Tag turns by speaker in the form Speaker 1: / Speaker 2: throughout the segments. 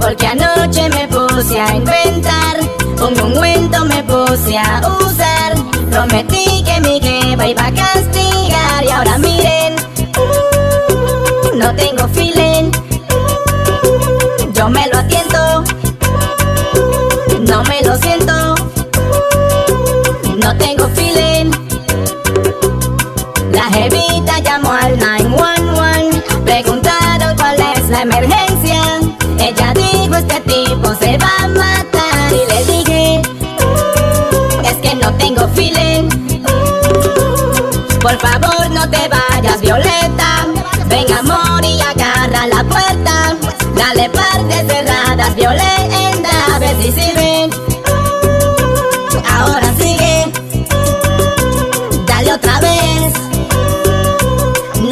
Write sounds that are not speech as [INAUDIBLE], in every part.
Speaker 1: Porque anoche me puse a inventar Un ungüento me puse a usar. Prometí que mi jefa iba a castigar Y ahora miren uh, No tengo feeling. Yo me lo atiendo No me lo siento No tengo feeling. La jevita llamó al 911 Preguntaron cuál es la emergencia se va a matar. Y le dije "Mm, Es que no tengo feeling. Por favor no te vayas Violeta. Ven amor y agarra la puerta. Dale partes cerradas Violeta A ver si Ahora sigue. Dale otra vez.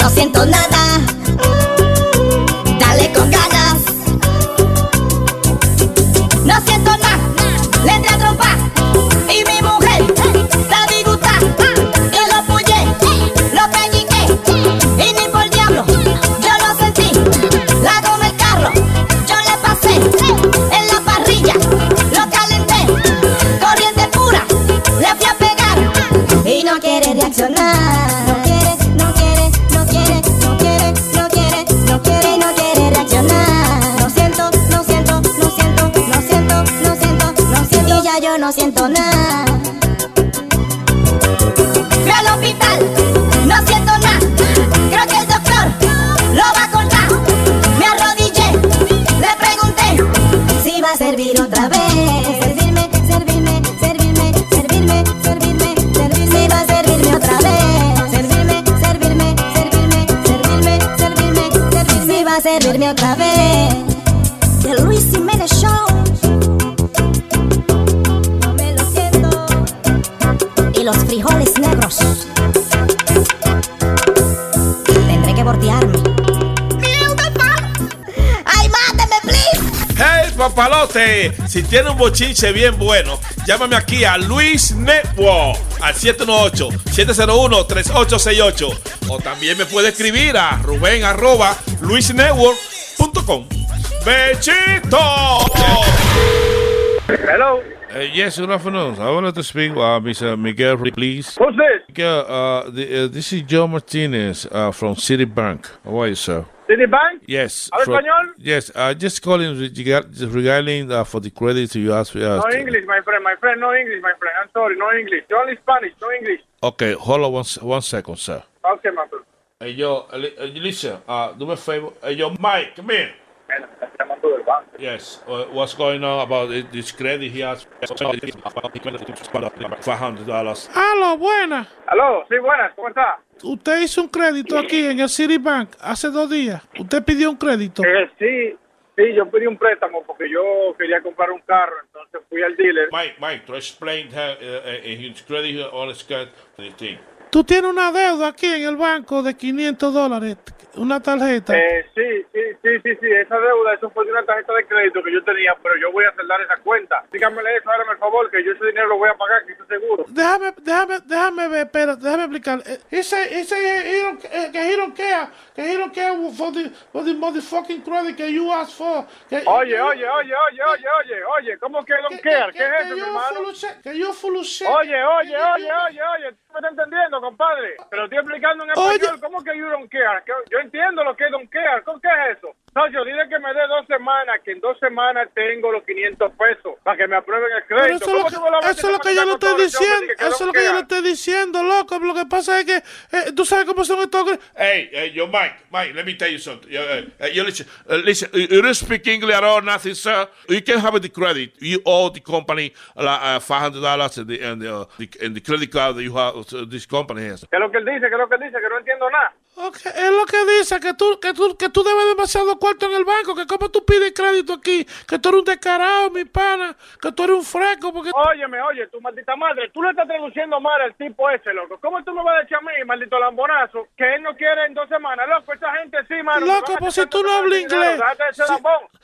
Speaker 1: No siento nada. Fui al hospital, no siento nada. Creo que el doctor lo va a cortar. Me arrodillé, le pregunté si va a servir otra vez. Servirme, servirme, servirme, servirme, servirme, servirme. Si va a servirme otra vez. Servirme, servirme, servirme, servirme, servirme, servirme. Si va a servirme otra vez.
Speaker 2: Hey, papalote, si tiene un bochinche bien bueno, llámame aquí a Luis Network al 718-701-3868. O también me puede escribir a Rubén arroba luisnetwork.com. ¡Bechito!
Speaker 3: Hello.
Speaker 2: Uh, yes, good afternoon. I wanted to speak uh, Mr. Miguel, please.
Speaker 3: Who's this?
Speaker 2: Miguel, uh, the, uh, this is Joe Martinez uh, from Citibank. How are you, sir?
Speaker 3: Citibank?
Speaker 2: Yes.
Speaker 3: ¿Habla
Speaker 2: from-
Speaker 3: español?
Speaker 2: Yes, uh, just calling reg- regarding uh, for the credit you asked for us.
Speaker 3: No English, my friend. My friend, no English, my friend. I'm sorry, no English. Only Spanish, no English.
Speaker 2: Okay, hold on one, one second, sir.
Speaker 3: Okay, my friend.
Speaker 2: Hey, yo, uh, uh, listen, uh, do me a favor. Hey, yo, Mike, come here.
Speaker 3: Me estás llamando del banco.
Speaker 2: Yes, uh, what's going on about this credit he has? $500.
Speaker 4: Aló, buena.
Speaker 3: Aló, sí, buenas, ¿cómo está?
Speaker 4: Usted hizo un crédito aquí en el Citibank hace dos días. Usted pidió un crédito.
Speaker 3: Eh, sí, sí, yo pedí un préstamo porque yo quería comprar un carro, entonces fui al dealer.
Speaker 2: Mike, Mike, to explain how, uh, uh, his credit on his card.
Speaker 4: Tú tienes una deuda aquí en el banco de 500 dólares, una tarjeta.
Speaker 3: Eh, sí, sí, sí, sí, sí, esa deuda, eso fue de una tarjeta de crédito que yo tenía, pero yo voy a saldar esa cuenta. Dígamele eso, hágame el favor, que yo ese dinero lo voy a pagar, que estoy seguro.
Speaker 4: Déjame, déjame, déjame ver, espera, déjame explicar. Eh, Ese, ese, he don't- eh, que he don't care, que he don't care for the, for the motherfucking credit que you asked for. Que-
Speaker 3: Oye, oye, oye, oye, oye, oye, oye, ¿cómo que don't
Speaker 4: que-
Speaker 3: care?
Speaker 4: que-
Speaker 3: ¿Qué es eso, mi hermano?
Speaker 4: Que yo shit.
Speaker 3: Oye, oye, oye, oye, oye, ¿tú me estás entendiendo, compadre? Pero estoy explicando en
Speaker 4: Oye.
Speaker 3: español, ¿cómo que you don't care? Yo entiendo lo que es don't care, ¿cómo que es eso? Socio, dile que me dé dos semanas, que en dos semanas tengo los 500 pesos para que me aprueben el
Speaker 4: Pero
Speaker 3: crédito.
Speaker 4: eso es lo
Speaker 3: ¿Cómo
Speaker 4: que, eso es lo que yo le estoy diciendo. Eso es lo que yo le estoy diciendo, loco. Lo que pasa es que eh, tú sabes cómo son estos.
Speaker 2: Hey, hey, yo, Mike, Mike, let me tell you something. You, uh, you listen, uh, listen, you don't speak English at all, nothing, sir. You can have the credit. You owe the company like, uh, $500 and the, and, the, uh, the, and the credit card that you have, uh, this company has.
Speaker 3: ¿Qué es lo que él dice? ¿Qué es lo que él dice? Que no entiendo nada.
Speaker 4: Ok, es lo que dice, que tú, que tú, que tú debes demasiado cuarto en el banco, que como tú pides crédito aquí, que tú eres un descarado, mi pana, que tú eres un fresco, porque...
Speaker 3: Óyeme, oye, tu maldita madre, tú le estás traduciendo mal al tipo ese, loco. ¿Cómo tú me vas a decir a mí, maldito lambonazo, que él no quiere en dos semanas? Loco, esa gente sí, mano.
Speaker 4: Loco, pues si tú no hablas inglés. Si-.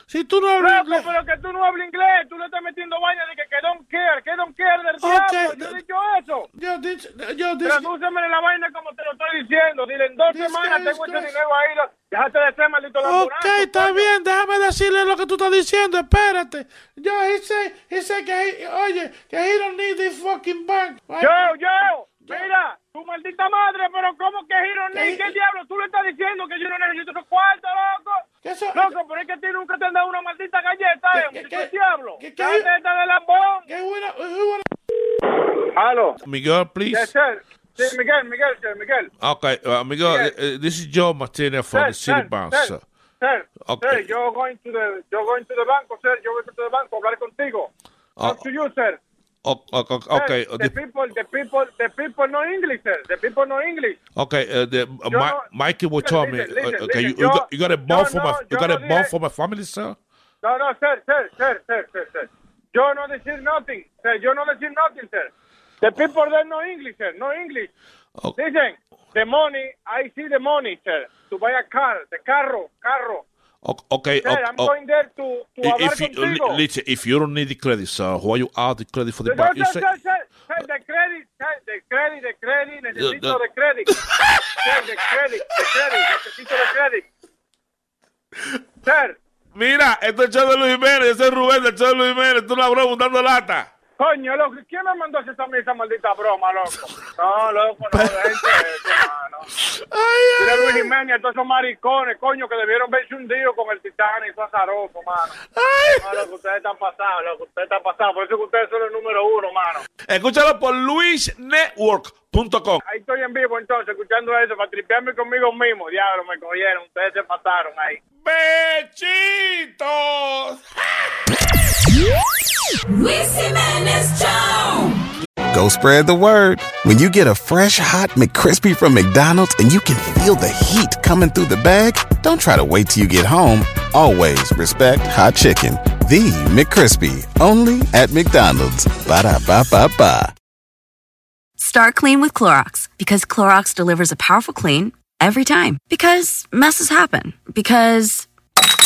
Speaker 4: Si tú no hablas
Speaker 3: Loco,
Speaker 4: inglés...
Speaker 3: pero que tú no hablas inglés, tú le estás metiendo vaina de que, que don't care, que don't care del
Speaker 4: Ok.
Speaker 3: diablo. Yo he dicho eso.
Speaker 4: Yo, yo, dice,
Speaker 3: Tradúceme la vaina como te lo estoy diciendo. Dile, en dos
Speaker 4: Guy
Speaker 3: tengo ese dinero ahí. lo- Déjate de ser maldito lambonazo.
Speaker 4: Ok, está
Speaker 3: coño.
Speaker 4: bien, déjame decirle lo que tú estás diciendo, espérate. Yo, he say, he say que, he- oye, que he don't need this fucking bank.
Speaker 3: Yo, yo, mira, tu maldita madre, pero ¿cómo que Giro ni
Speaker 4: ¿Qué?
Speaker 3: qué diablo? Tú le estás diciendo que yo no necesito esos cuartos, loco.
Speaker 4: ¿Qué eso-
Speaker 3: Loco, pero es que a ti nunca te han dado una maldita galleta,
Speaker 4: ¿Qué-
Speaker 3: eh,
Speaker 4: qué- qué-
Speaker 3: diablo.
Speaker 4: qué- qué-
Speaker 3: de lambón.
Speaker 4: Que buena- wanna-
Speaker 3: Aló.
Speaker 2: Miguel, please.
Speaker 3: Yes, sir. Sí, Miguel, Miguel, sir, Miguel.
Speaker 2: Okay, uh, Miguel,
Speaker 3: Yes.
Speaker 2: uh, this is Joe Martinez from
Speaker 3: Sir,
Speaker 2: the City
Speaker 3: sir,
Speaker 2: Bank,
Speaker 3: sir,
Speaker 2: sir.
Speaker 3: Sir,
Speaker 2: Okay.
Speaker 3: sir, yo going to the, yo going to the banco, sir. Yo voy to the banco a hablar contigo. Talk
Speaker 2: Oh.
Speaker 3: to you, sir.
Speaker 2: O- o- o-
Speaker 3: Sir,
Speaker 2: okay, uh,
Speaker 3: the
Speaker 2: the-
Speaker 3: people, the people, the people know English, sir. The people know English.
Speaker 2: okay. Uh, the, uh,
Speaker 3: Yo no-
Speaker 2: Mikey will tell me.
Speaker 3: listen,
Speaker 2: uh,
Speaker 3: listen,
Speaker 2: okay, you, you, got, you got a bond for
Speaker 3: no-
Speaker 2: my, you got
Speaker 3: no
Speaker 2: a bond for my family, sir.
Speaker 3: No, no, sir, sir, sir, sir, sir, sir, sir. Yo no decir nothing, sir. Yo no decir nothing, sir. The people there know English, sir. No English.
Speaker 2: Oh.
Speaker 3: Listen, the money, I see the money, sir. To buy a car, the carro, carro.
Speaker 2: Okay,
Speaker 3: Sir,
Speaker 2: o-
Speaker 3: I'm
Speaker 2: o-
Speaker 3: going there to, to
Speaker 2: if you,
Speaker 3: contigo.
Speaker 2: listen, if you don't need the credit, sir, why you ask the credit for the
Speaker 3: No,
Speaker 2: bank? You
Speaker 3: sir,
Speaker 2: say,
Speaker 3: sir, sir, sir, the credit, sir, the credit, the credit, necesito
Speaker 2: the-
Speaker 3: de credit. [LAUGHS] Sir, the credit, the credit, necesito de credit. Sir,
Speaker 2: Mira, esto es de Luis Jiménez, ese es Rubén del de Luis Jiménez, tú la broma dando lata.
Speaker 3: Coño, loco, ¿quién me mandó a esa, esa maldita broma, loco? No, loco, no, gente, mano. Mira Luis Jiménez, todos esos maricones, coño, que debieron verse hundidos con el Titanic, eso azaroso, mano. No, loco, ustedes están pasados, loco, ustedes están pasados, por eso que ustedes son el número uno, mano.
Speaker 2: Escúchalo por luisnetwork.com.
Speaker 3: Ahí estoy en vivo entonces, escuchando eso, para tripearme conmigo mismo. Diablo, me cogieron, ustedes se pasaron ahí.
Speaker 2: ¡Bechitos!
Speaker 5: Go spread the word. When you get a fresh hot McCrispy from McDonald's and you can feel the heat coming through the bag, don't try to wait till you get home. Always respect hot chicken. The McCrispy, only at McDonald's. Ba da ba ba ba.
Speaker 6: Start clean with Clorox because Clorox delivers a powerful clean every time. Because messes happen. Because.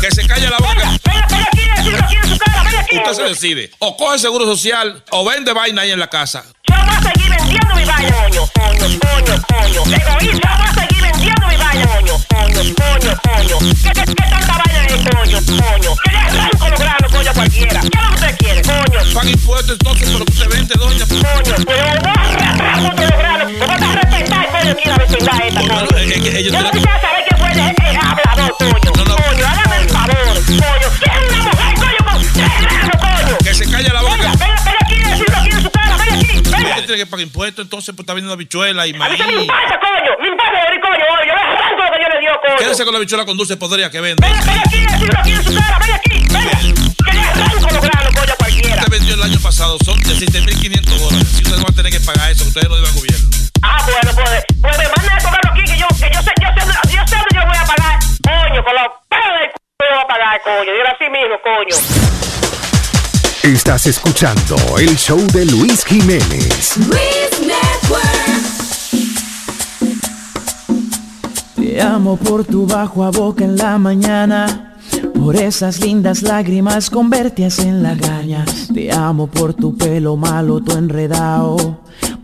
Speaker 7: Que
Speaker 8: se
Speaker 7: calle la boca.
Speaker 8: Venga, venga aquí, decirlo aquí en su cara, venga aquí.
Speaker 7: Usted se decide. O coge seguro social o vende vaina ahí en la casa.
Speaker 8: Yo voy a seguir vendiendo mi vaina, coño, coño, coño, coño. Egoísta, yo voy a seguir vendiendo mi vaina, coño, coño, coño, coño. ¿Qué, qué, qué tanta vaina es, coño, coño? Que le arranco los granos, coño, a cualquiera. ¿Qué es lo que usted quiere, coño?
Speaker 7: Paga impuestos entonces por lo que usted vende, doña.
Speaker 8: Coño, pero voy a arrancar contra los granos. Me vas a respetar, coño, aquí la vecindad esta,
Speaker 7: No,
Speaker 8: coño.
Speaker 7: no, es que ellos
Speaker 8: Yo no
Speaker 7: tienen-
Speaker 8: quisiera saber quién fue el, el hablador, coño.
Speaker 7: No, no.
Speaker 8: Coño, hágame el favor, coño. ¿Qué es una mujer, coño, con tres granos, coño?
Speaker 7: Que se calle la boca.
Speaker 8: venga, venga aquí, decirlo aquí en su cara, venga aquí, venga.
Speaker 7: Usted tiene que pagar impuestos, entonces pues está vendiendo bichuela y
Speaker 8: A mí
Speaker 7: maíz.
Speaker 8: me importa, coño. Me importa, coño. Yo lo que yo le dio, coño.
Speaker 7: Quédese con la bichuela con dulce podría que vende.
Speaker 8: Venga, venga aquí, decirlo aquí en su cara. Venga aquí, venga. Que le arranco los granos, coño, cualquiera.
Speaker 7: Usted vendió el año pasado, son 17.500 dólares. Si usted no va a tener que pagar eso, ustedes lo debe al gobierno.
Speaker 8: Ah, bueno, pues, pues me manda a cobrarlo aquí, que yo, que yo sé, yo sé, yo sé dónde yo voy a pagar. Coño, con los pelos del c... yo voy a pagar, coño. Yo así mismo, coño.
Speaker 9: Estás escuchando el show de Luis Jiménez.
Speaker 1: Luis Network.
Speaker 10: Te amo por tu bajo a boca en la mañana Por esas lindas lágrimas convertias en la gaña. Te amo por tu pelo malo, tu enredado.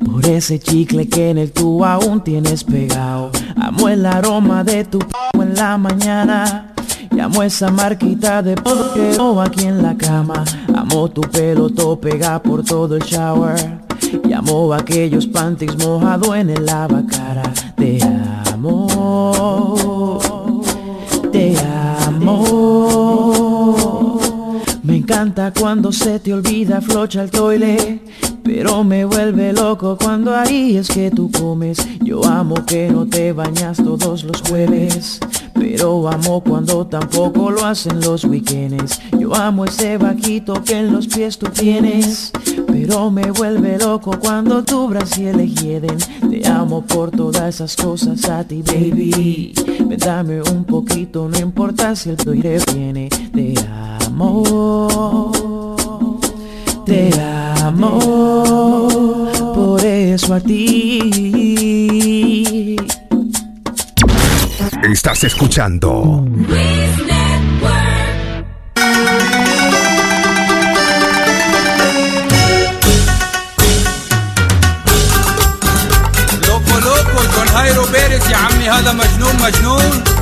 Speaker 10: Por ese chicle que en el tubo aún tienes pegado. Amo el aroma de tu p en la mañana. Y amo esa marquita de polvo que tengo aquí en la cama. Amo tu pelo todo pega por todo el shower. Y amo aquellos panties mojado en el lavacara. Te amo. Te amo. Encanta cuando se te olvida flocha el toile. Pero me vuelve loco cuando ahí es que tú comes. Yo amo que no te bañas todos los jueves. Pero amo cuando tampoco lo hacen los weekends. Yo amo ese vaquito que en los pies tú tienes. Pero me vuelve loco cuando tu brasil hieden. Te amo por todas esas cosas a ti, baby. Ven, dame un poquito, no importa si el toire viene. Te amo Te amo. Por eso a ti.
Speaker 9: Estás escuchando
Speaker 11: لوكو لوكو جون هايرو بيرس يا عمي هذا مجنون مجنون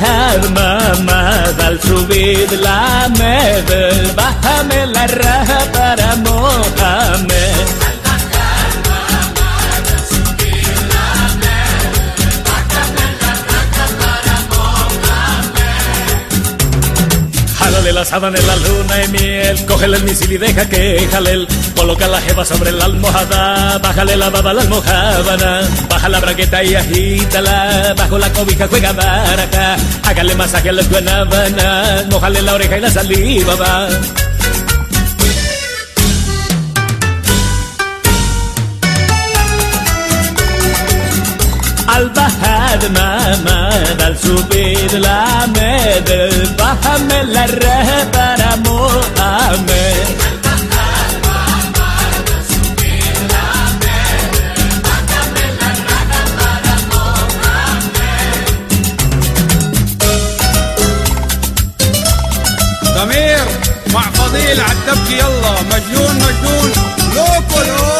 Speaker 12: Al bajar mamá, al subir la medel, bájame la raja para Mohamed. La sábana en la luna y miel, cógele el misil y deja que jale Coloca la jeva sobre la almohada, bájale la baba la almohábana, baja la braqueta y agítala, bajo la cobija juega baraja, hágale masaje a guanábanas, mojale la oreja y la saliva va. البحر ما مدل سبيد لا مدل بحمل الرهبر مؤمن.
Speaker 11: ضمير مع فضيل عالدبكي يلا مجنون مجنون. لوكو لوكو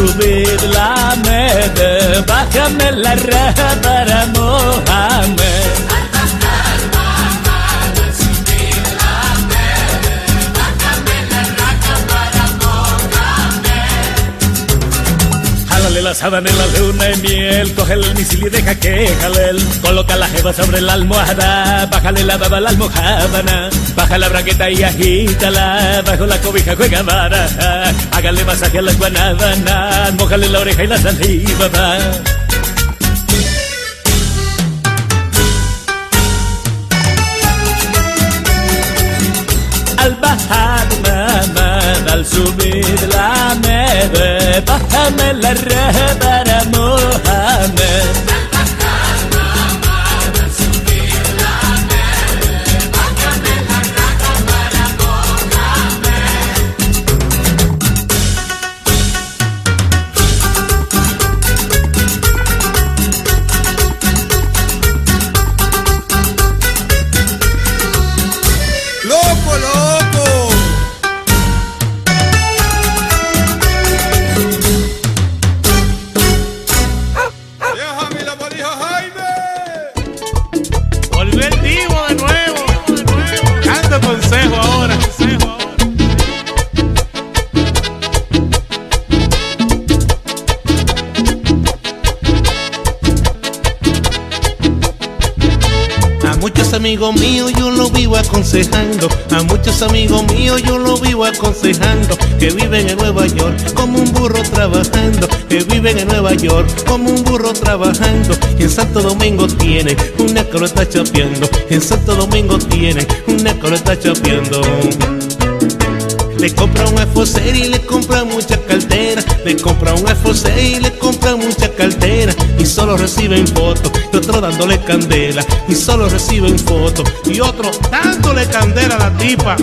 Speaker 12: subir la mede, bájame la raja para Mohamed. La sábana en la luna y miel, coge el misil y deja que jale Coloca la jeva sobre la almohada, bájale la baba a la almohábana, baja la braqueta y agítala, bajo la cobija juega baraja, hágale masaje a las guanábanas, mojale la oreja y la saliva va. Al bajar mamá, al subir la neve, bájame la
Speaker 13: amigos míos yo lo vivo aconsejando, a muchos amigos míos yo lo vivo aconsejando, que viven en Nueva York como un burro trabajando, que viven en Nueva York como un burro trabajando, y en Santo Domingo tienen una que lo está chapeando, en Santo Domingo tienen una que lo está chapeando. Le compra un iPhone 6 y le compra muchas carteras. Le compra un iPhone 6 y le compra muchas carteras. Y solo reciben fotos. Y otro dándole candela. Y solo reciben fotos. Y otro dándole candela a la tipa.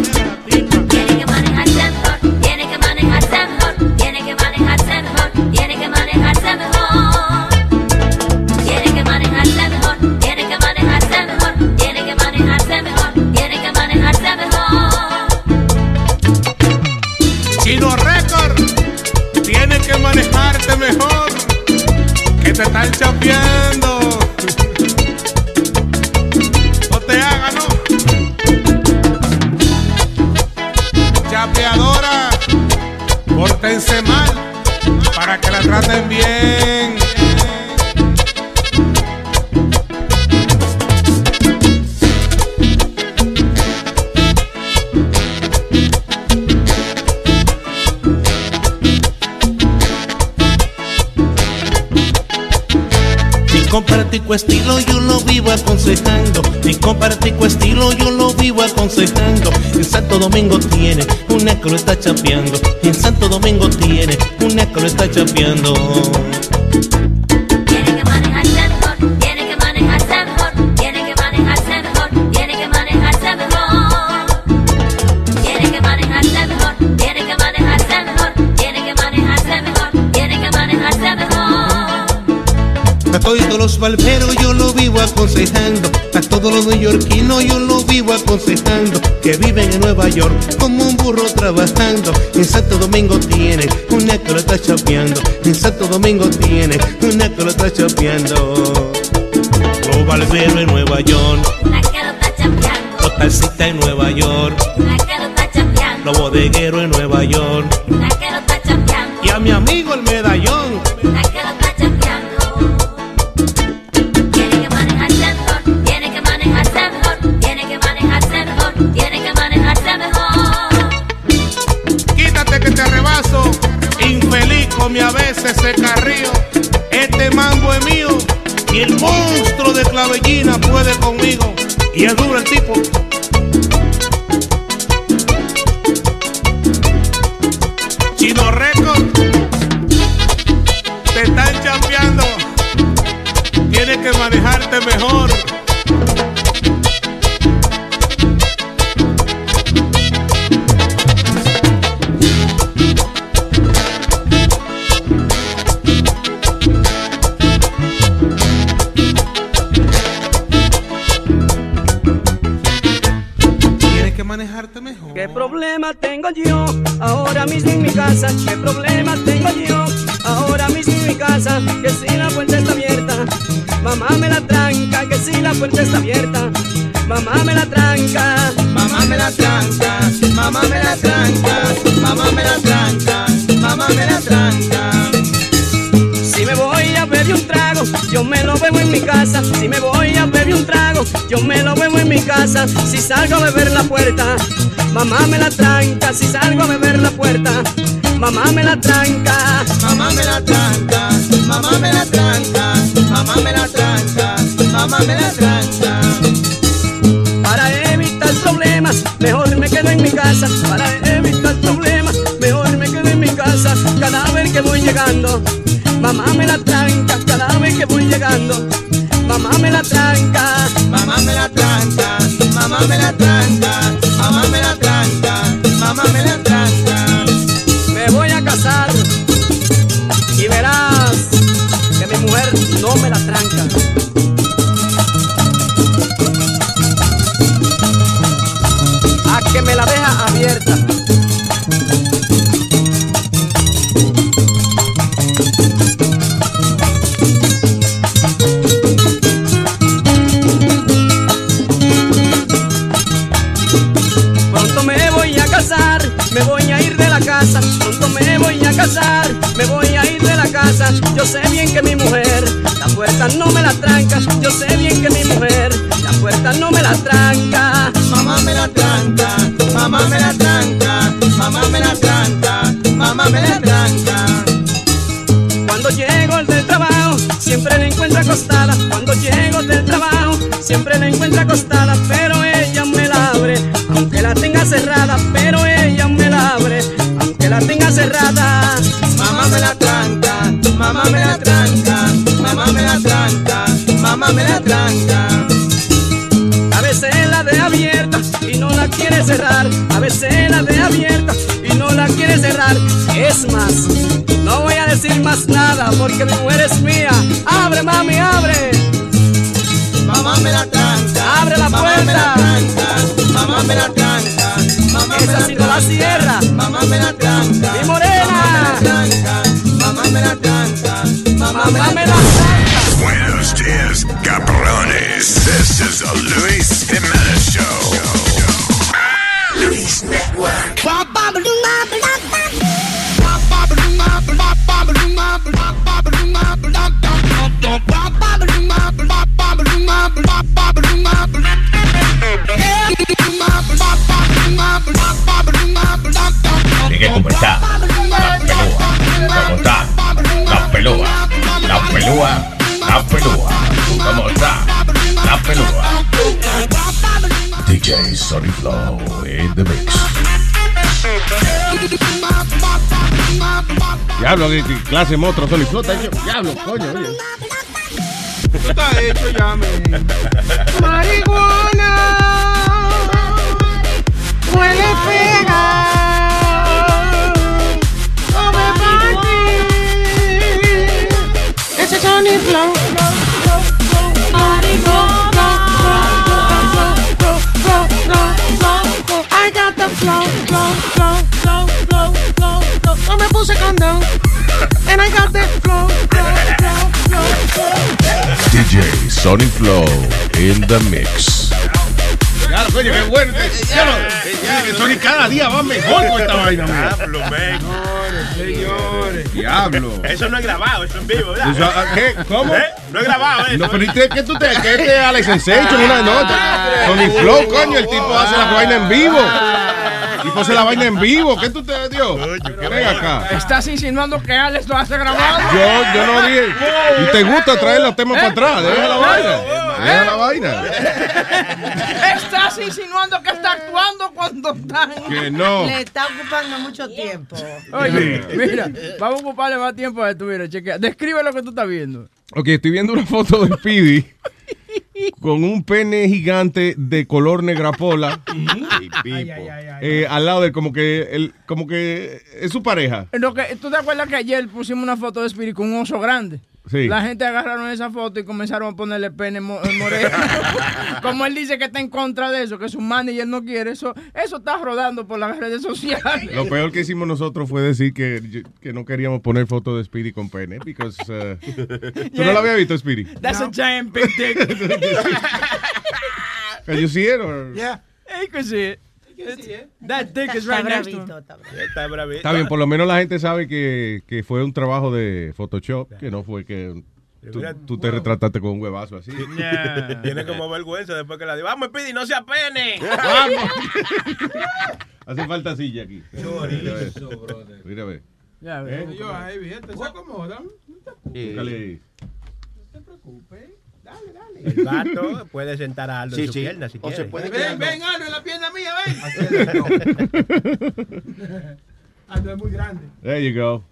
Speaker 13: Estilo yo lo vivo aconsejando. Mi compartico estilo yo lo vivo aconsejando. En Santo Domingo tiene una que lo está chapeando. En Santo Domingo tiene una que lo está chapeando. Todos los barberos yo lo vivo aconsejando. A todos los neoyorquinos yo lo vivo aconsejando. Que viven en Nueva York como un burro trabajando. En Santo Domingo tiene una que lo está chapeando. En Santo Domingo tiene una que lo está chapeando. Los barberos en Nueva York.
Speaker 14: Una que lo está chapeando,
Speaker 13: Los taxistas en Nueva York.
Speaker 14: una que lo está chapeando,
Speaker 13: Los bodegueros en Nueva York.
Speaker 14: una que lo está chapeando,
Speaker 13: Y a mi amigo el medallón. Carrío. Este mambo es mío. Y el monstruo de clavellina puede conmigo. Y es duro el tipo. Manejarte mejor.
Speaker 15: ¿Qué problema tengo yo ahora mismo en mi casa? ¿Qué problema tengo yo ahora mismo en mi casa? Que si la puerta está abierta, mamá me la tranca. Que si la puerta está abierta, mamá me la tranca.
Speaker 16: Mamá me la tranca, mamá me la tranca, mamá me la tranca, mamá me la tranca.
Speaker 15: Si me voy a beber un trago, yo me lo bebo en mi casa. Si me voy a beber un trago, yo me lo bebo en mi casa. Si salgo a beber la puerta, mamá me la tranca. Si salgo a beber la puerta, mamá me la tranca.
Speaker 16: Mamá me la tranca, mamá me la tranca, mamá me la tranca, mamá me la tranca.
Speaker 15: Para evitar problemas, mejor me quedo en mi casa. Para evitar problemas, mejor me quedo en mi casa. Cada vez que voy llegando, mamá me la tranca. Cada vez que voy llegando, mamá me la tranca.
Speaker 16: Mamá me la tranca, mamá me la tranca, mamá me la tranca.
Speaker 15: yo sé bien que mi mujer, la puerta no me la tranca. yo sé bien que mi mujer, la puerta no me la tranca. Mamá me la tranca, mamá me la tranca, mamá me la tranca, mamá me la tranca. Cuando llego del trabajo, siempre la encuentro acostada, cuando llego del trabajo, siempre la encuentro acostada, pero ella me la abre, aunque la tenga cerrada, pero ella me la abre, aunque la tenga cerrada.
Speaker 16: Me la tranca.
Speaker 15: A veces la de abierta y no la quiere cerrar. A veces la de abierta y no la quiere cerrar. Es más, no voy a decir más nada porque mi mujer es mía. Abre, mami, abre.
Speaker 16: Mamá me la tranca,
Speaker 15: Abre la
Speaker 16: mamá me la
Speaker 15: puerta.
Speaker 16: tranca, mamá me la tranca, mamá me
Speaker 15: Esa no la cierra.
Speaker 16: mamá me la tranca,
Speaker 15: Mi morena.
Speaker 16: mamá me la tranca, mamá me la tranca, Mamá
Speaker 15: me la tranca.
Speaker 17: Buenos dias, cabrones. This is the Luis Jimenez Show. Luis Network.
Speaker 18: Hay que conversar. La pelúa. ¿Cómo está? La pelúa. La pelúa. La pelúa. ¿Cómo está? La pelúa. DJ Sonny Flow in the mix.
Speaker 19: Diablo, que que clase monstruo son y flota. Diablo, coño, oye.
Speaker 16: Esto está hecho ya, men.
Speaker 4: Marihuana huele pega.
Speaker 18: DJ Sonny Flow in the mix.
Speaker 19: Claro, coño, qué bueno. Que Sony cada día va mejor con esta vaina, mía.
Speaker 20: Diablo, men.
Speaker 16: Señores.
Speaker 19: Diablo.
Speaker 20: Eso no es grabado, eso es en vivo, ¿verdad?
Speaker 19: Eso, ah, ¿Qué? ¿Cómo?
Speaker 20: ¿Eh? No es grabado, ¿eh?
Speaker 19: No, pero ¿y te- qué tú te qué te Alex Sensation una noche? Sony Flow, coño, el tipo hace la vaina en vivo. El tipo hace la vaina en vivo. ¿Qué tú te dio? Ven acá.
Speaker 21: ¿Estás insinuando que Alex lo hace grabado?
Speaker 19: Yo, yo no dije. ¿Y te gusta traer los temas para atrás? Deja la vaina. Deja la vaina.
Speaker 21: ¿Estás insinuando que está actuando cuando está
Speaker 19: Que no.
Speaker 22: Le está ocupando mucho tiempo.
Speaker 21: Oye, mira, vamos a ocuparle más tiempo a esto. Mira, chequea. Describe lo que tú estás viendo.
Speaker 19: Ok, estoy viendo una foto de Speedy con un pene gigante de color negrapola [LAUGHS] eh, al lado de como que, él, como que es su pareja.
Speaker 21: Lo que, ¿Tú te acuerdas que ayer pusimos una foto de Spirit con un oso grande?
Speaker 19: Sí.
Speaker 21: La gente agarraron esa foto y comenzaron a ponerle pene mo- eh, moreno. [LAUGHS] Como él dice que está en contra de eso, que su manager no quiere eso, eso está rodando por las redes sociales.
Speaker 19: Lo peor que hicimos nosotros fue decir que, que no queríamos poner fotos de Speedy con pene, because, uh, [LAUGHS] ¿Tú no lo habías visto, Speedy?
Speaker 21: That's a giant big dick.
Speaker 19: Can you see it, or-
Speaker 21: Yeah. You can see it. It's- That dick is right next to him.
Speaker 20: Está bravito.
Speaker 19: Está bien, por lo menos la gente sabe que, que fue un trabajo de Photoshop, que no fue que tú, tú te retrataste con un huevazo así. [LAUGHS]
Speaker 20: Tiene como vergüenza después que la digo. Vamos, Pidi, no se apene. [LAUGHS]
Speaker 19: Vamos. Hace falta silla aquí.
Speaker 20: Chorizo,
Speaker 19: brother. Mira, ve.
Speaker 21: Ya,
Speaker 19: ¿Eh?
Speaker 16: Yo ahí, mi gente, se acomodan.
Speaker 19: Búscale ahí.
Speaker 20: El gato puede sentar a Aldo
Speaker 16: Sí,
Speaker 20: en su
Speaker 16: sí.
Speaker 20: pierna si
Speaker 16: O se
Speaker 20: quiere.
Speaker 16: puede
Speaker 22: Ven, ven, Aldo, en la pierna mía, ven. [LAUGHS] [LAUGHS]
Speaker 16: Aldo es muy grande.
Speaker 19: There you go.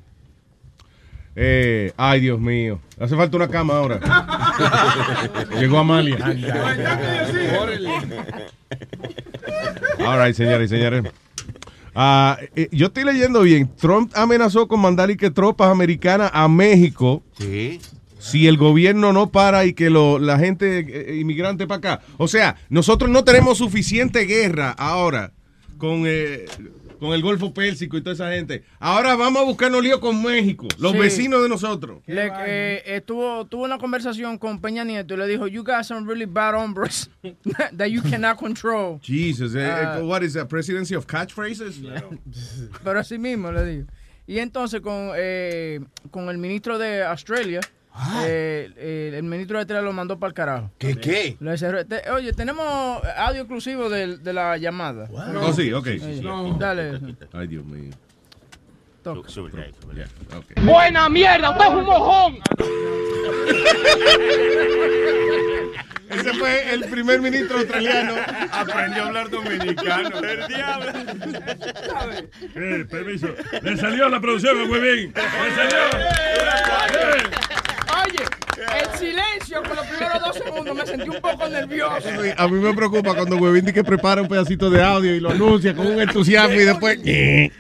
Speaker 19: Eh, ay, Dios mío. Hace falta una cama ahora. [LAUGHS] Llegó Amalia. All right, señores y señores. Ah, eh, yo estoy leyendo bien. Trump amenazó con mandar y que tropas americanas a México. Si el gobierno no para y que lo- la gente eh, inmigrante para acá. O sea, nosotros no tenemos suficiente guerra ahora con, eh, con el Golfo Pérsico y toda esa gente. Ahora vamos a buscarnos lío con México, los
Speaker 21: Sí.
Speaker 19: vecinos de nosotros.
Speaker 21: Le, eh, estuvo, tuvo una conversación con Peña Nieto y le dijo, you got some really bad hombres [LAUGHS] that you cannot control.
Speaker 19: Jesus, eh,
Speaker 21: Ah.
Speaker 19: eh, what is that? Presidency of catchphrases?
Speaker 21: Pero así mismo le digo. Y entonces con, eh, con el ministro de Australia, eh, eh, el ministro de Australia lo mandó para el carajo.
Speaker 16: ¿Qué qué?
Speaker 21: Te- oye, tenemos audio exclusivo de, de la llamada.
Speaker 19: Oh, sí, ok.
Speaker 21: Oye,
Speaker 19: No.
Speaker 21: Dale.
Speaker 19: Ay, Dios mío.
Speaker 21: toca.
Speaker 23: Buena mierda, usted es un mojón.
Speaker 19: Ese fue el primer ministro australiano.
Speaker 20: Aprendió a hablar dominicano. [LAUGHS] El diablo.
Speaker 24: Eh, permiso. Le salió la producción muy bien. Le salió.
Speaker 21: Oye, el silencio por los primeros dos segundos me sentí un poco nervioso.
Speaker 19: A mí me preocupa cuando Huevín que prepara un pedacito de audio y lo anuncia con un entusiasmo y después.
Speaker 24: Oye,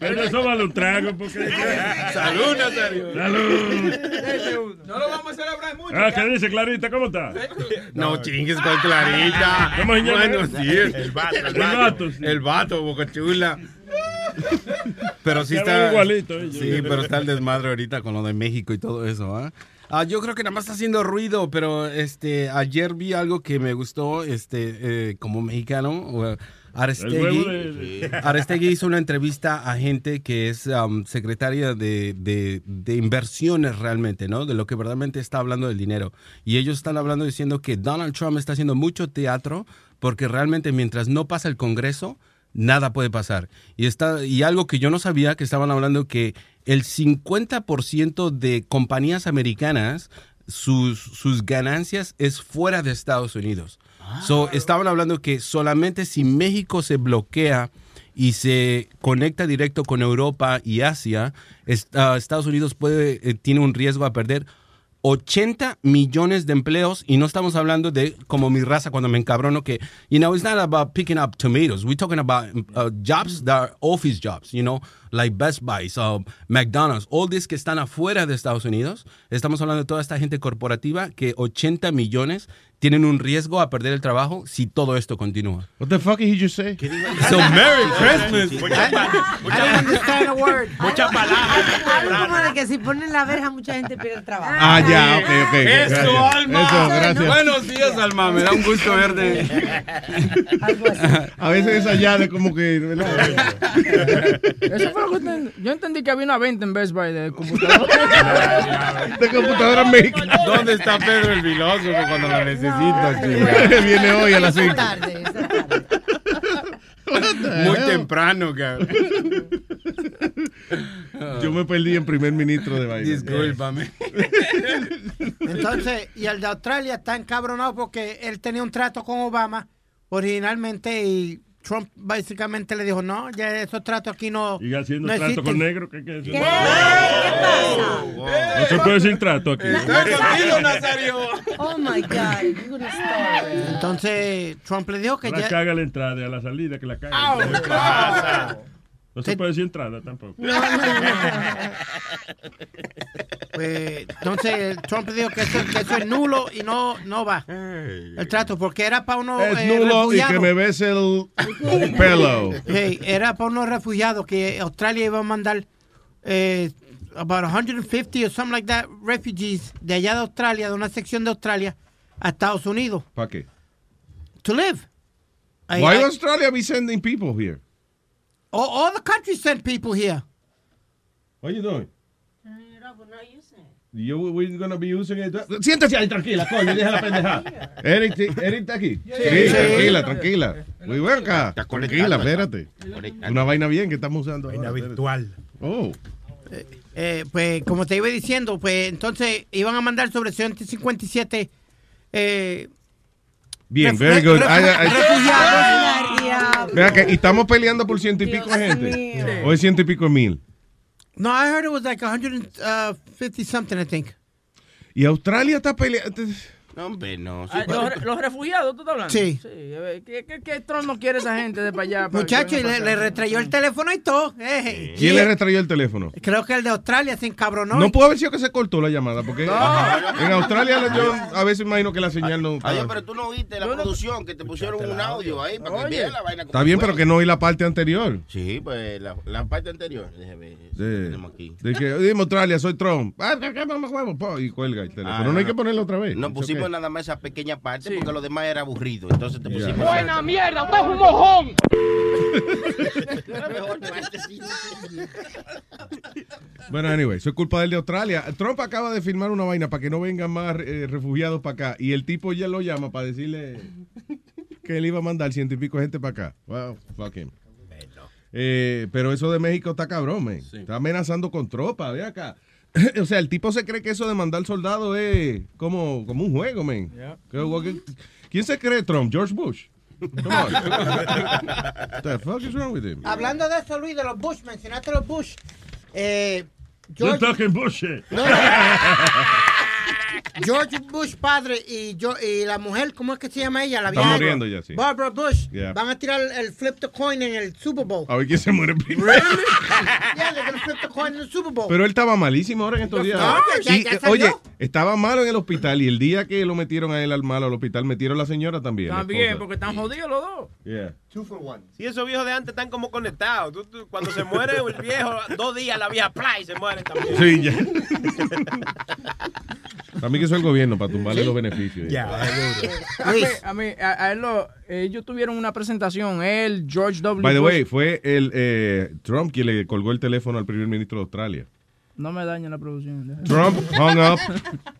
Speaker 24: pero eso vale un trago porque.
Speaker 20: Salud, Nazario.
Speaker 24: Salud.
Speaker 20: No lo vamos a celebrar mucho.
Speaker 24: Ah, ¿qué dice Clarita? ¿Cómo está?
Speaker 20: No chingues con Clarita.
Speaker 24: ¿Cómo se llama?
Speaker 20: Bueno, sí. El vato. El
Speaker 24: El
Speaker 20: vato.
Speaker 24: vato, sí.
Speaker 20: El vato, boca chula. Pero sí está.
Speaker 24: igualito, ellos.
Speaker 20: Sí, pero está el desmadre ahorita con lo de México y todo eso, ¿ah? Ah, yo creo que nada más está haciendo ruido, pero este ayer vi algo que me gustó, este, eh, como mexicano. uh, Arestegui,
Speaker 24: de-
Speaker 20: hizo una entrevista a gente que es um, secretaria de, de- de inversiones realmente, ¿no? De lo que verdaderamente está hablando del dinero. Y ellos están hablando diciendo que Donald Trump está haciendo mucho teatro porque realmente mientras no pasa el Congreso, nada puede pasar. Y, está, y algo que yo no sabía, que estaban hablando que el 50% de compañías americanas, sus, sus ganancias es fuera de Estados Unidos. So, estaban hablando que solamente si México se bloquea y se conecta directo con Europa y Asia, es- ah, Estados Unidos puede, eh, tiene un riesgo a perder 80 millones de empleos y no estamos hablando de como mi raza cuando me encabrono que you know it's not about picking up tomatoes. We're talking about uh, jobs that are office jobs you know like Best Buy uh, McDonald's all these que están afuera de Estados Unidos. Estamos hablando de toda esta gente corporativa que 80 millones tienen un riesgo a perder el trabajo si todo esto continúa
Speaker 19: What the fuck did he just say?
Speaker 20: So Merry Christmas
Speaker 22: I don't understand a word.
Speaker 20: Muchas palabras.
Speaker 22: Algo como de que si ponen la verja mucha gente pierde el trabajo.
Speaker 19: Ah, ya, ok, ok.
Speaker 20: Eso,
Speaker 19: gracias.
Speaker 20: Alma.
Speaker 19: Eso, gracias.
Speaker 20: Buenos días, Alma. Me da un gusto verte.
Speaker 19: A veces esa llave como que.
Speaker 21: Eso fue lo que. Yo entendí que había una venta en Best Buy de computador.
Speaker 19: de computadora mexicana.
Speaker 20: ¿Dónde está Pedro el filósofo cuando lo chica?
Speaker 19: Viene hoy a las cinco.
Speaker 20: Muy temprano, cabrón.
Speaker 19: Yo me perdí en primer ministro de Biden.
Speaker 20: Discúlpame. [LAUGHS]
Speaker 22: Entonces, y el de Australia está encabronado porque él tenía un trato con Obama originalmente y Trump básicamente le dijo, no, ya esos tratos aquí no,
Speaker 24: Sigue haciendo
Speaker 22: no
Speaker 24: trato
Speaker 22: existen.
Speaker 24: con negro. ¿Qué, qué,
Speaker 22: ¿Qué? ¿Qué pasa?
Speaker 24: No se puede decir trato aquí.
Speaker 22: Oh my God. gonna start. Entonces, Trump le dijo que
Speaker 24: la
Speaker 22: ya.
Speaker 24: caga la entrada y a la salida que la caga.
Speaker 22: Au.
Speaker 24: ¿Qué pasa? No se puede decir entrada tampoco. [LAUGHS]
Speaker 22: Pues, entonces, Trump dijo que eso, que eso es nulo y no, no va el trato, porque era para unos
Speaker 19: Es
Speaker 22: eh,
Speaker 19: nulo y que me bese el pelo.
Speaker 22: Hey, era para unos refugiados que Australia iba a mandar eh, about 150 o something like that refugees de allá de Australia, de una sección de Australia, a Estados Unidos
Speaker 19: ¿Para qué?
Speaker 22: to live.
Speaker 19: Why
Speaker 22: I-
Speaker 19: Australia be sending people here?
Speaker 22: All, all the countries send people here.
Speaker 19: What you doing? You, we're gonna be using it. Siéntese ahí, tranquila, coño, deja la [LAUGHS] pendeja. Eric. Eric está aquí. Sí,
Speaker 22: Sí.
Speaker 19: tranquila, tranquila. Muy bueno acá.
Speaker 20: Está
Speaker 19: Tranquila, espérate. Una vaina bien que estamos usando. Vaina
Speaker 20: virtual.
Speaker 19: Oh.
Speaker 22: Eh, pues como te iba diciendo, pues entonces iban a mandar sobre 157 eh,
Speaker 19: Bien, very good. I- I- Vea que y estamos peleando por ciento y pico de gente.
Speaker 22: mío.
Speaker 19: O es ciento y pico de mil.
Speaker 22: No, I heard it was like 150 something, I think.
Speaker 19: Y Australia está peleando.
Speaker 20: No, hombre, no.
Speaker 21: Ah, los, los refugiados, ¿tú estás hablando?
Speaker 22: Sí.
Speaker 21: eh, ¿Qué, qué, qué Trump no quiere esa gente de para allá? para
Speaker 22: Muchacho,
Speaker 21: que
Speaker 22: y le, le retrayó el teléfono y todo. eh.
Speaker 19: ¿Quién le retrayó el teléfono?
Speaker 22: Creo que el de Australia se encabronó.
Speaker 19: No pudo haber sido que se cortó la llamada, porque
Speaker 22: No.
Speaker 19: en Australia yo a veces imagino que la señal no
Speaker 25: Oye,
Speaker 19: está.
Speaker 25: pero tú no viste la producción que te pusieron un audio ahí para que veas la vaina.
Speaker 19: Está bien,
Speaker 25: fue.
Speaker 19: pero que no oí la parte anterior.
Speaker 25: Sí, pues la, la parte anterior. Déjame ver.
Speaker 19: De,
Speaker 25: tenemos aquí.
Speaker 19: de que, dime Australia, soy Trump. Ah, ¿qué, qué, Y cuelga el teléfono.
Speaker 25: Ah,
Speaker 19: no,
Speaker 25: no,
Speaker 19: hay que ponerlo otra vez.
Speaker 25: No
Speaker 19: It's
Speaker 25: pusimos nada más esa pequeña parte porque lo demás era aburrido. Entonces te pusimos.
Speaker 23: Buena mierda, usted es un mojón. [LAUGHS]
Speaker 19: Bueno, anyway, eso es culpa del de Australia. Trump acaba de firmar una vaina para que no vengan más eh, refugiados para acá. Y el tipo ya lo llama para decirle que él iba a mandar ciento y pico gente para acá. Wow, fuck him. Eh, pero eso de México está cabrón, man. Está amenazando con tropas, ve acá. [LAUGHS] o sea, el tipo se cree que eso de mandar soldados es como, como un juego, man. Que- ¿Quién se cree Trump? George Bush. Come on. What [LAUGHS] the fuck is wrong with him?
Speaker 22: Hablando de eso, Luis, de los Bush, mencionaste los Bush. Eh,
Speaker 24: You're
Speaker 22: George,
Speaker 24: talking bullshit.
Speaker 22: No, no. [LAUGHS] George Bush padre y yo y la mujer, ¿cómo es que se llama ella? La
Speaker 19: Está
Speaker 22: vieja-
Speaker 19: muriendo ya, sí.
Speaker 22: Barbara Bush.
Speaker 19: Yeah.
Speaker 22: Van a tirar el flip the coin en el Super Bowl.
Speaker 19: A ver quién se muere primero. [LAUGHS]
Speaker 22: yeah, they're gonna flip the coin en el Super Bowl.
Speaker 19: Pero él estaba malísimo ahora en estos días.
Speaker 22: No, ya-
Speaker 19: Y,
Speaker 22: ya
Speaker 19: eh, oye, estaba malo en el hospital y el día que lo metieron a él al malo al hospital, metieron a la señora también.
Speaker 21: También, porque están jodidos los dos.
Speaker 19: Yeah.
Speaker 26: Sí, esos viejos de antes están como conectados. Tú- tú- cuando se muere el viejo, dos días la vieja play y se mueren también.
Speaker 19: Sí, ya. Para mí que eso es el gobierno, para tumbarle los beneficios.
Speaker 21: A mí, a, mí, a- a él lo, ellos tuvieron una presentación, él, George W.
Speaker 19: By the
Speaker 21: Bush.
Speaker 19: way, fue el eh, Trump quien le colgó el teléfono al primer ministro de Australia.
Speaker 21: No me dañen la producción.
Speaker 19: Trump hung up.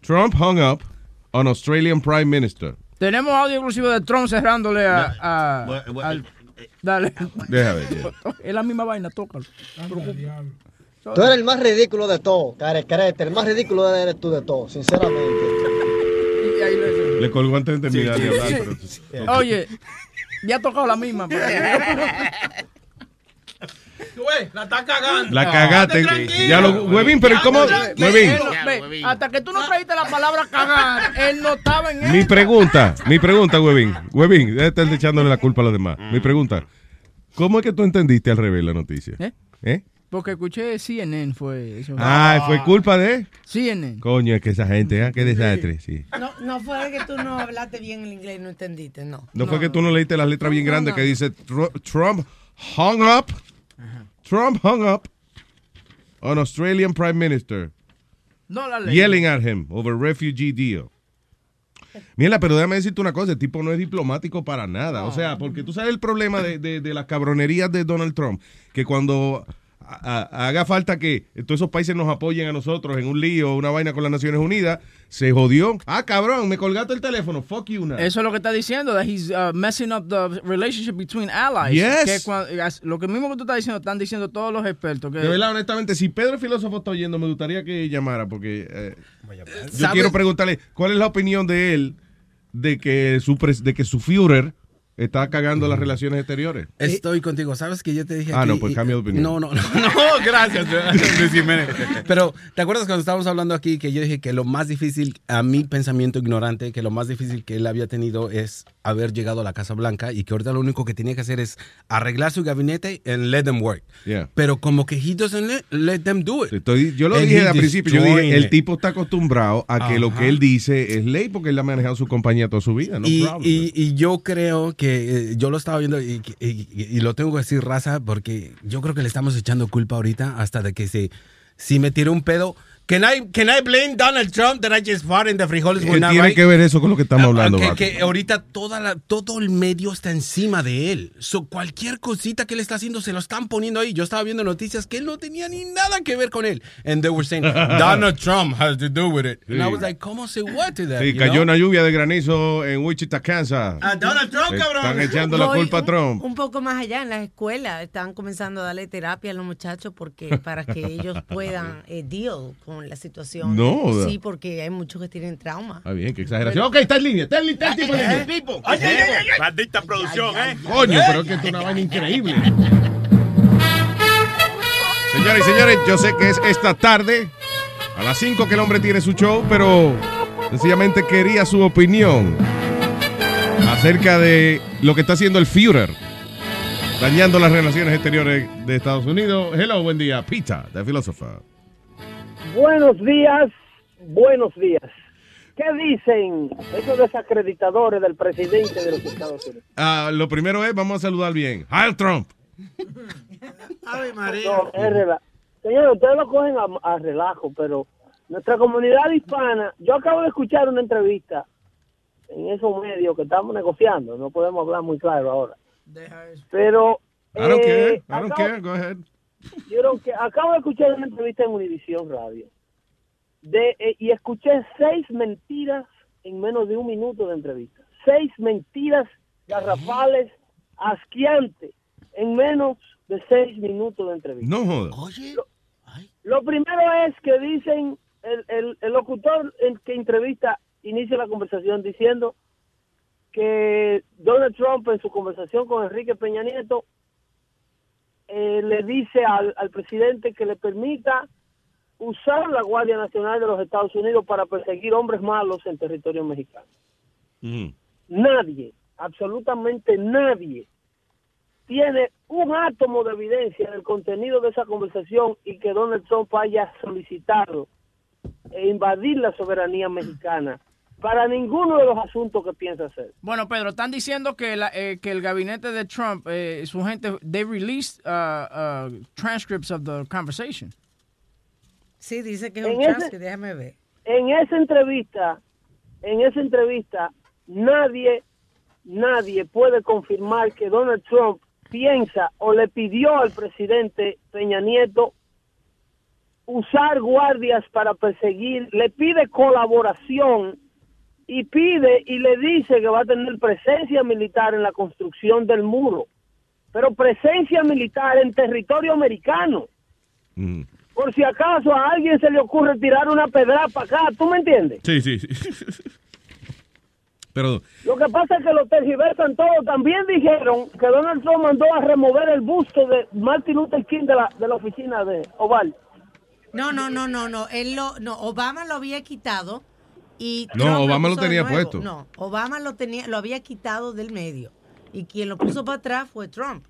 Speaker 19: Trump hung up on Australian Prime Minister.
Speaker 21: Tenemos audio exclusivo de Trump cerrándole a... a- al- dale.
Speaker 19: Yeah. [LAUGHS]
Speaker 21: Es la misma vaina, tócalo.
Speaker 27: Tú eres el más ridículo de todo, carecrete. El más ridículo eres tú de todo, sinceramente.
Speaker 19: Le colgó antes de terminar de hablar.
Speaker 21: Sí.
Speaker 19: pero-
Speaker 21: Oye, ya ha tocado la misma. pero- [LAUGHS]
Speaker 26: Güey, la está cagando.
Speaker 19: La cagaste. Ya lo, Huevín, pero ¿y ¿cómo? Huevín,
Speaker 21: no- hasta que tú no trajiste la palabra cagar, él no estaba en
Speaker 19: mi
Speaker 21: eso.
Speaker 19: pregunta, mi pregunta, Huevín. Huevín, debe estar echándole la culpa a los demás. Mi pregunta, ¿cómo es que tú entendiste al revés la noticia?
Speaker 21: ¿Eh?
Speaker 19: ¿Eh?
Speaker 21: Porque escuché CNN fue eso.
Speaker 19: Ah, fue culpa de...
Speaker 21: CNN.
Speaker 19: Coño, es que esa gente, ¿ah? qué desastre, sí.
Speaker 28: No, no fue que tú no hablaste bien el inglés y no entendiste, no.
Speaker 19: No, fue que tú no leíste las letras bien
Speaker 28: No,
Speaker 19: grandes
Speaker 28: no.
Speaker 19: que dice Tru- Trump hung up, Trump hung up on Australian Prime Minister,
Speaker 21: No la leí.
Speaker 19: yelling at him over refugee deal. Mira, pero déjame decirte una cosa, el tipo no es diplomático para nada. O sea, porque tú sabes el problema de, de- de las cabronerías de Donald Trump, que cuando a- haga falta que todos esos países nos apoyen a nosotros en un lío, una vaina con las Naciones Unidas, se jodió. Ah, cabrón, me colgaste el teléfono, fuck you now.
Speaker 21: Eso es lo que está diciendo, that he's uh, messing up the relationship between allies.
Speaker 19: Yes.
Speaker 21: Que lo que mismo que tú estás diciendo, están diciendo todos los expertos. Que
Speaker 19: De verdad, honestamente, si Pedro el filósofo está oyendo, me gustaría que llamara, porque eh, yo quiero preguntarle cuál es la opinión de él de que su de que su Führer está cagando las relaciones exteriores.
Speaker 20: Estoy contigo. ¿Sabes que yo te dije
Speaker 19: Ah,
Speaker 20: aquí?
Speaker 19: no, pues cambia de opinión.
Speaker 20: No, no, no, [LAUGHS] [LAUGHS] no, gracias, [LAUGHS] Luis Jiménez. Pero, ¿te acuerdas cuando estábamos hablando aquí que yo dije que lo más difícil, a mi pensamiento ignorante, que lo más difícil que él había tenido es haber llegado a la Casa Blanca y que ahorita lo único que tenía que hacer es arreglar su gabinete and let them work.
Speaker 19: Yeah.
Speaker 20: Pero como que he doesn't let, let them do it.
Speaker 19: Estoy- yo lo
Speaker 20: And
Speaker 19: dije al principio, yo dije, el tipo está acostumbrado a que lo
Speaker 20: Ajá.
Speaker 19: que él dice es ley porque él ha manejado su compañía toda su vida. No
Speaker 20: y, y- y yo creo que eh, yo lo estaba viendo y, y- y lo tengo que decir raza porque yo creo que le estamos echando culpa ahorita hasta de que se si me tiró un pedo Can I, can I blame Donald Trump that I just fought in the frijoles
Speaker 19: ¿Qué tiene
Speaker 20: right?
Speaker 19: que ver eso con lo que estamos hablando,
Speaker 20: que, que ahorita toda la, todo el medio está encima de él. So, cualquier cosita que él está haciendo se lo están poniendo ahí. Yo estaba viendo noticias que él no tenía ni nada que ver con él. And they were saying, [LAUGHS] Donald Trump has to do with it. And I
Speaker 19: Sí.
Speaker 20: was like, ¿cómo se what to that?
Speaker 19: Sí, cayó
Speaker 20: know?
Speaker 19: una lluvia de granizo en Wichita, Kansas.
Speaker 20: A Donald Trump,
Speaker 19: Le
Speaker 20: cabrón.
Speaker 19: Están echando la culpa a Trump.
Speaker 28: Un poco más allá, en las escuelas están comenzando a darle terapia a los muchachos porque para que ellos [LAUGHS] puedan eh, deal con la situación.
Speaker 19: No.
Speaker 28: Sí, porque hay muchos que tienen trauma.
Speaker 19: Está bien, qué exageración. Ok, está en línea, está en línea, está el tipo en línea.
Speaker 26: Tipo. Maldita producción, ¿eh?
Speaker 19: Coño, pero es que esto es una vaina increíble. Señoras y señores, yo sé que es esta tarde, a las 5 que el hombre tiene su show, pero sencillamente quería su opinión acerca de lo que está haciendo el Führer, dañando las relaciones exteriores de Estados Unidos. Hello, buen día, Pita, the philosopher.
Speaker 29: Buenos días, buenos días. ¿Qué dicen esos desacreditadores del presidente de los Estados Unidos?
Speaker 19: Ah, lo primero es, vamos a saludar bien. Heil Trump.
Speaker 29: No, es rela- Señores, ustedes lo cogen a, a relajo, pero nuestra comunidad hispana, yo acabo de escuchar una entrevista en esos medios que estamos negociando, no podemos hablar muy claro ahora. Pero
Speaker 19: I don't
Speaker 29: eh,
Speaker 19: care, I don't
Speaker 29: acabo-
Speaker 19: care, go ahead.
Speaker 29: Yo creo que acabo de escuchar una entrevista en Univisión Radio de, eh, y escuché seis mentiras en menos de un minuto de entrevista. Seis mentiras garrafales, asqueantes. en menos de seis minutos de entrevista.
Speaker 19: No joda.
Speaker 29: Lo, lo primero es que dicen, el, el, el locutor el que entrevista inicia la conversación diciendo que Donald Trump en su conversación con Enrique Peña Nieto eh, le dice al, al presidente que le permita usar la Guardia Nacional de los Estados Unidos para perseguir hombres malos en territorio mexicano. Nadie, absolutamente nadie, tiene un átomo de evidencia del contenido de esa conversación y que Donald Trump haya solicitado e invadir la soberanía mexicana para ninguno de los asuntos que piensa hacer.
Speaker 21: Bueno, Pedro, están diciendo que, la- eh, que el gabinete de Trump, eh, su gente, they released uh, uh, transcripts of the conversation.
Speaker 28: Sí, dice que es
Speaker 29: En
Speaker 28: un
Speaker 29: ese-
Speaker 28: transcript, déjame ver.
Speaker 29: En esa entrevista, en esa entrevista, nadie, nadie puede confirmar que Donald Trump piensa o le pidió al presidente Peña Nieto usar guardias para perseguir, le pide colaboración y pide y le dice que va a tener presencia militar en la construcción del muro, pero presencia militar en territorio americano. Por si acaso a alguien se le ocurre tirar una pedra para acá, ¿tú me entiendes?
Speaker 19: Sí, sí, sí. [LAUGHS] Pero,
Speaker 29: Lo que pasa es que lo tergiversan todo. También dijeron que Donald Trump mandó a remover el busto de Martin Luther King de la, de la oficina de Oval.
Speaker 28: No, no, no, no, no. Él lo, no, Obama lo había quitado y
Speaker 19: No,
Speaker 28: Trump
Speaker 19: Obama lo
Speaker 28: de
Speaker 19: tenía puesto.
Speaker 28: No, Obama lo tenía, lo había quitado del medio y quien lo puso para atrás fue Trump.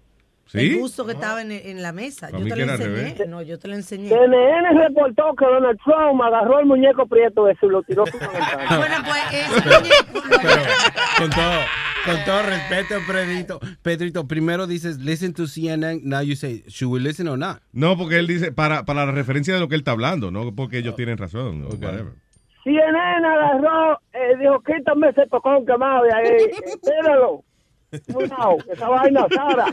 Speaker 19: ¿Sí?
Speaker 28: El busto que estaba en, en la mesa.
Speaker 29: Para
Speaker 28: Yo te lo enseñé.
Speaker 29: revés.
Speaker 28: No, yo te lo enseñé.
Speaker 29: CNN reportó que Donald Trump agarró el muñeco prieto ese y lo tiró por la. [LAUGHS]
Speaker 28: Bueno, pues
Speaker 20: con todo, con todo respeto, Pedrito. Pedrito, primero dices, listen to CNN, now you say, should we listen or not?
Speaker 19: no, porque él dice, para, para la referencia de lo que él está hablando, no porque ellos tienen razón. whatever.
Speaker 29: CNN agarró, eh, dijo, quítame ese tocón quemado de ahí. [LAUGHS] Cuidado, que esa vaina Sara.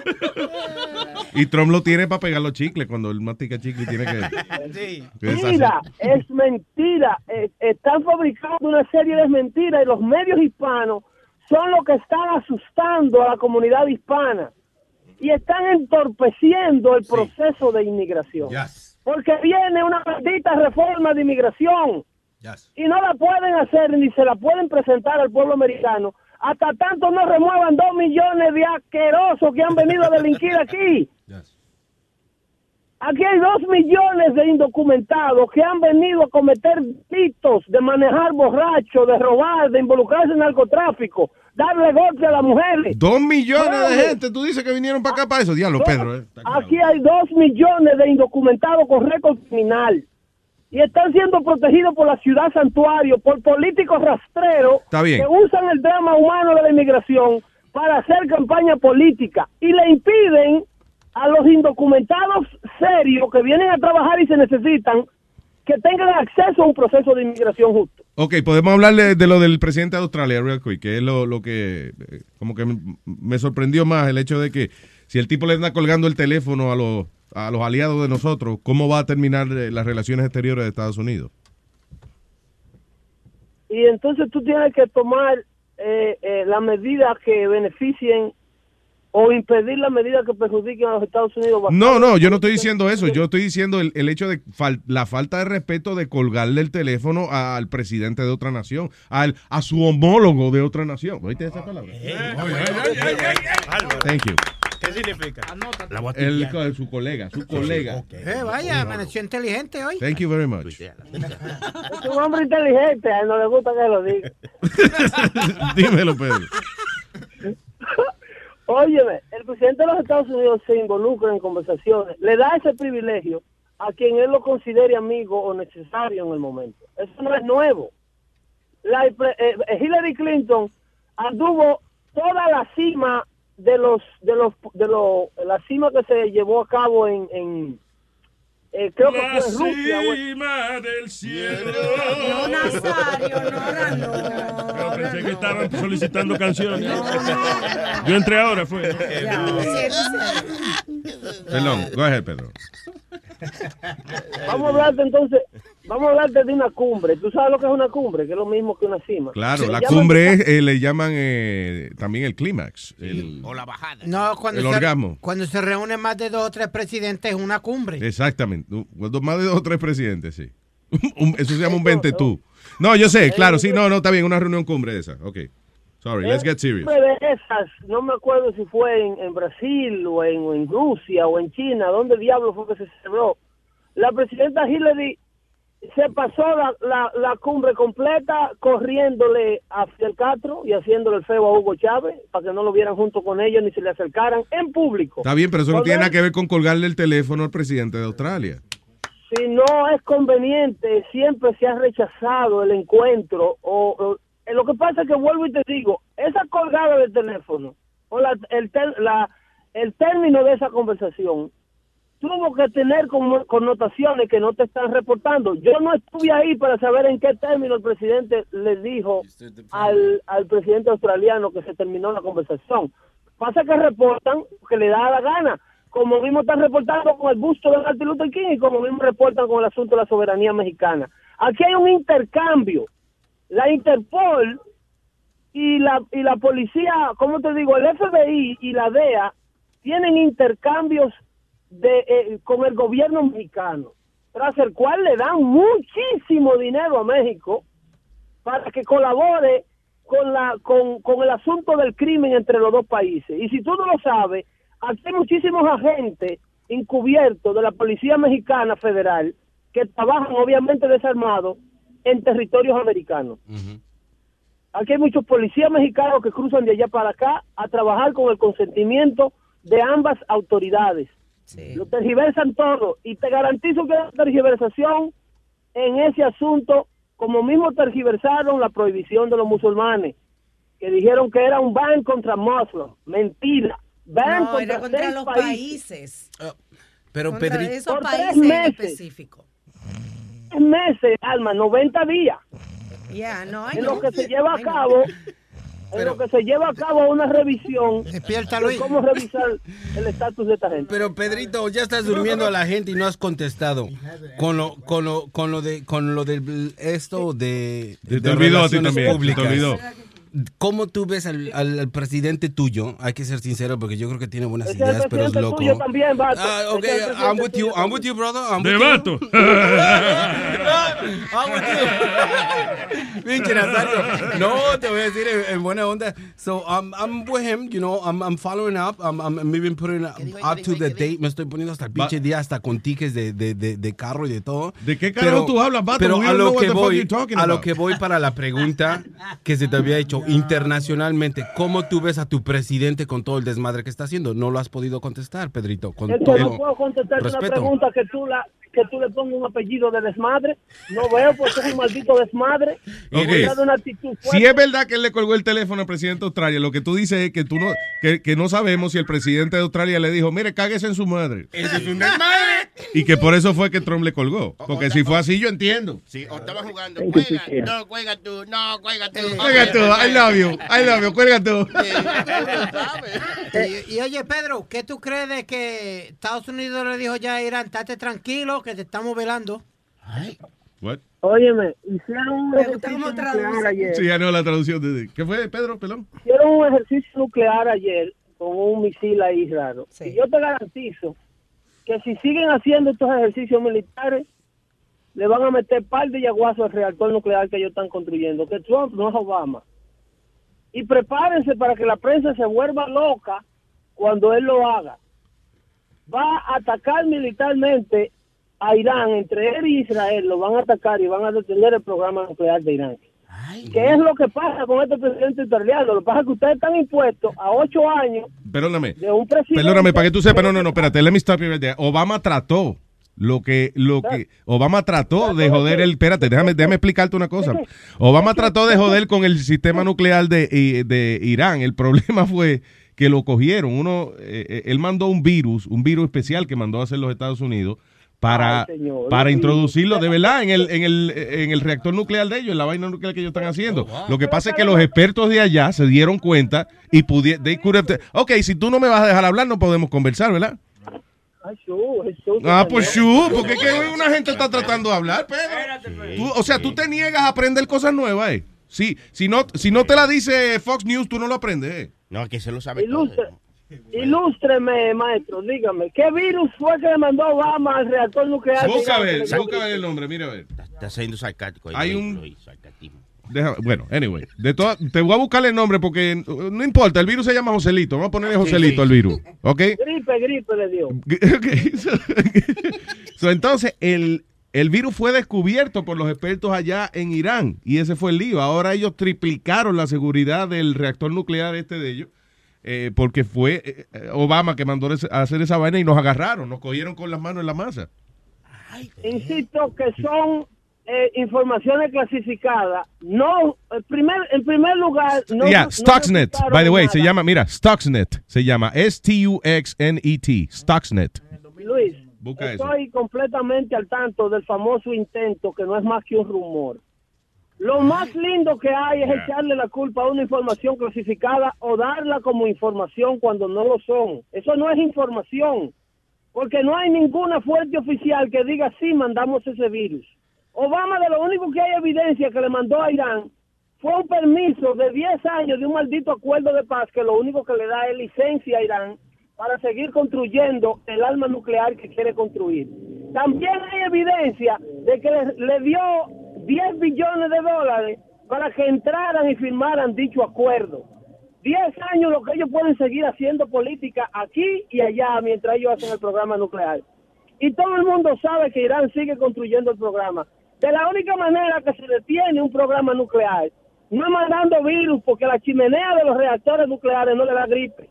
Speaker 19: Y Trump lo tiene para pegar los chicles cuando él mastica chicle y tiene que... deshacer.
Speaker 29: Mentira, es mentira. Están fabricando una serie de mentiras y los medios hispanos son los que están asustando a la comunidad hispana y están entorpeciendo el proceso de inmigración. Porque viene una maldita reforma de inmigración y no la pueden hacer ni se la pueden presentar al pueblo americano hasta tanto no remuevan dos millones de asquerosos que han venido a delinquir aquí. [LAUGHS] Aquí hay dos millones de indocumentados que han venido a cometer delitos de manejar borracho, de robar, de involucrarse en narcotráfico, darle golpe a las mujeres.
Speaker 19: Dos millones de gente, tú dices que vinieron para acá para eso. Diablo, Pedro. eh.
Speaker 29: Aquí hay dos millones de indocumentados con récord criminal y están siendo protegidos por la ciudad santuario, por políticos rastreros que usan el drama humano de la inmigración para hacer campaña política y le impiden a los indocumentados serios que vienen a trabajar y se necesitan que tengan acceso a un proceso de inmigración justo.
Speaker 19: Ok, podemos hablarle de lo del presidente de Australia, real quick, que es lo, lo que eh, como que me sorprendió más el hecho de que si el tipo le anda colgando el teléfono a los, a los aliados de nosotros, ¿cómo va a terminar eh, las relaciones exteriores de Estados Unidos?
Speaker 29: Y entonces tú tienes que tomar eh, eh, las medidas que beneficien o impedir las medidas que perjudiquen a los Estados Unidos.
Speaker 19: No, no, yo no estoy diciendo eso. Yo estoy diciendo el, el hecho de fal- la falta de respeto de colgarle el teléfono al presidente de otra nación, al, a su homólogo de otra nación. ¿Oíste esa palabra? Thank you.
Speaker 26: ¿Qué significa?
Speaker 19: El, co- su colega, su colega.
Speaker 22: Eh, vaya, amaneció inteligente hoy.
Speaker 19: Thank you very much.
Speaker 29: Es un hombre inteligente, a él no le gusta que lo diga. [LAUGHS]
Speaker 19: Dímelo, Pedro. [LAUGHS]
Speaker 29: Óyeme, el presidente de los Estados Unidos se involucra en conversaciones, le da ese privilegio a quien él lo considere amigo o necesario en el momento. Eso no es nuevo. La, eh, Hillary Clinton anduvo toda la cima de los de los de los la cima que se llevó a cabo en, en eh, creo que fue en Rusia. o-
Speaker 24: del cielo.
Speaker 28: No, Nazario, no,
Speaker 24: Pero pensé que estaban solicitando canciones. Yo entré ahora, fue.
Speaker 19: Perdón, go ahead, Pedro. [LAUGHS]
Speaker 29: Vamos a hablar de entonces, vamos a hablarte de una cumbre. ¿Tú sabes lo que es una cumbre? Que es lo mismo que una cima.
Speaker 19: Claro, la cumbre es, eh, le llaman eh, también el clímax.
Speaker 25: O la bajada.
Speaker 22: No, cuando
Speaker 19: El
Speaker 22: se,
Speaker 19: orgasmo.
Speaker 22: Cuando se reúnen más de dos o tres presidentes es una cumbre.
Speaker 19: Exactamente. Cuando más de dos o tres presidentes, sí. [LAUGHS] Un- eso se llama un 20 tú. No, yo sé, claro, sí, no, no, está bien, una reunión cumbre esa. Ok. Sorry, let's get serious.
Speaker 29: Una de esas, no me acuerdo si fue en, en Brasil o en, Rusia o en China, ¿dónde diablo fue que se celebró? La presidenta Hillary se pasó la, la, la cumbre completa corriéndole a Fidel Castro y haciéndole el feo a Hugo Chávez para que no lo vieran junto con ellos ni se le acercaran en público.
Speaker 19: Está bien, pero eso no tiene nada que ver con colgarle el teléfono al presidente de Australia.
Speaker 29: si no es conveniente, siempre se ha rechazado el encuentro. O, eh, lo que pasa es que vuelvo y te digo, esa colgada del teléfono o la- el, ter- la- el término de esa conversación tuvo que tener como- connotaciones que no te están reportando. Yo no estuve ahí para saber en qué término el presidente le dijo al, al presidente australiano que se terminó la conversación. Pasa que reportan que le da la gana, como mismo están reportando con el busto de Martin Luther King y como mismo reportan con el asunto de la soberanía mexicana. Aquí hay un intercambio. La Interpol y la, y la policía, ¿cómo te digo? El FBI y la DEA tienen intercambios de, eh, con el gobierno mexicano, tras el cual le dan muchísimo dinero a México para que colabore con, la, con, con el asunto del crimen entre los dos países. Y si tú no lo sabes, aquí hay muchísimos agentes encubiertos de la Policía Mexicana Federal que trabajan obviamente desarmados en territorios americanos. Aquí hay muchos policías mexicanos que cruzan de allá para acá a trabajar con el consentimiento de ambas autoridades. Lo tergiversan todo y te garantizo que hay tergiversación en ese asunto, como mismo tergiversaron la prohibición de los musulmanes, que dijeron que era un ban contra muslims. Mentira. Ban
Speaker 28: No, era contra
Speaker 29: seis
Speaker 28: los países.
Speaker 20: Pero
Speaker 28: Contra
Speaker 20: Pedrito,
Speaker 28: esos
Speaker 29: Por
Speaker 28: países
Speaker 29: tres meses.
Speaker 28: específico.
Speaker 29: Tres meses, Alma, 90 días.
Speaker 28: Ya, no, I
Speaker 29: en lo que se lleva a cabo en lo que se lleva a cabo una revisión
Speaker 22: Despierta,
Speaker 29: de cómo revisar el estatus de esta gente.
Speaker 20: Pero Pedrito, ya estás durmiendo a la gente y no has contestado con lo con lo con lo de con lo del esto de, de
Speaker 19: olvidó te
Speaker 20: públicas.
Speaker 19: olvidó.
Speaker 20: ¿Cómo tú ves al, al- al presidente tuyo? Hay que ser sincero porque yo creo que tiene buenas
Speaker 29: Ese es el
Speaker 20: ideas, pero es loco.
Speaker 29: tuyo también, vato.
Speaker 20: Ah, ok,
Speaker 29: es el
Speaker 20: I'm with you, I'm with you, brother. I'm
Speaker 24: De vato. [LAUGHS]
Speaker 20: I'm with you. [LAUGHS] Pinche Nazario. No, te voy a decir en, en buena onda. So, um, I'm with him, you know, I'm, I'm following up, I'm, I'm even putting up to the date. Me estoy poniendo hasta el pinche día, hasta con tickets de, de, de, de carro y de todo.
Speaker 19: ¿De qué carajo tú hablas, vato?
Speaker 20: Pero
Speaker 19: We
Speaker 20: a lo que
Speaker 19: the fuck
Speaker 20: voy,
Speaker 19: you're talking
Speaker 20: a lo
Speaker 19: about.
Speaker 20: que voy para la pregunta que se te había hecho internacionalmente, ¿cómo tú ves a tu presidente con todo el desmadre que está haciendo? No lo has podido contestar, Pedrito, con todo
Speaker 29: no puedo contestarte una pregunta que tú la que tú le pongas un apellido de desmadre. No veo porque es un maldito desmadre. [LAUGHS] Una actitud
Speaker 19: Si es verdad que él le colgó el teléfono al presidente de Australia, lo que tú dices es que tú no, que, que no sabemos si el presidente de Australia le dijo, mire, cáguese en su madre.
Speaker 20: Eso es un desmadre.
Speaker 19: Y que por eso fue que Trump le colgó. Porque si fue así, yo entiendo.
Speaker 25: Sí, o estaba jugando. Juega, no, juega tú, no, juega tú. [LAUGHS]
Speaker 19: Cuelga tú, I love you, I love you, cuelga tú. [LAUGHS]
Speaker 22: Y, y oye, Pedro, ¿qué tú crees de que Estados Unidos le dijo ya a Irán, estate tranquilo, que te estamos velando?
Speaker 19: What?
Speaker 29: Óyeme, hicieron un ejercicio
Speaker 28: cómo
Speaker 29: nuclear ayer.
Speaker 19: Sí, ya no la traducción de... ¿Qué fue, Pedro? Pelón.
Speaker 29: Hicieron un ejercicio nuclear ayer con un misil ahí raro. Y yo te garantizo que si siguen haciendo estos ejercicios militares, le van a meter par de yaguazos al reactor nuclear que ellos están construyendo. Que Trump no es Obama. Y prepárense para que la prensa se vuelva loca cuando él lo haga. Va a atacar militarmente a Irán, entre él y Israel, lo van a atacar y van a detener el programa nuclear de Irán. ¿Qué es lo que pasa con este presidente italiano? Lo que pasa es que ustedes están impuestos a ocho años
Speaker 19: Perdóname.
Speaker 29: de un presidente.
Speaker 19: Perdóname, para que tú sepas, no, no, no, espérate, let me stop you right there. Obama trató lo que, lo que, Obama trató de joder el, espérate, déjame, déjame explicarte una cosa. Obama trató de joder con el sistema nuclear de, de Irán. El problema [LAUGHS] fue que lo cogieron. Uno, eh, eh, él mandó un virus, un virus especial que mandó a hacer los Estados Unidos para,
Speaker 29: Ay, señor,
Speaker 19: para
Speaker 29: sí.
Speaker 19: introducirlo de verdad en el, en, el, en el reactor nuclear de ellos, en la vaina nuclear que ellos están haciendo. Lo que pasa es que los expertos de allá se dieron cuenta y pudieron... Ok, si tú no me vas a dejar hablar, no podemos conversar, ¿verdad? Ah, pues Shu, porque es que una gente está tratando de hablar, Pedro. Tú- o sea, tú te niegas a aprender cosas nuevas, ¿eh? Sí, si no, si no te la dice Fox News, tú no lo aprendes, ¿eh?
Speaker 25: No, que se lo sabe
Speaker 29: Ilustre, ilústreme, maestro, dígame. ¿Qué virus fue que le mandó Obama al reactor nuclear?
Speaker 19: Busca a ver, busca a ver el nombre, mira a ver.
Speaker 25: Está siendo sarcástico. ahí,
Speaker 19: Hay un-
Speaker 25: Luis, sarcastismo.
Speaker 19: Deja- bueno, anyway, de toda- te voy a buscarle el nombre porque no importa, el virus se llama Joselito, vamos a ponerle Joselito al virus, ¿ok?
Speaker 29: Gripe, gripe le dio. [LAUGHS]
Speaker 19: Ok, so- [LAUGHS] so, entonces, el, el virus fue descubierto por los expertos allá en Irán y ese fue el lío. Ahora ellos triplicaron la seguridad del reactor nuclear este de ellos eh, porque fue eh, eh, Obama que mandó a hacer esa vaina y nos agarraron, nos cogieron con las manos en la masa.
Speaker 29: Insisto que son eh, informaciones clasificadas. No, en primer, en primer lugar, no.
Speaker 19: yeah,
Speaker 29: no
Speaker 19: Stuxnet,
Speaker 29: resultaron
Speaker 19: by the way,
Speaker 29: nada.
Speaker 19: se llama, mira, Stuxnet, se llama S-T-U-X-N-E-T, Stuxnet.
Speaker 29: Luis,
Speaker 19: Busca eso.
Speaker 29: estoy completamente al tanto del famoso intento que no es más que un rumor. Lo más lindo que hay es echarle la culpa a una información clasificada o darla como información cuando no lo son. Eso no es información, porque no hay ninguna fuente oficial que diga sí mandamos ese virus. Obama de lo único que hay evidencia que le mandó a Irán fue un permiso de 10 años de un maldito acuerdo de paz que lo único que le da es licencia a Irán para seguir construyendo el arma nuclear que quiere construir. También hay evidencia de que le, le dio 10 billones de dólares para que entraran y firmaran dicho acuerdo. 10 años lo que ellos pueden seguir haciendo política aquí y allá mientras ellos hacen el programa nuclear. Y todo el mundo sabe que Irán sigue construyendo el programa. De la única manera que se detiene un programa nuclear no mandando virus porque la chimenea de los reactores nucleares no le da gripe.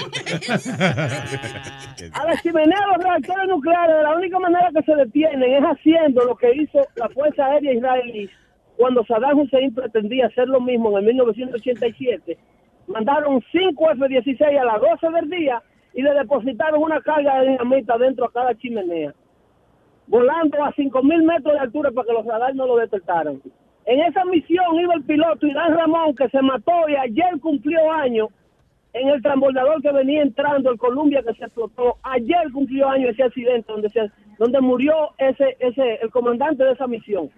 Speaker 29: [LAUGHS] A la chimenea de los reactores nucleares, la única manera que se detienen es haciendo lo que hizo la Fuerza Aérea Israelí cuando Saddam Hussein pretendía hacer lo mismo en el 1987. Mandaron cinco F-16 a las 12 del día y le depositaron una carga de dinamita dentro a cada chimenea, volando a 5.000 metros de altura para que los radares no lo detectaran. En esa misión iba el piloto Irán Ramón, que se mató y ayer cumplió años en el transbordador que venía entrando, el Columbia que se explotó. Ayer cumplió años ese accidente donde se, donde murió ese, ese, el comandante de esa misión.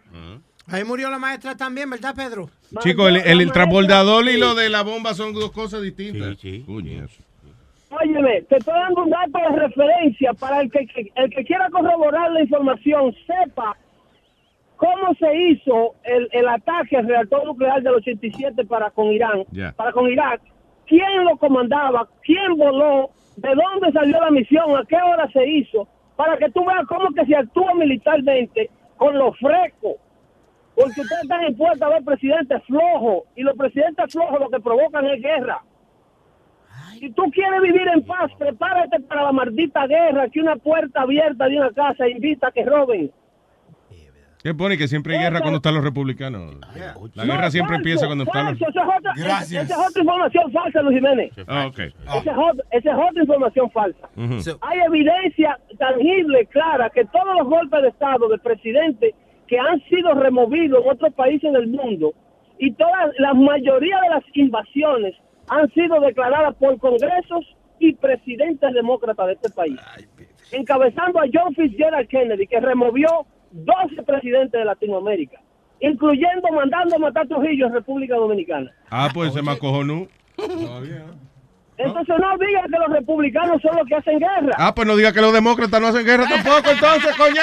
Speaker 22: Ahí murió la maestra también, ¿verdad, Pedro?
Speaker 19: Chicos, el, el, el transbordador y lo de la bomba son dos cosas distintas. Coño, eso.
Speaker 29: Óyeme, te estoy dando un dato de referencia para el que, que- el que quiera corroborar la información, sepa cómo se hizo el, el ataque al reactor nuclear del 87 para con Irán, para con Irak, quién lo comandaba, quién voló, de dónde salió la misión, a qué hora se hizo, para que tú veas cómo que se actúa militarmente con los frescos. Porque ustedes están impuestos a ver presidentes flojos y los presidentes flojos lo que provocan es guerra. Si tú quieres vivir en paz, prepárate para la maldita guerra, que una puerta abierta de una casa invita a que roben.
Speaker 19: ¿Qué pone que siempre hay guerra cuando están los republicanos? La guerra siempre empieza cuando están los...
Speaker 29: falso, esa es otra-
Speaker 19: Gracias.
Speaker 29: Esa es otra información falsa, Luis Jiménez.
Speaker 19: Ah, ok.
Speaker 29: Esa es otra- información falsa. Hay evidencia tangible, clara, que todos los golpes de Estado de presidente que han sido removidos en otros países del mundo y toda la mayoría de las invasiones han sido declaradas por congresos y presidentes demócratas de este país. Encabezando a John Fitzgerald Kennedy, que removió 12 presidentes de Latinoamérica, incluyendo mandando a matar a Trujillo en República Dominicana.
Speaker 19: Ah, pues se me acojonó.
Speaker 29: Entonces no digan que los republicanos son los que hacen guerra.
Speaker 19: Ah, pues no diga que los demócratas no hacen guerra tampoco, entonces, coño.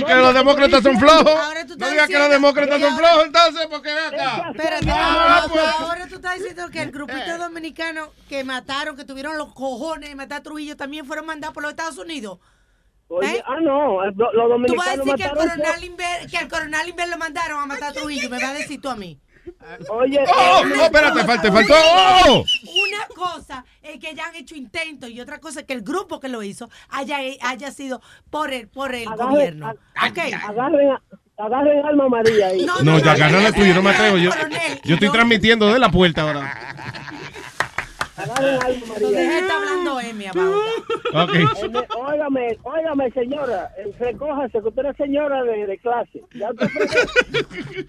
Speaker 29: no,
Speaker 19: que los demócratas son flojos. No diga que los demócratas son flojos, entonces, porque ve acá.
Speaker 28: Espérate,
Speaker 19: Ah,
Speaker 28: ahora,
Speaker 19: pues.
Speaker 28: ahora tú estás diciendo que el grupito dominicano que mataron, que tuvieron los cojones de matar a Trujillo, también fueron mandados por los Estados Unidos.
Speaker 29: Oye, ah, no, el- lo- los
Speaker 28: Tú vas a
Speaker 29: dominicanos
Speaker 28: decir que el coronel Inver, que el coronel Inver lo mandaron a matar a Trujillo, me vas a decir tú a mí.
Speaker 29: Oye,
Speaker 19: Oh,
Speaker 29: eh,
Speaker 19: oh, espérate, falta, faltó. Oh.
Speaker 28: Una cosa es que ya han hecho intentos y otra cosa es que el grupo que lo hizo haya, haya sido por el, por el
Speaker 29: Agarre-
Speaker 28: gobierno.
Speaker 29: a-
Speaker 28: Ok.
Speaker 29: agarren, agarren alma María ahí.
Speaker 28: No,
Speaker 19: No,
Speaker 28: no,
Speaker 19: ya
Speaker 28: no, no,
Speaker 19: agarra la tuya, no me atrevo. Yo,
Speaker 28: coronel,
Speaker 19: yo estoy
Speaker 28: no.
Speaker 19: transmitiendo de la puerta ahora.
Speaker 29: Algo, María.
Speaker 28: Deja está hablando Emi, about
Speaker 19: Ok.
Speaker 29: Me- Óigame, óigame, señora, eh, recójase, que usted es señora de, de clase. Ya usted [LAUGHS]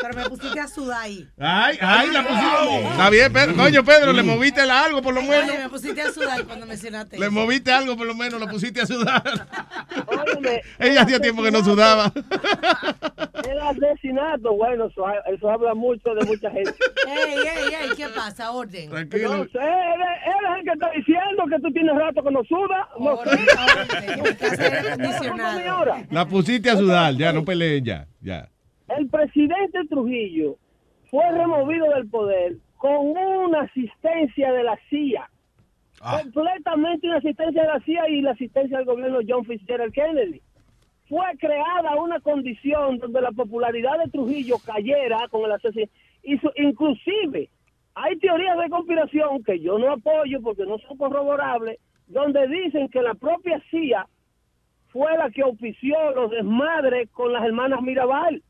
Speaker 28: Pero me pusiste a sudar ahí.
Speaker 19: Ay, ay, la pusiste. Está bien, Pedro. Coño, Pedro, le moviste la algo por lo menos.
Speaker 28: Oye, me pusiste a sudar cuando mencionaste
Speaker 19: Le moviste algo por lo menos, lo pusiste a sudar.
Speaker 29: Óigame, [LAUGHS]
Speaker 19: Ella hacía tiempo que no sudaba.
Speaker 29: El asesinato, bueno, eso, eso habla mucho de mucha gente.
Speaker 28: Ey, ey, ey, ¿qué pasa? Orden.
Speaker 29: No eres el que está diciendo que tú tienes rato que no suda. No.
Speaker 19: La pusiste a sudar, ya, no peleen ya, ya.
Speaker 29: El presidente Trujillo fue removido del poder con una asistencia de la CIA. Completamente una asistencia de la CIA y la asistencia del gobierno John Fitzgerald Kennedy. Fue creada una condición donde la popularidad de Trujillo cayera con el asesinato. Inclusive, hay teorías de conspiración que yo no apoyo porque no son corroborables, donde dicen que la propia CIA fue la que auspició los desmadres con las hermanas Mirabal.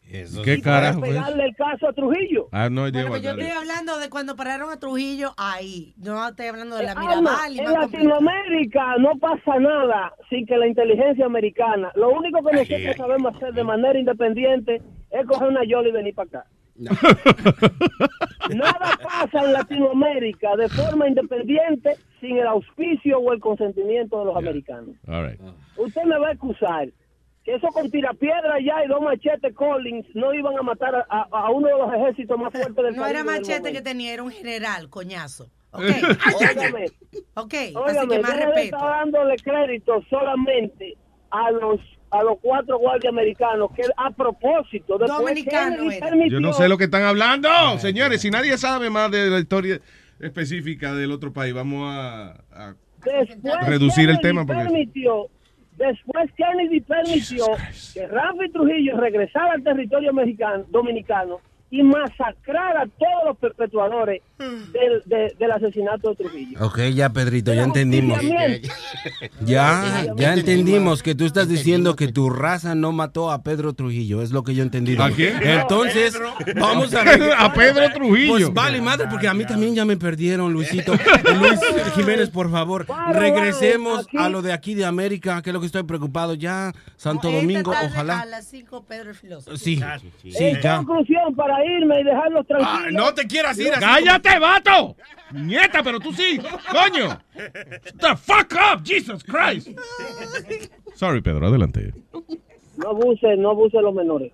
Speaker 19: ¿Qué carajo
Speaker 29: Para
Speaker 19: es?
Speaker 29: pegarle el caso a Trujillo.
Speaker 19: Ah, no,
Speaker 28: Bueno, pues yo estoy hablando de cuando pararon a Trujillo ahí. No estoy hablando de la
Speaker 29: Alma,
Speaker 28: Mirabal. y
Speaker 29: en
Speaker 28: complicado.
Speaker 29: Latinoamérica no pasa nada sin que la inteligencia americana, lo único que nosotros sabemos hacer de manera independiente es coger una yola y venir para acá. [LAUGHS] Nada pasa en Latinoamérica de forma independiente sin el auspicio o el consentimiento de los americanos.
Speaker 19: All right.
Speaker 29: Usted me va a excusar que eso con tirapiedra ya y dos machetes Collins no iban a matar a, a- a uno de los ejércitos más fuertes del
Speaker 28: No
Speaker 29: Caribe
Speaker 28: era machete que tenía, era un general, coñazo. Ok.
Speaker 29: Óigame,
Speaker 28: ok, así que más respeto.
Speaker 29: estar dándole crédito solamente a los a los cuatro guardias americanos que a propósito después
Speaker 28: Dominicano
Speaker 19: Yo no sé lo que están hablando, señores. Si nadie sabe más de la historia específica del otro país, vamos a, reducir el tema porque-
Speaker 29: permitió después Kennedy permitió que Ramfi Trujillo regresara al territorio mexicano dominicano y masacrara a todos los perpetuadores del, de- del asesinato de Trujillo
Speaker 20: Ok, ya Pedrito, ya entendimos. Ya, ya entendimos que tú estás diciendo que tu raza no mató a Pedro Trujillo, es lo que yo he entendido.
Speaker 19: ¿A quién?
Speaker 20: Entonces, vamos a [LAUGHS]
Speaker 19: A Pedro Trujillo.
Speaker 20: Pues vale, madre, porque a mí también ya me perdieron, Luisito. Luis Jiménez, por favor, regresemos a lo de aquí de América, que es lo que estoy preocupado ya. Santo Domingo,
Speaker 28: tarde A
Speaker 20: ojalá.
Speaker 28: las 5, Pedro filósofo.
Speaker 20: Sí,
Speaker 29: en
Speaker 20: sí, ya.
Speaker 29: conclusión para irme y dejarlos tranquilos
Speaker 20: Ah, no te quieras ir así.
Speaker 19: ¡Cállate, vato! ¡Nieta, pero tú sí! ¡Coño! ¡The fuck up! ¡Jesus Christ! Sorry, Pedro, adelante.
Speaker 29: No abuse, no abuse de los menores.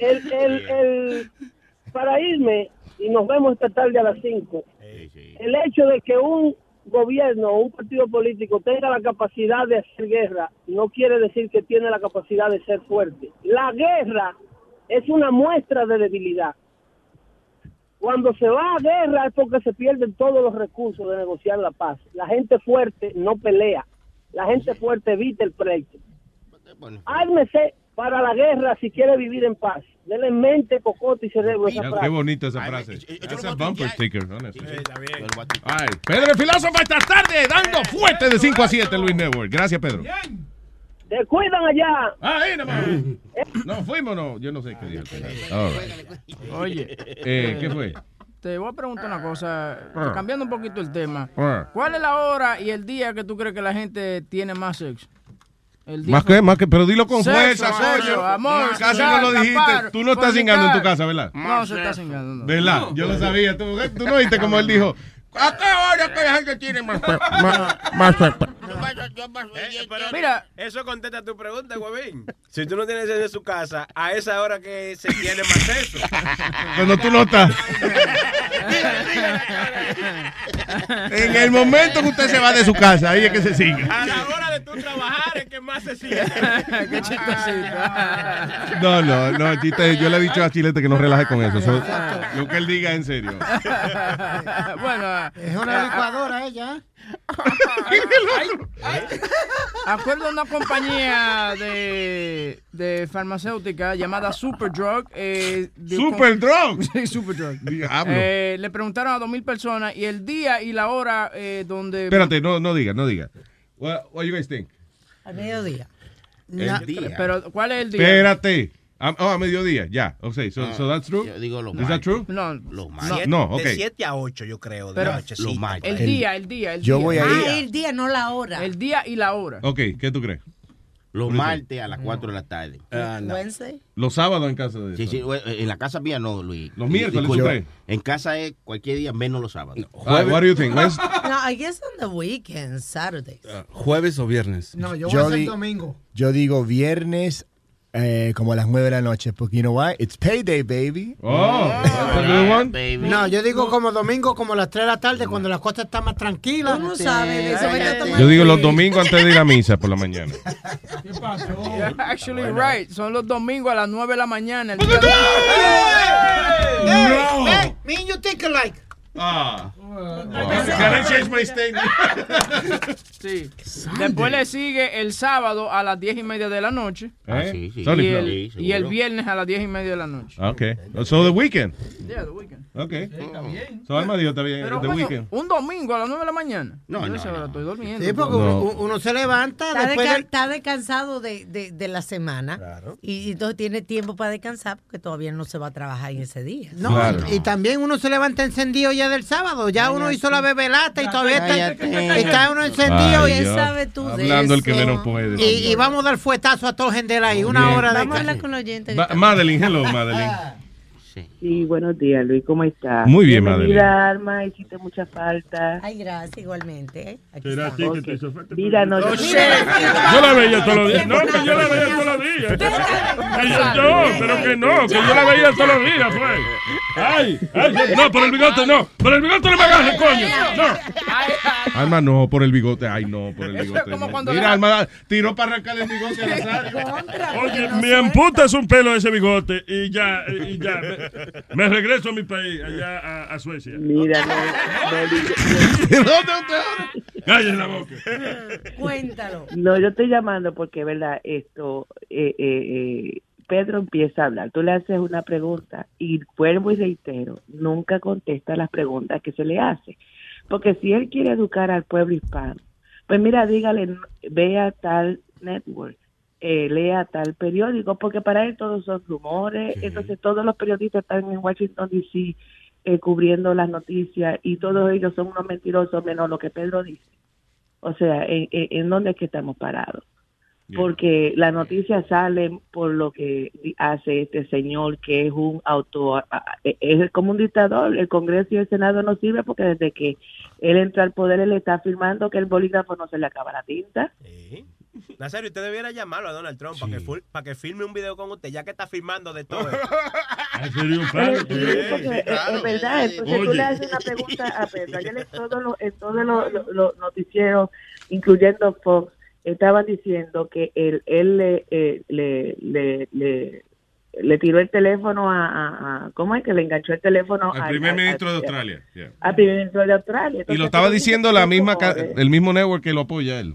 Speaker 29: El, el, el, para irme, y nos vemos esta tarde a las 5, el hecho de que un gobierno o un partido político tenga la capacidad de hacer guerra no quiere decir que tiene la capacidad de ser fuerte. La guerra es una muestra de debilidad. Cuando se va a guerra es porque se pierden todos los recursos de negociar la paz. La gente fuerte no pelea. La gente fuerte evita el pleito. Ármese para la guerra si quiere vivir en paz. Dele en mente, cocote y cerebro esa
Speaker 19: Qué
Speaker 29: frase.
Speaker 19: bonita esa frase. That's a bumper sticker.
Speaker 26: Está bien.
Speaker 19: All right. Pedro el filósofo esta tarde dando fuerte de 5 a 7 Luis Network. Gracias, Pedro.
Speaker 29: ¡Se cuidan allá!
Speaker 19: Ahí nomás. [LAUGHS] No, fuimos, no. Yo no sé qué dijo. right.
Speaker 21: Oye.
Speaker 19: Eh, ¿Qué fue?
Speaker 21: Te voy a preguntar una cosa,
Speaker 19: Ah.
Speaker 21: cambiando un poquito el tema.
Speaker 19: Ah.
Speaker 21: ¿Cuál es la hora y el día que tú crees que la gente tiene más sexo?
Speaker 19: Más que, más que, pero dilo con
Speaker 21: Sexo,
Speaker 19: fuerza,
Speaker 21: sexo,
Speaker 19: coño.
Speaker 21: amor,
Speaker 19: Casi
Speaker 21: sudar,
Speaker 19: no lo dijiste.
Speaker 21: tapar,
Speaker 19: Tú no estás cingando en tu casa, ¿verdad?
Speaker 21: No, se está cingando. no.
Speaker 19: ¿Verdad? Yo lo sabía. Tú, tú no viste como él dijo. ¿A qué hora que la gente tiene más más
Speaker 21: Mira,
Speaker 26: Eso contesta tu pregunta, huevín. Si tú no tienes sexo en su casa, a esa hora que se tiene más sexo. [LAUGHS]
Speaker 19: Cuando tú no estás. En el momento que usted se va de su casa, ahí es que se sigue.
Speaker 26: A la hora de tú trabajar es que más se sigue. [LAUGHS]
Speaker 21: Qué chistecito.
Speaker 19: No, no, no, chiste, yo le he dicho a Chilete que no relaje con eso. So, lo que él diga en serio. [LAUGHS]
Speaker 21: bueno,
Speaker 22: Es una licuadora ella. [LAUGHS] [LAUGHS] [LAUGHS]
Speaker 21: acuerdo a una compañía de, de farmacéutica llamada Superdrug. Eh,
Speaker 19: ¿Superdrug?
Speaker 21: Sí, Superdrug. Eh, le preguntaron a dos mil personas y el día y la hora eh, donde...
Speaker 19: Espérate, no, no diga, no diga. What, what you guys think?
Speaker 28: Al mediodía.
Speaker 21: Na- Pero, ¿cuál es el día?
Speaker 19: Espérate. Ah, oh, a mediodía, ya. Okay, so, so that's true?
Speaker 25: Yo digo los
Speaker 19: Is that true?
Speaker 21: No,
Speaker 25: Los
Speaker 19: No, no, ok.
Speaker 26: De 7 a 8, yo creo, de
Speaker 21: Pero-
Speaker 26: la.
Speaker 25: Los martes.
Speaker 21: el día, el día, el
Speaker 19: Yo
Speaker 21: día.
Speaker 19: voy a
Speaker 28: Ah, el día, no la hora.
Speaker 21: El día y la hora.
Speaker 19: Ok, ¿qué tú crees?
Speaker 25: Los martes a las 4 de la tarde.
Speaker 28: Wednesday.
Speaker 19: Los sábados en casa de
Speaker 25: Sí, sí, en la casa mía no, Luis.
Speaker 19: Los miércoles,
Speaker 25: Disculpe,
Speaker 19: ¿tú crees?
Speaker 25: En casa es cualquier día menos los sábados.
Speaker 19: Ah, what do you think? Wednesday? [LAUGHS]
Speaker 28: No, I guess on the weekend, Saturdays.
Speaker 20: ¿Jueves o viernes?
Speaker 22: No, yo
Speaker 30: Yo
Speaker 22: voy a hacer domingo.
Speaker 30: Yo digo viernes eh, como a las 9 de la noche, porque you know what? It's payday, baby.
Speaker 19: Oh, that's a good one.
Speaker 22: No, yo digo como domingo, como a las 3 de la tarde, cuando la cosa está más tranquila.
Speaker 28: Uno sabe de eso, a tomar
Speaker 19: Yo digo los domingos antes de ir a misa por la mañana.
Speaker 21: You're actually right. Son los domingos a las 9 de la mañana. el día
Speaker 22: Hey, hey, me and you think alike.
Speaker 19: Ah.
Speaker 21: Can I change my statement? Sí. Después le sigue el sábado a las 10 y media de la noche.
Speaker 19: Ah, sí, sí.
Speaker 21: Y, el, y el viernes a las 10 y media de la noche.
Speaker 19: Okay. So the weekend.
Speaker 21: Yeah, the weekend.
Speaker 19: Okay. So Alma dijo, está bien,
Speaker 21: Pero
Speaker 19: the
Speaker 21: coño,
Speaker 19: weekend.
Speaker 21: un domingo a las 9 de la mañana.
Speaker 25: No,
Speaker 21: Yo
Speaker 25: no,
Speaker 21: hora
Speaker 25: no.
Speaker 21: estoy durmiendo.
Speaker 22: Sí, porque
Speaker 19: No.
Speaker 22: uno, se levanta
Speaker 28: Está,
Speaker 22: después del...
Speaker 28: está descansado de, de, de la semana y entonces tiene tiempo para descansar porque todavía no se va a trabajar en ese día.
Speaker 22: No, y, y también uno se levanta encendido ya del sábado. Ya uno hizo la bebelata y todavía está, está uno encendido.
Speaker 19: Ay,
Speaker 22: y,
Speaker 28: sabe tú de
Speaker 19: Hablando el que
Speaker 28: eso?
Speaker 19: menos puede.
Speaker 22: y, y vamos a dar fuetazo a todo Gendel ahí. Una
Speaker 19: Bien.
Speaker 22: hora de...
Speaker 28: Vamos a hablar con los oyentes.
Speaker 19: Madeline, hello, Madeline. [LAUGHS]
Speaker 31: Sí, buenos días, Luis, ¿cómo estás?
Speaker 19: Muy bien,
Speaker 31: Bienvenida, Alma, hiciste mucha falta.
Speaker 28: Ay, gracias, igualmente. Aquí
Speaker 24: Será
Speaker 28: está.
Speaker 24: a ti que te hizo falta.
Speaker 31: Mira, no,
Speaker 24: Yo la veía todos los días. No, que yo la veía todos los días. Yo, pero que no, que yo la veía todos los días, pues. Ay, ay, no, por el bigote no. Por el bigote no me agarres, coño. No.
Speaker 19: Alma, no, por el bigote. Ay, no, por el bigote. no. Mira, Alma tiró para arrancar el bigote al azar.
Speaker 24: Oye, me amputas un pelo de ese bigote y ya, y ya. [LAUGHS] Me, regreso a mi país, allá a, a Suecia.
Speaker 31: Mira, no, no, [LAUGHS]
Speaker 24: Cállate la boca.
Speaker 28: Cuéntalo.
Speaker 31: no, yo estoy llamando porque, verdad, esto, eh, eh, eh, Pedro empieza a hablar. Tú le haces una pregunta y vuelvo y reitero, nunca contesta las preguntas que se le hace. Porque si él quiere educar al pueblo hispano, pues mira, dígale, vea tal network, eh, lea tal periódico, porque para él todos son rumores. Entonces todos los periodistas están en Washington, D.C. eh, cubriendo las noticias y todos ellos son unos mentirosos menos lo que Pedro dice. O sea, ¿en, dónde es que estamos parados? Porque las noticias salen por lo que hace este señor que es un auto, a- a- es como un dictador. El Congreso y el Senado no sirve porque desde que él entra al poder él está afirmando que el bolígrafo no se le acaba la tinta.
Speaker 26: Nazario, usted debiera llamarlo a Donald Trump para, que para que filme un video con usted, ya que está filmando de todo. [LAUGHS]
Speaker 24: sería un
Speaker 31: Eh, sí, porque es- es verdad, entonces tú le haces una pregunta a Pedro. Ayer en todos los en todos los los- los noticieros, incluyendo Fox, estaban diciendo que él, él le, eh, le, le, le, le tiró el teléfono a, a- a- ¿cómo es que le enganchó el teléfono
Speaker 19: Al
Speaker 31: al-
Speaker 19: primer
Speaker 31: al-
Speaker 19: ministro de
Speaker 31: al-
Speaker 19: Australia. yeah.
Speaker 31: Al primer ministro de Australia.
Speaker 19: Y lo estaba diciendo la misma, el mismo network que lo apoya él.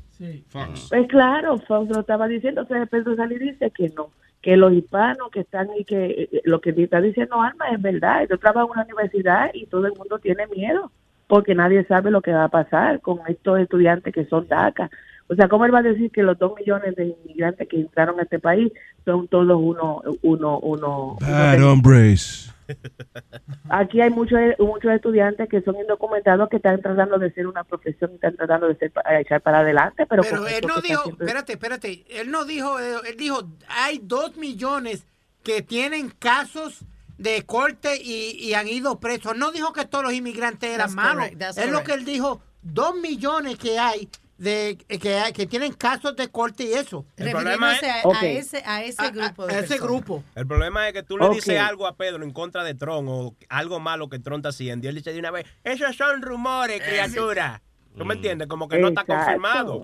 Speaker 19: Fox.
Speaker 31: Pues claro, Fox lo estaba diciendo, entonces Pedro sale y dice que no, que los hispanos que están y que eh, lo que está diciendo Alma es verdad. Yo trabajo en una universidad y todo el mundo tiene miedo porque nadie sabe lo que va a pasar con estos estudiantes que son DACA. O sea, ¿cómo él va a decir que los dos millones de inmigrantes que entraron a este país son todos uno, uno, uno,
Speaker 19: Bad hombres. [LAUGHS]
Speaker 31: Aquí hay muchos muchos estudiantes que son indocumentados que están tratando de ser una profesión, están tratando de ser a echar para adelante, pero,
Speaker 22: Pero él no dijo,
Speaker 31: haciendo-
Speaker 22: espérate, espérate, él no dijo, eh, él dijo, hay dos millones que tienen casos de corte y, y han ido presos. No dijo que todos los inmigrantes eran
Speaker 28: That's
Speaker 22: malos.
Speaker 28: correct,
Speaker 22: es lo que él dijo, dos millones que hay de que, que tienen casos de corte y eso.
Speaker 26: El problema es-
Speaker 28: a, ese, a ese grupo de
Speaker 22: a ese grupo.
Speaker 26: El problema es que tú le dices algo a Pedro en contra de Tron o algo malo que Tron está haciendo. Y él dice de una vez, esos son rumores, criatura. ¿Tú me entiendes? Como que no está confirmado.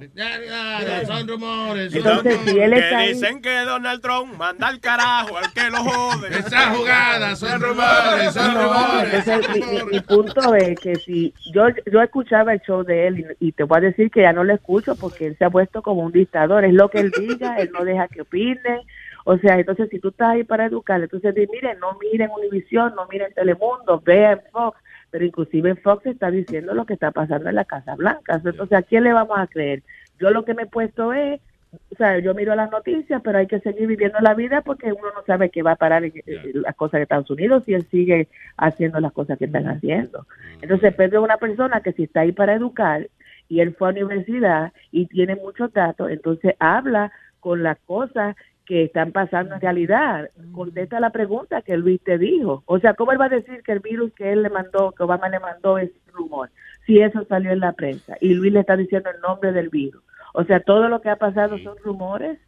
Speaker 19: son rumores.
Speaker 31: Entonces, si él
Speaker 26: que
Speaker 31: ahí-
Speaker 26: dicen que Donald Trump manda al carajo al que lo jode.
Speaker 19: Esa jugada, son rumores, son
Speaker 31: No,
Speaker 19: rumores.
Speaker 31: entonces, mi, mi- mi punto es que si yo yo escuchaba el show de él y, y te voy a decir que ya no lo escucho porque él se ha puesto como un dictador, es lo que él diga, él no deja que opinen. O sea, entonces si tú estás ahí para educar, entonces di, miren, no miren Univisión, no miren Telemundo, vean Fox, pero inclusive Fox está diciendo lo que está pasando en la Casa Blanca. Entonces, ¿a quién le vamos a creer? Yo lo que me he puesto es o sea, yo miro las noticias, pero hay que seguir viviendo la vida porque uno no sabe qué va a parar en, en las cosas de Estados Unidos si él sigue haciendo las cosas que están haciendo. Entonces, Pedro es una persona que si está ahí para educar y él fue a la universidad y tiene muchos datos, entonces habla con las cosas que están pasando en realidad. Contesta la pregunta que Luis te dijo. O sea, ¿cómo él va a decir que el virus que él le mandó, que Obama le mandó es rumor? Si eso salió en la prensa y Luis le está diciendo el nombre del virus. O sea, todo lo que ha pasado son rumores.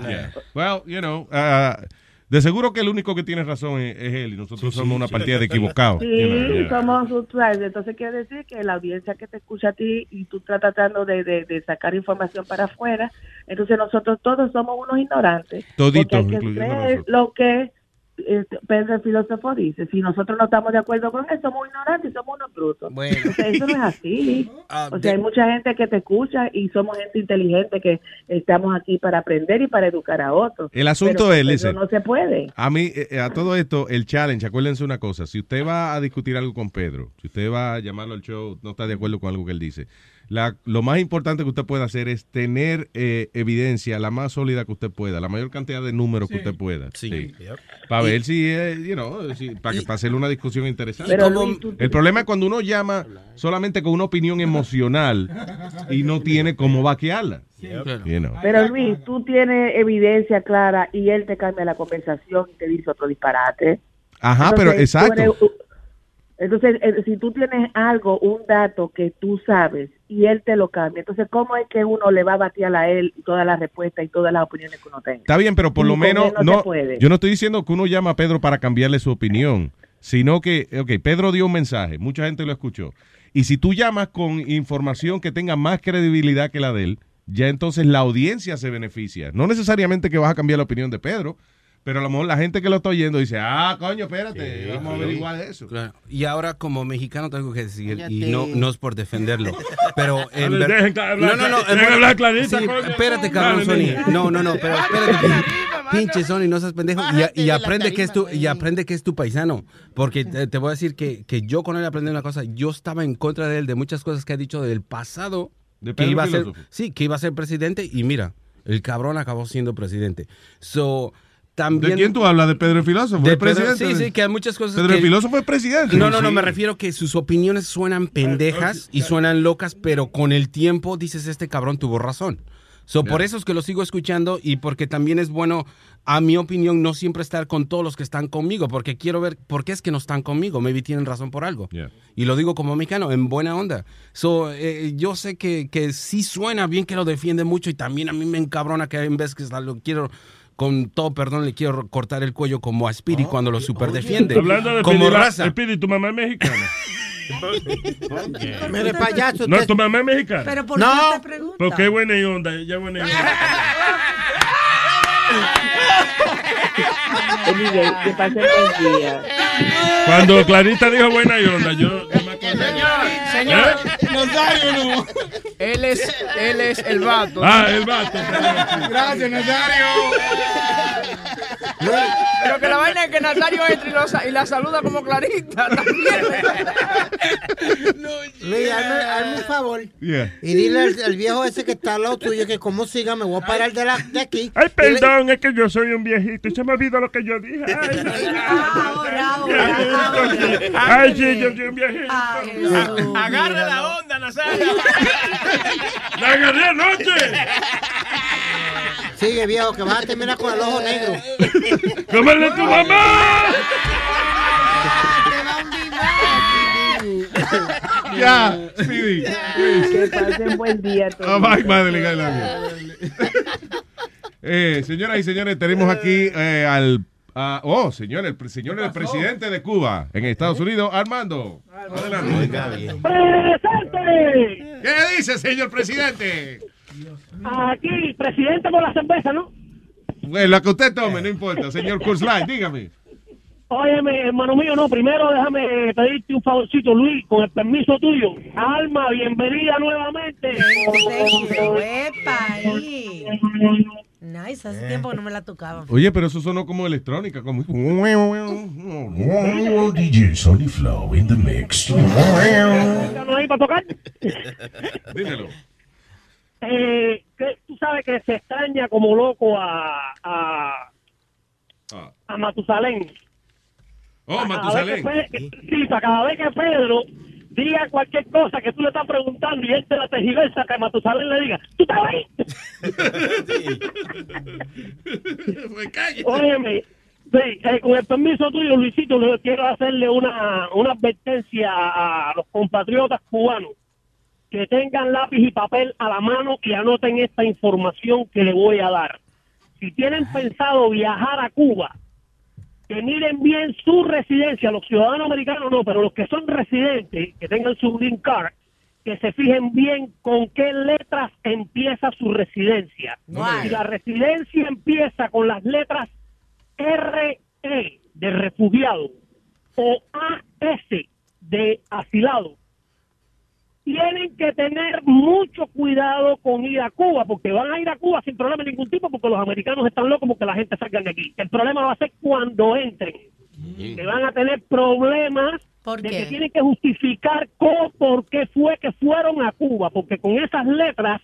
Speaker 19: Yeah. Well, you know, uh, de seguro que el único que tiene razón es, es él y nosotros somos una partida de equivocados.
Speaker 31: Sí, somos usuarios. Entonces quiere decir que la audiencia que te escucha a ti y tú estás tratando de, de- de sacar información para afuera, entonces nosotros todos somos unos ignorantes.
Speaker 19: Toditos,
Speaker 31: porque hay que creer lo que Pedro el filósofo dice. Si nosotros no estamos de acuerdo con eso, somos ignorantes y somos unos brutos. O sea, eso no es así. [LAUGHS]
Speaker 20: Ah,
Speaker 31: o sea, hay mucha gente que te escucha y somos gente inteligente que estamos aquí para aprender y para educar a otros.
Speaker 19: El asunto
Speaker 31: Pero
Speaker 19: es,
Speaker 31: Pedro no se puede.
Speaker 19: A mí, eh, eh, a todo esto, el challenge, acuérdense una cosa, si usted va a discutir algo con Pedro, si usted va a llamarlo al show, no está de acuerdo con algo que él dice, la, lo más importante que usted puede hacer es tener eh, evidencia la más sólida que usted pueda, la mayor cantidad de números que usted pueda. Sí. Para ver si, eh, you know, si- para, que, para hacer una discusión interesante.
Speaker 31: Pero, Luis, tú-
Speaker 19: el problema es cuando uno llama solamente con una opinión emocional y no tiene cómo vaquearla. You know.
Speaker 31: Pero Luis, tú tienes evidencia clara y él te cambia la conversación y te dice otro disparate.
Speaker 19: Ajá, pero
Speaker 31: Entonces,
Speaker 19: exacto.
Speaker 31: Entonces, eh, si tú tienes algo, un dato que tú sabes y él te lo cambia, entonces, ¿cómo es que uno le va a batear a él todas las respuestas y todas las opiniones que uno tenga?
Speaker 19: Está bien, pero por
Speaker 31: Y
Speaker 19: lo menos
Speaker 31: no puede.
Speaker 19: yo no estoy diciendo que uno llama a Pedro para cambiarle su opinión, sino que, ok, Pedro dio un mensaje, mucha gente lo escuchó. Y si tú llamas con información que tenga más credibilidad que la de él, ya entonces la audiencia se beneficia. No necesariamente que vas a cambiar la opinión de Pedro, pero a lo mejor la gente que lo está oyendo dice, ah, coño, espérate, vamos a averiguar eso.
Speaker 20: Claro. Y ahora como mexicano tengo que decir, y
Speaker 19: Cállate.
Speaker 20: no, no es por defenderlo, pero [LAUGHS] en ver-
Speaker 24: dejen hablar-
Speaker 20: no, no, no,
Speaker 24: dejen
Speaker 20: en-
Speaker 24: hablar clarito,
Speaker 20: sí,
Speaker 24: coño.
Speaker 20: espérate, cabrón,
Speaker 24: Dale,
Speaker 20: Sony. No, no, no, pero espérate, pinche Sony, no seas pendejo y, y aprende que es tu y aprende que es tu paisano, porque te, te voy a decir que, que yo con él aprendí una cosa, yo estaba en contra de él de muchas cosas que ha dicho del pasado
Speaker 19: De
Speaker 20: que iba a ser, sí, que iba a ser presidente y mira, el cabrón acabó siendo presidente. So, también
Speaker 19: ¿De quién tú hablas? ¿De Pedro el Filósofo?
Speaker 20: de
Speaker 19: ¿El
Speaker 20: Pedro-
Speaker 19: presidente?
Speaker 20: sí, sí, que hay muchas cosas
Speaker 19: Pedro
Speaker 20: que-
Speaker 19: el Filósofo es presidente.
Speaker 20: No, no, no,
Speaker 19: Sí.
Speaker 20: me refiero que sus opiniones suenan pendejas y suenan locas, pero con el tiempo dices, este cabrón tuvo razón. So, Por eso es que lo sigo escuchando y porque también es bueno, a mi opinión, no siempre estar con todos los que están conmigo, porque quiero ver por qué es que no están conmigo. Maybe tienen razón por algo. Y lo digo como mexicano, en buena onda. So, eh, yo sé que, que sí suena bien que lo defiende mucho y también a mí me encabrona que en vez que lo quiero... Con todo perdón, le quiero cortar el cuello como a Speedy cuando lo super defiende.
Speaker 24: Hablando de
Speaker 20: como raza.
Speaker 24: Speedy, tu mamá es mexicana.
Speaker 22: Mire, payaso,
Speaker 24: No, tu mamá es mexicana.
Speaker 22: Pero ¿por qué No. te pregunta?
Speaker 24: Porque es buena y onda, ella es buena y onda. Cuando Clarita dijo buena y onda, yo.
Speaker 21: Señor,
Speaker 24: Nazario no.
Speaker 21: Él es, él es el vato.
Speaker 24: Ah, el vato.
Speaker 21: Gracias, Nazario. Pero que la vaina es que Nazario entra y, lo y la saluda como Clarita también.
Speaker 22: Luis, hazme, hazme un favor.
Speaker 19: Yeah.
Speaker 22: Y dile al, al viejo ese que está al lado tuyo que como siga me voy a parar de, la, de aquí.
Speaker 24: Ay, perdón, es que yo soy un viejito y se me olvidó lo que yo dije. Ay, [LAUGHS] Ay sí, yo soy un viejito. [LAUGHS]
Speaker 26: Agarra la onda, Nazario. [LAUGHS]
Speaker 24: La agarré anoche.
Speaker 22: Sigue, viejo, que vas a terminar con el ojo negro. [LAUGHS]
Speaker 24: ¡Cómele tu mamá!
Speaker 19: Ya, Speedy.
Speaker 31: Que pasen buen día. todos.
Speaker 19: Oh, my madre. Eh, señoras y señores, tenemos aquí eh, al. A- oh, señor, el, señor, el presidente de Cuba en Estados Unidos, Armando. Adelante.
Speaker 29: ¡Presente!
Speaker 19: ¿Qué dice, señor presidente?
Speaker 29: Aquí, presidente con la cerveza, ¿no?
Speaker 19: Bueno, la que usted tome, no importa. Señor Kurzlai, dígame.
Speaker 29: Óyeme, hermano mío, no, primero déjame pedirte un favorcito, Luis, con el permiso tuyo. Alma, bienvenida nuevamente.
Speaker 28: Epa, ahí. Nice, hace tiempo que no me la tocaba.
Speaker 19: Oye, pero eso sonó como electrónica, como. [LAUGHS]
Speaker 17: DJ Sony Flow in the mix.
Speaker 29: ¿Están ahí para tocar?
Speaker 19: Dímelo.
Speaker 29: Eh,
Speaker 32: que tú sabes que se extraña como loco a, a,
Speaker 19: Ah.
Speaker 32: a Matusalén.
Speaker 19: Oh,
Speaker 32: Cada vez
Speaker 19: Matusalén.
Speaker 32: que Pe- sí, para cada vez que Pedro diga cualquier cosa que tú le estás preguntando y él te la tergiversa, que Matusalén le diga, ¿tú estabas ahí? [LAUGHS] Óyeme, sí, eh, con el permiso tuyo, Luisito, le quiero hacerle una, una advertencia a los compatriotas cubanos que tengan lápiz y papel a la mano y anoten esta información que le voy a dar. Si tienen pensado viajar a Cuba, que miren bien su residencia, los ciudadanos americanos no, pero los que son residentes, que tengan su green card, que se fijen bien con qué letras empieza su residencia. Si la residencia empieza con las letras RE de refugiado o AS de asilado, tienen que tener mucho cuidado con ir a Cuba, porque van a ir a Cuba sin problema de ningún tipo, porque los americanos están locos porque la gente salga de aquí. El problema va a ser cuando entren, que van a tener problemas de que tienen que justificar cómo, por qué fue que fueron a Cuba, porque con esas letras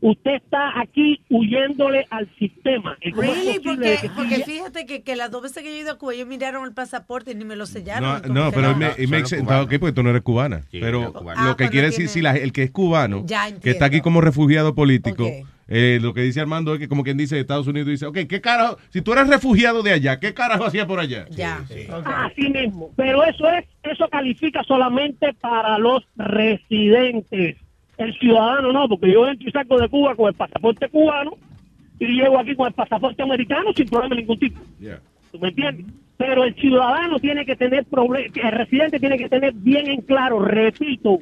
Speaker 32: usted está aquí huyéndole al sistema. ¿Y cómo es
Speaker 28: Really, porque,
Speaker 32: que
Speaker 28: porque
Speaker 32: siga-
Speaker 28: fíjate que, que las dos veces que yo he ido a Cuba, ellos miraron el pasaporte y ni me lo sellaron.
Speaker 19: No, pero
Speaker 28: no.
Speaker 19: it ma- it makes sense. Ok, porque tú no eres cubana. pero
Speaker 28: cubana.
Speaker 19: lo
Speaker 28: Ah,
Speaker 19: que quiere decir, si la- el que es cubano,
Speaker 28: Ya
Speaker 19: que está aquí como refugiado político, eh, lo que dice Armando es que como quien dice Estados Unidos, dice, ok, ¿qué carajo? Si tú eres refugiado de allá, ¿qué carajo hacía por allá?
Speaker 28: Ya.
Speaker 32: Así mismo, pero eso es, eso califica solamente para los residentes. El ciudadano no, porque yo entro y saco de Cuba con el pasaporte cubano y llego aquí con el pasaporte americano sin problema ningún tipo. ¿Tú me entiendes? Pero el ciudadano tiene que tener problemas, el residente tiene que tener bien en claro, repito,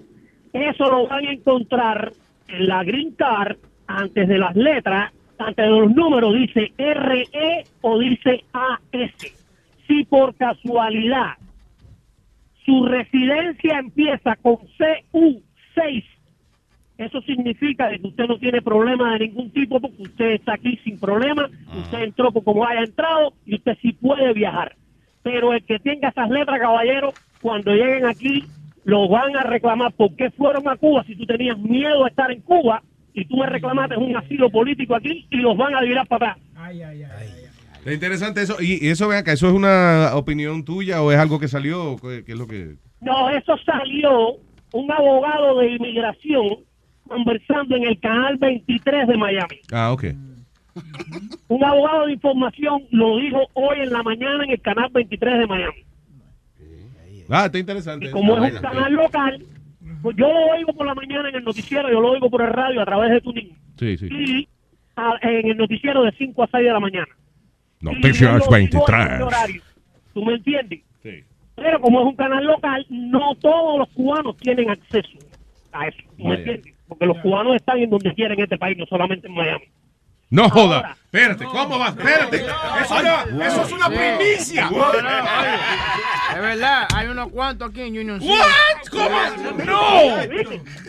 Speaker 32: eso lo van a encontrar en la Green Card antes de las letras, antes de los números, dice RE o dice AS. Si por casualidad su residencia empieza con CU6, eso significa que usted no tiene problema de ningún tipo porque usted está aquí sin problema, usted entró por como haya entrado y usted sí puede viajar. Pero el que tenga esas letras, caballero, cuando lleguen aquí, lo van a reclamar. ¿Por qué fueron a Cuba si tú tenías miedo a estar en Cuba y tú me reclamaste un asilo político aquí y los van a virar para atrás?
Speaker 19: Es interesante eso. Y y eso, ven acá, ¿eso es una opinión tuya o es algo que salió? ¿Qué, qué es lo que...?
Speaker 32: No, eso salió un abogado de inmigración conversando en el canal 23 de Miami.
Speaker 19: Ah, ok.
Speaker 32: Un abogado de información lo dijo hoy en la mañana en el canal 23 de Miami.
Speaker 19: Ah, está interesante.
Speaker 32: Como es un canal local, pues yo lo oigo por la mañana en el noticiero, yo lo oigo por el radio a través de tu niño.
Speaker 19: Sí, sí.
Speaker 32: Y a- en el noticiero de 5 a 6 de la mañana.
Speaker 19: Noticias
Speaker 32: Y yo lo digo en
Speaker 19: 23.
Speaker 32: ese horario. ¿Tú me entiendes? Pero como es un canal local, no todos los cubanos tienen acceso a eso. ¿Tú me entiendes? Porque los cubanos están en donde quieren en este país, no solamente en Miami.
Speaker 19: No joda. Espérate, ¿cómo va? Espérate. Eso, no- eso es una primicia.
Speaker 21: No, no, oye, es verdad, hay unos cuantos aquí en Union City.
Speaker 32: What? ¿Cómo? ¡No!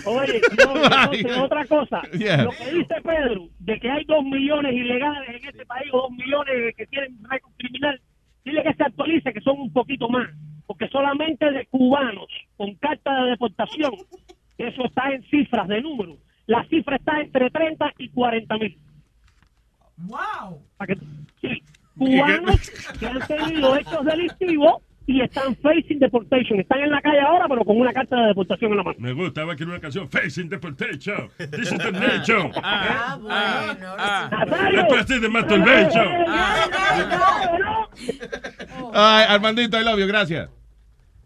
Speaker 32: Oye, entonces, otra cosa.
Speaker 19: Yeah.
Speaker 32: Lo que dice Pedro, de que hay dos millones ilegales en este país o dos millones que tienen récord criminal, dile que se actualice, que son un poquito más. Porque solamente de cubanos con carta de deportación, eso está en cifras de números. La cifra está entre 30 y 40 mil.
Speaker 33: ¡Wow!
Speaker 32: Que- sí, cubanos que han tenido hechos delictivos y están facing deportation. Están en la calle ahora, pero con una carta de deportación en la mano.
Speaker 24: Me gusta, va a querer una canción Facing Deportation. This is the nation.
Speaker 28: Ah, bueno.
Speaker 24: Después de Masturbation.
Speaker 19: Ay, Armandito, I love you, gracias.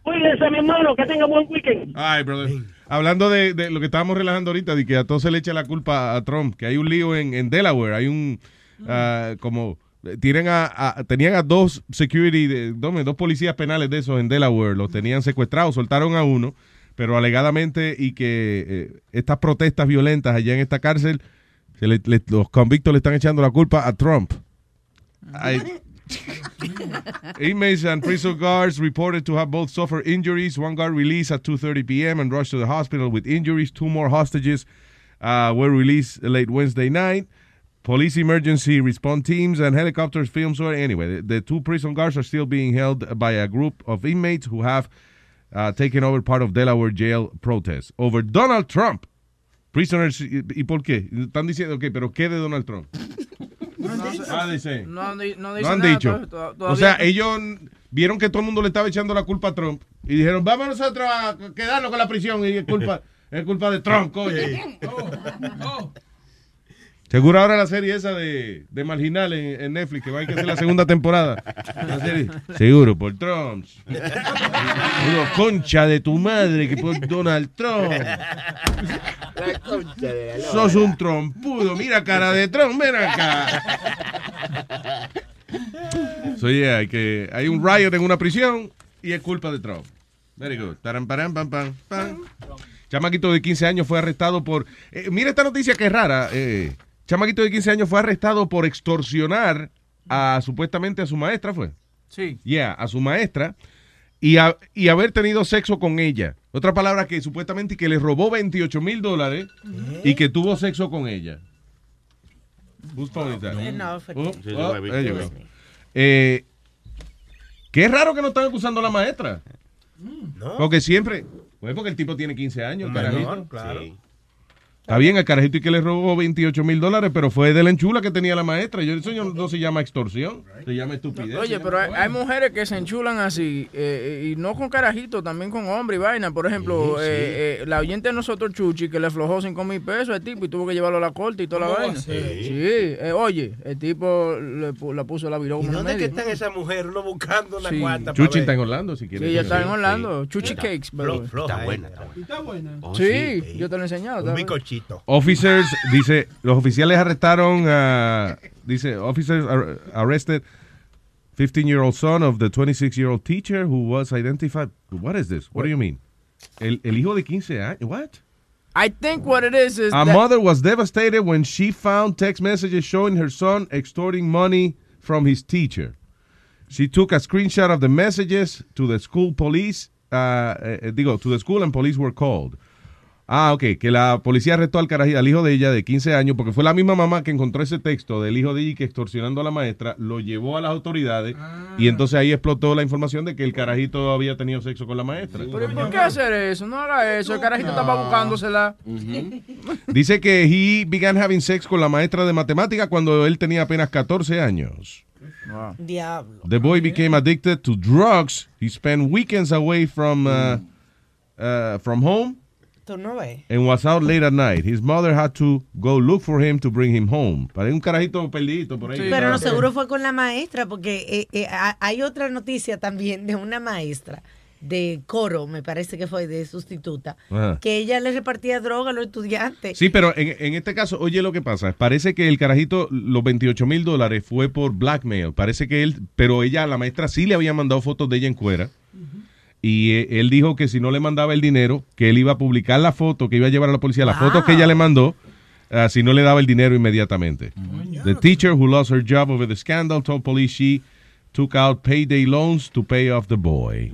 Speaker 32: Cuídense, mi hermano, que tenga buen weekend.
Speaker 19: Ay, brother. Hablando de, de lo que estábamos relajando ahorita, de que a todos se le echa la culpa a Trump, que hay un lío en, en Delaware, hay un, ah, como, eh, tienen a, a- tenían a dos security, de- dos, dos policías penales de esos en Delaware, los tenían secuestrados, soltaron a uno, pero alegadamente y que eh, estas protestas violentas allá en esta cárcel, se le- le- los convictos le están echando la culpa a Trump. Ay, [LAUGHS] Inmates and prison guards reported to have both suffered injuries. One guard released at 2:30 p.m. and rushed to the hospital with injuries. Two more hostages uh, were released late Wednesday night. Police emergency response teams and helicopters filmed. So anyway, the, the two prison guards are still being held by a group of inmates who have uh, taken over part of Delaware jail protests over Donald Trump Prisoners, ¿y, por qué? Están diciendo, ok, pero ¿qué de Donald Trump? Ah, dice.
Speaker 21: No han, No nada,
Speaker 19: dicho. O sea, ellos vieron que todo el mundo le estaba echando la culpa a Trump y dijeron, vamos nosotros a quedarnos con la prisión y es culpa, es culpa de Trump, coño. [LAUGHS] Seguro ahora la serie esa de, de Marginal en, en Netflix, que va a hacer la segunda temporada. La serie. Seguro, por Trump. Seguro, concha de tu madre, que por Donald Trump.
Speaker 25: La concha de la.
Speaker 19: Sos un trompudo, mira cara de Trump, ven acá. So, yeah, hay, que, hay un riot en una prisión y es culpa de Trump. Very good. Taran, paran, pam, pam, pam. Chamaquito de 15 años fue arrestado por... eh, mira esta noticia que es rara. eh, chamaquito de 15 años fue arrestado por extorsionar a supuestamente a su maestra, ¿fue?
Speaker 21: Sí.
Speaker 19: Yeah, a su maestra y, a- y haber tenido sexo con ella. Otra palabra que supuestamente que le robó 28 mil dólares y que tuvo sexo con ella. Whose phone
Speaker 28: no, fue-
Speaker 19: Oh,
Speaker 28: Sí,
Speaker 19: oh. Eh, qué raro que no están acusando a la maestra. Porque siempre, pues porque el tipo tiene 15 años,
Speaker 26: Menor,
Speaker 19: carajito.
Speaker 26: claro.
Speaker 19: Está bien, el carajito y que le robó 28 mil dólares, pero fue de la enchula que tenía la maestra. Yo, eso no, se llama extorsión, se llama estupidez.
Speaker 21: Oye, pero hay, hay mujeres que se enchulan así, eh, y no con carajito, también con hombre y vaina. Por ejemplo,
Speaker 19: Sí, sí.
Speaker 21: eh, eh, la oyente de nosotros, Chuchi, que le aflojó 5 mil pesos al tipo y tuvo que llevarlo a la corte y toda la
Speaker 26: ¿Cómo
Speaker 21: vaina. Sí, eh, oye, el tipo le, la puso la viró
Speaker 26: ¿Y
Speaker 21: como en
Speaker 26: dónde es que están esas mujeres? Uno buscando una
Speaker 21: Sí.
Speaker 26: cuanta. pa'
Speaker 19: Chuchi está en Orlando, si quieres.
Speaker 21: Sí, ella está en. Orlando.
Speaker 19: Sí.
Speaker 21: Chuchi
Speaker 19: Está
Speaker 21: Cakes,
Speaker 26: floja,
Speaker 21: Está buena.
Speaker 33: Está buena.
Speaker 21: sí, yo te lo he enseñado.
Speaker 26: Un
Speaker 19: Officers, dice, los oficiales arrestaron a, dice, officers ar- arrested 15-year-old son of the 26-year-old teacher who was identified. What is this? What do you mean? El, el hijo de 15 años. What?
Speaker 21: I think what it is is
Speaker 19: A
Speaker 21: that-
Speaker 19: mother was devastated when she found text messages showing her son extorting money from his teacher. She took a screenshot of the messages to the school police. Uh, eh, digo, to the school and police were called. Ah, ok, que la policía arrestó al carajito, al hijo de ella de 15 años, porque fue la misma mamá que encontró ese texto del hijo de ella que extorsionando a la maestra, lo llevó a las autoridades y entonces ahí explotó la información de que el carajito había tenido sexo con la maestra.
Speaker 21: Pero ¿y ¿por qué hacer eso? No haga eso. El carajito estaba buscándosela.
Speaker 19: Dice que he began having sex con la maestra de matemática cuando él tenía apenas 14 años.
Speaker 28: Diablo.
Speaker 19: The boy became addicted to drugs. He spent weekends away from uh, uh, from home
Speaker 28: Tú no ves.
Speaker 19: and was out late at night. His mother had to go look for him to bring him home. Parece un carajito perdidito por ahí.
Speaker 28: Pero no, seguro fue con la maestra, porque eh, eh, ha- hay otra noticia también de una maestra de coro, me parece que fue de sustituta,
Speaker 19: Ajá.
Speaker 28: que ella le repartía droga a los estudiantes.
Speaker 19: Sí, pero en, en este caso, oye lo que pasa. Parece que el carajito, los 28 mil dólares fue por blackmail. Parece que él, pero ella, la maestra sí le había mandado fotos de ella en cuera. Y eh, él dijo que si no le mandaba el dinero, que él iba a publicar la foto, que iba a llevar a la policía, la foto que ella le mandó, ah, si no le daba el dinero inmediatamente. The teacher who lost her job over the scandal told police she took out payday loans to pay off the boy.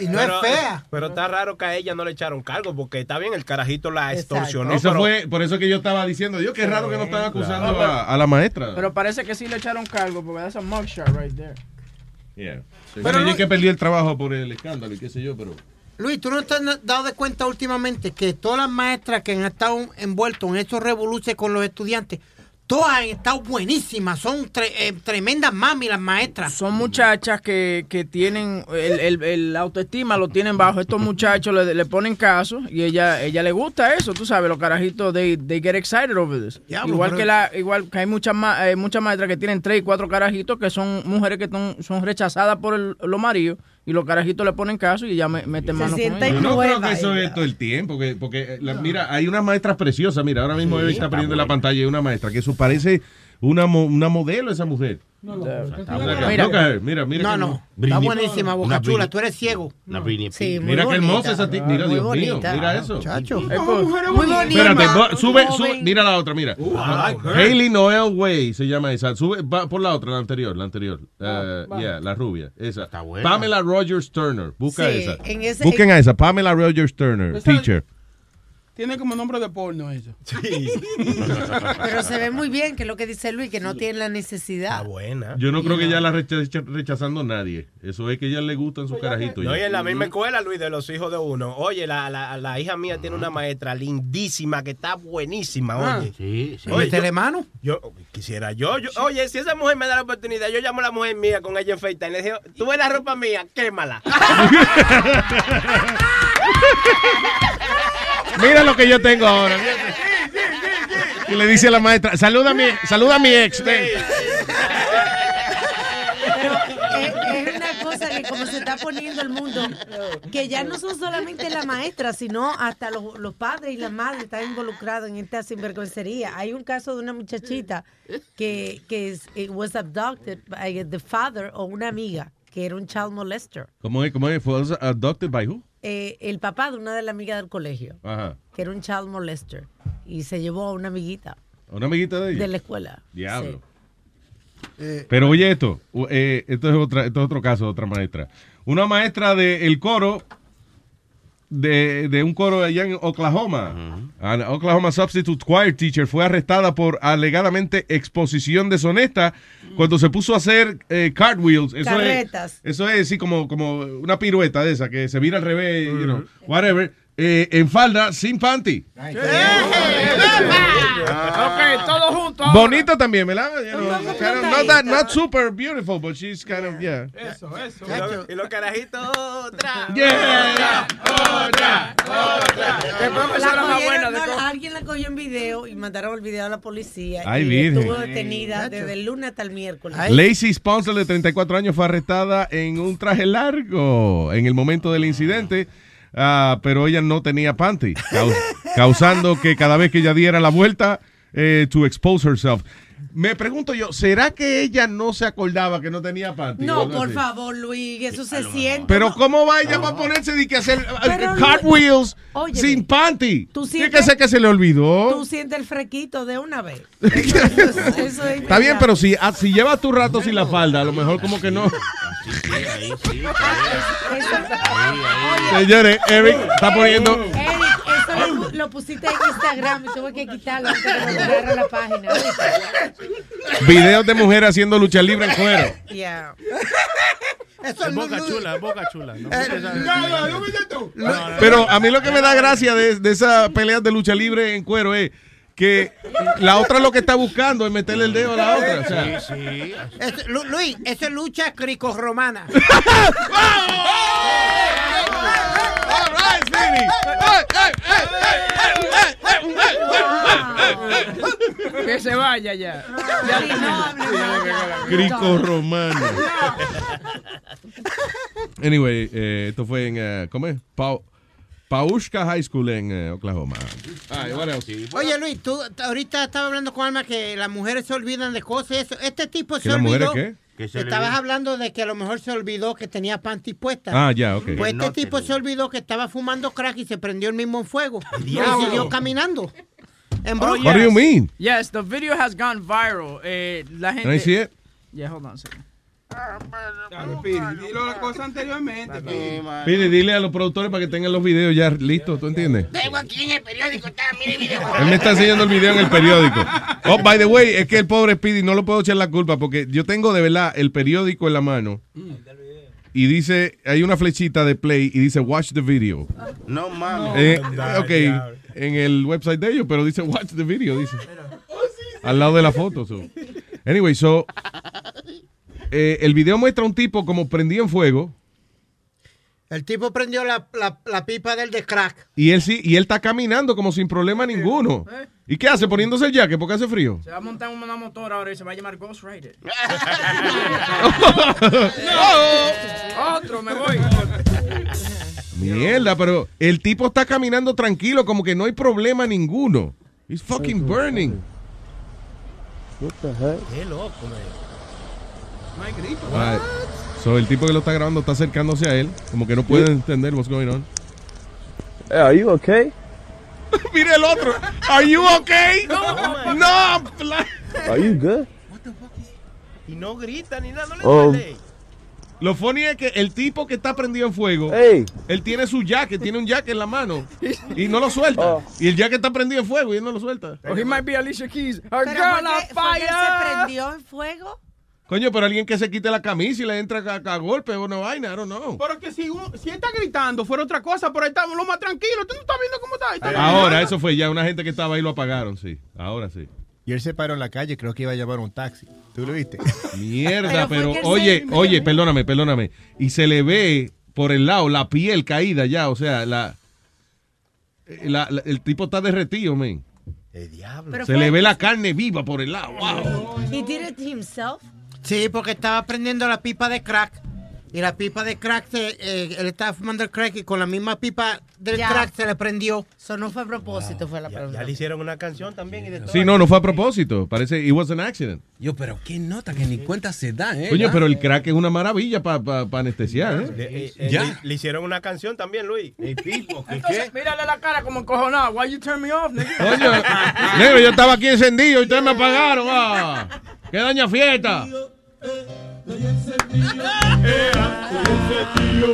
Speaker 22: Y no es fea.
Speaker 26: Pero está raro que a ella no le echaron cargo, porque está bien, el carajito la extorsionó.
Speaker 19: Eso
Speaker 26: pero-
Speaker 19: fue, por eso que yo estaba diciendo, Dios, qué raro que no están acusando
Speaker 21: Claro.
Speaker 19: a, a la maestra.
Speaker 21: Pero parece que sí le echaron cargo, porque that's a mugshot right there.
Speaker 19: Yeah.
Speaker 22: Pero
Speaker 19: Bueno,
Speaker 22: no-
Speaker 19: yo que perdí el trabajo por el escándalo y qué sé yo, pero...
Speaker 22: Luis, ¿tú no te has dado de cuenta últimamente que todas las maestras que han estado envueltas en estos revoluciones con los estudiantes, todas han estado buenísimas, son tre- eh, tremendas mami las maestras.
Speaker 21: Son muchachas que, que tienen el, el- el autoestima lo tienen bajo. Estos muchachos le, le ponen caso y ella ella le gusta eso, tú sabes, los carajitos they, they get excited over this. Igual
Speaker 22: pero-
Speaker 21: que la igual que hay muchas ma- eh, muchas maestras que tienen tres y cuatro carajitos que son mujeres que son, son rechazadas por el- los maridos y los carajitos le ponen caso y ya me, meten mano con ellos.
Speaker 19: Yo no creo que eso es todo el tiempo, que, porque eh, la- mira, hay unas maestras preciosas, mira, ahora mismo
Speaker 21: Sí,
Speaker 19: Eve está
Speaker 21: está
Speaker 19: poniendo en la pantalla una maestra, que eso parece una, mo- una modelo esa mujer.
Speaker 22: No,
Speaker 19: Mira,
Speaker 22: Mira,
Speaker 19: mira, mira, mira
Speaker 22: no,
Speaker 19: qué-
Speaker 22: no, está buenísima,
Speaker 19: una
Speaker 22: Boca Chula, tú eres ciego. Sí,
Speaker 19: Mira qué
Speaker 22: bonita.
Speaker 19: hermosa esa tía. Mira,
Speaker 22: Muy
Speaker 19: Dios mío,
Speaker 22: bonita.
Speaker 19: mira eso.
Speaker 22: Chacho. Muy bonita.
Speaker 19: Espérate, sube, sube, mira la otra, mira.
Speaker 22: Uh, I like her.
Speaker 19: Hailey Noel Way se llama esa. Sube, va por la otra, la anterior, la anterior.
Speaker 22: Ah,
Speaker 19: yeah, la rubia, esa.
Speaker 25: buena.
Speaker 19: Pamela Rogers Turner, busca
Speaker 28: Sí,
Speaker 19: esa.
Speaker 28: ese-
Speaker 19: Busquen a esa, Pamela Rogers Turner, teacher.
Speaker 34: Tiene como nombre de porno eso.
Speaker 26: Sí. [LAUGHS]
Speaker 35: Pero se ve muy bien, que es lo que dice Luis, que no tiene la necesidad.
Speaker 26: buena.
Speaker 19: Yo no creo que ella la rechace rechazando a nadie. Eso es que ella le gustan sus carajitos.
Speaker 26: No, y en la misma escuela, Luis, de los hijos de uno. Oye, la, la, la hija mía tiene una maestra lindísima que está buenísima,
Speaker 22: Ah.
Speaker 26: oye.
Speaker 22: Sí, sí.
Speaker 26: Oye, yo-
Speaker 22: mano.
Speaker 26: Yo quisiera yo, yo- Oye, si esa mujer me da la oportunidad, yo llamo a la mujer mía con ella en FaceTime y le digo, tú ves la ropa mía, quémala. [LAUGHS] [LAUGHS]
Speaker 19: Mira lo que yo tengo ahora. Y le dice a la maestra, saluda a mi, saluda a mi ex. ven".
Speaker 35: es, es una cosa que como se está poniendo el mundo, que ya no son solamente las maestras, sino hasta los, los padres y las madres están involucrados en esta sinvergüencería. Hay un caso de una muchachita que, que es, it was abducted by the father o una amiga que era un child molester.
Speaker 19: ¿Cómo es? ¿Cómo es? ¿Fue adopted by who?
Speaker 35: Eh, el papá de una de las amigas del colegio,
Speaker 19: Ajá.
Speaker 35: que era un child molester, y se llevó a una amiguita
Speaker 19: ¿Una amiguita de ella?
Speaker 35: de la escuela.
Speaker 19: Diablo.
Speaker 35: Sí.
Speaker 19: Pero oye esto, eh, esto, es otra, esto es otro caso de otra maestra. Una maestra del coro, de, de un coro allá en Oklahoma, An Oklahoma Substitute Choir Teacher, fue arrestada por alegadamente exposición deshonesta cuando se puso a hacer eh, cartwheels. Eso
Speaker 35: Carretas.
Speaker 19: Es, eso es sí, como, como una pirueta de esa, que se vira al revés, you know, whatever, eh, en falda, sin panty.
Speaker 21: Ok, todos juntos. ahora.
Speaker 19: Bonito también, ¿verdad? You know, kind of- not, that, not super beautiful, but she's kind of, yeah.
Speaker 34: Eso, eso.
Speaker 26: Y los, carajitos, otra.
Speaker 19: Yeah.
Speaker 26: Otra, otra.
Speaker 21: Después
Speaker 35: La cogieron- no,
Speaker 21: todo.
Speaker 35: alguien la cogió en video y mandaron el video a la policía.
Speaker 19: Ay,
Speaker 35: y
Speaker 19: virgen.
Speaker 35: estuvo detenida desde el lunes hasta el miércoles.
Speaker 19: Lacey Sponsor, de 34 años, fue arrestada en un traje largo en el momento del incidente, ah, pero ella no tenía panty, cau- causando que cada vez que ella diera la vuelta, eh, to expose herself. Me pregunto yo, ¿será que ella no se acordaba que no tenía panty?
Speaker 35: No, por
Speaker 19: así?
Speaker 35: favor, Luis, eso se siente.
Speaker 19: Pero ¿cómo va ella para ponerse de que hacer eh,
Speaker 35: Pero,
Speaker 19: cartwheels sin panty?
Speaker 35: tú sientes-
Speaker 19: que se le olvidó.
Speaker 35: Tú sientes el frequito de una vez. Eso, [LAUGHS] eso- eso es
Speaker 19: Está bien, pero si, ah, si llevas tu rato sin la falda, a lo mejor como que no. Señores, Eric está poniendo
Speaker 35: Eric, lo, pu- lo pusiste en Instagram y tuve que quitarlo antes de que la página.
Speaker 19: videos de mujeres haciendo lucha libre en cuero.
Speaker 35: Yeah.
Speaker 22: Eso
Speaker 36: Es
Speaker 22: no-
Speaker 36: boca chula, es boca chula.
Speaker 19: Pero a mí lo que me da gracia de, de esas peleas de lucha libre en cuero es que la otra lo que está buscando es meterle el dedo a la otra. O sea,
Speaker 36: Sí, sí.
Speaker 22: Luis, eso es lucha [LAUGHS]
Speaker 21: Que se vaya ya.
Speaker 19: Crico romano. Anyway, eh, esto fue en, eh, ¿cómo es? Pau- Paushka High School en eh, Oklahoma. Ay, what else?
Speaker 22: Oye, Luis, tú ahorita estaba hablando con Alma que las mujeres se olvidan de cosas. y Eso. Este tipo
Speaker 19: ¿Que
Speaker 22: se
Speaker 19: las mujeres
Speaker 22: olvidó.
Speaker 19: qué?
Speaker 36: Que se le
Speaker 22: Estabas hablando de que a lo mejor se olvidó que tenía panty puesta.
Speaker 19: Ah, ya, ok.
Speaker 22: Pues este
Speaker 36: No
Speaker 22: tipo se olvidó que estaba fumando crack y se prendió el mismo en fuego. Y siguió caminando. En
Speaker 21: Oh,
Speaker 22: Brooklyn.
Speaker 19: What do you mean?
Speaker 21: Yes, the video has gone viral. Eh, la gente.
Speaker 19: Can I see it?
Speaker 21: Yeah, hold on a second.
Speaker 34: Dilo la cosa anteriormente. Pidi.
Speaker 19: Pide, dile a los productores para que tengan los videos ya listos, ¿tú entiendes?
Speaker 37: Tengo aquí en el periódico, está, mire el video.
Speaker 19: Él me está enseñando el video en el periódico. [LAUGHS] Oh, by the way, es que el pobre Speedy no lo puedo echar la culpa porque yo tengo de verdad el periódico en la mano y dice, hay una flechita de play y dice watch the video.
Speaker 36: No mames.
Speaker 19: Eh, ok, en el website de ellos, pero dice watch the video, dice. Al lado de la foto. so. Anyway, so, eh, el video muestra un tipo como prendido en fuego
Speaker 22: El tipo prendió la, la- la pipa del de crack.
Speaker 19: y él sí, y él está caminando como sin problema ninguno. ¿Y qué hace? Poniéndose el jacket porque hace frío.
Speaker 21: Se va a montar una motora ahora y se va a llamar Ghost Rider. [LAUGHS] [LAUGHS] Otro, me voy.
Speaker 19: Mierda, pero el tipo está caminando tranquilo, como que no hay problema ninguno. He's fucking burning.
Speaker 22: What the heck?
Speaker 26: Qué loco, man.
Speaker 34: No hay grito.
Speaker 19: Right. So, el tipo que lo está grabando está acercándose a él, como que no puede entender what's going on.
Speaker 38: are you okay? [LAUGHS]
Speaker 19: Mira el otro. Are you okay? [LAUGHS]
Speaker 26: No,
Speaker 19: No, I'm
Speaker 38: Are you good?
Speaker 26: Y no grita ni nada, no le
Speaker 38: Oh.
Speaker 26: duele.
Speaker 19: Lo funny es que el tipo que está prendido en fuego, él tiene su jacket, tiene un jacket en la mano y no lo suelta. Y el jacket está prendido en fuego y él no lo suelta.
Speaker 21: Or he might be Alicia Keys. A
Speaker 28: ¿Pero
Speaker 21: girl
Speaker 28: por
Speaker 21: on
Speaker 28: qué- por qué
Speaker 21: fire.
Speaker 28: se prendió en fuego?
Speaker 19: Coño, pero alguien que se quite la camisa y le entra a, a golpe o una vaina, I don't know.
Speaker 39: Pero que si, uno- si está gritando fuera otra cosa, pero ahí estamos lo más tranquilo. ¿Tú no estás viendo cómo está? Está
Speaker 19: Ahora, eso fue ya una gente que estaba ahí lo apagaron, sí. Ahora sí.
Speaker 30: Y él se paró en la calle, creo que iba a llamar un taxi. ¿Tú lo viste? [LAUGHS]
Speaker 19: Mierda,
Speaker 30: Pero
Speaker 19: oye,
Speaker 30: se-
Speaker 19: oye, perdóname, perdóname. Y se le ve por el lado la piel caída ya, o sea, la, la- la- el tipo está derretido, men.
Speaker 26: El diablo.
Speaker 28: Pero
Speaker 19: Se
Speaker 28: fue-
Speaker 19: le ve la carne viva por el lado. Wow.
Speaker 28: He did it himself.
Speaker 22: Sí, porque estaba prendiendo la pipa de crack. Y la pipa de crack, se, eh, él estaba fumando el crack y con la misma pipa del
Speaker 28: Ya.
Speaker 22: crack se le prendió.
Speaker 28: Eso no fue a propósito, fue la
Speaker 26: Ya,
Speaker 28: pregunta.
Speaker 26: ya le hicieron una canción también y de todo.
Speaker 19: Sí, no, no fue a propósito. Parece, it was an accident.
Speaker 20: Yo, pero qué nota que ni cuenta se da, ¿eh?
Speaker 19: Coño, pero el crack es una maravilla para anestesiar, ¿eh?
Speaker 26: Le, eh, eh,
Speaker 20: Ya.
Speaker 26: le- le hicieron una canción también, Luis.
Speaker 21: Entonces, mírale la cara como encojonado. Why you turn me off, nigga?
Speaker 19: Coño, negro, yo estaba aquí encendido y ustedes me apagaron. Ah, ¡Qué daña fiesta!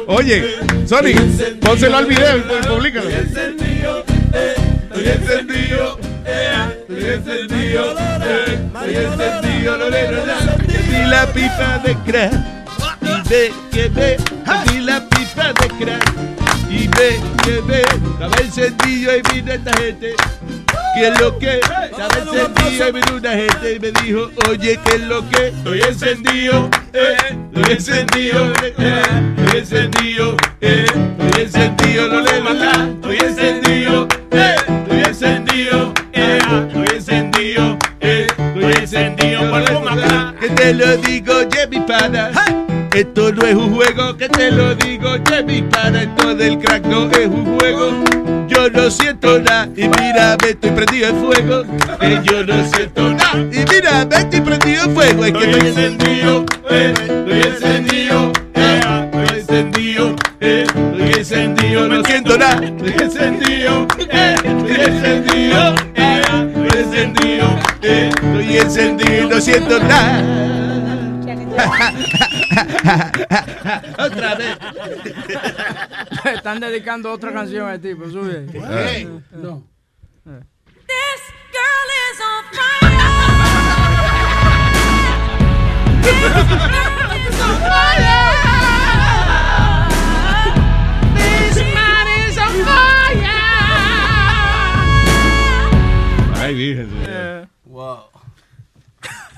Speaker 19: Oye, Sony, pónselo al video y
Speaker 14: encendido,
Speaker 19: Y la pipa de crack. Y que la pipa de crack. Ve que ve. Estaba encendido y vino esta gente. ¿Qué es lo que? Estaba encendido y vino una gente y me dijo, oye, ¿qué es lo que? Estoy encendido, eh, estoy encendido, eh, estoy encendido, eh, estoy encendido, no le mata, estoy encendido, eh, estoy encendido, eh, estoy encendido, eh, estoy encendido, por acá. Que te lo digo, oye, mi pana. Esto no es un juego, que te lo digo, oye, mi pana. Esto del crack no es un juego. Yo no siento nada y mira, me estoy prendido en fuego. Que yo no siento nada y mira, me estoy prendido en fuego. Es que estoy encendido, eh, estoy encendido, eh, estoy encendido, eh, estoy encendido, no siento nada. Estoy encendido, eh, estoy encendido, eh, estoy encendido, eh, estoy encendido, no siento nada. [LAUGHS] Otra vez.
Speaker 21: Están dedicando otra canción al tipo, sube.
Speaker 19: Hey.
Speaker 21: No.
Speaker 14: This girl is on fire. This girl is on fire. This man is on fire.
Speaker 19: Ay, virgen.
Speaker 20: Wow.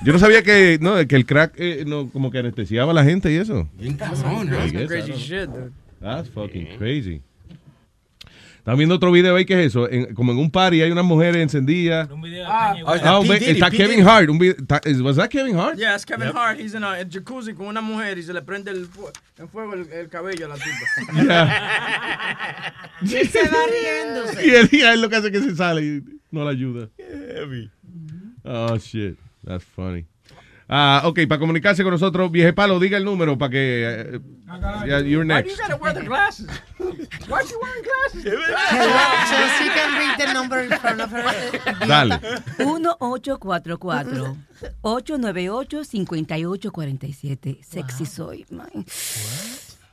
Speaker 19: Yo no sabía que, no, que el crack eh, no, como que anestesiaba a la gente y eso.
Speaker 20: Bien cabrón,
Speaker 19: I guess, I
Speaker 21: Crazy shit, dude.
Speaker 19: That's fucking crazy. Están viendo otro video ahí que es eso. En- como en un party hay unas mujeres encendidas.
Speaker 21: Ah,
Speaker 19: Ah, un ve- está Kevin Hart. Un video, está- is- was that Kevin Hart?
Speaker 21: Yeah, it's Kevin
Speaker 19: Yep.
Speaker 21: Hart. He's in a, el jacuzzi con una mujer y se le prende el, en fuego el, el cabello a la tipa. [LAUGHS] [LAUGHS]
Speaker 28: Y él se va riéndose. [LAUGHS]
Speaker 19: Y él, y él lo que hace es que se sale y no la ayuda. Oh, shit. That's funny. Ah, ok, para comunicarse con nosotros, vieje palo, diga el número para que. eh, yeah, you're
Speaker 21: Why do
Speaker 19: next.
Speaker 21: you gotta wear the glasses? [LAUGHS] Why you wearing glasses? [LAUGHS]
Speaker 28: So she can read the number in front of her. [LAUGHS]
Speaker 19: Dale.
Speaker 40: 1844-898-5847. Sexy soy, man.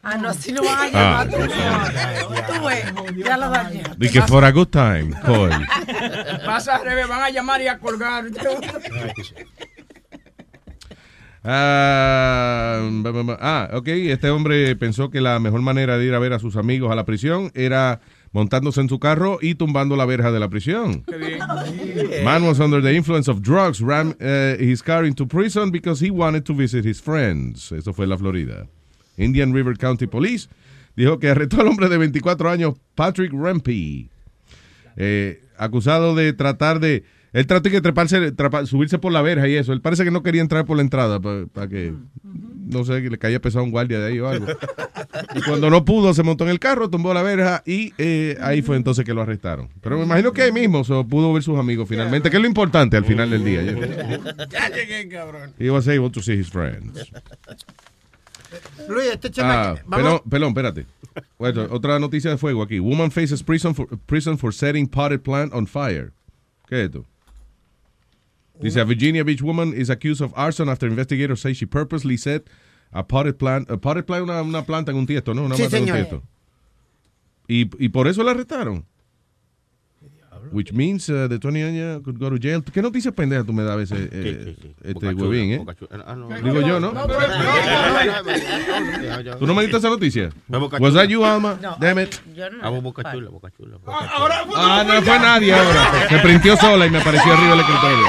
Speaker 28: Ah, no, así no van a llamar.
Speaker 19: Ah.
Speaker 28: tú, tú ves, ya lo dañé.
Speaker 19: Di que for a good time, call. [LAUGHS]
Speaker 21: Pasa al revés, van a llamar y a colgar. [LAUGHS]
Speaker 19: Ah, [LAUGHS] ah, ok. Este hombre pensó que la mejor manera de ir a ver a sus amigos a la prisión era montándose en su carro y tumbando la verja de la prisión.
Speaker 21: Qué bien.
Speaker 19: Man was under the influence of drugs, ran uh, his car into prison because he wanted to visit his friends. Eso fue en la Florida. Indian River County Police dijo que arrestó al hombre de 24 años, Patrick Rempe, eh, acusado de tratar de... Él trató de treparse, trapa- subirse por la verja y eso. Él parece que no quería entrar por la entrada para que, no sé, que le caía pesado un guardia de ahí o algo. Y cuando no pudo, se montó en el carro, tumbó la verja y eh, ahí fue entonces que lo arrestaron. Pero me imagino que ahí mismo so, pudo ver sus amigos finalmente, que es lo importante al final del día.
Speaker 39: Ya llegué, cabrón.
Speaker 19: He was able to see his friends.
Speaker 22: Luis, este
Speaker 19: Ah,
Speaker 22: chamaco.
Speaker 19: perdón,
Speaker 22: vamos.
Speaker 19: perdón, espérate. Bueno, otra noticia de fuego aquí. Woman faces prison for, prison for setting potted plant on fire. ¿Qué es esto? Dice, a Virginia Beach woman is accused of arson after investigators say she purposely set a potted plant. A potted plant es una, una planta en un tiesto, ¿no? Una
Speaker 22: Sí,
Speaker 19: mata en un tiesto. Y, y por eso la arrestaron. Which means uh, the Tony Anya could go to jail. ¿Qué noticias pendejas tú me das a veces, eh, este
Speaker 25: Boca chula,
Speaker 19: huevín, eh?
Speaker 25: Ah, no.
Speaker 19: Digo yo, ¿no?
Speaker 25: No, pero-.
Speaker 19: ¿Tú no me diste esa noticia? Was that you, Alma?
Speaker 25: No.
Speaker 19: Damn it.
Speaker 28: Yo no.
Speaker 25: Ah, boca chula, boca chula.
Speaker 19: Ah, no fue nadie ahora. Se printió sola y me apareció arriba del escritorio.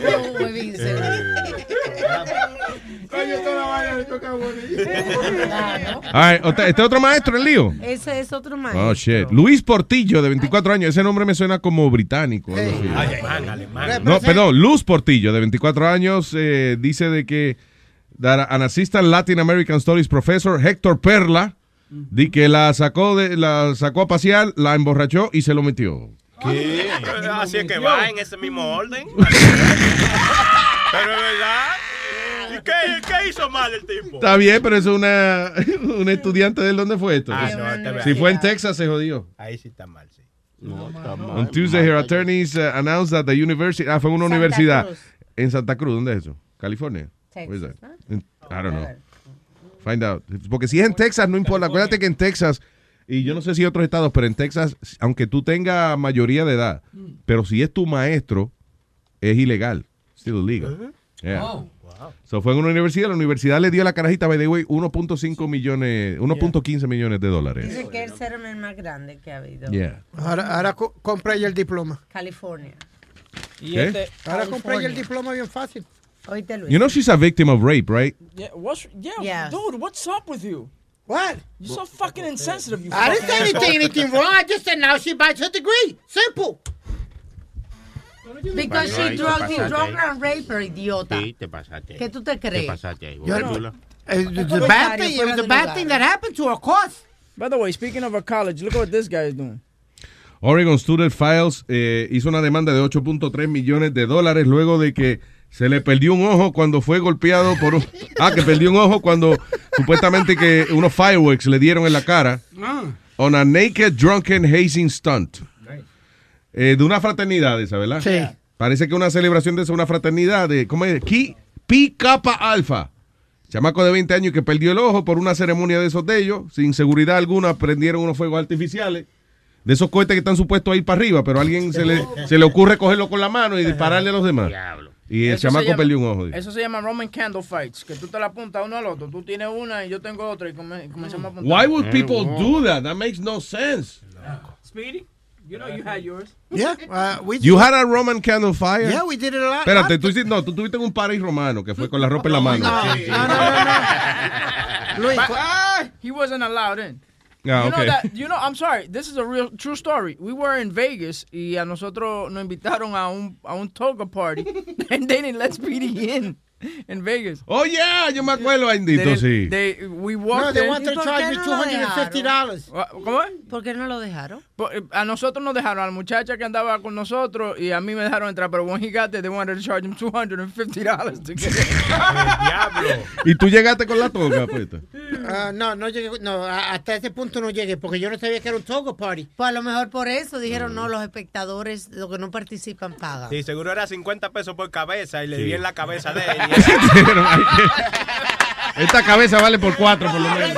Speaker 28: No.
Speaker 39: Le toca a
Speaker 28: Claro.
Speaker 19: All right, otra- ¿Este otro maestro el lío?
Speaker 28: Ese es otro maestro.
Speaker 19: Oh, shit. Luis Portillo, de 24 años. Ese nombre me suena como británico. algo así.
Speaker 26: Alemán, alemán.
Speaker 19: No, perdón, Luz Portillo, de 24 años, eh, dice de que that an assistant Latin American Studies professor, Héctor Perla, di que la sacó, de, la sacó a pasear, la emborrachó y se lo metió.
Speaker 26: ¿Qué? Así es que va en ese mismo orden. [LAUGHS] Pero es verdad. ¿Y qué, qué hizo mal el tipo?
Speaker 19: Está bien, pero es una, [LAUGHS] una estudiante de él. ¿Dónde fue esto?
Speaker 26: Ah, no, está bien.
Speaker 19: si fue en Texas, se jodió.
Speaker 26: Ahí sí está mal, sí.
Speaker 25: No, está mal.
Speaker 19: On Tuesday, her attorneys uh, announced that the university, ah, fue en una
Speaker 28: Santa
Speaker 19: universidad
Speaker 28: Cruz.
Speaker 19: en Santa Cruz. ¿Dónde es eso? California.
Speaker 28: Texas,
Speaker 19: that?
Speaker 28: ¿no?
Speaker 19: In- I don't know. Find out. Porque si es en Texas, no importa. Acuérdate que en Texas, y yo no sé si otros estados, pero en Texas, aunque tú tengas mayoría de edad, pero si es tu maestro, es ilegal. Still illegal. Yeah.
Speaker 28: Oh.
Speaker 19: So fue en una universidad, la universidad le dio a la carajita, by the way, 1.5 millones, 1.15 millones de dólares.
Speaker 28: Dice que es el settlement más grande que ha habido.
Speaker 19: Yeah.
Speaker 22: Ahora, ahora co- compra ella el diploma.
Speaker 28: California.
Speaker 21: Y
Speaker 19: ¿Qué?
Speaker 21: este,
Speaker 22: Ahora compra ella el
Speaker 21: California.
Speaker 22: diploma bien fácil.
Speaker 28: Oíste, Luis.
Speaker 19: You know she's a victim of rape, right?
Speaker 21: Yeah, what's, yeah,
Speaker 28: Yes.
Speaker 21: dude, what's up with you?
Speaker 22: What?
Speaker 21: You're so fucking insensitive, you
Speaker 22: I didn't
Speaker 21: fucking
Speaker 22: say anything, anything wrong. I just said now she buys her degree. Simple.
Speaker 28: Because she
Speaker 25: te
Speaker 28: drunk, he
Speaker 25: ahí.
Speaker 28: and raped her, idiota.
Speaker 25: Sí, te pasaste.
Speaker 28: ¿Qué tú te
Speaker 25: Te
Speaker 28: crees?
Speaker 25: pasaste ahí,
Speaker 22: a
Speaker 28: Comentario
Speaker 22: bad thing. It was
Speaker 28: de
Speaker 22: bad thing that happened to her, of course.
Speaker 21: By the way, speaking of a college, look at what this guy is doing.
Speaker 19: Oregon Student Files eh, hizo una demanda de 8.3 millones de dólares luego de que se le perdió un ojo cuando fue golpeado por un... [LAUGHS] Ah, que perdió un ojo cuando supuestamente que unos fireworks le dieron en la cara on a naked drunken hazing stunt. Eh, de una fraternidad esa, ¿verdad?
Speaker 22: Sí.
Speaker 19: Parece que una celebración de esa, una fraternidad de, ¿cómo es? Ki- Pi Kappa Alpha. Chamaco de 20 años que perdió el ojo por una ceremonia de esos de ellos, sin seguridad alguna, prendieron unos fuegos artificiales. De esos cohetes que están supuestos a ir para arriba, pero a alguien se le, se le ocurre cogerlo con la mano y dispararle a los demás. Y el
Speaker 21: Eso
Speaker 19: chamaco
Speaker 21: llama-
Speaker 19: perdió un ojo. dice.
Speaker 21: Eso se llama Roman Candle Fights, que tú te la apuntas uno al otro. Tú tienes una y yo tengo otra y come- comenzamos a apuntar.
Speaker 19: Why would people do that? That makes no sense.
Speaker 21: Speedy, you know you had yours.
Speaker 22: Yeah, uh, we
Speaker 19: You had a Roman candle fire?
Speaker 22: Yeah, we did it a lot.
Speaker 19: Espérate, tú hiciste, no, tú tuviste un party romano que fue con la ropa en la mano.
Speaker 22: No, no, no, no, no. [LAUGHS] Luis,
Speaker 21: But, ah, he wasn't allowed in.
Speaker 19: Ah,
Speaker 21: you
Speaker 19: okay.
Speaker 21: know that, you know, I'm sorry, this is a real true story. We were in Vegas y a nosotros nos invitaron a un a un toga party [LAUGHS] and they didn't let Speedy in [LAUGHS] in Vegas.
Speaker 19: Oh yeah, yo me acuerdo,
Speaker 21: They-
Speaker 19: sí.
Speaker 21: they- we
Speaker 22: no,
Speaker 21: walked
Speaker 22: they
Speaker 21: in-
Speaker 22: wanted to charge me $250.
Speaker 21: ¿Cómo es?
Speaker 28: ¿Por qué no lo dejaron?
Speaker 21: Po- eh, A nosotros nos dejaron, a la muchacha que andaba con nosotros y a mí me dejaron entrar, pero when he got there, they wanted to charge him $250 to get in. [LAUGHS]
Speaker 19: Y tú llegaste con la toga, pues.
Speaker 22: Ah, no, no llegué, no, hasta ese punto no llegué porque yo no sabía que era un toga party.
Speaker 28: Pues a lo mejor por eso dijeron, no, los espectadores, los que no participan, pagan.
Speaker 26: Sí, seguro era 50 pesos por cabeza y le
Speaker 19: Sí.
Speaker 26: di en la cabeza de él. [LAUGHS]
Speaker 19: Esta cabeza vale por cuatro, por lo menos.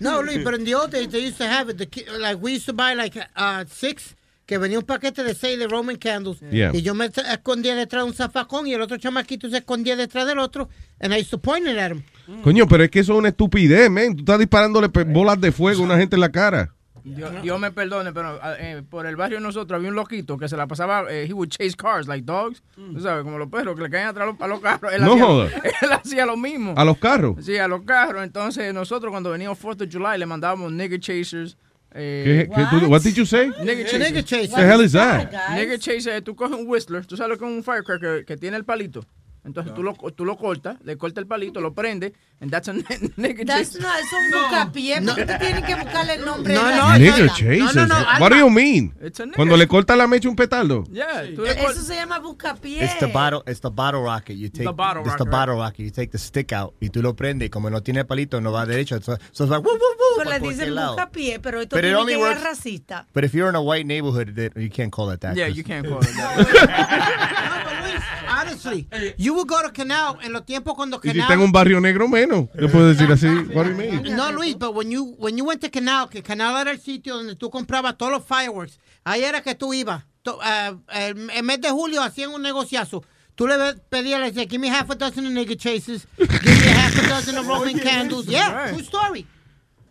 Speaker 22: No, Luis, pero en the old days they used to have it. The, like we used to buy like uh, six, que venía un paquete de seis de Roman candles.
Speaker 19: Yeah.
Speaker 22: Y yo me escondía detrás de un zafacón y el otro chamaquito se escondía detrás del otro. And I used to point it at him.
Speaker 19: Coño, pero es que eso es una estupidez, men. Tú estás disparándole bolas de fuego a una gente en la cara.
Speaker 21: Dios, Dios me perdone, pero eh, por el barrio de nosotros había un loquito que se la pasaba, eh, he would chase cars like dogs, tú sabes, como los perros que le caen atrás a los, carros. Él
Speaker 19: No
Speaker 21: hacía,
Speaker 19: joda. [LAUGHS]
Speaker 21: Él hacía lo mismo.
Speaker 19: ¿A los carros?
Speaker 21: Sí, a los carros. Entonces nosotros cuando veníamos 4th of July le mandábamos nigger chasers.
Speaker 19: ¿Qué,
Speaker 21: Eh,
Speaker 19: qué tú- what did you say?
Speaker 21: Nigger chaser.
Speaker 22: Nigger chaser.
Speaker 19: The hell is that?
Speaker 21: Nigger chaser, tú coges un whistler, tú sabes lo que es un firecracker que tiene el palito. Entonces tú lo, tú lo cortas, le cortas el palito, lo prendes, and that's a nigga [LAUGHS]
Speaker 35: That's
Speaker 21: chaser.
Speaker 35: not, es un buscapié. ¿Por qué te tienen que buscarle el nombre?
Speaker 21: No,
Speaker 35: de
Speaker 21: no,
Speaker 35: la-
Speaker 19: Nigger
Speaker 21: no, no, no,
Speaker 19: What do you mean?
Speaker 21: It's a nigger.
Speaker 19: Cuando le corta la mecha un petardo.
Speaker 21: Yeah, tú le
Speaker 35: Eso se llama buscapié.
Speaker 41: It's the bottle, it's the bottle rocket. You take
Speaker 21: The bottle
Speaker 41: it's the
Speaker 21: rocket,
Speaker 41: bottle rocket. You take the stick out y tú lo prendes y como no tiene palito no va derecho. So, so it's like woo, woo, woo, pa'
Speaker 35: le dicen
Speaker 41: lado.
Speaker 35: buscapié, pero esto
Speaker 41: But it
Speaker 35: tiene
Speaker 41: only
Speaker 35: que ser racista.
Speaker 41: But if you're in a white neighborhood, you can't call it that.
Speaker 21: Yeah, you can't call it that. [LAUGHS] [LAUGHS]
Speaker 22: Honestly, you would go to Canal en los tiempos cuando
Speaker 19: Y si
Speaker 22: Canal.
Speaker 19: está en un barrio negro menos. Yo puedo decir así. What do you mean?
Speaker 22: No, Luis, but when you, when you went to Canal, que Canal era el sitio donde tú comprabas todos los fireworks, ahí era que tú ibas. To- ah, el, el mes de julio hacían un negociazo. Tú le pedías, le decías, give me half a dozen of nigga chases, give me half a dozen of Roman candles. Yeah, true story.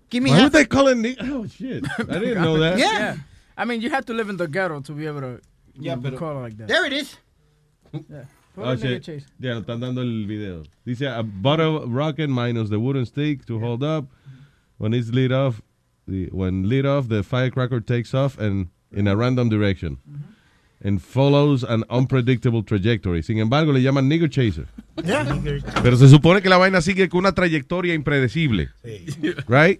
Speaker 22: Give me
Speaker 19: Why
Speaker 22: half
Speaker 19: would they call it Oh, shit. [LAUGHS] I didn't know that.
Speaker 22: Yeah.
Speaker 21: I mean, you have to live in the ghetto to be able to
Speaker 22: Yeah, pero-
Speaker 21: call it like that.
Speaker 22: There it is.
Speaker 21: Yeah.
Speaker 19: Oh, shit. lo están dando el video. Dice, a bottle rocket minus the wooden stick to hold up. When it's lit off, the, when lit off, the firecracker takes off and in a random direction. And follows an unpredictable trajectory. Sin embargo, le llaman nigger chaser. Pero se supone que la vaina sigue con una trayectoria impredecible. Right?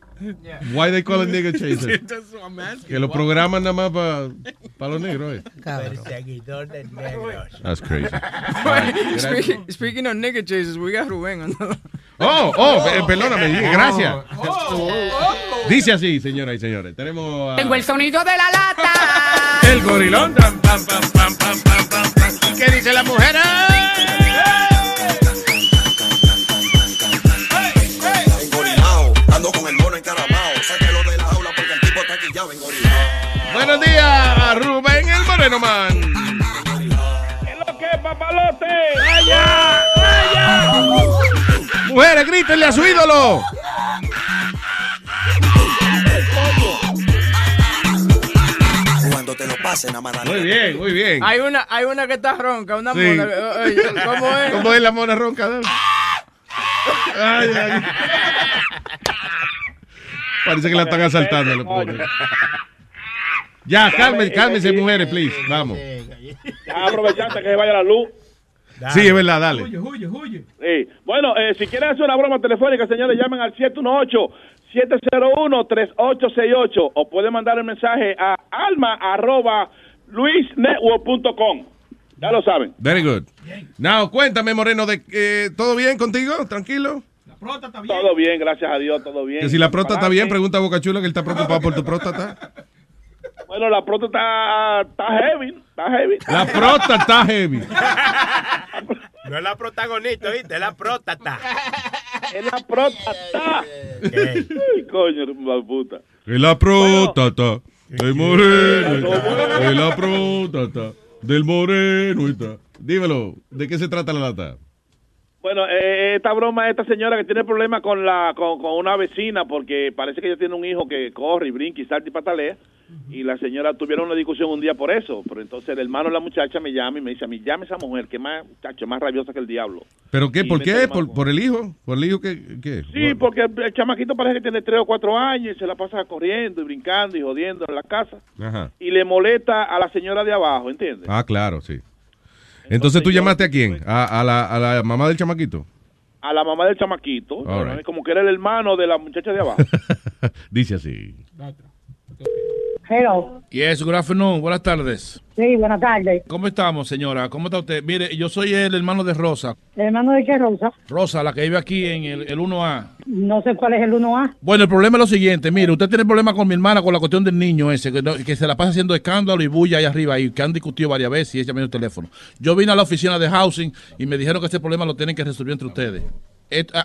Speaker 19: Why they call it nigger [LAUGHS] chaser? Que lo programan nada más para los negros. eh.
Speaker 26: De negros.
Speaker 19: That's crazy. [LAUGHS]
Speaker 21: Speaking, speaking of nigga chases, we got Rubén. on the-
Speaker 19: Oh, oh, eh, perdóname, gracias. Dice así, señoras y señores. Tenemos
Speaker 42: Tengo el sonido de la lata.
Speaker 19: el gorilón. Pam, pam, pam, pam, pam, pam, pam, Grítenle a su ídolo.
Speaker 43: Cuando te lo pasen, nada más dale.
Speaker 19: Muy bien, muy bien.
Speaker 21: Hay una, hay una que está ronca, una
Speaker 19: Sí.
Speaker 21: mona. ¿Cómo es?
Speaker 19: ¿Cómo es la mona ronca? Ay, ay. Parece que la están asaltando. lo pobre. Ya, cálmense, cálmense, mujeres, please. Vamos.
Speaker 44: Ya aprovechando que se vaya la luz.
Speaker 19: Sí, es verdad, dale.
Speaker 44: Sí. Bueno, eh, si quieren hacer una broma telefónica, señores, llamen al 718-701-3868 o pueden mandar el mensaje a alma arroba luisnetwork.com. Ya lo saben.
Speaker 19: Very good. Now, cuéntame, Moreno, de eh, ¿todo bien contigo? ¿Tranquilo?
Speaker 44: Todo bien, gracias a Dios, todo bien.
Speaker 19: Que si la próstata está bien, pregunta a Boca Chula que él está preocupado por tu próstata. [LAUGHS]
Speaker 44: Bueno, la próstata está, está heavy, está heavy.
Speaker 19: La próstata está heavy.
Speaker 26: No es la protagonista, ¿viste? Es la próstata.
Speaker 44: Es la próstata. Ay, coño, la puta.
Speaker 19: Es la próstata del moreno. Es la próstata del moreno. está. Dímelo, ¿de qué se trata la lata?
Speaker 44: Bueno, eh, esta broma es esta señora que tiene problemas con la con, con una vecina porque parece que ella tiene un hijo que corre y brinca y salta y patalea y la señora tuvieron una discusión un día por eso, pero entonces el hermano de la muchacha me llama y me dice a mí, llame a esa mujer que es más, muchacho, más rabiosa que el diablo.
Speaker 19: ¿Pero qué?
Speaker 44: Y
Speaker 19: ¿Por qué? ¿Por, por el hijo? ¿Por el hijo que qué?
Speaker 44: Sí, porque el, el chamaquito parece que tiene tres o cuatro años y se la pasa corriendo y brincando y jodiendo en la casa
Speaker 19: Ajá.
Speaker 44: y le molesta a la señora de abajo, ¿entiendes?
Speaker 19: Ah, claro, sí. Entonces tú llamaste a quién? ¿A, a la, a la mamá del chamaquito?
Speaker 44: A la mamá del chamaquito,
Speaker 19: right.
Speaker 44: como que era el hermano de la muchacha de abajo. [LAUGHS]
Speaker 19: Dice así.
Speaker 45: Hello.
Speaker 46: Yes, good afternoon. Buenas tardes.
Speaker 45: Sí, buenas tardes.
Speaker 46: ¿Cómo estamos, señora? ¿Cómo está usted? Mire, yo soy el hermano de Rosa.
Speaker 45: ¿Hermano de qué, Rosa?
Speaker 46: Rosa, la que vive aquí en el, el 1A.
Speaker 45: No sé cuál es el 1A.
Speaker 46: Bueno, el problema es lo siguiente. Mire, usted tiene problema con mi hermana con la cuestión del niño ese, que, no- que se la pasa haciendo escándalo y bulla ahí arriba, y que han discutido varias veces y ella me dio el teléfono. Yo vine a la oficina de housing y me dijeron que ese problema lo tienen que resolver entre ustedes.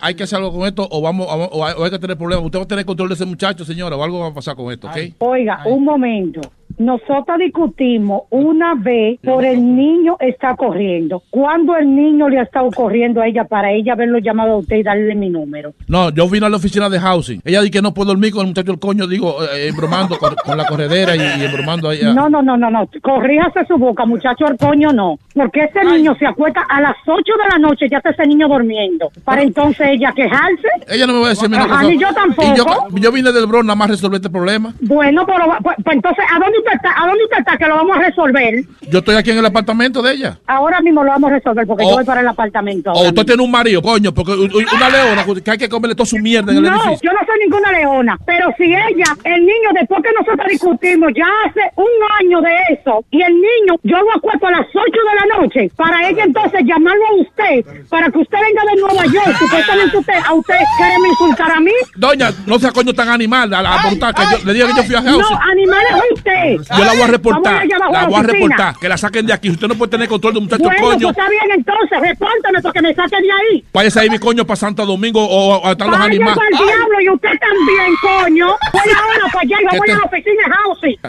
Speaker 46: ¿Hay que hacer algo con esto o vamos o, o hay, o hay que tener problemas? Usted va a tener control de ese muchacho, señora, o algo va a pasar con esto, ¿ok?
Speaker 45: Oiga, un momento. Nosotros discutimos una vez por el niño está corriendo. ¿Cuándo el niño le ha estado corriendo a ella para ella haberlo llamado a usted y darle mi número?
Speaker 46: No, yo vine a la oficina de housing. Ella dice que no puedo dormir con el muchacho del coño, digo, eh, embromando con, con la corredera y, y embromando a-
Speaker 45: No, no, no, no, no. Corríjase su boca, muchacho el coño, no. Porque ese niño se acuesta a las 8 de la noche, ya está ese niño durmiendo. Para entonces ella quejarse.
Speaker 46: Ella no me va a decir a mí
Speaker 45: Ajá, ni yo tampoco.
Speaker 46: Y yo, yo vine del Bronx nada más resolver este problema.
Speaker 45: Bueno, pero pues, pues entonces, ¿a dónde usted está? ¿A dónde usted está? Que lo vamos a resolver.
Speaker 46: Yo estoy aquí en el apartamento de ella.
Speaker 45: Ahora mismo lo vamos a resolver porque
Speaker 46: Oh.
Speaker 45: yo voy para el apartamento.
Speaker 46: O
Speaker 45: ahora
Speaker 46: usted tiene un marido, coño, porque una leona que hay que comerle toda su mierda en el
Speaker 45: No,
Speaker 46: edificio.
Speaker 45: yo no soy ninguna leona, pero si ella, el niño, después que nosotros discutimos, ya hace un año de eso, y el niño, yo lo acuesto a las 8 de la noche, para ella entonces llamarlo a usted, para que usted venga de Nueva York, supuestamente usted, a usted quiere me insultar a mí.
Speaker 46: Doña, no sea coño tan animal, a la voluntad que yo le diga que yo fui a
Speaker 45: No,
Speaker 46: house.
Speaker 45: animales es usted.
Speaker 46: Yo la voy a reportar,
Speaker 45: allá abajo
Speaker 46: la
Speaker 45: a
Speaker 46: voy a reportar, que la saquen de aquí. Usted no puede tener control de un muchacho
Speaker 45: Bueno,
Speaker 46: coño.
Speaker 45: pues está bien entonces, repórtame para que me saque de ahí.
Speaker 46: Váyase ahí mi coño para Santo Domingo o a estar los animales.
Speaker 45: pa'l diablo y usted también, coño. Voy [LAUGHS] ahora para allá y
Speaker 46: ¿Qué
Speaker 45: voy
Speaker 46: te-
Speaker 45: a la oficina de housing.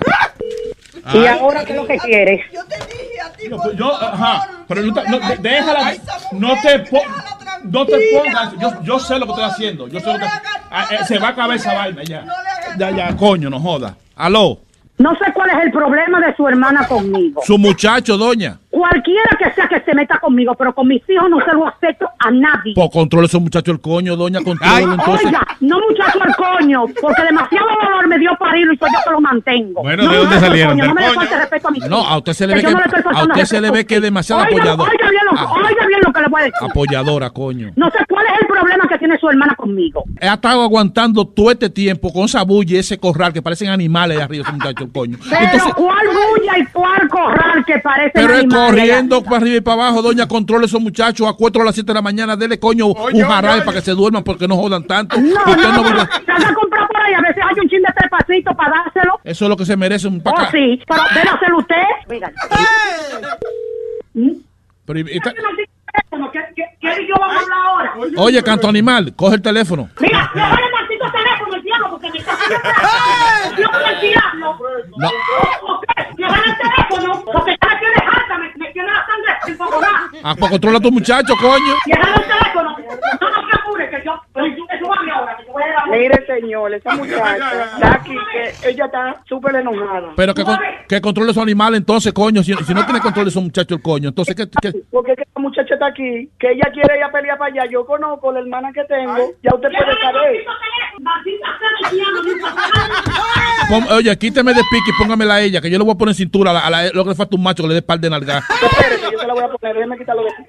Speaker 45: ¿Y ahora qué es lo que quieres?
Speaker 46: Yo, pues, yo, ajá, pero no, te- no, déjala, no te, po- no te pongas, yo, yo sé lo que estoy haciendo, yo sé lo que, ah, eh, se va a acabar esa vaina ya, ya, ya, coño, no joda, aló,
Speaker 45: No sé cuál es el problema de su hermana conmigo.
Speaker 46: su muchacho, doña,
Speaker 45: Cualquiera que sea que se meta conmigo, pero con mis hijos no se lo acepto a nadie.
Speaker 46: pues controle ese muchacho el coño, doña, controle entonces,
Speaker 45: Oiga, no muchacho al coño, porque demasiado dolor me dio parirlo y soy yo que lo mantengo.
Speaker 46: Bueno,
Speaker 45: no
Speaker 46: ¿de dónde salieron?
Speaker 45: coño,
Speaker 46: ¿Del
Speaker 45: No me le
Speaker 46: coño?
Speaker 45: respeto a mis
Speaker 46: no, a usted se le ve que,
Speaker 45: no
Speaker 46: a usted se le ve que es demasiado
Speaker 45: Oiga,
Speaker 46: apoyador,
Speaker 45: Oiga bien, lo, oiga bien lo que le voy a decir.
Speaker 46: apoyadora, coño,
Speaker 45: No sé cuál es el problema que tiene su hermana conmigo.
Speaker 46: he estado aguantando todo este tiempo con esa bulla y ese corral que parecen animales ahí arriba, ese muchacho el coño,
Speaker 45: Pero
Speaker 46: entonces,
Speaker 45: cuál bulla y cuál corral que parece
Speaker 46: Pero es corriendo para arriba y para abajo, doña, controle esos muchachos, acuéstalo a las 7 de la mañana, dele coño un jarabe para que se duerman porque no jodan tanto.
Speaker 45: No,
Speaker 46: Usted
Speaker 45: no,
Speaker 46: no
Speaker 45: no, salga a comprar por ahí, a veces hay un chin de tres pasitos para dárselo.
Speaker 46: Eso es lo que se merece un
Speaker 45: Oh,
Speaker 46: paca.
Speaker 45: sí, pero hacerlo usted.
Speaker 46: Pero, y- y ta-
Speaker 45: ¿Qué, qué, qué yo vamos a hablar ahora?
Speaker 46: oye, canto animal, coge el teléfono.
Speaker 45: Mira, no vale maldito teléfono, el diablo, porque me está haciendo [LAUGHS] el diablo.
Speaker 46: No.
Speaker 45: Ok, que vale el teléfono, porque ya me tienes me tiene la sangre enfogonada.
Speaker 46: Ah, pues controla a tu muchacho, coño.
Speaker 45: El teléfono. No, no
Speaker 47: Mire, señor, esa muchacha está aquí, que ella está súper enojada.
Speaker 46: Pero que, con- que controle esos animales entonces, coño. Si, si no tiene control de esos muchachos, el coño. Entonces, ¿qué, qué?
Speaker 47: Porque que esa muchacha está aquí, que ella quiere ir a pelear para allá. Yo conozco la hermana que tengo, ya usted puede saber.
Speaker 46: Pon- oye, quíteme de pique y póngamela a ella, que yo le voy a poner en cintura a, la, a la- lo que le falta un macho que le dé par de nalga. [LAUGHS]
Speaker 47: Espérate, yo se la voy a poner, déjeme quitarlo de aquí.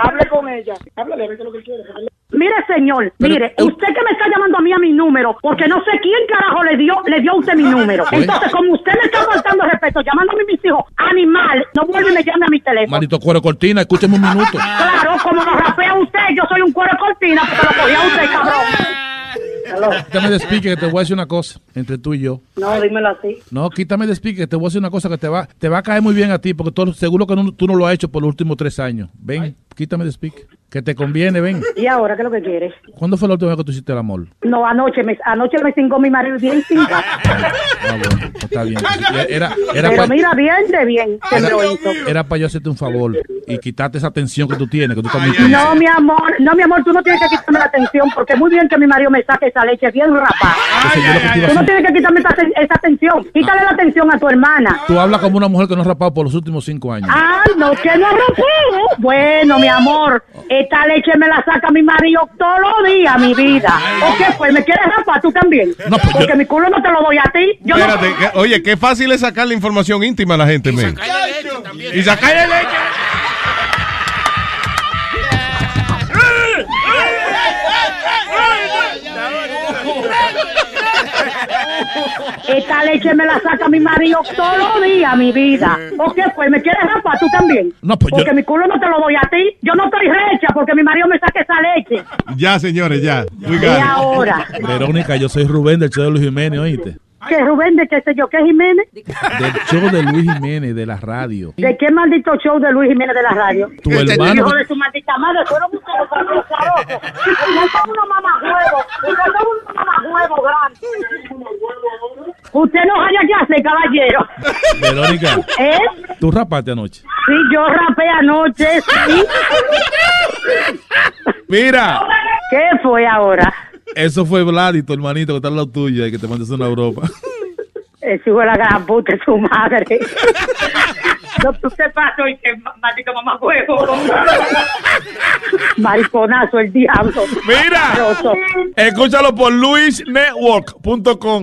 Speaker 47: Hable con ella, háblale, a ver qué es lo que quiere.
Speaker 45: Mire, señor,
Speaker 46: Pero,
Speaker 45: mire, usted que me está llamando a mí a mi número, porque no sé quién carajo le dio, le dio a usted mi número. Entonces, como usted me está faltando respeto, llamándome a mis hijos animal, no vuelve y me llame a mi teléfono.
Speaker 46: Maldito cuero cortina, escúcheme un minuto.
Speaker 45: Claro, como lo rapea usted, yo soy un cuero cortina, porque lo cogía usted, cabrón.
Speaker 46: Quítame de speaker que te voy a decir una cosa entre tú y yo.
Speaker 45: No, dímelo así.
Speaker 46: No, quítame de speaker que te voy a decir una cosa que te va, te va a caer muy bien a ti, porque tú, seguro que no- tú no lo has hecho por los últimos tres años. Ven, quítame de speaker. Que te conviene, ven.
Speaker 45: ¿Y ahora qué es lo que quieres?
Speaker 46: ¿Cuándo fue la última vez que tú hiciste el amor?
Speaker 45: No, anoche me, anoche me cingó mi marido bien cingado.
Speaker 46: Ah, bueno, está bien. Era, era
Speaker 45: Pero
Speaker 46: para
Speaker 45: mira, bien de bien que me lo hizo.
Speaker 46: era pa yo hacerte un favor y quitarte esa tensión que tú tienes, que tú estás muy
Speaker 45: No, mi amor, no, mi amor, tú no tienes que quitarme la atención porque muy bien que mi marido me saque esa leche bien rapada.
Speaker 46: Entonces, yo lo que te iba a
Speaker 45: Tú no tienes que quitarme esa, esa atención. Quítale la atención a tu hermana.
Speaker 46: Tú hablas como una mujer que no ha rapado por los últimos cinco años.
Speaker 45: Ah, no, que no rapeo. Bueno, mi amor, esta leche me la saca mi marido todos los días, mi vida. Ok, pues me quieres rapar tú también.
Speaker 19: No, pues yo-
Speaker 45: porque mi culo no te lo doy a ti. Yo
Speaker 19: Espérate, oye, qué fácil es sacar la información íntima a la gente, men. Y sacarle leche.
Speaker 45: Esta leche me la saca mi marido todos los días, mi vida. Ok, pues me quieres rapar tú también.
Speaker 46: No, pues yo-
Speaker 45: porque mi culo no te lo doy a ti. Yo no estoy recha porque mi marido me saque esa leche.
Speaker 19: Ya, señores, ya. We
Speaker 45: Y ahora,
Speaker 46: Verónica, yo soy Rubén del show de Luis Jiménez, ¿oíste?
Speaker 45: Que Rubén de qué sé yo, ¿qué Jiménez?
Speaker 46: Del show de Luis Jiménez, de la radio.
Speaker 45: ¿De qué maldito show de Luis Jiménez de la radio?
Speaker 46: Tu hermano-
Speaker 45: Hijo de su maldita madre, fueron ustedes los. Ustedes son unos mamajuevos. Ustedes son unos mamajuevos grandes. Usted no haya que hacer, caballero.
Speaker 46: Verónica,
Speaker 45: ¿Eh?
Speaker 46: tú rapaste anoche.
Speaker 45: Sí, yo rapé anoche, sí.
Speaker 46: Mira,
Speaker 45: ¿Qué fue ahora?
Speaker 46: Eso fue Vladi, tu hermanito, que está al lado tuyo y que te mandes una Europa. [LAUGHS]
Speaker 45: El hijo de la gran puta su madre. No, tú te pasó y que maldito mamajuevo. [LAUGHS] Mariconazo, el diablo.
Speaker 46: Mira, escúchalo por luisnetwork.com.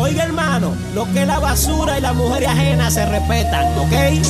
Speaker 48: Oiga, hermano, lo que la basura y la mujer ajena se respetan, ¿ok?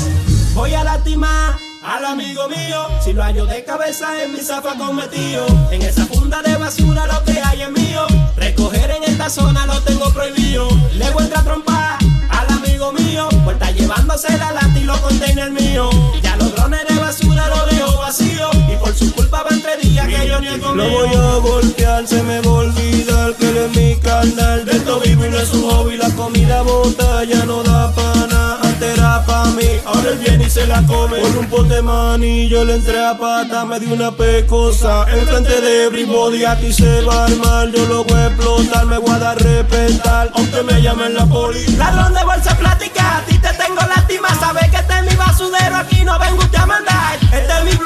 Speaker 48: Voy a lastimar al amigo mío. Si lo hallo de cabeza en mi zafacón metido. En esa funda de basura lo que hay es mío. Recoger en esta zona lo tengo prohibido. Le voy a trompar al amigo mío. Pues está llevándose la lata y los containers míos. Ya los drones de basura lo dejo vacío. Por su culpa van tres días que yo ni he comido.
Speaker 49: Lo voy a golpear, se me va a olvidar que él es mi canal. De esto vivo y no es un hobby. La comida bota ya no da para nada. Antes era pa' mí, ahora él viene y se la come. Con un pote maní yo le entré a pata, me di una pecosa. Enfrente de everybody aquí se va a armar. Yo lo voy a explotar, me voy a dar respetar. Aunque me llamen la poli.
Speaker 48: Ladrón de bolsa plástica, a ti te tengo lástima. Sabes que este es mi basudero, aquí no vengo usted a mandar. Este es mi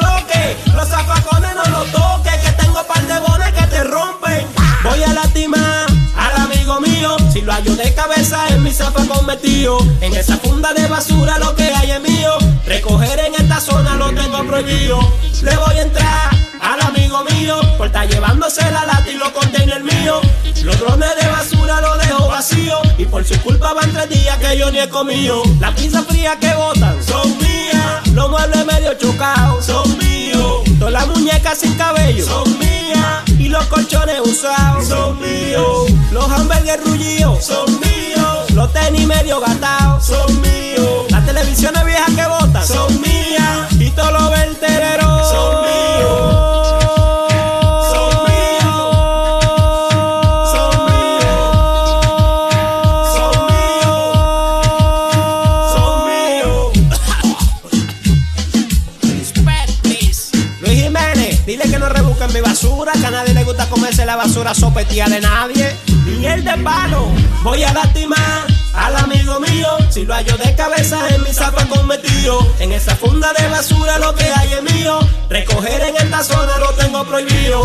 Speaker 48: los zafacones no los toques. Que tengo par de bones que te rompen. Voy a lastimar al amigo mío. Si lo hallo de cabeza en mi zafacón metido. En esa funda de basura lo que hay es mío. Recoger en esta zona lo tengo prohibido. Le voy a entrar al amigo mío. Por estar llevándose la lata y los containers míos. Los drones de basura los dejo vacío. Y por su culpa van tres días que yo ni he comido. Las pizzas frías que botan son mías. Los muebles medio chocados son míos. Todas las muñecas sin cabello son mías. Y los colchones usados son míos. Los hamburgues rullidos son míos. Los tenis medio gastados son míos. Las televisiones viejas que botan son mías. Basura sopetía de nadie. Miel de palo, voy a lastimar al amigo mío. Si lo hallo de cabeza en mi zafacón metido. En esa funda de basura lo que hay es mío. Recoger en esta zona lo tengo prohibido.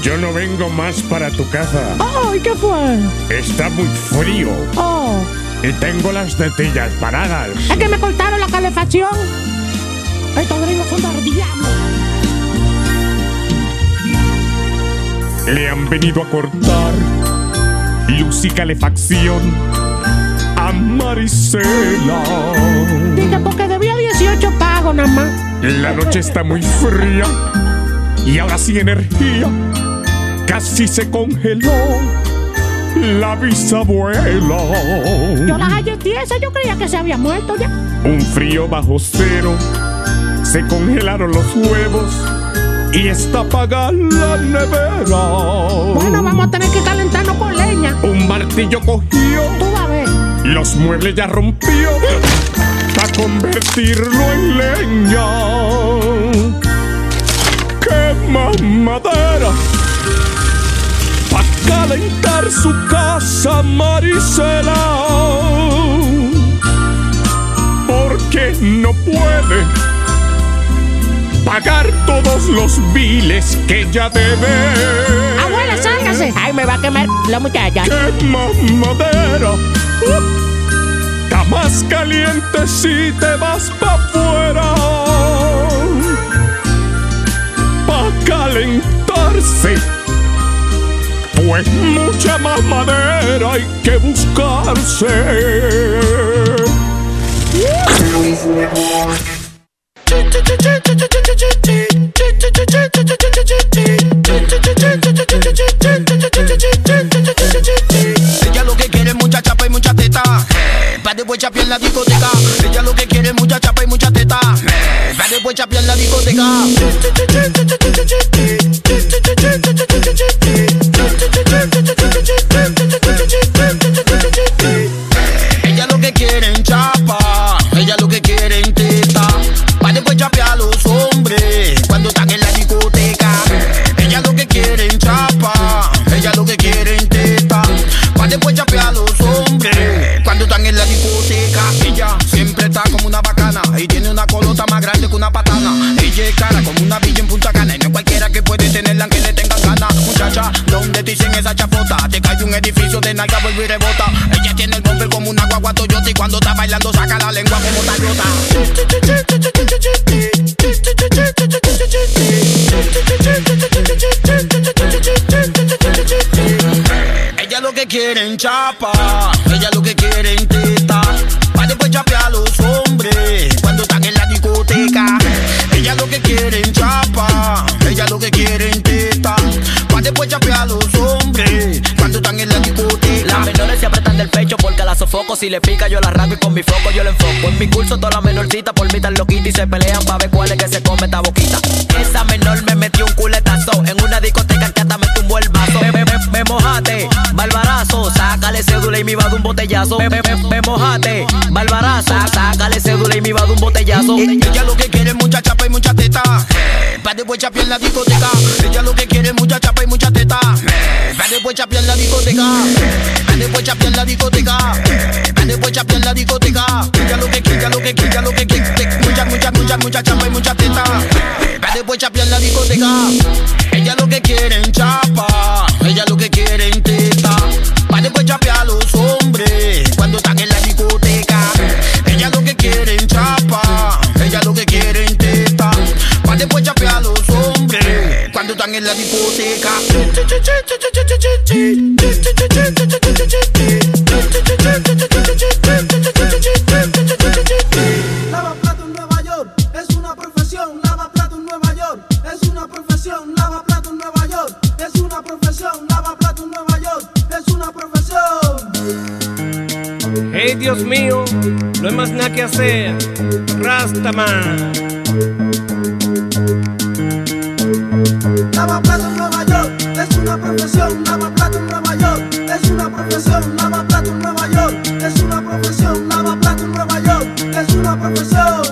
Speaker 50: Yo no vengo más para tu casa.
Speaker 51: Ay, ¿qué fue?
Speaker 50: Está muy frío
Speaker 51: Oh,
Speaker 50: y tengo las tetillas paradas.
Speaker 51: es que me cortaron la calefacción. Estos gringos son del diablo.
Speaker 50: Le han venido a cortar luz y calefacción a Marisela.
Speaker 51: Diga, porque debía 18 pagos nada más.
Speaker 50: La noche está muy fría y ahora sin energía. Casi se congeló la bisabuela.
Speaker 51: Yo las hallé tiesas, yo creía que se había muerto ya.
Speaker 50: Un frío bajo cero, se congelaron los huevos y está apagada la nevera.
Speaker 51: Bueno, vamos a tener que calentarnos con leña.
Speaker 50: Un martillo cogió,
Speaker 51: Tú a ver.
Speaker 50: los muebles ya rompió para convertirlo en leña. Quema madera para calentar su casa, Marisela. Porque no puede pagar todos los biles que ella debe.
Speaker 51: Abuela, sálgase?
Speaker 52: Ay, me va a quemar la muchacha.
Speaker 53: Quema madera. Está más caliente si te vas pa' afuera. Calentarse. Pues mucha más madera hay que buscarse.
Speaker 54: Ella lo que quiere es mucha chapa y mucha teta. Pa' después chapear en la discoteca. Ella lo que quiere es mucha chapa y mucha teta. Pa' después chapear en la discoteca. Después chapear la discoteca. Ella lo que quiere es mucha chapa y mucha teta. Pa' después chapear en la discoteca. Pa' después chapear la discoteca. Pa' después chapear la discoteca. Ella lo que quiere, ella lo que quiere, ella lo que quiere. Mucha, mucha, mucha, mucha chapa y mucha teta. Pa' después chapear en la discoteca.
Speaker 55: Hacer. Rastaman.
Speaker 48: Lava plato en Nueva York es una profesión. Lava plato en Nueva York es una profesión. Lava plato en Nueva York es una profesión. Lava plato en Nueva York es una profesión.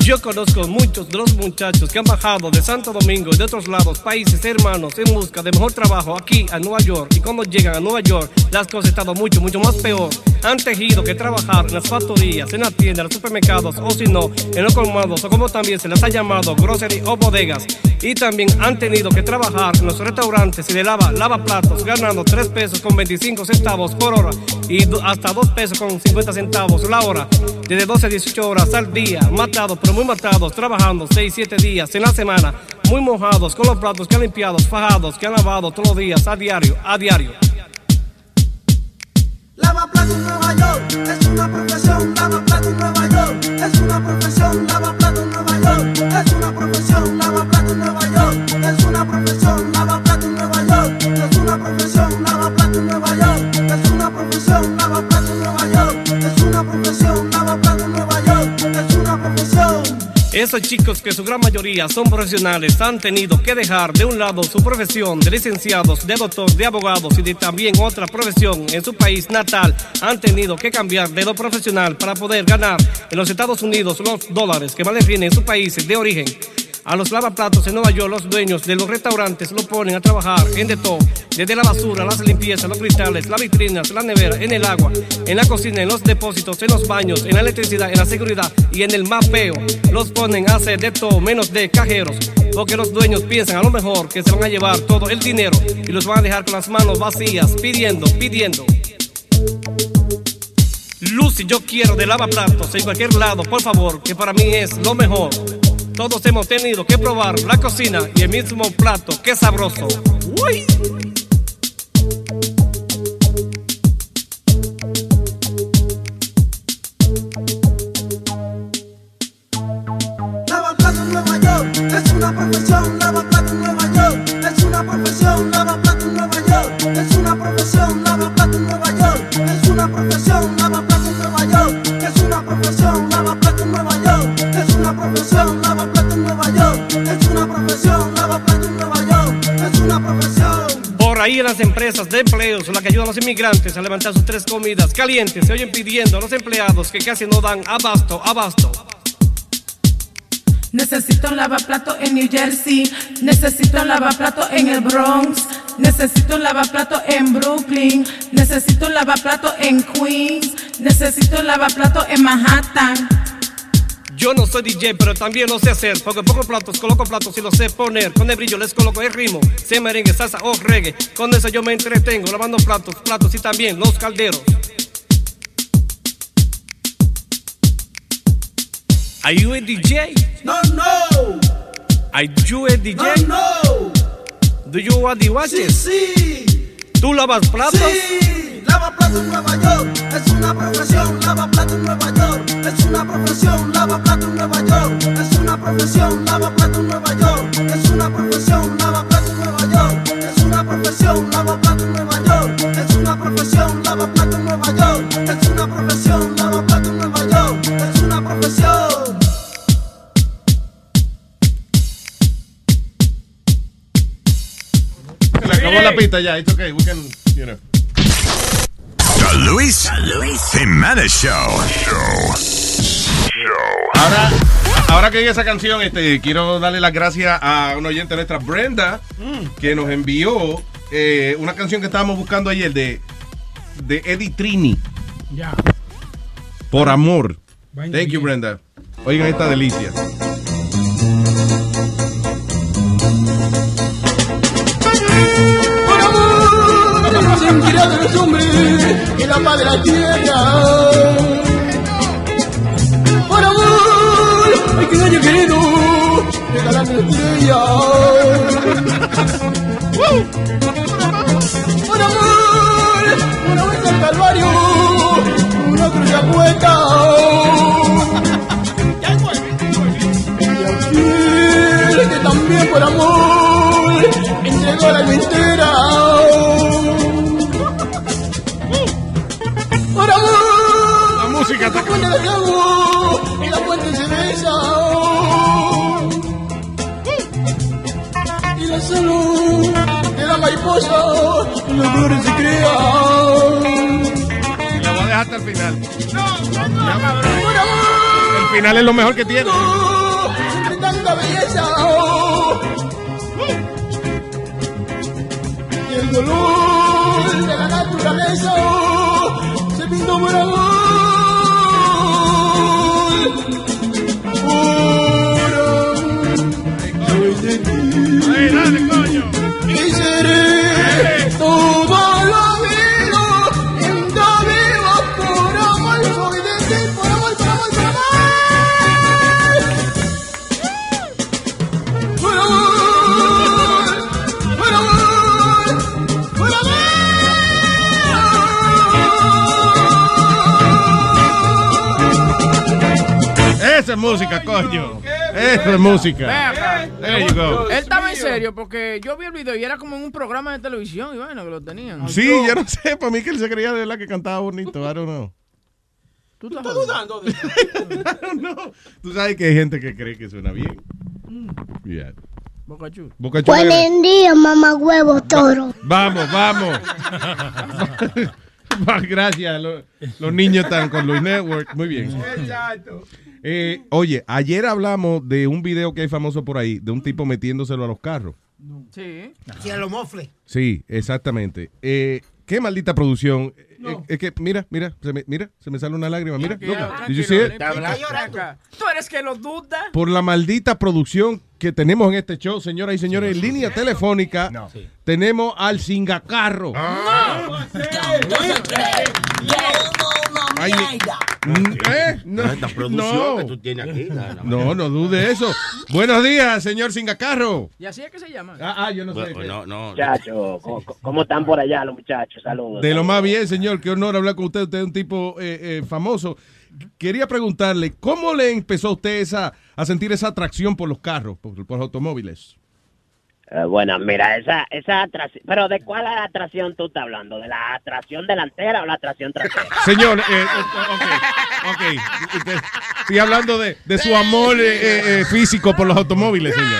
Speaker 55: Yo conozco muchos de los muchachos que han bajado de Santo Domingo y de otros lados, países hermanos, en busca de mejor trabajo aquí a Nueva York. Y cuando llegan a Nueva York, las cosas han estado mucho, mucho más peor. Han tejido que trabajar en las factorías, en las tiendas, en los supermercados, o si no, en los colmados, o como también se les ha llamado, grocery o bodegas. Y también han tenido que trabajar en los restaurantes y de lava, lava platos, ganando 3 pesos con 25 centavos por hora y hasta 2 pesos con 50 centavos la hora. Desde 12 a 18 horas al día, matados, pero muy matados, trabajando 6, 7 días en la semana, muy mojados, con los platos que han limpiado, fajados, que han lavado todos los días, a diario, a diario.
Speaker 48: Lava plato en Nueva York es una profesión. Lava plato en Nueva York es una profesión. Lava plato en Nueva York es una profesión. Lava plato en Nueva York
Speaker 55: Esos chicos que su gran mayoría son profesionales han tenido que dejar de un lado su profesión de licenciados, de doctor, de abogados y de también otra profesión en su país natal. Han tenido que cambiar de lo profesional para poder ganar en los Estados Unidos los dólares que más les vienen en sus países de origen. A los lavaplatos en Nueva York, los dueños de los restaurantes lo ponen a trabajar en de todo, desde la basura, las limpiezas, los cristales, las vitrinas, la nevera, en el agua, en la cocina, en los depósitos, en los baños, en la electricidad, en la seguridad y en el mapeo. Los ponen a hacer de todo menos de cajeros. Porque los dueños piensan a lo mejor que se van a llevar todo el dinero y los van a dejar con las manos vacías, pidiendo, pidiendo. Lucy, yo quiero de lavaplatos en cualquier lado, por favor, que para mí es lo mejor. Todos hemos tenido que probar la cocina y el mismo plato, qué sabroso. Uy. Empresas de empleos, la que ayudan a los inmigrantes a levantar sus tres comidas calientes, se oyen pidiendo a los empleados que casi no dan abasto, abasto.
Speaker 56: Necesito un lavaplato en New Jersey. Necesito un lavaplato en el Bronx. Necesito un lavaplato en Brooklyn. Necesito un lavaplato en Queens. Necesito un lavaplato en Manhattan.
Speaker 55: Yo no soy DJ, pero también lo sé hacer. Porque pongo platos, coloco platos y los sé poner. Con el brillo les coloco el ritmo. Sea merengue, salsa o reggae. Con eso yo me entretengo, lavando platos, platos y también los calderos. Are you a DJ?
Speaker 54: No, no.
Speaker 55: Are you a DJ?
Speaker 54: No, no.
Speaker 55: Do you want the watches?
Speaker 54: Sí, sí.
Speaker 55: ¿Tú lavas platos?
Speaker 54: Sí, lava plato en Nueva York, es una profesión. Lava plato en Nueva York, es una profesión. Lava plato en Nueva York, es una profesión. Lava plato en Nueva York, es una profesión. Lava plato en Nueva York, es una profesión. Lava plato en Nueva York, es una profesión. Lava plato en Nueva York, es una profesión. Lava plato en Nueva York, es una profesión.
Speaker 19: Se le acabó la pista ya. It's okay. We can, you know.
Speaker 57: The Luis, Jimenez Show.
Speaker 19: Ahora, ahora que oí esa canción, este, quiero darle las gracias a una oyente nuestra, Brenda, que nos envió eh, una canción que estábamos buscando ayer de, de Eddie Trini,
Speaker 53: Ya.
Speaker 19: Por Amor. Thank you. Brenda. Oigan esta delicia.
Speaker 54: Sentirá de los hombres y la paz de la tierra. Por amor, hay que daño querido, regalando estrella. Por amor, una vuelta al calvario, una cruz de cuesta. Y aquel que también por amor entregó la alma
Speaker 19: la
Speaker 54: fuente de y la fuente se besa. Y la salud de la mariposa y las flores se crean.
Speaker 19: Y la voy a dejar hasta el final.
Speaker 54: Por amor,
Speaker 19: El final es lo mejor que tiene.
Speaker 54: tanta belleza. Y el dolor de la naturaleza se pintó por amor.
Speaker 19: Música, coño. Esa es música.
Speaker 21: Ven acá.
Speaker 19: There you go.
Speaker 21: Él estaba en serio porque yo vi el video y era como en un programa de televisión y bueno, que lo tenían.
Speaker 19: Sí, yo no sé, para mí que él se creía de verdad que cantaba bonito. I don't know.
Speaker 21: ¿Tú estás dudando de [LAUGHS]
Speaker 19: Tú sabes que hay gente que cree que suena bien. Yeah.
Speaker 21: Boca Chula.
Speaker 58: Buen día, mamá huevo toro.
Speaker 19: Vamos, vamos. [LAUGHS] [LAUGHS] Gracias. Lo- Los, niños están con Luis Network. Muy bien. Eh, oye, ayer hablamos de un video que hay famoso por ahí, de un tipo metiéndoselo a los carros.
Speaker 21: Sí.
Speaker 22: Si a lo mofle.
Speaker 19: Sí, exactamente. Eh, qué maldita producción. Eh, es que, mira, mira, se me, mira, se me sale una lágrima. Mira, loca.
Speaker 21: tranquilo,
Speaker 19: Did you see it?
Speaker 21: Está llorando. Tú eres que lo duda.
Speaker 19: Por la maldita producción que tenemos en este show, señoras y señores, en línea telefónica, tenemos al Singacarro. Ay, mm, ¿eh? No,
Speaker 59: Esta producción
Speaker 19: no.
Speaker 59: que tú tienes aquí. no, no.
Speaker 19: No, no dude eso. Buenos días, señor Singacarro.
Speaker 21: ¿Y así es que se llama?
Speaker 19: Ah, ah, yo no sé.
Speaker 59: Bueno, no, no.
Speaker 60: Muchachos, ¿cómo, cómo están por allá los muchachos? Saludos.
Speaker 19: De lo más bien, señor. Qué honor hablar con usted. Usted es un tipo eh, eh, famoso. Quería preguntarle, ¿cómo le empezó a usted esa, a sentir esa atracción por los carros, por, por los automóviles?
Speaker 60: Eh, bueno, mira, esa, esa atracción. Pero ¿de cuál atracción tú estás hablando? ¿De la atracción delantera o la atracción trasera? [LAUGHS]
Speaker 19: Señor, eh, eh, ok, Estoy hablando de, de su amor eh, físico por los automóviles, señor.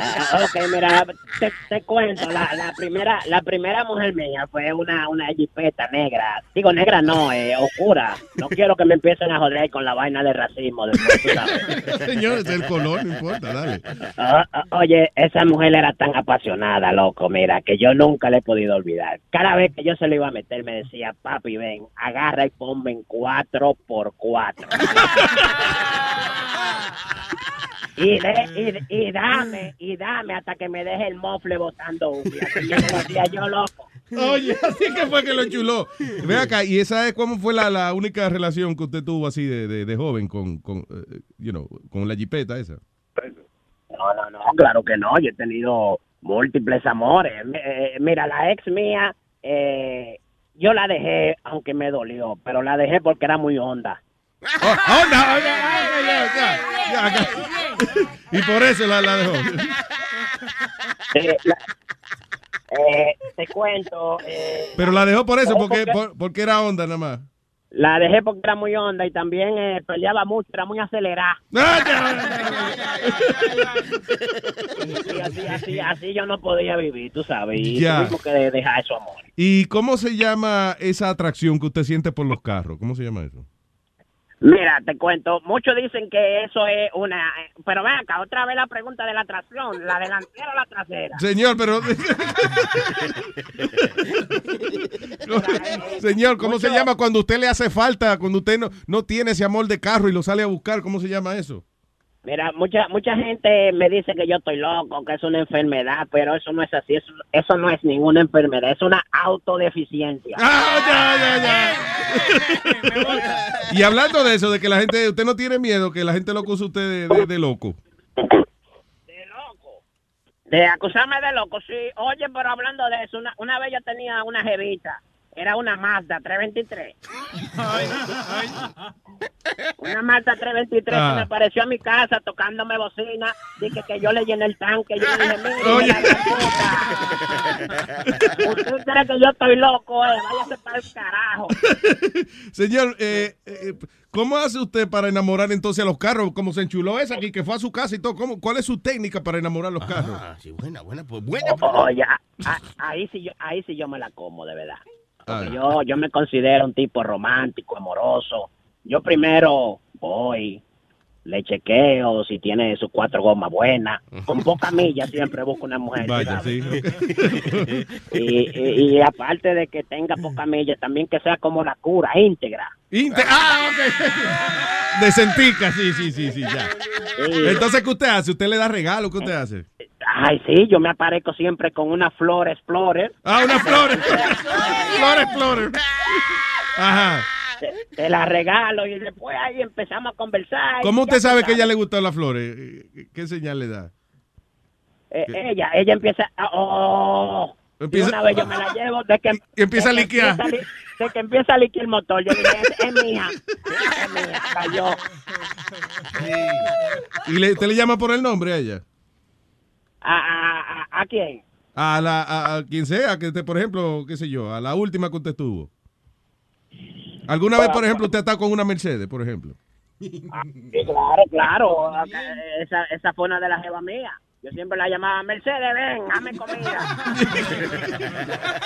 Speaker 60: Ah, ok, mira, te, te cuento, la, la primera la primera mujer mía fue una, una jipeta negra. Digo, negra no, eh, oscura. No quiero que me empiecen a joder con la vaina de racismo después, tú sabes. [LAUGHS]
Speaker 19: Señor, es el color, no importa, dale.
Speaker 60: Ah, ah, oye, esa mujer era tan apasionada, loco, mira, que yo nunca le he podido olvidar. Cada vez que yo se lo iba a meter, me decía, papi, ven, agarra y ponme en cuatro por cuatro. [LAUGHS] Y, de- y, y dame, y dame hasta que me deje el mofle botando humo. Y así yo decía yo, loco.
Speaker 19: Oye, así que fue que lo chuló. Ve acá, ¿y esa es cómo fue la, la única relación que usted tuvo así de, de, de joven con, con, eh, you know, con la jipeta esa?
Speaker 60: No, no, no, claro que no. Yo he tenido múltiples amores. Mi- eh, mira, la ex mía, eh, yo la dejé, aunque me dolió, pero la dejé porque era muy honda.
Speaker 19: Oh, onda, onda, ya, ya, ya. Y por eso la, la dejó.
Speaker 60: Eh, la- eh, te cuento, eh,
Speaker 19: Pero la dejó por eso,
Speaker 60: ¿Sabes
Speaker 19: porque, porque era onda nada más.
Speaker 60: la dejé porque era muy honda y también eh, peleaba mucho, era muy acelerada. [LAUGHS] Y así, así, así yo no podía vivir, tú sabes, y
Speaker 19: Ya.
Speaker 60: tuvimos que dejar eso, amor.
Speaker 19: ¿Y cómo se llama esa atracción que usted siente por los carros? ¿Cómo se llama eso?
Speaker 60: Mira, te cuento, muchos dicen que eso es una... Pero ven acá, otra vez la pregunta de la tracción, ¿la delantera o la trasera?
Speaker 19: Señor, pero... [LAUGHS] Señor, ¿cómo se llama cuando usted le hace falta, cuando usted no, no tiene ese amor de carro y lo sale a buscar? ¿Cómo se llama eso?
Speaker 60: Mira, mucha mucha gente me dice que yo estoy loco, que es una enfermedad, pero eso no es así, eso, eso no es ninguna enfermedad, es una autodeficiencia.
Speaker 19: Y hablando de eso, de que la gente, usted no tiene miedo que la gente lo acuse usted de, de- de loco.
Speaker 60: De acusarme de loco, sí. Oye, pero hablando de eso, una, una vez yo tenía una jevita, era una Mazda 323. Una Mazda 323
Speaker 19: Ah.
Speaker 60: que me apareció a mi casa tocándome bocina, dije que yo le llené el tanque, yo le dije, mire, [LAUGHS]
Speaker 19: Oye.
Speaker 60: la gran puta. usted cree que yo estoy loco, eh, váyase para el carajo. [LAUGHS]
Speaker 19: Señor, eh, eh, ¿cómo hace usted para enamorar entonces a los carros? Como se enchuló esa aquí, que fue a su casa y todo. ¿Cómo, ¿Cuál es su técnica para enamorar a los carros?
Speaker 59: Ah, sí, buena, buena, pues buena.
Speaker 60: Oye, a- a- ahí sí yo, ahí sí yo me la como, de verdad.
Speaker 19: Ay.
Speaker 60: yo, yo me considero un tipo romántico, amoroso. Yo primero voy, le chequeo si tiene sus cuatro gomas buenas. Con poca milla siempre busco una mujer.
Speaker 19: Vaya, sí. [LAUGHS]
Speaker 60: Y, y- y aparte de que tenga poca milla, también que sea como la cura, íntegra.
Speaker 19: Inte- ah, ok. Sí, sí, sí, sí, ya. Entonces, ¿qué usted hace? ¿Usted le da regalo? ¿Qué usted hace?
Speaker 60: Ay, sí, yo me aparezco siempre con una flor explorer.
Speaker 19: Ah, una flor. [LAUGHS] flor explorer. Ajá.
Speaker 60: Te, [LAUGHS] te la regalo y después ahí empezamos a conversar.
Speaker 19: ¿Cómo usted sabe que ella le gustan las flores? Eh, ¿Qué señal le da?
Speaker 60: Eh, ella, ella empieza a... Oh,
Speaker 19: Empieza-
Speaker 60: una vez yo me la [LAUGHS] llevo de que,
Speaker 19: Y empieza a
Speaker 60: de que
Speaker 19: liquear.
Speaker 60: empieza a li- de que empieza a liquear el motor. Yo dije, es, es mía, es mía, cayó.
Speaker 19: ¿Y le, usted le llama por el nombre a ella?
Speaker 60: ¿A, a, a, quién?
Speaker 19: A, la, a, a quien sea, que usted, por ejemplo, qué sé yo, a la última que usted tuvo. ¿Alguna vez, por ejemplo, usted está con una Mercedes, por ejemplo?
Speaker 60: Sí, claro, claro. Esa, esa fue una de las jevas mías. Yo siempre la llamaba Mercedes, ven, dame comida. [LAUGHS]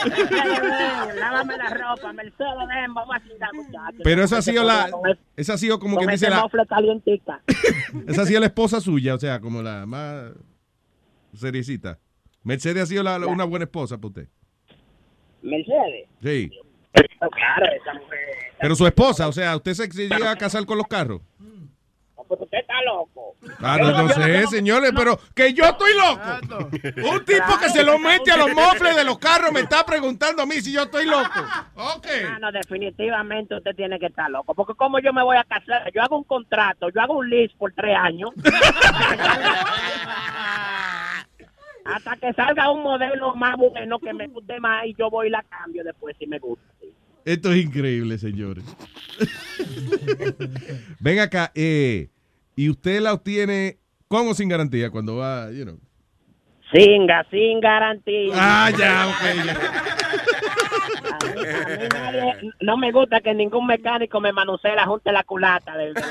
Speaker 60: Mercedes, ven, lávame la ropa. Mercedes, ven, vamos a chingar, muchachos.
Speaker 19: Pero esa ha sido la, esa ha sido como que dice la, [LAUGHS] esa ha sido la esposa suya, o sea, como la más seriecita. Mercedes ha sido la- la- una buena esposa para usted.
Speaker 60: Mercedes.
Speaker 19: Sí.
Speaker 60: Claro, esa mujer.
Speaker 19: Pero su esposa, o sea, ¿usted se llega a casar con los carros?
Speaker 60: pues usted está loco.
Speaker 19: Ah, no, no sé, señores, pero que yo estoy loco. Un tipo que se lo mete a los mofles de los carros me está preguntando a mí si yo estoy loco. Ok.
Speaker 60: Ah, no, definitivamente usted tiene que estar loco. Porque como yo me voy a casar, yo hago un contrato, yo hago un lease por tres años. [LAUGHS] Hasta que salga un modelo más bueno que me guste más y yo voy y la cambio después si me gusta.
Speaker 19: Esto es increíble, señores. [LAUGHS] Ven acá, eh, y usted la obtiene con o sin garantía cuando va, you know.
Speaker 60: Singa, sin garantía.
Speaker 19: Ah, ya, ok, ya. [LAUGHS]
Speaker 60: A mí- a mí nadie- no me gusta que ningún mecánico me manosee la junta de la culata. de- de la-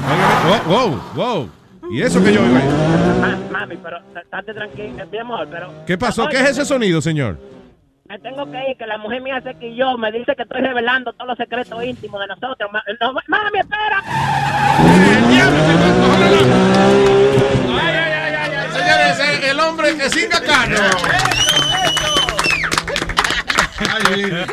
Speaker 60: [LAUGHS]
Speaker 19: Wow, wow, wow. Y eso que yo oigo ahí.
Speaker 60: Ma- Mami, pero estate tranquila, mi amor, pero...
Speaker 19: ¿Qué pasó? ¿Qué es ese sonido, señor?
Speaker 60: Me tengo que ir, que la mujer mía se quilló, me dice que estoy revelando todos los secretos íntimos de nosotros. Ma- no, mami, espera.
Speaker 19: Señores, el, hombre que singa carro.
Speaker 59: ¿Pero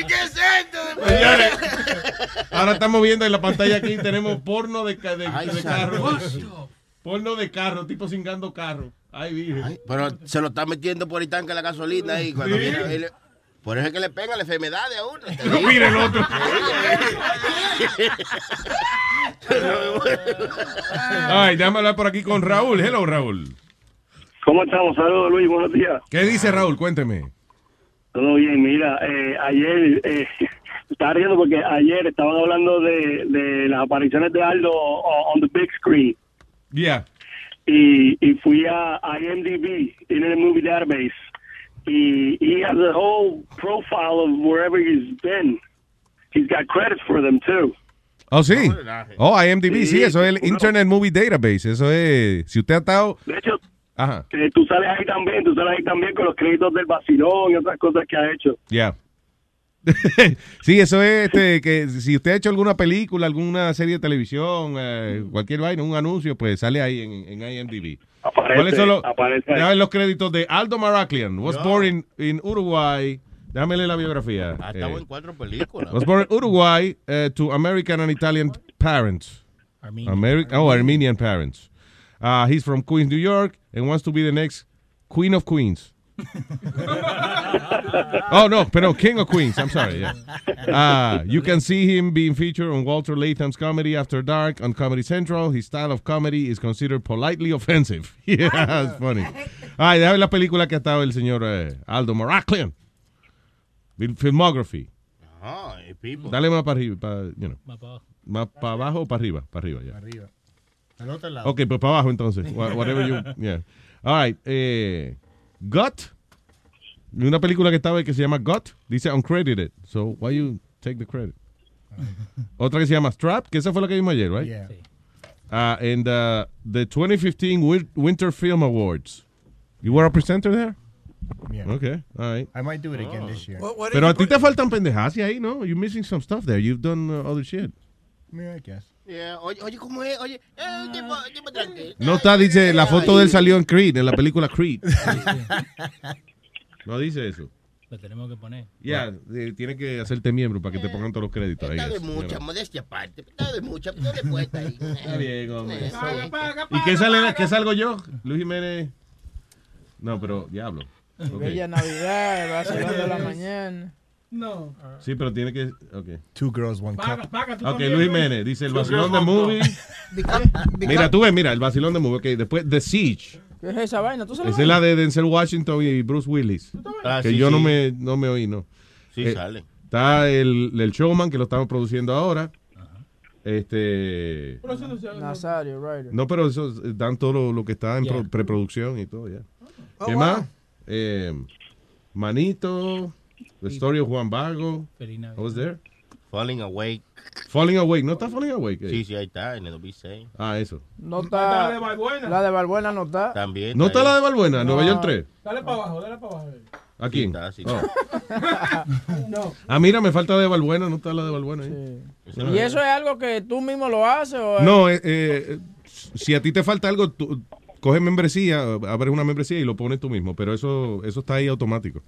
Speaker 59: y qué es esto?
Speaker 19: Señores, ahora estamos viendo en la pantalla aquí, tenemos porno de, de,
Speaker 59: Ay,
Speaker 19: de carro. Porno de carro, tipo cingando carro. Ay, virgen.
Speaker 59: Pero se lo está metiendo por el tanque la gasolina ahí. Cuando
Speaker 19: Sí.
Speaker 59: viene, él- por eso es que le pegan la enfermedad a uno.
Speaker 19: No, mire el otro. [LAUGHS] Ay, déjame hablar por aquí con Raúl. Hello, Raúl.
Speaker 61: ¿Cómo estamos? Saludos, Luis. Buenos días.
Speaker 19: ¿Qué dice Raúl? Cuénteme.
Speaker 61: Todo bien. Mira, eh, ayer eh, [LAUGHS] estaba riendo porque ayer estaban hablando de, de las apariciones de Aldo on the big screen
Speaker 19: Yeah.
Speaker 61: y, y fui a IMDb, Internet Movie Database, y he has a whole profile of wherever he's been. He's got credits for them too.
Speaker 19: Oh, sí. Oh, IMDb, sí,
Speaker 61: Sí,
Speaker 19: eso es el
Speaker 61: bueno.
Speaker 19: Internet Movie Database. Eso es. Si usted ha estado.
Speaker 61: De hecho,
Speaker 19: Ajá.
Speaker 61: eh, tú sales ahí también, tú sales ahí también con los créditos del vacilón y otras cosas que ha hecho.
Speaker 19: Ya. [LAUGHS] sí, eso es este, que si usted ha hecho alguna película, alguna serie de televisión, eh, cualquier vaina, un anuncio, pues sale ahí en, en IMDb.
Speaker 61: Aparece,
Speaker 19: ¿Cuáles son los,
Speaker 61: aparece ahí.
Speaker 19: déjame ver los créditos de Aldo Maraclian? Was born in, in Uruguay. Déjame leer la biografía.
Speaker 59: Ah,
Speaker 19: Eh,
Speaker 59: en cuatro películas.
Speaker 19: was born in Uruguay uh, to American and Italian parents. Ameri- oh, Armenian parents. Uh, he's from Queens, New York, and wants to be the next Queen of Queens. [LAUGHS] oh no, pero King of Queens. I'm sorry. Yeah. Uh, you can see him being featured on Walter Latham's Comedy After Dark on Comedy Central. His style of comedy is considered politely offensive. [LAUGHS] yeah, that's funny. Ay, déjame la película que ha estado el señor eh, Aldo Maraclian. Fil- Filmography.
Speaker 59: Ah, people.
Speaker 19: Dale más para arriba, para, you know.
Speaker 36: Más para abajo.
Speaker 19: Más para abajo o para arriba, para arriba ya.
Speaker 36: Arriba. Al otro lado.
Speaker 19: Ok, pues para abajo entonces. Wha- Whatever you. Yeah. All right. Eh, Gut. Una película que estaba ahí que se llama Gut. Dice uncredited. So why you take the credit? [LAUGHS] Otra que se llama Strap, que esa fue la que vimos ayer, right?
Speaker 36: Yeah.
Speaker 19: Uh, and uh, the 2015 Win- Winter Film Awards. You were a presenter there?
Speaker 36: Yeah.
Speaker 19: Okay, all right.
Speaker 36: I might do it again this year.
Speaker 19: Pero a ti te faltan pendejas ahí, ¿no? You're missing some stuff there. You've done uh, other shit.
Speaker 36: Yeah, I guess.
Speaker 59: Yeah, oye, oye, ¿cómo es? Oye, eh, un tipo, tipo tranquilo.
Speaker 19: No está, dice, la foto de él salió en Creed, en la película Creed. No dice eso.
Speaker 36: Lo tenemos que poner.
Speaker 19: Ya, eh, tiene que hacerte miembro para que te pongan todos los créditos ahí.
Speaker 59: Está de mucha, modestia aparte. Está de mucha, pero le cuesta ahí. [LAUGHS]
Speaker 19: Está bien, hombre.
Speaker 59: Eh,
Speaker 19: ¿Y qué sale, qué salgo yo? Luis Jiménez. No, pero diablo.
Speaker 21: Bella Navidad, el vacilón [LAUGHS] de la mañana.
Speaker 56: No.
Speaker 19: Sí, pero tiene que. Ok.
Speaker 36: Two girls, one cup.
Speaker 56: paga,
Speaker 19: Ok, Luis. Jiménez dice el vacilón de movie. Mira, tú ves, mira, el vacilón de movie. Ok, después The Siege.
Speaker 21: ¿Qué es esa vaina? ¿Tú sabes?
Speaker 19: Esa es la de Denzel Washington y Bruce Willis.
Speaker 59: Ah,
Speaker 19: que
Speaker 59: sí,
Speaker 19: yo no me, no me oí, ¿no?
Speaker 59: Sí,
Speaker 19: Eh,
Speaker 59: sale.
Speaker 19: Está el, el showman que lo estamos produciendo ahora. Este.
Speaker 21: Nazario, right.
Speaker 19: No, pero eso eh, dan todo lo, lo que está en pro- preproducción y todo, ya.
Speaker 21: Oh,
Speaker 19: ¿Qué
Speaker 21: wow.
Speaker 19: más? Eh, Manito, The Story of Juan Vago. What was there?
Speaker 59: Falling Awake.
Speaker 19: Falling Awake, ¿no está Falling Awake?
Speaker 59: Sí, sí, ahí está, en el 2006.
Speaker 19: Ah, eso.
Speaker 21: No está.
Speaker 56: La de Balbuena.
Speaker 21: La de Balbuena no está.
Speaker 59: También.
Speaker 19: ¿No está la de Balbuena, Nueva
Speaker 21: No.
Speaker 19: York 3?
Speaker 56: Dale para abajo, dale para abajo.
Speaker 19: ¿A quién?
Speaker 59: está, sí
Speaker 19: Oh. [LAUGHS] [LAUGHS]
Speaker 56: No.
Speaker 19: Ah, mira, me falta de Balbuena, no está la de Balbuena ahí.
Speaker 21: ¿Y eso es algo que tú mismo lo haces? O es-
Speaker 19: No, eh, eh, si a ti te falta algo, tú- coges membresía, abres una membresía y lo pones tú mismo, pero eso eso está ahí automático.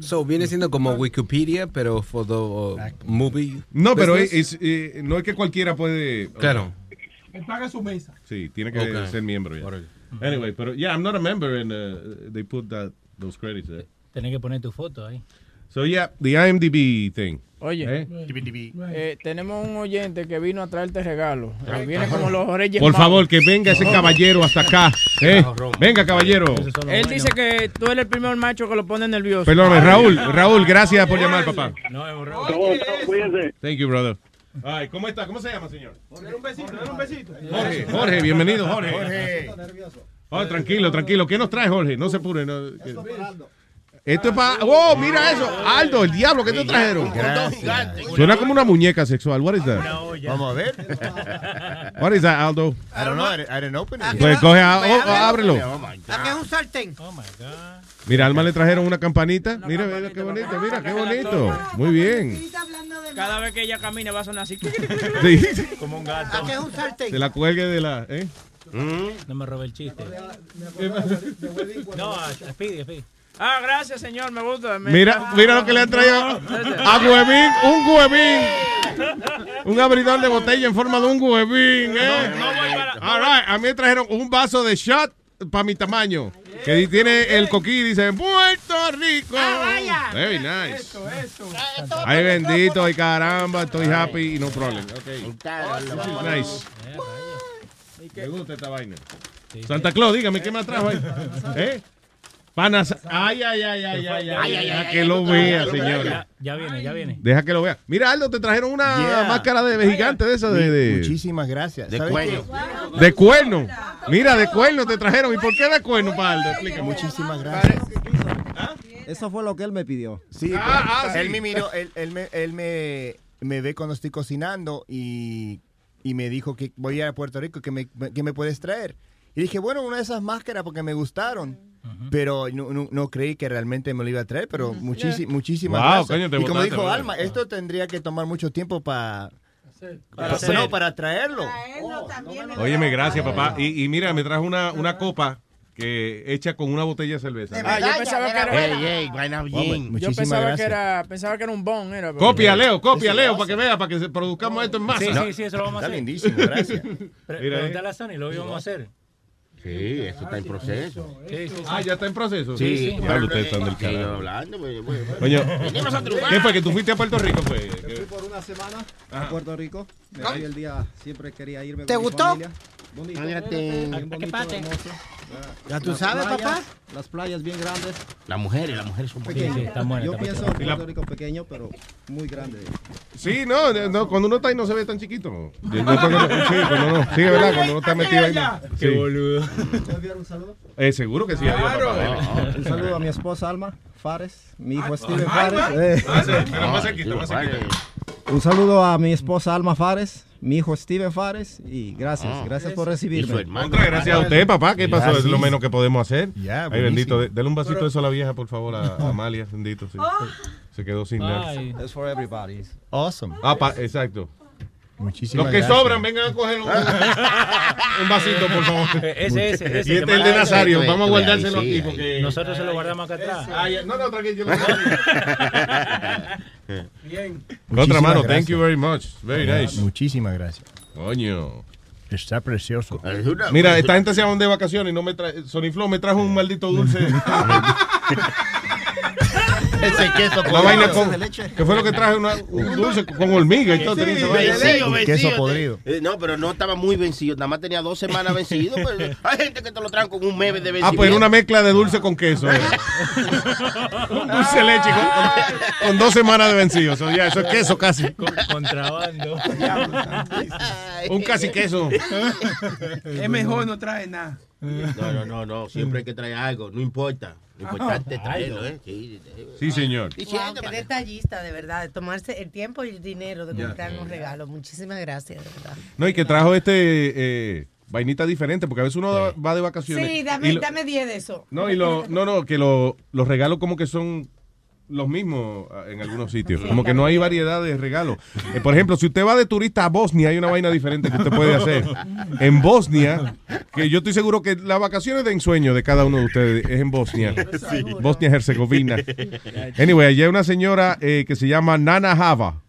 Speaker 62: So, viene siendo como Wikipedia, pero for the uh, movie.
Speaker 19: No, pero
Speaker 62: business?
Speaker 19: es, es, eh, no es que cualquiera puede.
Speaker 62: Claro.
Speaker 34: Él paga su mesa.
Speaker 19: Sí, tiene que ser miembro ya. Anyway, pero yeah, I'm not a member and uh, they put that those credits there.
Speaker 36: Tenés que poner tu foto ahí.
Speaker 19: So yeah, the IMDb thing.
Speaker 21: Oye,
Speaker 19: ¿Eh?
Speaker 21: eh, tenemos un oyente que vino a traerte regalo. Eh, viene como los reyes
Speaker 19: Por favor, que venga ese caballero hasta acá. ¿eh? Venga, caballero.
Speaker 21: Él dice que tú eres el primer macho que lo pone nervioso.
Speaker 19: Perdóname, Raúl. Raúl, gracias por llamar, papá.
Speaker 61: Cuídense.
Speaker 19: Thank you, brother. Ay, ¿cómo está? ¿Cómo se llama, señor?
Speaker 34: un besito, dale un besito.
Speaker 19: Jorge, Jorge, bienvenido, Jorge. Oh, tranquilo, tranquilo. ¿Qué nos trae Jorge? No se apure. No, que- Esto es para... ¡Oh, mira eso! Aldo, el diablo, ¿qué te trajeron? Suena como una muñeca sexual. What is that?
Speaker 41: Vamos a ver.
Speaker 19: What is that, Aldo?
Speaker 41: I don't know. I didn't, open it.
Speaker 19: Pues coge, a- oh, ábrelo.
Speaker 22: ¿A qué es un sartén?
Speaker 19: Mira, Alma le trajeron una campanita. Mira, mira qué bonito, mira, qué bonito. Muy bien.
Speaker 21: Cada vez que ella camine va a sonar así. [LAUGHS]
Speaker 19: Sí.
Speaker 36: Como un gato.
Speaker 22: ¿A qué es un sartén?
Speaker 19: Se la cuelgue de la... ¿eh?
Speaker 36: No me robe el chiste. No, a, a Speedy, a Speedy.
Speaker 21: Ah, gracias, señor, me gusta. me-
Speaker 19: Mira, mira lo que le han traído a Huevín, un Huevín. Un abridor de botella en forma de un Huevín, ¿eh? All right, a mí me trajeron un vaso de shot para mi tamaño. Que tiene el coquí y dice Puerto Rico. Very nice. Ay, bendito, ay, caramba, estoy happy y no problem. Okay. Nice. Me gusta esta vaina. Santa Claus, dígame, ¿qué me trajo ahí? [LAUGHS] ¿Eh? Panas. Ay, ay, ay, ay, ay, ay, ay, Deja que lo vea, señora.
Speaker 36: Ya viene, ya viene.
Speaker 19: Deja que lo vea. Mira, Aldo, te trajeron una máscara de gigante de esa de,
Speaker 41: Muchísimas gracias.
Speaker 19: De
Speaker 41: ¿Sabes
Speaker 19: cuello.
Speaker 41: qué?
Speaker 19: de cuerno. Mira, de cuerno te trajeron. ¿Y por qué de cuerno, para Aldo? Explícame.
Speaker 41: Muchísimas gracias.
Speaker 63: Eso fue lo que él me pidió.
Speaker 41: Sí,
Speaker 19: Ah, ah,
Speaker 41: él me miró, él, él me, él me, me ve cuando estoy cocinando y, y me dijo que voy a ir a Puerto Rico, que me, que me puedes traer. Y dije, bueno, una de esas máscaras porque me gustaron. Pero no, no- no creí que realmente me lo iba a traer, pero muchísi- muchísimas
Speaker 19: Wow,
Speaker 41: gracias.
Speaker 19: coño, te
Speaker 41: y como dijo. Alma, esto tendría que tomar mucho tiempo para...
Speaker 19: Para hacer.
Speaker 41: no, para traerlo.
Speaker 19: Óyeme, gracias, papá. Y, y mira, me trajo una, una copa que hecha con una botella de cerveza.
Speaker 21: Ah, yo pensaba que era.
Speaker 41: Ey, ey, vaina bien.
Speaker 21: Yo
Speaker 41: Muchísimas
Speaker 21: pensaba que era, pensaba que era un bon, era. pero-
Speaker 19: Copia, Leo, copia, Leo, para que vea, para que se- produzcamos esto en masa.
Speaker 36: Sí, sí, sí, eso lo vamos a
Speaker 41: Está
Speaker 36: hacer.
Speaker 41: lindísimo, gracias.
Speaker 36: Pre-
Speaker 19: Mira, eh.
Speaker 36: Pregúntale a Sony, lo íbamos a hacer.
Speaker 37: Sí, eso está en proceso.
Speaker 36: Sí, sí, sí.
Speaker 19: Ah, ya está en proceso.
Speaker 37: Sí, sí.
Speaker 19: Claro, ustedes están del carajo.
Speaker 37: hablando, pues, pues, pues.
Speaker 19: ¿qué fue? ¿Que tú fuiste a Puerto Rico? Fue?
Speaker 63: Fui por una semana
Speaker 19: Ajá.
Speaker 63: a Puerto Rico. Me fui el día, siempre quería irme
Speaker 22: ¿Te
Speaker 63: con mi
Speaker 22: gustó?
Speaker 63: familia. Bonito,
Speaker 37: Cállate.
Speaker 63: bien
Speaker 37: ¿A qué
Speaker 63: bonito,
Speaker 37: parte?
Speaker 63: hermoso.
Speaker 22: Ya tú
Speaker 63: Las
Speaker 22: sabes,
Speaker 63: playas-
Speaker 22: papá.
Speaker 63: Las playas bien grandes.
Speaker 37: Las mujeres, las mujeres son
Speaker 36: sí, buenas,
Speaker 63: Yo
Speaker 36: están
Speaker 63: pienso en Puerto Rico pequeño, pero muy grande.
Speaker 19: Sí, no, no, cuando uno está ahí no se ve tan chiquito. [LAUGHS] Sí, cuando uno, sí, es verdad, cuando uno está metido ahí. no. Sí.
Speaker 36: boludo.
Speaker 63: ¿Puedo enviar un saludo?
Speaker 19: Eh, seguro que sí, adiós, papá.
Speaker 63: Un saludo a mi esposa Alma Fares, mi hijo Steven
Speaker 19: Alma.
Speaker 63: Fares. eh.
Speaker 19: Ah, sí, pero más cerquita, más cerquita.
Speaker 63: Un saludo a mi esposa Alma Fares, mi hijo Steven Fares y gracias,
Speaker 37: Ah.
Speaker 63: gracias por recibirme.
Speaker 19: Otra gracias a usted, papá. ¿Qué pasó? Es lo
Speaker 63: Gracias.
Speaker 19: menos que podemos hacer.
Speaker 41: Ya,
Speaker 19: Ay, bendito. Dele un vasito de eso a la vieja, por favor, a a Amalia. Bendito, sí. Se quedó sin nada.
Speaker 63: It's for everybody.
Speaker 41: Awesome.
Speaker 19: Ah, pa- exacto.
Speaker 41: Muchísimas
Speaker 19: Los que
Speaker 41: gracias.
Speaker 19: sobran, vengan a coger un, [LAUGHS] un vasito, por favor. [LAUGHS]
Speaker 36: Ese, ese, ese.
Speaker 19: Y este es el de. Nazario. Vamos a guardárselo aquí porque.
Speaker 36: Nosotros se lo guardamos acá atrás.
Speaker 19: Ah, ya. No, no, tranquilo. [LAUGHS]
Speaker 34: Bien.
Speaker 19: Otra mano,
Speaker 41: gracias.
Speaker 19: thank you very much. Very nice.
Speaker 41: Muchísimas gracias.
Speaker 19: Coño.
Speaker 41: Está precioso.
Speaker 19: Mira, esta gente se va de vacaciones y no me trae. Sony Flow me trajo un maldito dulce. [LAUGHS] [LAUGHS]
Speaker 37: Ese queso
Speaker 19: Una vaina
Speaker 37: podrido.
Speaker 19: con. ¿Qué fue lo que traje? Una- un dulce con hormiga y todo. vaina.
Speaker 37: Vencido, vencido.
Speaker 41: queso podrido.
Speaker 37: Eh, no, pero no estaba muy vencido. Nada más tenía dos semanas vencido. pues, hay gente que te lo traen con un mes de
Speaker 19: Ah,
Speaker 37: vencimiento.
Speaker 19: pues una mezcla de dulce con queso. eh. [LAUGHS] un dulce de leche con, con- con dos semanas de vencido. So, ya, eso es queso casi.
Speaker 36: Con- Contrabando. [LAUGHS]
Speaker 19: Un casi queso.
Speaker 34: Es mejor no trae nada.
Speaker 37: No, no, no, no. Siempre hay que traer algo. No importa. Lo importante es traerlo, ¿eh? Sí,
Speaker 19: Sí, señor.
Speaker 37: Y
Speaker 35: Wow,
Speaker 37: siéntate,
Speaker 35: qué detallista, de verdad, de tomarse el tiempo y el dinero de comprar un regalo. Muchísimas gracias, de verdad.
Speaker 19: No, y que trajo este eh, vainita diferente, porque a veces uno va de vacaciones.
Speaker 35: Sí, dame,
Speaker 19: lo-
Speaker 35: dame 10 de eso.
Speaker 19: No, y lo, no, no, que lo- los regalos como que son los mismos ah, en algunos [LAUGHS] sitios. Como que no hay variedad de regalos. Eh, por ejemplo, si usted va de turista a Bosnia, hay una vaina diferente que usted puede hacer. En Bosnia, que yo estoy seguro que las vacaciones de ensueño de cada uno de ustedes es en Bosnia. [LAUGHS] Bosnia-Herzegovina. [LAUGHS] Anyway, allá hay una señora eh, que se llama Nana Java.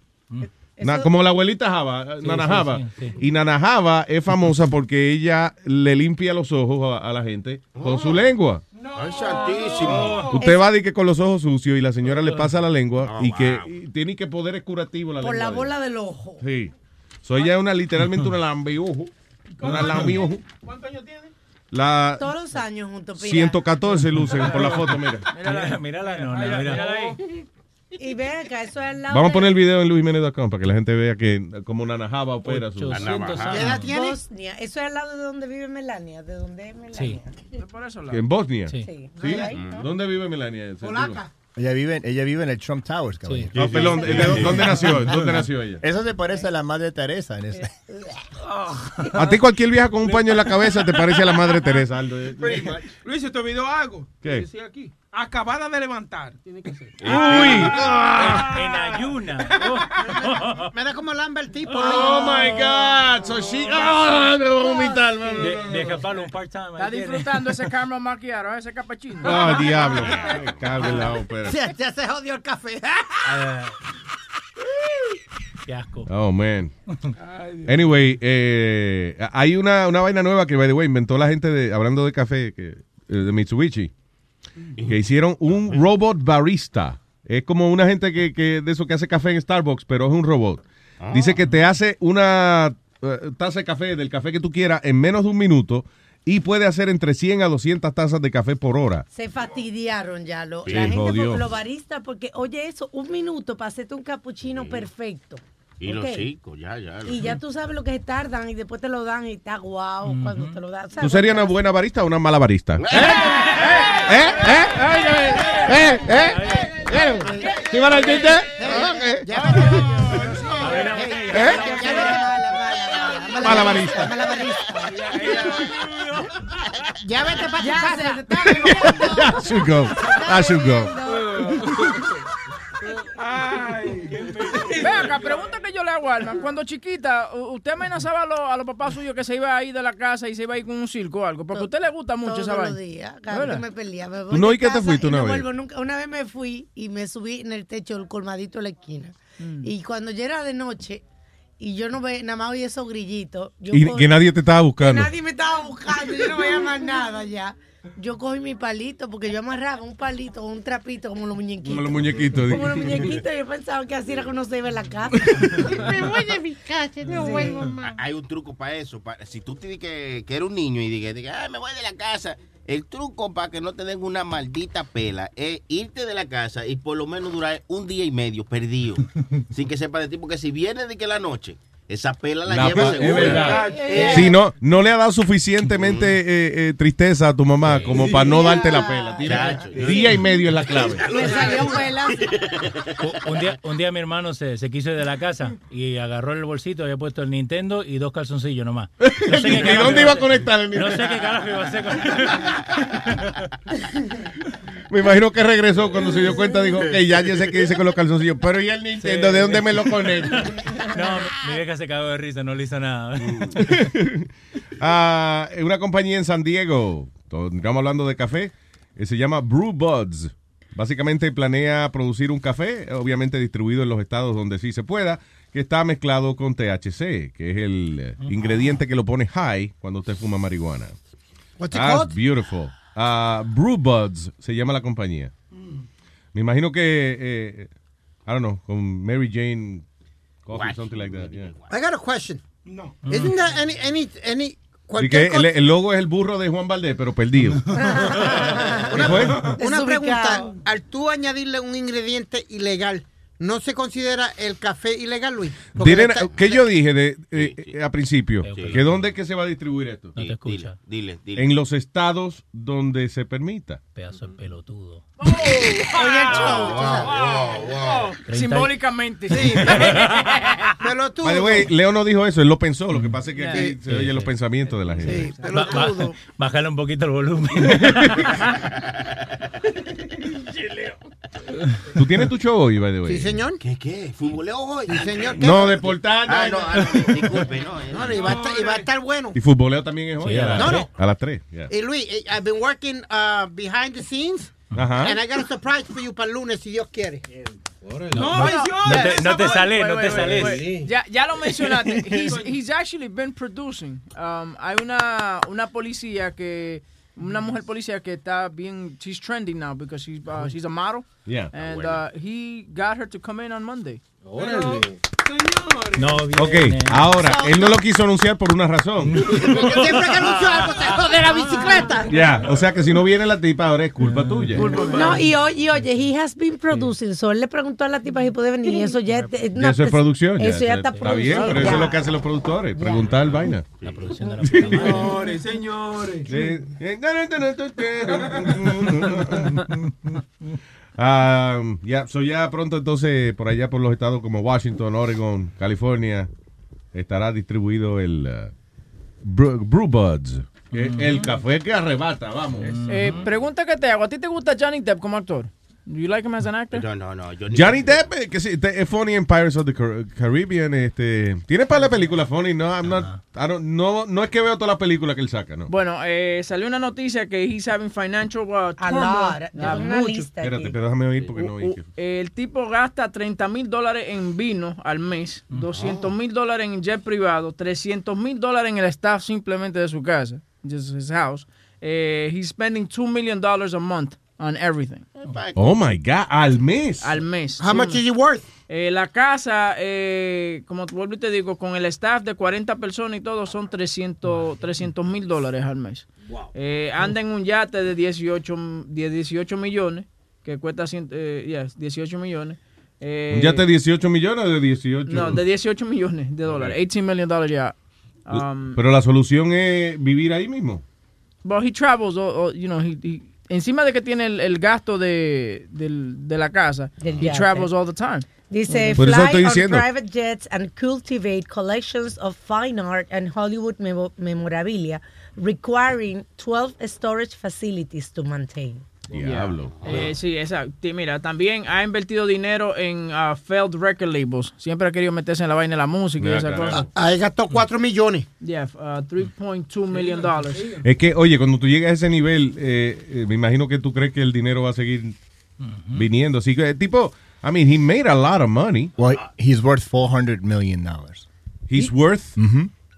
Speaker 19: Na- como la abuelita Java,
Speaker 36: Sí,
Speaker 19: Nana
Speaker 36: sí,
Speaker 19: Java.
Speaker 36: sí, sí.
Speaker 19: Y Nana Java es famosa porque ella le limpia los ojos a, a la gente con su lengua.
Speaker 37: Ay, santísimo.
Speaker 19: Usted va de que con los ojos sucios y la señora le pasa la lengua y que y tiene que poderes curativos la
Speaker 35: Por
Speaker 19: lengua.
Speaker 35: la
Speaker 19: de
Speaker 35: bola del ojo.
Speaker 19: Sí. So ella es una literalmente una lambiojo. Una lambiojo.
Speaker 34: ¿Cuántos años tiene?
Speaker 19: La
Speaker 35: Todos los años juntos. Pira.
Speaker 19: 114 lucen por la foto, mira.
Speaker 36: Mira, mira la nona, mira.
Speaker 35: Y ve acá, eso es al lado.
Speaker 19: Vamos a poner el video en luisjimenez.com para que la gente vea que como Nana Java opera su...
Speaker 35: Bosnia. Eso es al lado de donde vive Melania. ¿De dónde es Melania?
Speaker 21: Por eso
Speaker 19: ¿En Bosnia?
Speaker 21: Sí.
Speaker 35: Sí.
Speaker 19: ¿Sí?
Speaker 35: Ahí.
Speaker 19: ¿Dónde vive Melania?
Speaker 35: Polaca.
Speaker 41: Ella vive, en- ella vive en el Trump Towers, cabrón.
Speaker 19: Ah, perdón, ¿de dónde- [LAUGHS] dónde nació? ¿Dónde nació ella?
Speaker 41: Eso se parece a la madre Teresa. En ese. [LAUGHS]
Speaker 19: A ti cualquier vieja con un paño en la cabeza te parece a la madre Teresa, Aldo.
Speaker 34: Luis, se te olvidó algo.
Speaker 19: ¿Qué?
Speaker 34: Decía aquí. Acabada de levantar. Tiene que ser.
Speaker 36: Uy. En ayuna. [LAUGHS]
Speaker 22: Mira cómo lamba el tipo.
Speaker 19: Oh my God. So she. Ah, me voy a vomitar.
Speaker 36: De- Deja Pablo un part-time.
Speaker 21: Está disfrutando ese caramel macchiato, ese cappuccino.
Speaker 19: Ah, diablo. Me en la ópera.
Speaker 22: Ya, ya se jodió el café. [LAUGHS]
Speaker 36: Qué asco.
Speaker 19: Oh, man. Anyway, eh, hay una, una vaina nueva que, by the way, inventó la gente de, hablando de café, que, eh, de Mitsubishi, que hicieron un robot barista. Es como una gente que, que de eso que hace café en Starbucks, pero es un robot. Dice que te hace una eh, taza de café, del café que tú quieras, en menos de un minuto y puede hacer entre 100 a 200 tazas de café por hora.
Speaker 35: Se fastidiaron ya lo,
Speaker 19: Sí,
Speaker 35: la gente,
Speaker 19: jodió.
Speaker 35: los baristas, porque oye eso, un minuto para hacerte un capuchino perfecto.
Speaker 37: Y los
Speaker 35: Ok.
Speaker 37: chicos, ya, ya.
Speaker 35: Y ya tú sabes lo que se tardan y después te lo dan y está guau cuando te lo dan. O sea,
Speaker 19: ¿Tú serías una buena barista o una mala barista?
Speaker 35: ¡Eh!
Speaker 19: ¿Eh? ¿Eh? ¿Eh? ¿Eh? ¿Sí van al chiste? ¿Eh? Mala barista.
Speaker 22: Ya vete para tu casa.
Speaker 19: I should go. I should go.
Speaker 21: Ve acá, pregunta que yo le hago a Alma. Cuando chiquita, ¿usted amenazaba a, los- a los papás suyos que se iba a ir de la casa y se iba a ir con un circo o algo? Porque a usted le gusta mucho
Speaker 35: Todos
Speaker 21: esa
Speaker 35: los
Speaker 21: vaina.
Speaker 35: días, cada vez que me peleaba. me voy
Speaker 19: ¿Tú no y qué te fuiste una
Speaker 35: no
Speaker 19: vez?
Speaker 35: vuelvo nunca. Una vez me fui y me subí en el techo del colmadito de la esquina.
Speaker 19: Mm.
Speaker 35: Y cuando ya era de noche y yo no ve, nada más oí esos grillitos. Yo
Speaker 19: Y
Speaker 35: cogí-
Speaker 19: que nadie te estaba buscando.
Speaker 35: Nadie me estaba buscando, yo no veía más nada ya. Yo cogí mi palito porque yo amarraba un palito o un trapito como los muñequitos.
Speaker 19: Como los muñequitos.
Speaker 35: Como los muñequitos, yo pensaba que así era que uno se iba en la casa. [LAUGHS]
Speaker 59: Me voy de mi casa, no
Speaker 35: Sí.
Speaker 59: vuelvo más.
Speaker 37: Hay un truco para eso. pa- si tú te dices que, que eres un niño y digas, digas, "Ay, me voy de la casa. El truco para que no te den una maldita pela es irte de la casa y por lo menos durar un día y medio perdido. [LAUGHS] sin que sepa de ti. Porque si vienes de que la noche, esa pela la,
Speaker 19: La
Speaker 37: lleva segura.
Speaker 19: es verdad.
Speaker 37: Eh,
Speaker 19: Si no, no le ha dado suficientemente eh, eh, tristeza a tu mamá como para no darte la pela.
Speaker 37: Chacho.
Speaker 19: día y medio es la clave. [LAUGHS]
Speaker 35: Me salió. [LAUGHS]
Speaker 36: Un día, un día mi hermano se, se quiso ir de la casa y agarró el bolsito, había puesto el Nintendo y dos calzoncillos nomás. [LAUGHS] No sé qué
Speaker 19: ¿Y dónde iba a conectar el
Speaker 36: No
Speaker 19: Nintendo?
Speaker 36: sé qué carajo iba a hacer con
Speaker 19: Me imagino que regresó cuando se dio cuenta, dijo, que ya yo sé que dice con los calzoncillos, pero ¿y el Nintendo?
Speaker 36: Sí.
Speaker 19: ¿De dónde me lo conecto?
Speaker 36: No, mi vieja se cagó de risa, no le hizo nada. [LAUGHS]
Speaker 19: Ah, una compañía en San Diego, estamos hablando de café, eh, se llama Brew Buds. Básicamente planea producir un café, obviamente distribuido en los estados donde sí se pueda, que está mezclado con THC, que es el eh, ingrediente que lo pone high cuando usted fuma marihuana.
Speaker 22: What's it
Speaker 19: That's
Speaker 22: called?
Speaker 19: beautiful. Ah, Brew Buds se llama la compañía. Me imagino que, eh, I don't know, con Mary Jane Coffee, something like that. yeah.
Speaker 22: I got a question. No. Isn't there any, any, any, cualquier
Speaker 19: que el, el logo es el burro de Juan Valdés, pero perdido. [LAUGHS]
Speaker 22: Una
Speaker 35: Desubicado.
Speaker 22: pregunta. Al tú añadirle un ingrediente ilegal, ¿no se considera el café ilegal, Luis? Está-
Speaker 19: ¿Qué yo dije de, eh, eh, a principio?
Speaker 37: Sí.
Speaker 19: ¿Que dónde es que se va a distribuir esto?
Speaker 36: No te escucha.
Speaker 37: Dile, dile.
Speaker 19: En los estados donde se permita.
Speaker 36: Pedazo de pelotudo. [LAUGHS]
Speaker 35: Oye, el show.
Speaker 21: Simbólicamente.
Speaker 22: Sí. [LAUGHS] Pelotudo.
Speaker 19: By the way, Leo no dijo eso, él lo pensó. Lo que pasa es que aquí
Speaker 22: Sí.
Speaker 19: se oyen los pensamientos de la gente.
Speaker 36: Ba- ba- [LAUGHS] bájale un poquito el volumen.
Speaker 19: ¿Tú tienes tu show hoy, by the way?
Speaker 22: Sí, señor.
Speaker 37: ¿Qué, qué? ¿Futboleo hoy?
Speaker 22: Sí, señor. ¿Qué?
Speaker 19: No, deportar.
Speaker 37: Ah, no, ah, no, disculpe, no. eh.
Speaker 22: No, no, y va a estar, y va a estar bueno.
Speaker 19: Y futboleo también es hoy.
Speaker 22: Sí,
Speaker 19: a,
Speaker 22: a
Speaker 19: las tres. a las 3. yeah.
Speaker 22: Y Luis, eh, I've been working uh, behind the scenes.
Speaker 19: Ajá.
Speaker 22: And I got a surprise for you para el lunes, si Dios quiere.
Speaker 21: No,
Speaker 36: no te- no te sales, no te
Speaker 21: Wait, wait,
Speaker 36: sales.
Speaker 21: wait.
Speaker 36: Sí.
Speaker 21: Ya, ya lo mencionaste. [LAUGHS] He's, he's actually been producing. Um, hay una, una policía que, una mujer policía que está bien, she's trending now because she's, uh, she's a model.
Speaker 19: Yeah.
Speaker 21: And uh, he got her to come in on Monday.
Speaker 36: No,
Speaker 19: Ok,
Speaker 36: viene.
Speaker 19: ahora, él no lo quiso anunciar por una razón. [LAUGHS]
Speaker 22: Porque siempre que anuncio algo se jode la bicicleta.
Speaker 19: Ya, o sea que si no viene la tipa, ahora es culpa tuya.
Speaker 35: No, y oye, y oye, he has been producing. So él le preguntó a la tipa si puede venir. y Eso ya, es-
Speaker 19: Ya eso es producción. ya,
Speaker 35: Eso ya está
Speaker 19: Está bien,
Speaker 35: producido,
Speaker 19: pero eso
Speaker 35: ya.
Speaker 19: es lo que hacen los productores, preguntar vaina.
Speaker 36: La producción de la puta madre.
Speaker 34: Señores, señores.
Speaker 19: Ah, ya, so ya pronto entonces por allá por los estados como Washington, Oregon, California estará distribuido el uh, Brew, Brew Buds, es el café que arrebata, vamos.
Speaker 21: Eh, pregunta que te hago. ¿A ti te gusta Johnny Depp como actor? Do you like him as an actor?
Speaker 37: No, no, no. Yo
Speaker 19: Johnny Depp, eh, que sí, te- es funny en Pirates of the Car- Caribbean, este, tiene para la película funny, no, I'm not, I don't- no, no es que veo toda la película que él saca, no.
Speaker 21: Bueno, eh, salió una noticia que he's having financial uh, turmoil.
Speaker 35: lot.
Speaker 21: Ah,
Speaker 35: Tengo una
Speaker 21: mucho.
Speaker 35: lista
Speaker 19: Espérate, pero déjame oír porque no oí. que-
Speaker 21: El tipo gasta 30 mil dólares en vino al mes, 200 mil dólares en jet privado, 300 mil dólares en el staff simplemente de su casa, just his house. Eh, he's spending 2 million dollars a month on everything.
Speaker 19: Oh my God, al mes.
Speaker 21: Al mes.
Speaker 22: How much is it worth?
Speaker 21: Eh, la casa, eh, como te vuelvo y te digo, con el staff de 40 personas y todo, son 300 mil dólares al mes. Eh, anda en un yate de 18, de 18 millones, que cuesta eh, yes, 18 millones. Eh,
Speaker 19: ¿Ya te 18 millones o de 18?
Speaker 21: No, de 18 millones de dólares. 18 million dollars ya. Um,
Speaker 19: Pero la solución es vivir ahí mismo.
Speaker 21: but he travels, or- or, you know, he- he- encima de que tiene el, el gasto de, del- de la casa,
Speaker 35: Del
Speaker 21: he travels all the time.
Speaker 35: Dice,
Speaker 19: Por eso
Speaker 35: fly on private jets and cultivate collections of fine art and Hollywood memo- memorabilia, requiring 12 storage facilities to maintain.
Speaker 19: Diablo.
Speaker 21: Eh, sí, exacto. Mira, también ha invertido dinero en uh, failed record labels. Siempre ha querido meterse en la vaina de la música y
Speaker 19: Ya,
Speaker 21: esa
Speaker 19: carajo.
Speaker 21: cosa.
Speaker 22: Ahí gastó 4 millones.
Speaker 21: Yeah, uh, 3.2 million dollars.
Speaker 19: Es que, oye, cuando tú llegas a ese nivel, eh, eh, me imagino que tú crees que el dinero va a seguir viniendo. Así que, tipo, I mean, he made a lot of money.
Speaker 41: Well, he's worth 400 million dollars.
Speaker 19: He's worth,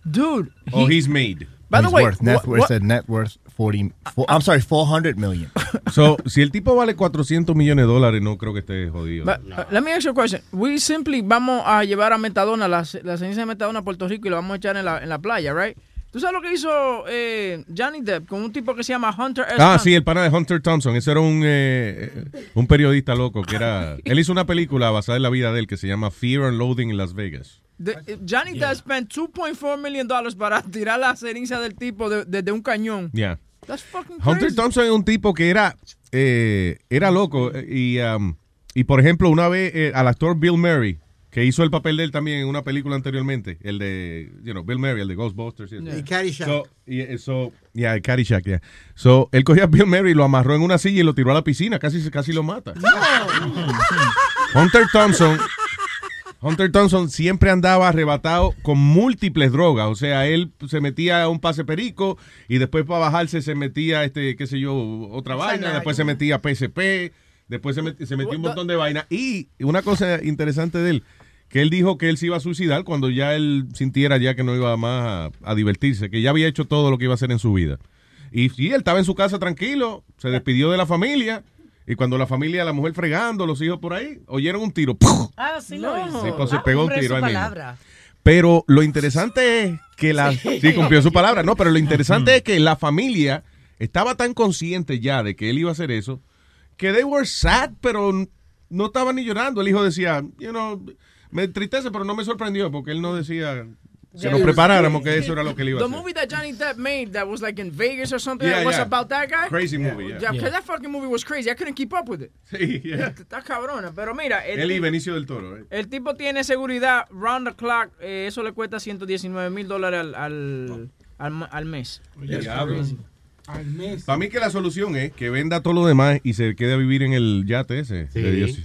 Speaker 21: Dude.
Speaker 19: or
Speaker 21: he-
Speaker 19: he's made.
Speaker 21: By the
Speaker 41: he's
Speaker 21: way,
Speaker 41: worth, net
Speaker 21: what-
Speaker 41: worth,
Speaker 21: what-
Speaker 41: said net worth 40, four, I'm sorry, 400 million. [LAUGHS]
Speaker 19: So, si el tipo vale 400 millones de dólares, no creo que esté jodido.
Speaker 21: But, uh, let me ask you a question. We simply vamos a llevar a Metadona, la, la ceniza de Metadona a Puerto Rico y la vamos a echar en la, en la playa, right? ¿Tú sabes lo que hizo eh, Johnny Depp con un tipo que se llama Hunter S.
Speaker 19: Ah,
Speaker 21: Thompson?
Speaker 19: sí, el pana de Hunter Thompson. Ese era un, eh, un periodista loco que era... [LAUGHS] Él hizo una película basada en la vida de él que se llama Fear and Loathing in Las Vegas.
Speaker 21: The- eh, Johnny Depp spent 2.4 million dollars para tirar la ceniza del tipo de- desde un cañón.
Speaker 19: Yeah.
Speaker 21: That's fucking
Speaker 19: Hunter
Speaker 21: crazy.
Speaker 19: Thompson es un tipo que era, eh, era loco. eh, Y, um, y, por ejemplo, una vez eh, al actor Bill Murray, que hizo el papel de él también en una película anteriormente, el de, you know, Bill Murray, el de Ghostbusters. y eso.
Speaker 22: Y Caddyshack.
Speaker 19: So, y eso, yeah, Caddyshack, yeah. So, él cogió a Bill Murray, lo amarró en una silla y lo tiró a la piscina, casi, casi lo mata. Hunter Thompson, Hunter Thompson siempre andaba arrebatado con múltiples drogas. O sea, él se metía a un pase perico y después para bajarse se metía, este, qué sé yo, otra vaina. Después se metía PSP. Después se, met- se metió un montón de vaina. Y una cosa interesante de él, que él dijo que él se iba a suicidar cuando ya él sintiera ya que no iba más a, a divertirse, que ya había hecho todo lo que iba a hacer en su vida. Y sí, él estaba en su casa tranquilo, se despidió de la familia. Y cuando la familia, la mujer fregando, los hijos por ahí, oyeron un tiro. ¡puf!
Speaker 35: Ah, sí lo hizo.
Speaker 19: Sí, pues se
Speaker 35: Ah,
Speaker 19: pegó un tiro
Speaker 35: su
Speaker 19: ahí mismo. Pero lo interesante es que la... Sí, cumplió su palabra. No, pero lo interesante es que la familia estaba tan consciente ya de que él iba a hacer eso, que they were sad, pero no estaban ni llorando. El hijo decía, you know, me entristece, pero no me sorprendió, porque él no decía que nos preparáramos que eso era lo que le iba a
Speaker 21: The
Speaker 19: hacer.
Speaker 21: movie that Johnny Depp made that was like in Vegas or something
Speaker 19: Yeah,
Speaker 21: that was
Speaker 19: yeah.
Speaker 21: about that guy.
Speaker 19: Crazy movie, yeah.
Speaker 21: Yeah, because
Speaker 19: Yeah.
Speaker 21: that fucking movie was crazy. I couldn't keep up with it.
Speaker 19: Sí, yeah.
Speaker 21: Está cabrona. Pero mira, el,
Speaker 19: Él y
Speaker 21: tipo-
Speaker 19: Benicio del Toro. eh.
Speaker 21: el tipo tiene seguridad round the clock. eh, eso le cuesta 119 mil dólares al, al, al, al mes.
Speaker 19: Diablo.
Speaker 21: Crazy.
Speaker 34: Al mes.
Speaker 19: Para mí que la solución es que venda todo lo demás y se quede a vivir en el yate ese.
Speaker 35: Sí.
Speaker 19: de Dios,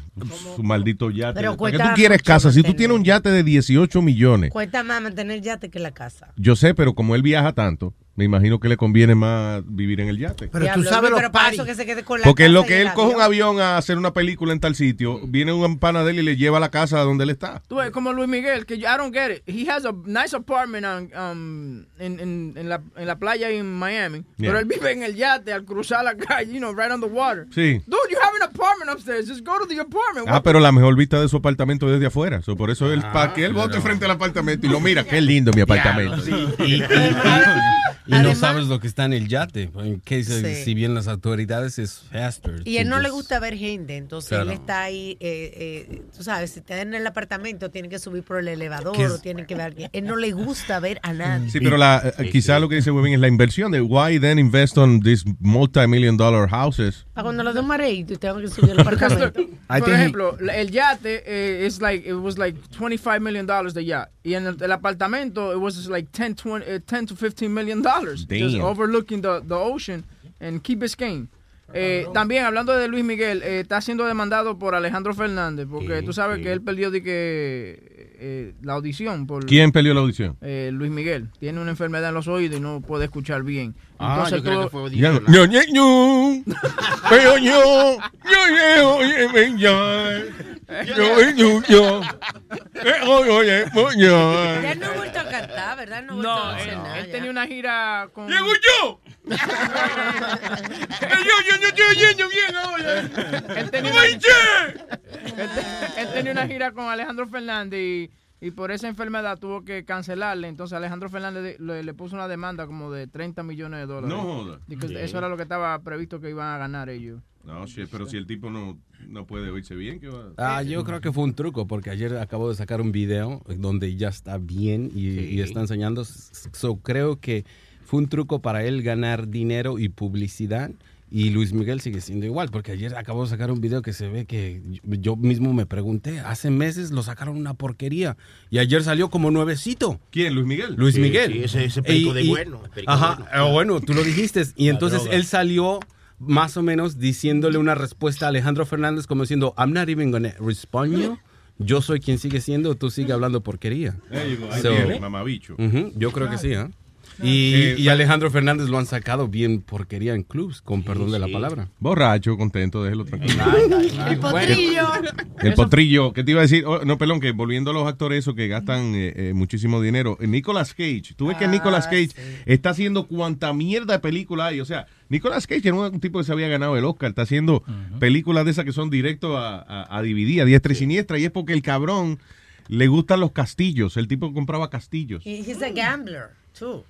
Speaker 19: su maldito yate.
Speaker 35: Pero
Speaker 19: ¿Para qué tú quieres casa? Si tú tienes un yate de 18 millones.
Speaker 35: Cuesta más mantener yate que la casa.
Speaker 19: Yo sé, pero como él viaja tanto, me imagino que le conviene más vivir en el yate.
Speaker 22: Pero
Speaker 35: Diablo,
Speaker 22: tú sabes los
Speaker 35: pero para
Speaker 22: paris.
Speaker 35: eso que se quede con la
Speaker 19: Porque en lo que él coge un
Speaker 35: avión.
Speaker 19: a hacer una película en tal sitio, viene un pana de él y le lleva a la casa donde él está.
Speaker 21: Tú ves, como Luis Miguel, que yo- I don't get it. He has a nice apartment on, um, en, en, en, la, en la playa en Miami,
Speaker 19: Yeah.
Speaker 21: pero él vive en el yate al cruzar la calle, you know, right on the water.
Speaker 19: Sí.
Speaker 21: Dude, you have an apartment upstairs. Just go to the apartment.
Speaker 19: Ah, pero la mejor vista de su apartamento desde afuera. So, por eso él, para que él vote frente al apartamento y lo mira, qué lindo mi apartamento. [LAUGHS]
Speaker 62: Y, y- y no sabes lo que está en el yate. En si,
Speaker 35: Sí.
Speaker 62: si bien las autoridades es faster.
Speaker 35: Y él no le
Speaker 62: just-
Speaker 35: gusta ver gente, entonces
Speaker 62: Claro.
Speaker 35: él está ahí, eh, eh, tú sabes, si está en el apartamento, tiene que subir por el elevador
Speaker 62: ¿Qué es?
Speaker 35: o tiene que ver. Él no le gusta ver a nadie.
Speaker 19: Sí, pero la, eh, quizá lo que dice Webin es la inversión de why then invest on these multi-million dollar houses.
Speaker 35: Para cuando lo den mareito y tengo que subir al apartamento. [LAUGHS]
Speaker 21: Por ejemplo, el yate eh, es like it was like 25 million dollars the yacht y en el, el apartamento it was like 10 20, eh, 10 to 15 million dollars just overlooking the, the ocean and Key Biscayne. Eh, también hablando de Luis Miguel, eh, está siendo demandado por Alejandro Fernández porque
Speaker 19: Sí,
Speaker 21: tú sabes
Speaker 19: sí.
Speaker 21: que él perdió de que eh, la audición por
Speaker 19: ¿Quién perdió la audición?
Speaker 21: eh, Luis Miguel tiene una enfermedad en los oídos y no puede escuchar bien.
Speaker 37: Ah, yo creo que fue
Speaker 19: me, ya.
Speaker 35: No ha vuelto a cantar, ¿verdad? No, ha vuelto
Speaker 21: No,
Speaker 35: a hacer
Speaker 21: él,
Speaker 35: nada
Speaker 21: él
Speaker 35: ya.
Speaker 21: tenía una gira con.
Speaker 19: ¡Llego yo! Yo, yo, yo estoy oyendo bien ahora.
Speaker 21: Él tenía, una, él, te- él tenía una gira con Alejandro Fernández y, y por esa enfermedad tuvo que cancelarle. Entonces Alejandro Fernández le, le puso una demanda como de 30 millones de dólares.
Speaker 19: No joda. Sí.
Speaker 21: Eso era lo que estaba previsto que iban a ganar ellos.
Speaker 19: No, shit, pero si el tipo no, no puede oírse bien, ¿qué va
Speaker 62: Ah, yo creo que fue un truco, porque ayer acabo de sacar un video donde ya está bien y, y está enseñando. So, creo que fue un truco para él ganar dinero y publicidad. Y Luis Miguel sigue siendo igual, porque ayer acabo de sacar un video que se ve que yo, mismo me pregunté, hace meses lo sacaron una porquería y ayer salió como nuevecito.
Speaker 19: ¿Quién? ¿Luis Miguel?
Speaker 62: Luis
Speaker 37: Sí,
Speaker 62: Miguel.
Speaker 37: sí, ese- ese perico de bueno, perico
Speaker 62: ajá,
Speaker 37: bueno.
Speaker 62: eh, bueno, tú lo dijiste. Y [LAUGHS] entonces él salió más o menos diciéndole una respuesta a Alejandro Fernández como diciendo, I'm not even gonna respond you. Yo soy quien sigue siendo, tú sigue hablando porquería.
Speaker 19: Ahí
Speaker 62: So-
Speaker 19: mamabicho.
Speaker 62: Ujú, yo creo que sí, ¿ah? Y,
Speaker 19: Eh,
Speaker 62: y Alejandro Fernández lo han sacado bien porquería en clubs, con perdón de la palabra.
Speaker 19: Borracho, contento, déjelo tranquilo.
Speaker 35: El potrillo.
Speaker 19: El potrillo, ¿qué te iba a decir? Oh, no, perdón, que volviendo a los actores esos que gastan eh, eh, muchísimo dinero. Nicolas Cage, tú ves que
Speaker 35: Ah,
Speaker 19: Nicolas Cage está haciendo cuanta mierda de película hay. O sea, Nicolas Cage era un tipo que se había ganado el Oscar, está haciendo películas de esas que son directo a, a, a DVD, a diestra y siniestra, y es porque el cabrón le gustan los castillos. El tipo compraba castillos.
Speaker 35: He- He's a gambler, too.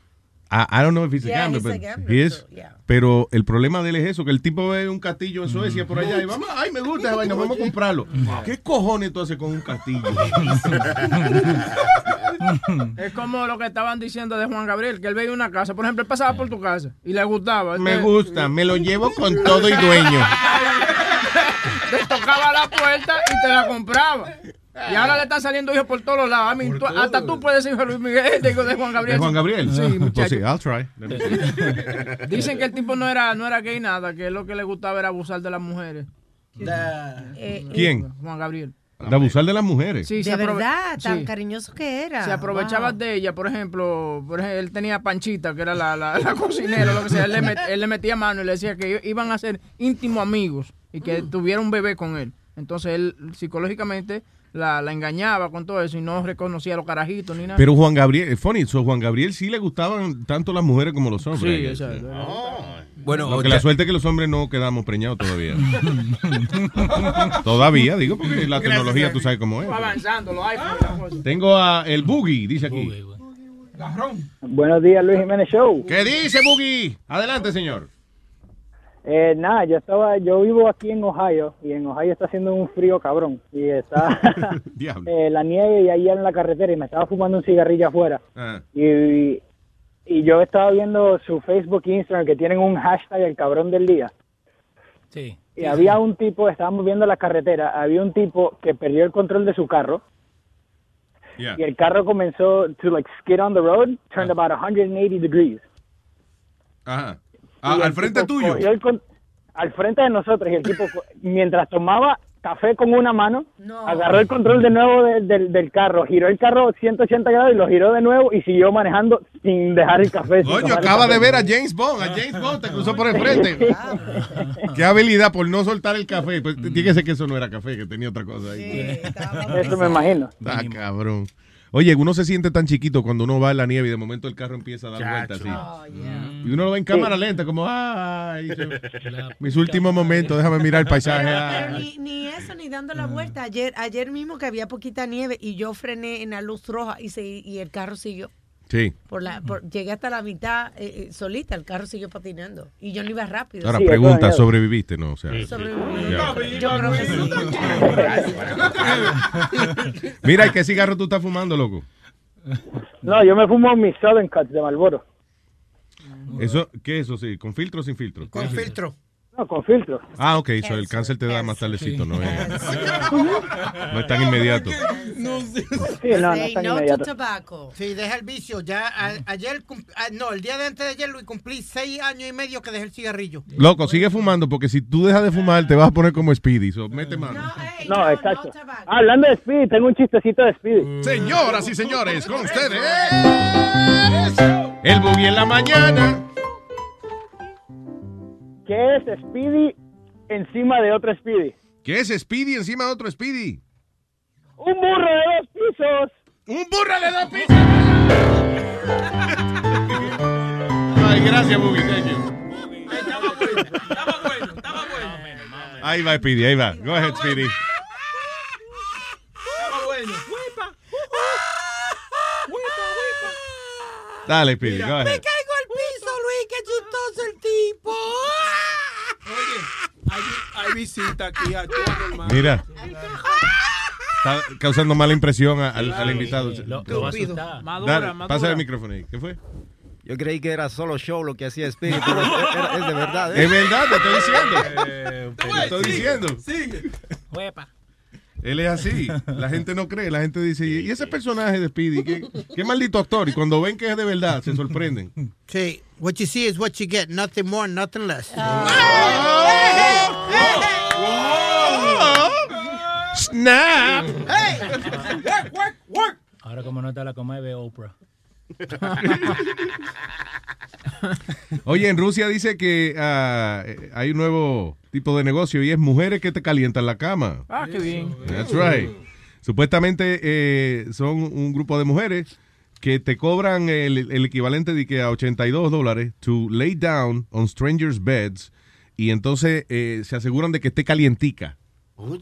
Speaker 19: I, I don't know if he's a gambler,
Speaker 35: he's a
Speaker 19: but
Speaker 35: gambler,
Speaker 19: he is.
Speaker 35: too, yeah.
Speaker 19: Pero el problema de él es eso, que el tipo ve un castillo en Suecia por allá y vamos, ay, me gusta esa vaina, vamos a comprarlo. ¿Qué cojones tú haces con un castillo? [LAUGHS]
Speaker 21: Es como lo que estaban diciendo de Juan Gabriel, que él veía una casa. Por ejemplo, él pasaba por tu casa y le gustaba.
Speaker 19: me gusta, me lo llevo con todo y dueño. [LAUGHS]
Speaker 21: Te tocaba la puerta y te la compraba. Y ahora le están saliendo hijos por todos lados. I mean, tú- hasta tú puedes ser hijo de Luis Miguel, digo, de Juan Gabriel.
Speaker 19: ¿De Juan Gabriel?
Speaker 21: Sí,
Speaker 19: Pues
Speaker 21: muchacho.
Speaker 19: sí, I'll try. [LAUGHS]
Speaker 21: Dicen que el tipo no era, no era gay nada, que lo que le gustaba era abusar de las mujeres.
Speaker 35: Eh,
Speaker 19: ¿Quién?
Speaker 21: Juan Gabriel.
Speaker 19: De abusar de las mujeres.
Speaker 21: Sí,
Speaker 35: de verdad, tan
Speaker 21: sí.
Speaker 35: cariñoso que era.
Speaker 21: Se aprovechaba
Speaker 35: Wow.
Speaker 21: de ella, por ejemplo, por ejemplo, él tenía Panchita, que era la, la, la cocinera, lo que sea, él le, met- él le metía mano y le decía que iban a ser íntimos amigos y que tuviera un bebé con él. Entonces él psicológicamente la, la engañaba con todo eso y no reconocía a los carajitos ni nada.
Speaker 19: Pero Juan Gabriel, es funny, so Juan Gabriel sí le gustaban tanto las mujeres como los hombres.
Speaker 21: Sí, exacto.
Speaker 62: Bueno,
Speaker 19: Lo que la suerte es que los hombres no quedamos preñados todavía. [LAUGHS] todavía, digo, porque la tecnología tú sabes cómo es.
Speaker 21: Avanzando, los iPhones cosas.
Speaker 19: Tengo a el Boogie, dice aquí.
Speaker 64: Buenos días, Luis Jiménez Show.
Speaker 19: ¿Qué dice Boogie? Adelante, señor.
Speaker 64: Eh, nada, yo estaba, yo vivo aquí en Ohio y en Ohio está haciendo un frío cabrón y está [LAUGHS] [LAUGHS] eh, la nieve y ahí en la carretera y me estaba fumando un cigarrillo afuera
Speaker 19: Ah.
Speaker 64: y, y yo estaba viendo su Facebook e Instagram que tienen un hashtag el cabrón del día
Speaker 36: Sí.
Speaker 64: y había un tipo, estábamos viendo la carretera, había un tipo que perdió el control de su carro
Speaker 19: Yeah.
Speaker 64: y el carro comenzó to like skid on the road, turned about 180 degrees.
Speaker 19: Ajá. Ah, al frente
Speaker 64: tipo
Speaker 19: tuyo.
Speaker 64: con- al frente de nosotros y el tipo [LAUGHS] mientras tomaba café con una mano, agarró el control de nuevo de- del- del carro, giró el carro 180 grados y lo giró de nuevo y siguió manejando sin dejar el café.
Speaker 19: Coño, acaba
Speaker 64: café.
Speaker 19: de ver a James Bond. A James Bond te cruzó por el frente. [LAUGHS] Qué habilidad por no soltar el café. Pues tiene que eso no era café, que tenía otra cosa ahí.
Speaker 64: Eso me imagino.
Speaker 19: Ah, cabrón. Oye, uno se siente tan chiquito cuando uno va en la nieve y de momento el carro empieza a dar vueltas así. Y uno lo ve en cámara lenta, como, ay, [LAUGHS] mis últimos momentos, déjame mirar el paisaje.
Speaker 35: Pero
Speaker 19: ay.
Speaker 35: ni, ni eso, ni dando la vuelta. Ayer, ayer mismo que había poquita nieve y yo frené en la luz roja y, se, y el carro siguió.
Speaker 19: Sí.
Speaker 35: Por la, por- llegué hasta la mitad eh, eh, solita, el carro siguió patinando. Y yo no iba rápido.
Speaker 19: Ahora pregunta, ¿sobreviviste? No, o sea.
Speaker 35: Sobreviví.
Speaker 19: Ya.
Speaker 35: Yo creo que sí.
Speaker 19: Mira, ¿y qué cigarro tú estás fumando, loco?
Speaker 64: No, yo me fumo mis Southern Cuts de Marlboro.
Speaker 19: Eso, ¿Qué es eso? Sí, ¿Con filtro o sin filtro?
Speaker 22: Con filtro.
Speaker 64: No, con filtro.
Speaker 19: Ah, ok, so el cáncer te da más tardecito, no es, [LAUGHS] no es tan inmediato.
Speaker 22: No sé.
Speaker 64: Sí, no, no es tan inmediato.
Speaker 22: Sí, deja el vicio. Ya a- ayer, no, el día de antes de ayer lo cumplí seis años y medio que dejé el cigarrillo.
Speaker 19: Loco, sigue fumando porque si tú dejas de fumar te vas a poner como Speedy. So, mete mano.
Speaker 64: No, exacto. Ah, hablando de Speedy, tengo un chistecito de Speedy.
Speaker 19: Señoras y señores, con ustedes. El boogie en la mañana.
Speaker 64: ¿Qué es Speedy encima de otro Speedy?
Speaker 19: ¿Qué es Speedy encima de otro Speedy?
Speaker 64: Un burro de dos pisos.
Speaker 19: Un burro de dos pisos. [LAUGHS] Ay, gracias, Boogie. Thank you. Ahí va, Speedy, ahí va. Go ahead, Speedy.
Speaker 34: Estaba bueno.
Speaker 19: Dale, Speedy, go ahead.
Speaker 22: caigo al piso, Luis, qué chistoso el tipo.
Speaker 34: Oye, hay, visita aquí a todo, hermano.
Speaker 19: Mira. Está causando mala impresión a- al, al invitado.
Speaker 36: Lo- lo va a asustar.
Speaker 21: Madura,
Speaker 19: Dale,
Speaker 21: madura.
Speaker 19: pasa el micrófono ahí. ¿Qué fue?
Speaker 63: Yo creí que era solo show lo que hacía Spirit, pero es, era- es de verdad. ¿eh?
Speaker 19: Es verdad, te estoy diciendo. Te estoy diciendo.
Speaker 34: Sigue.
Speaker 36: Huepa.
Speaker 19: Él es así. La gente no cree. La gente dice, ¿y ese personaje de Speedy? ¿Qué, qué maldito actor? Y cuando ven que es de verdad, se sorprenden.
Speaker 22: Sí, what you see is what you get, nothing more, nothing less.
Speaker 19: ¡Snap!
Speaker 34: Work, work, work.
Speaker 36: Ahora como no está la coma ve Oprah. [LAUGHS]
Speaker 19: Oye, en Rusia dice que eh, hay un nuevo tipo de negocio y es mujeres que te calientan la cama.
Speaker 21: Ah, qué bien.
Speaker 19: That's right. Supuestamente eh, son un grupo de mujeres que te cobran el, el equivalente de que a 82 dólares to lay down on strangers' beds y entonces eh, se aseguran de que esté calientica.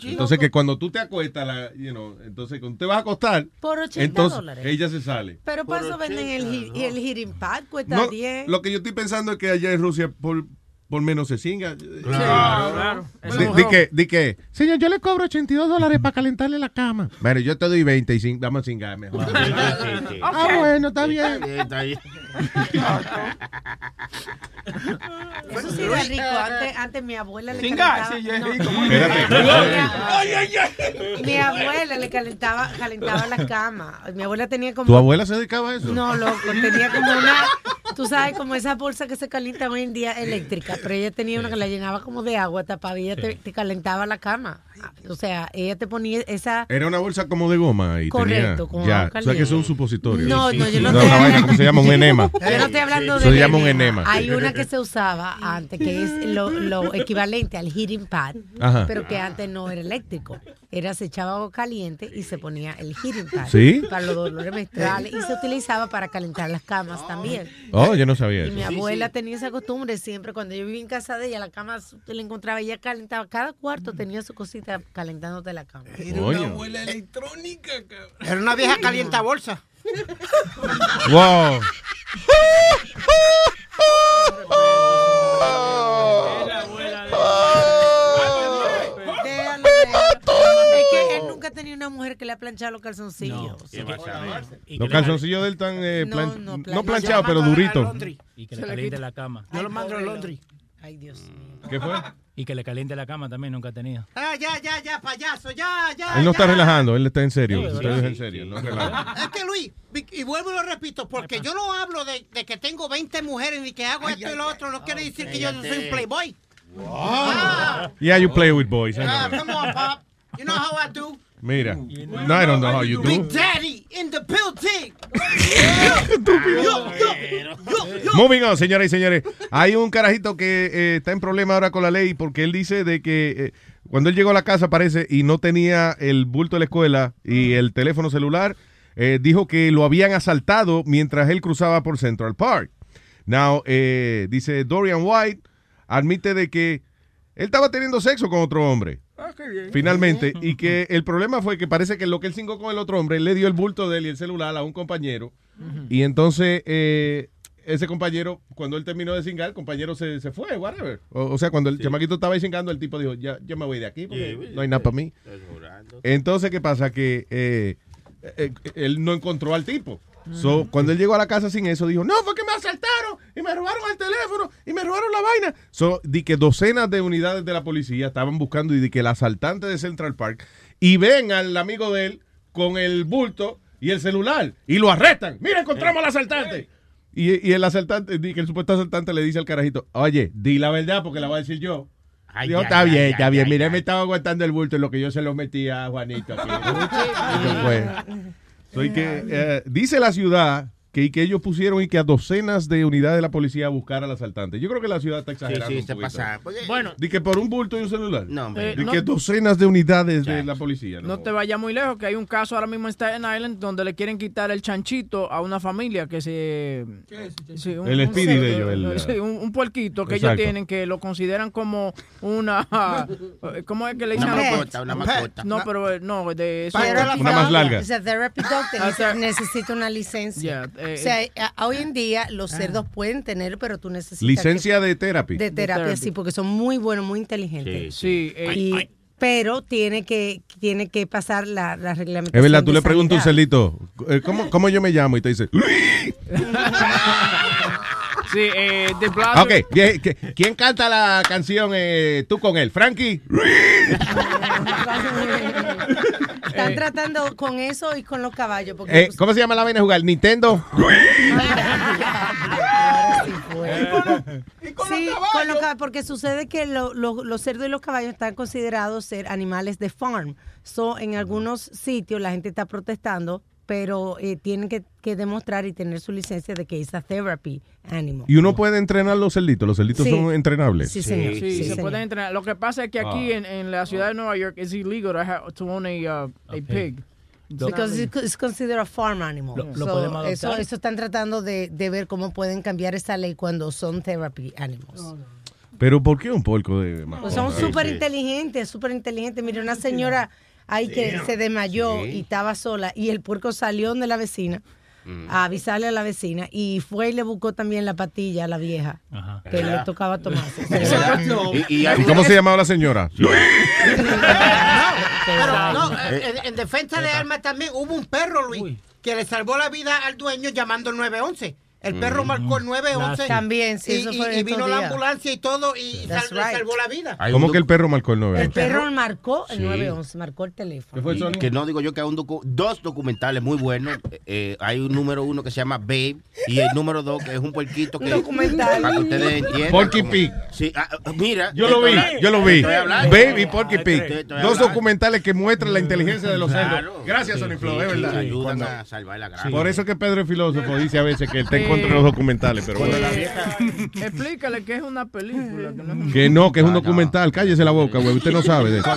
Speaker 19: Entonces que cuando tú te acuestas, la, you know, entonces cuando te vas a acostar,
Speaker 35: Por 80
Speaker 19: entonces
Speaker 35: dólares.
Speaker 19: ella se sale.
Speaker 35: Pero para eso venden el, hi- y el heating pad, cuesta
Speaker 19: No,
Speaker 35: 10.
Speaker 19: lo que yo estoy pensando es que allá en Rusia por, por menos se cinga.
Speaker 21: Claro, claro.
Speaker 19: Di, que, di que, señor, yo le cobro 82 dólares para calentarle la cama. Bueno, yo te doy 25, vamos a cingar mejor. [LAUGHS] Ah, bueno, está bien.
Speaker 35: Eso sí era rico. Antes, antes mi abuela le calentaba.
Speaker 34: sí,
Speaker 35: no. Mi abuela le calentaba, calentaba la cama. Mi abuela tenía como.
Speaker 19: ¿Tu abuela se dedicaba a eso?
Speaker 35: No, loco, tenía como una, tú sabes, como esa bolsa que se calienta hoy en día eléctrica, pero ella tenía una que la llenaba como de agua tapada y ella te, te calentaba la cama. O sea, ella te ponía esa...
Speaker 19: Era una bolsa como de goma y
Speaker 35: Correcto,
Speaker 19: tenía... ya, o sea que es un
Speaker 35: caliente.
Speaker 19: supositorio.
Speaker 35: No, no, yo no
Speaker 19: No,
Speaker 35: te-
Speaker 19: una vaina, ¿cómo se llama? Un enema.
Speaker 35: Yo no estoy hablando de
Speaker 19: Eso se llama un enema.
Speaker 35: Hay una que se usaba antes, que es lo, lo equivalente al heating pad,
Speaker 19: Ajá.
Speaker 35: pero que antes no era eléctrico. Era se echaba agua caliente y se ponía el heating pad
Speaker 19: ¿Sí?
Speaker 35: para los dolores menstruales y se utilizaba para calentar las camas también.
Speaker 19: Oh, yo no sabía
Speaker 35: Y
Speaker 19: eso.
Speaker 35: mi abuela tenía esa costumbre siempre, cuando yo vivía en casa de ella, la cama te la encontraba, ella calentaba, cada cuarto tenía su cosita calentándote la cama.
Speaker 22: Era una abuela electrónica, Era una vieja calienta bolsa.
Speaker 19: Wow.
Speaker 35: Déjalo, déjalo. Nunca ha tenido una mujer que le ha planchado los calzoncillos.
Speaker 19: Los calzoncillos de él están eh,
Speaker 35: No,
Speaker 19: plan-
Speaker 35: no,
Speaker 19: no,
Speaker 35: planchado.
Speaker 19: planchados, pero duritos.
Speaker 36: Y que
Speaker 35: Se
Speaker 36: le caliente la cama.
Speaker 22: Yo lo mando al laundry.
Speaker 35: Ay, Dios mío.
Speaker 19: ¿Qué fue?
Speaker 36: Y que le caliente la cama también, nunca ha tenido.
Speaker 22: Ah, ya, ya, ya, payaso, ya, ya.
Speaker 19: Él no está relajando, él está en serio.
Speaker 22: Sí,
Speaker 19: Usted
Speaker 22: sí.
Speaker 19: es en serio, no relaja. [LAUGHS]
Speaker 22: Es que Luis, y vuelvo y lo repito, porque yo no hablo de, de que tengo 20 mujeres ni que hago esto y lo otro, no quiere decir que yo no soy un playboy. Ah,
Speaker 19: Yeah, you play with boys.
Speaker 22: Ah, come on, Pop. You know how I do.
Speaker 19: Mira, no, I don't know how you do.
Speaker 22: Big Daddy in the building.
Speaker 19: Moving on, señoras y señores. Hay un carajito que eh, está en problema ahora con la ley porque él dice de que eh, cuando él llegó a la casa parece y no tenía el bulto de la escuela y el teléfono celular, eh, dijo que lo habían asaltado mientras él cruzaba por Central Park. Now, eh, dice Dorian White, admite de que él estaba teniendo sexo con otro hombre. Finalmente, y que el problema fue que parece que lo que él cingó con el otro hombre, él le dio el bulto de él y el celular a un compañero. Y entonces, eh, ese compañero, cuando él terminó de cingar, el compañero se, se fue, whatever. O, o sea, cuando el chamaquito estaba ahí cingando, el tipo dijo, ya, yo me voy de aquí porque no hay nada para mí. Entonces, ¿qué pasa? Que eh, eh, él no encontró al tipo. So, cuando él llegó a la casa sin eso, dijo, no, fue que me asaltaron y me robaron el teléfono y me robaron la vaina. So, di que docenas de unidades de la policía estaban buscando y di que el asaltante de Central Park y ven al amigo de él con el bulto y el celular y lo arrestan. Mira, encontramos al asaltante. Y, y el asaltante, di que el supuesto asaltante le dice al carajito, oye, di la verdad porque la voy a decir yo.
Speaker 37: Ay,
Speaker 19: está bien, está bien. Mira, me estaba aguantando el bulto en lo que yo se lo metí a Juanito aquí. [LAUGHS] Y fue. [LAUGHS] Soy que, eh, dice la ciudad que, y que ellos pusieron y que a docenas de unidades de la policía a buscar al asaltante. Yo creo que la ciudad está exagerando.
Speaker 37: sí,
Speaker 19: un
Speaker 37: se
Speaker 19: poquito.
Speaker 37: pasa.
Speaker 21: Bueno,
Speaker 19: Di que por un bulto y un celular.
Speaker 37: No,
Speaker 21: hombre.
Speaker 19: Di
Speaker 21: Eh,
Speaker 19: que
Speaker 21: no-
Speaker 19: docenas de unidades de la policía. ¿no?
Speaker 21: No te vayas muy lejos, que hay un caso ahora mismo en Staten Island donde le quieren quitar el chanchito a una familia que se... sí, un-
Speaker 19: El
Speaker 21: un
Speaker 19: speedy de ellos, el-
Speaker 21: sí, un, un puerquito que
Speaker 19: Exacto.
Speaker 21: ellos tienen que lo consideran como una... [LAUGHS] ¿Cómo es que le dicen?
Speaker 37: Una mascota, una mascota.
Speaker 21: No, pero eh, no, de eso...
Speaker 35: Therapy
Speaker 19: Una más larga.
Speaker 21: Ah,
Speaker 35: necesita una licencia.
Speaker 21: Ya, eh,
Speaker 35: o sea, a- hoy en día los cerdos pueden tener, pero tú necesitas
Speaker 19: Licencia
Speaker 35: que-
Speaker 19: de therapy.
Speaker 35: de terapia, sí, porque son muy buenos, muy inteligentes.
Speaker 21: Sí, eh,
Speaker 35: Y- pero tiene que tiene que pasar la, la reglamentación.
Speaker 19: Es verdad, tú le preguntas a un eh, ¿cómo, ¿cómo yo me llamo? Y te dice, [LAUGHS]
Speaker 21: sí, eh, de Blasio-
Speaker 19: ok, bien, ¿qué- ¿quién canta la canción eh, tú con él? ¿Frankie? [LAUGHS] [LAUGHS]
Speaker 35: Están tratando con eso y con los caballos. Porque
Speaker 19: Eh, ¿Cómo se llama la vaina de jugar? ¿Nintendo? [LAUGHS] [LAUGHS]
Speaker 35: Sí, con los caballos, porque sucede que lo- lo- los cerdos y los caballos están considerados ser animales de farm. So, en algunos sitios la gente está protestando, pero eh, tienen que, que demostrar y tener su licencia de que es a therapy animal.
Speaker 19: Y uno puede entrenar los cerditos. Los cerditos
Speaker 35: Sí.
Speaker 19: son entrenables.
Speaker 35: Sí, señor.
Speaker 21: Sí,
Speaker 35: Sí,
Speaker 21: se
Speaker 35: señor.
Speaker 21: pueden entrenar. Lo que pasa es que aquí
Speaker 19: Ah.
Speaker 21: en, en la ciudad de Nueva York es illegal to, have- to own a, uh, a pig.
Speaker 35: Because it's, considered a farm animal.
Speaker 21: Lo- lo
Speaker 35: So,
Speaker 21: podemos
Speaker 35: eso,
Speaker 21: adoptar.
Speaker 35: eso están tratando de, de ver cómo pueden cambiar esa ley cuando son therapy animals.
Speaker 19: Pero ¿por qué un porco de
Speaker 35: Pues son súper inteligentes, súper inteligentes. Mire, una señora ahí que se desmayó y estaba sola y el puerco salió de la vecina a avisarle a la vecina y fue y le buscó también la patilla a la vieja que le tocaba tomarse. [LAUGHS]
Speaker 37: Y- y-
Speaker 19: ¿Y cómo se llamaba la señora?
Speaker 22: Pero no, eh, en, en defensa de Alma también hubo un perro, Luis, que le salvó la vida al dueño llamando el 911. El perro
Speaker 19: Mm.
Speaker 22: marcó el 911.
Speaker 35: También, sí,
Speaker 22: y,
Speaker 35: eso
Speaker 22: y-
Speaker 35: fue
Speaker 22: vino la ambulancia y todo y sal-
Speaker 35: right.
Speaker 22: salvó la vida.
Speaker 19: ¿Cómo que el perro marcó el 9?
Speaker 35: El perro marcó el
Speaker 37: Sí.
Speaker 35: 911, marcó el teléfono.
Speaker 37: Y Que no digo yo que hay un docu- dos documentales muy buenos. Eh, hay un número uno que se llama Babe y el número dos que es un puerquito que
Speaker 35: Documental.
Speaker 37: para que ustedes entiendan.
Speaker 19: Porky Pig.
Speaker 37: Sí, ah, ah, mira.
Speaker 19: Yo lo vi, yo lo vi. Baby y Porky Pig.
Speaker 37: Estoy- estoy
Speaker 19: Dos
Speaker 37: hablando.
Speaker 19: documentales que muestran la inteligencia de los cerdos.
Speaker 37: Claro.
Speaker 19: Gracias,
Speaker 37: Sí,
Speaker 19: Sony Flow,
Speaker 37: sí,
Speaker 19: es verdad.
Speaker 37: ayudan a salvar la granja.
Speaker 19: Por eso que Pedro es filósofo, dice a veces que
Speaker 21: Eh,
Speaker 19: contra los documentales, pero bueno. [LAUGHS]
Speaker 21: Explícale que es una película. Que no
Speaker 19: Que no, que es un documental. Cállese la boca, güey. Usted no sabe de eso.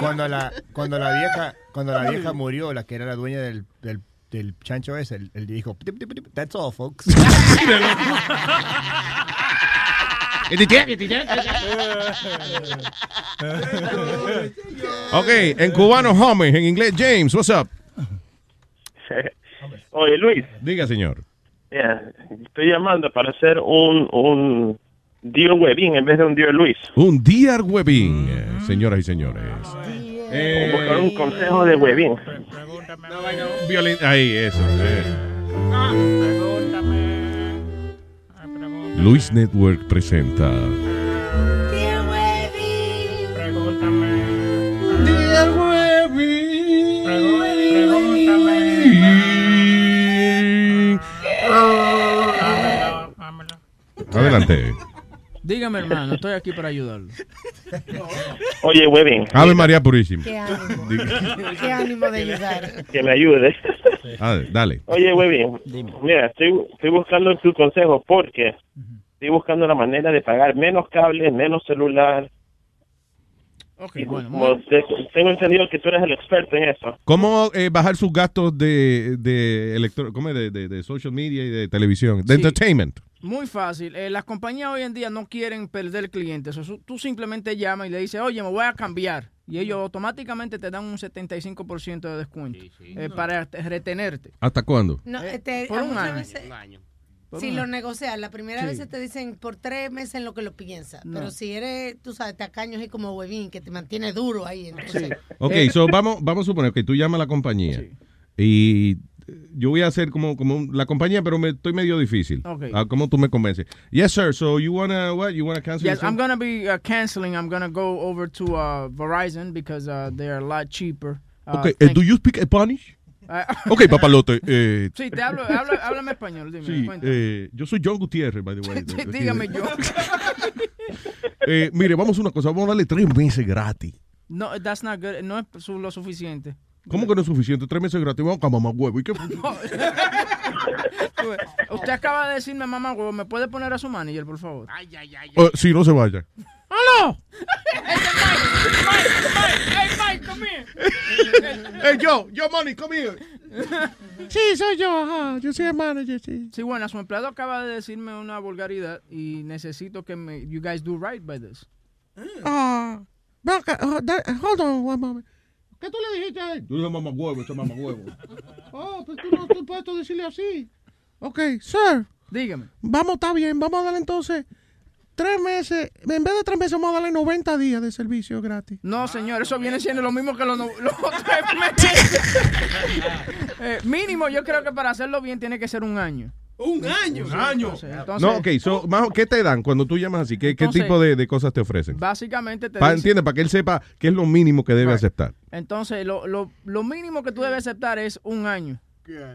Speaker 41: Cuando la, cuando la vieja, cuando la vieja murió, la que era la dueña del, del, del chancho ese, él, él dijo, "Tip, tip, tip, that's all, folks. [LAUGHS]
Speaker 19: ok, en cubano, Homer. En inglés, James. What's up? [LAUGHS]
Speaker 65: Oye, Luis.
Speaker 19: Diga, señor.
Speaker 65: Mira, estoy llamando para hacer un, un Dear Webin en vez de un Dear Luis.
Speaker 19: Un Dear Webin, eh, señoras y señores. Eh,
Speaker 65: Buscar un consejo de Webin.
Speaker 19: violin- Ahí, eso. eh. Luis Network presenta. [LAUGHS] Adelante.
Speaker 21: Dígame, hermano, estoy aquí para ayudarlo.
Speaker 65: Oye, Webin.
Speaker 19: Ave María Purísima.
Speaker 35: Qué ánimo. Qué ánimo de ayudar.
Speaker 65: Que me ayude.
Speaker 19: Ah, dale.
Speaker 65: Oye, Webin. Mira, estoy, estoy buscando tu consejo porque estoy buscando la manera de pagar menos cable, menos celular.
Speaker 21: Ok,
Speaker 65: Y
Speaker 21: bueno.
Speaker 65: tengo entendido que tú eres el experto en eso.
Speaker 19: ¿Cómo eh, bajar sus gastos de, de, electro- ¿cómo es? de, de- de social media y de televisión? De
Speaker 21: Sí.
Speaker 19: entertainment.
Speaker 21: Muy fácil. Eh, las compañías hoy en día no quieren perder clientes. O sea, tú simplemente llamas y le dices, oye, me voy a cambiar. Y ellos automáticamente te dan un 75% de descuento eh, para te- retenerte.
Speaker 19: ¿Hasta cuándo?
Speaker 35: No,
Speaker 21: Eh,
Speaker 35: este,
Speaker 21: por un año.
Speaker 35: veces-
Speaker 21: Por
Speaker 35: Si
Speaker 21: un
Speaker 35: lo
Speaker 21: año.
Speaker 35: negocias, la primera
Speaker 21: Sí.
Speaker 35: vez te dicen por tres meses en lo que lo piensas.
Speaker 21: No.
Speaker 35: Pero si eres, tú sabes, tacaño así como huevín, que te mantiene duro ahí. Entonces,
Speaker 19: Ok, so vamos, vamos a suponer que tú llamas a la compañía y eh, yo voy a hacer como, como la compañía, pero me estoy medio difícil.
Speaker 21: Ok.
Speaker 19: Ah, ¿Cómo tú me convences? Yes, sir. So you wanna what? You wanna cancel?
Speaker 21: Yes, I'm gonna be uh, canceling. I'm gonna go over to uh, Verizon because uh, they're a lot cheaper. Uh,
Speaker 19: Okay. eh, do you speak Spanish?
Speaker 21: Ah, [LAUGHS]
Speaker 19: ok, papalote. Eh,
Speaker 21: Sí, te hablo, hablo, háblame español, dime.
Speaker 19: sí, eh, yo soy John Gutiérrez, by the way. [LAUGHS]
Speaker 21: Dígame yo. [LAUGHS]
Speaker 19: Eh, mire, vamos a una cosa. Vamos a darle tres meses gratis.
Speaker 21: No, that's not good. No es lo suficiente.
Speaker 19: ¿Cómo que no es suficiente? Tres meses gratis. Vamos a mamá huevo. ¿Y qué? [LAUGHS]
Speaker 21: Usted acaba de decirme, mamá, huevo, ¿me puede poner a su manager, por favor?
Speaker 19: Oh, sí, no se vaya.
Speaker 21: ¡Aló! ¡Hey, Mike, come here!
Speaker 19: Hey, yo, yo, money, come here.
Speaker 21: Sí, soy yo, ajá. Yo soy el manager, sí. Sí, bueno, su empleado acaba de decirme una vulgaridad y necesito que me, you guys do right by this.
Speaker 54: Ah, da- hold on one moment. ¿Qué tú le dijiste a él?
Speaker 19: Tú dices mamá huevo, ese mamá huevo. [LAUGHS]
Speaker 54: Oh, pues tú no tú puedes tú decirle así. Ok, sir.
Speaker 21: Dígame.
Speaker 54: Vamos, está bien. Vamos a darle entonces tres meses. En vez de tres meses, vamos a darle 90 días de servicio gratis.
Speaker 21: No, señor, eso viene siendo lo mismo que los, no- los [LAUGHS] tres meses. [LAUGHS] Eh, mínimo, yo creo que para hacerlo bien tiene que ser un año.
Speaker 34: Un año.
Speaker 21: Un año. Entonces,
Speaker 19: no, ok, so, Majo, ¿qué te dan cuando tú llamas así? ¿Qué, qué tipo de, de cosas te ofrecen?
Speaker 21: Básicamente te
Speaker 19: Pa, ¿Entiendes? Para que él sepa qué es lo mínimo que debe
Speaker 21: Right.
Speaker 19: aceptar.
Speaker 21: Entonces, lo, lo, lo mínimo que tú debes aceptar es un año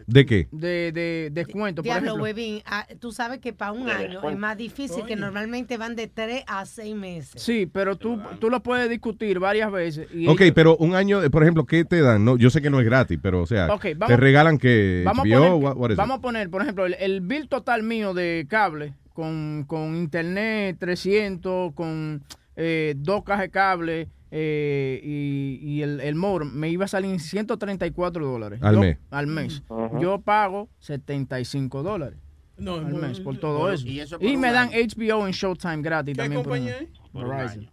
Speaker 19: ¿De qué?
Speaker 21: de, de descuento. Por
Speaker 35: Diablo,
Speaker 21: ejemplo.
Speaker 35: huevín, ah, tú sabes que para un
Speaker 21: De
Speaker 35: año
Speaker 21: descuento.
Speaker 35: es más difícil, que normalmente van de tres a seis meses.
Speaker 21: Sí, pero tú, tú lo puedes discutir varias veces. Y
Speaker 19: Ok,
Speaker 21: ellos-
Speaker 19: pero un año, eh, por ejemplo, ¿qué te dan? No, yo sé que no es gratis, pero o sea,
Speaker 21: vamos-
Speaker 19: te regalan que
Speaker 21: vamos, a poner,
Speaker 19: what- what
Speaker 21: vamos a poner, por ejemplo, el, el bill total mío de cable con, con internet 300, con eh, dos cajas de cable eh, y, y el, el modem, me iba a salir en 134 dólares.
Speaker 19: Al
Speaker 21: Yo-
Speaker 19: mes.
Speaker 21: Al mes.
Speaker 19: Ajá.
Speaker 21: Yo pago 75 dólares.
Speaker 34: No,
Speaker 21: al
Speaker 34: no,
Speaker 21: mes por todo
Speaker 34: Bueno,
Speaker 21: eso.
Speaker 34: y eso por
Speaker 21: me dan
Speaker 34: año.
Speaker 21: HBO en Showtime gratis
Speaker 34: ¿Qué
Speaker 21: también. por
Speaker 34: compañía
Speaker 21: Verizon.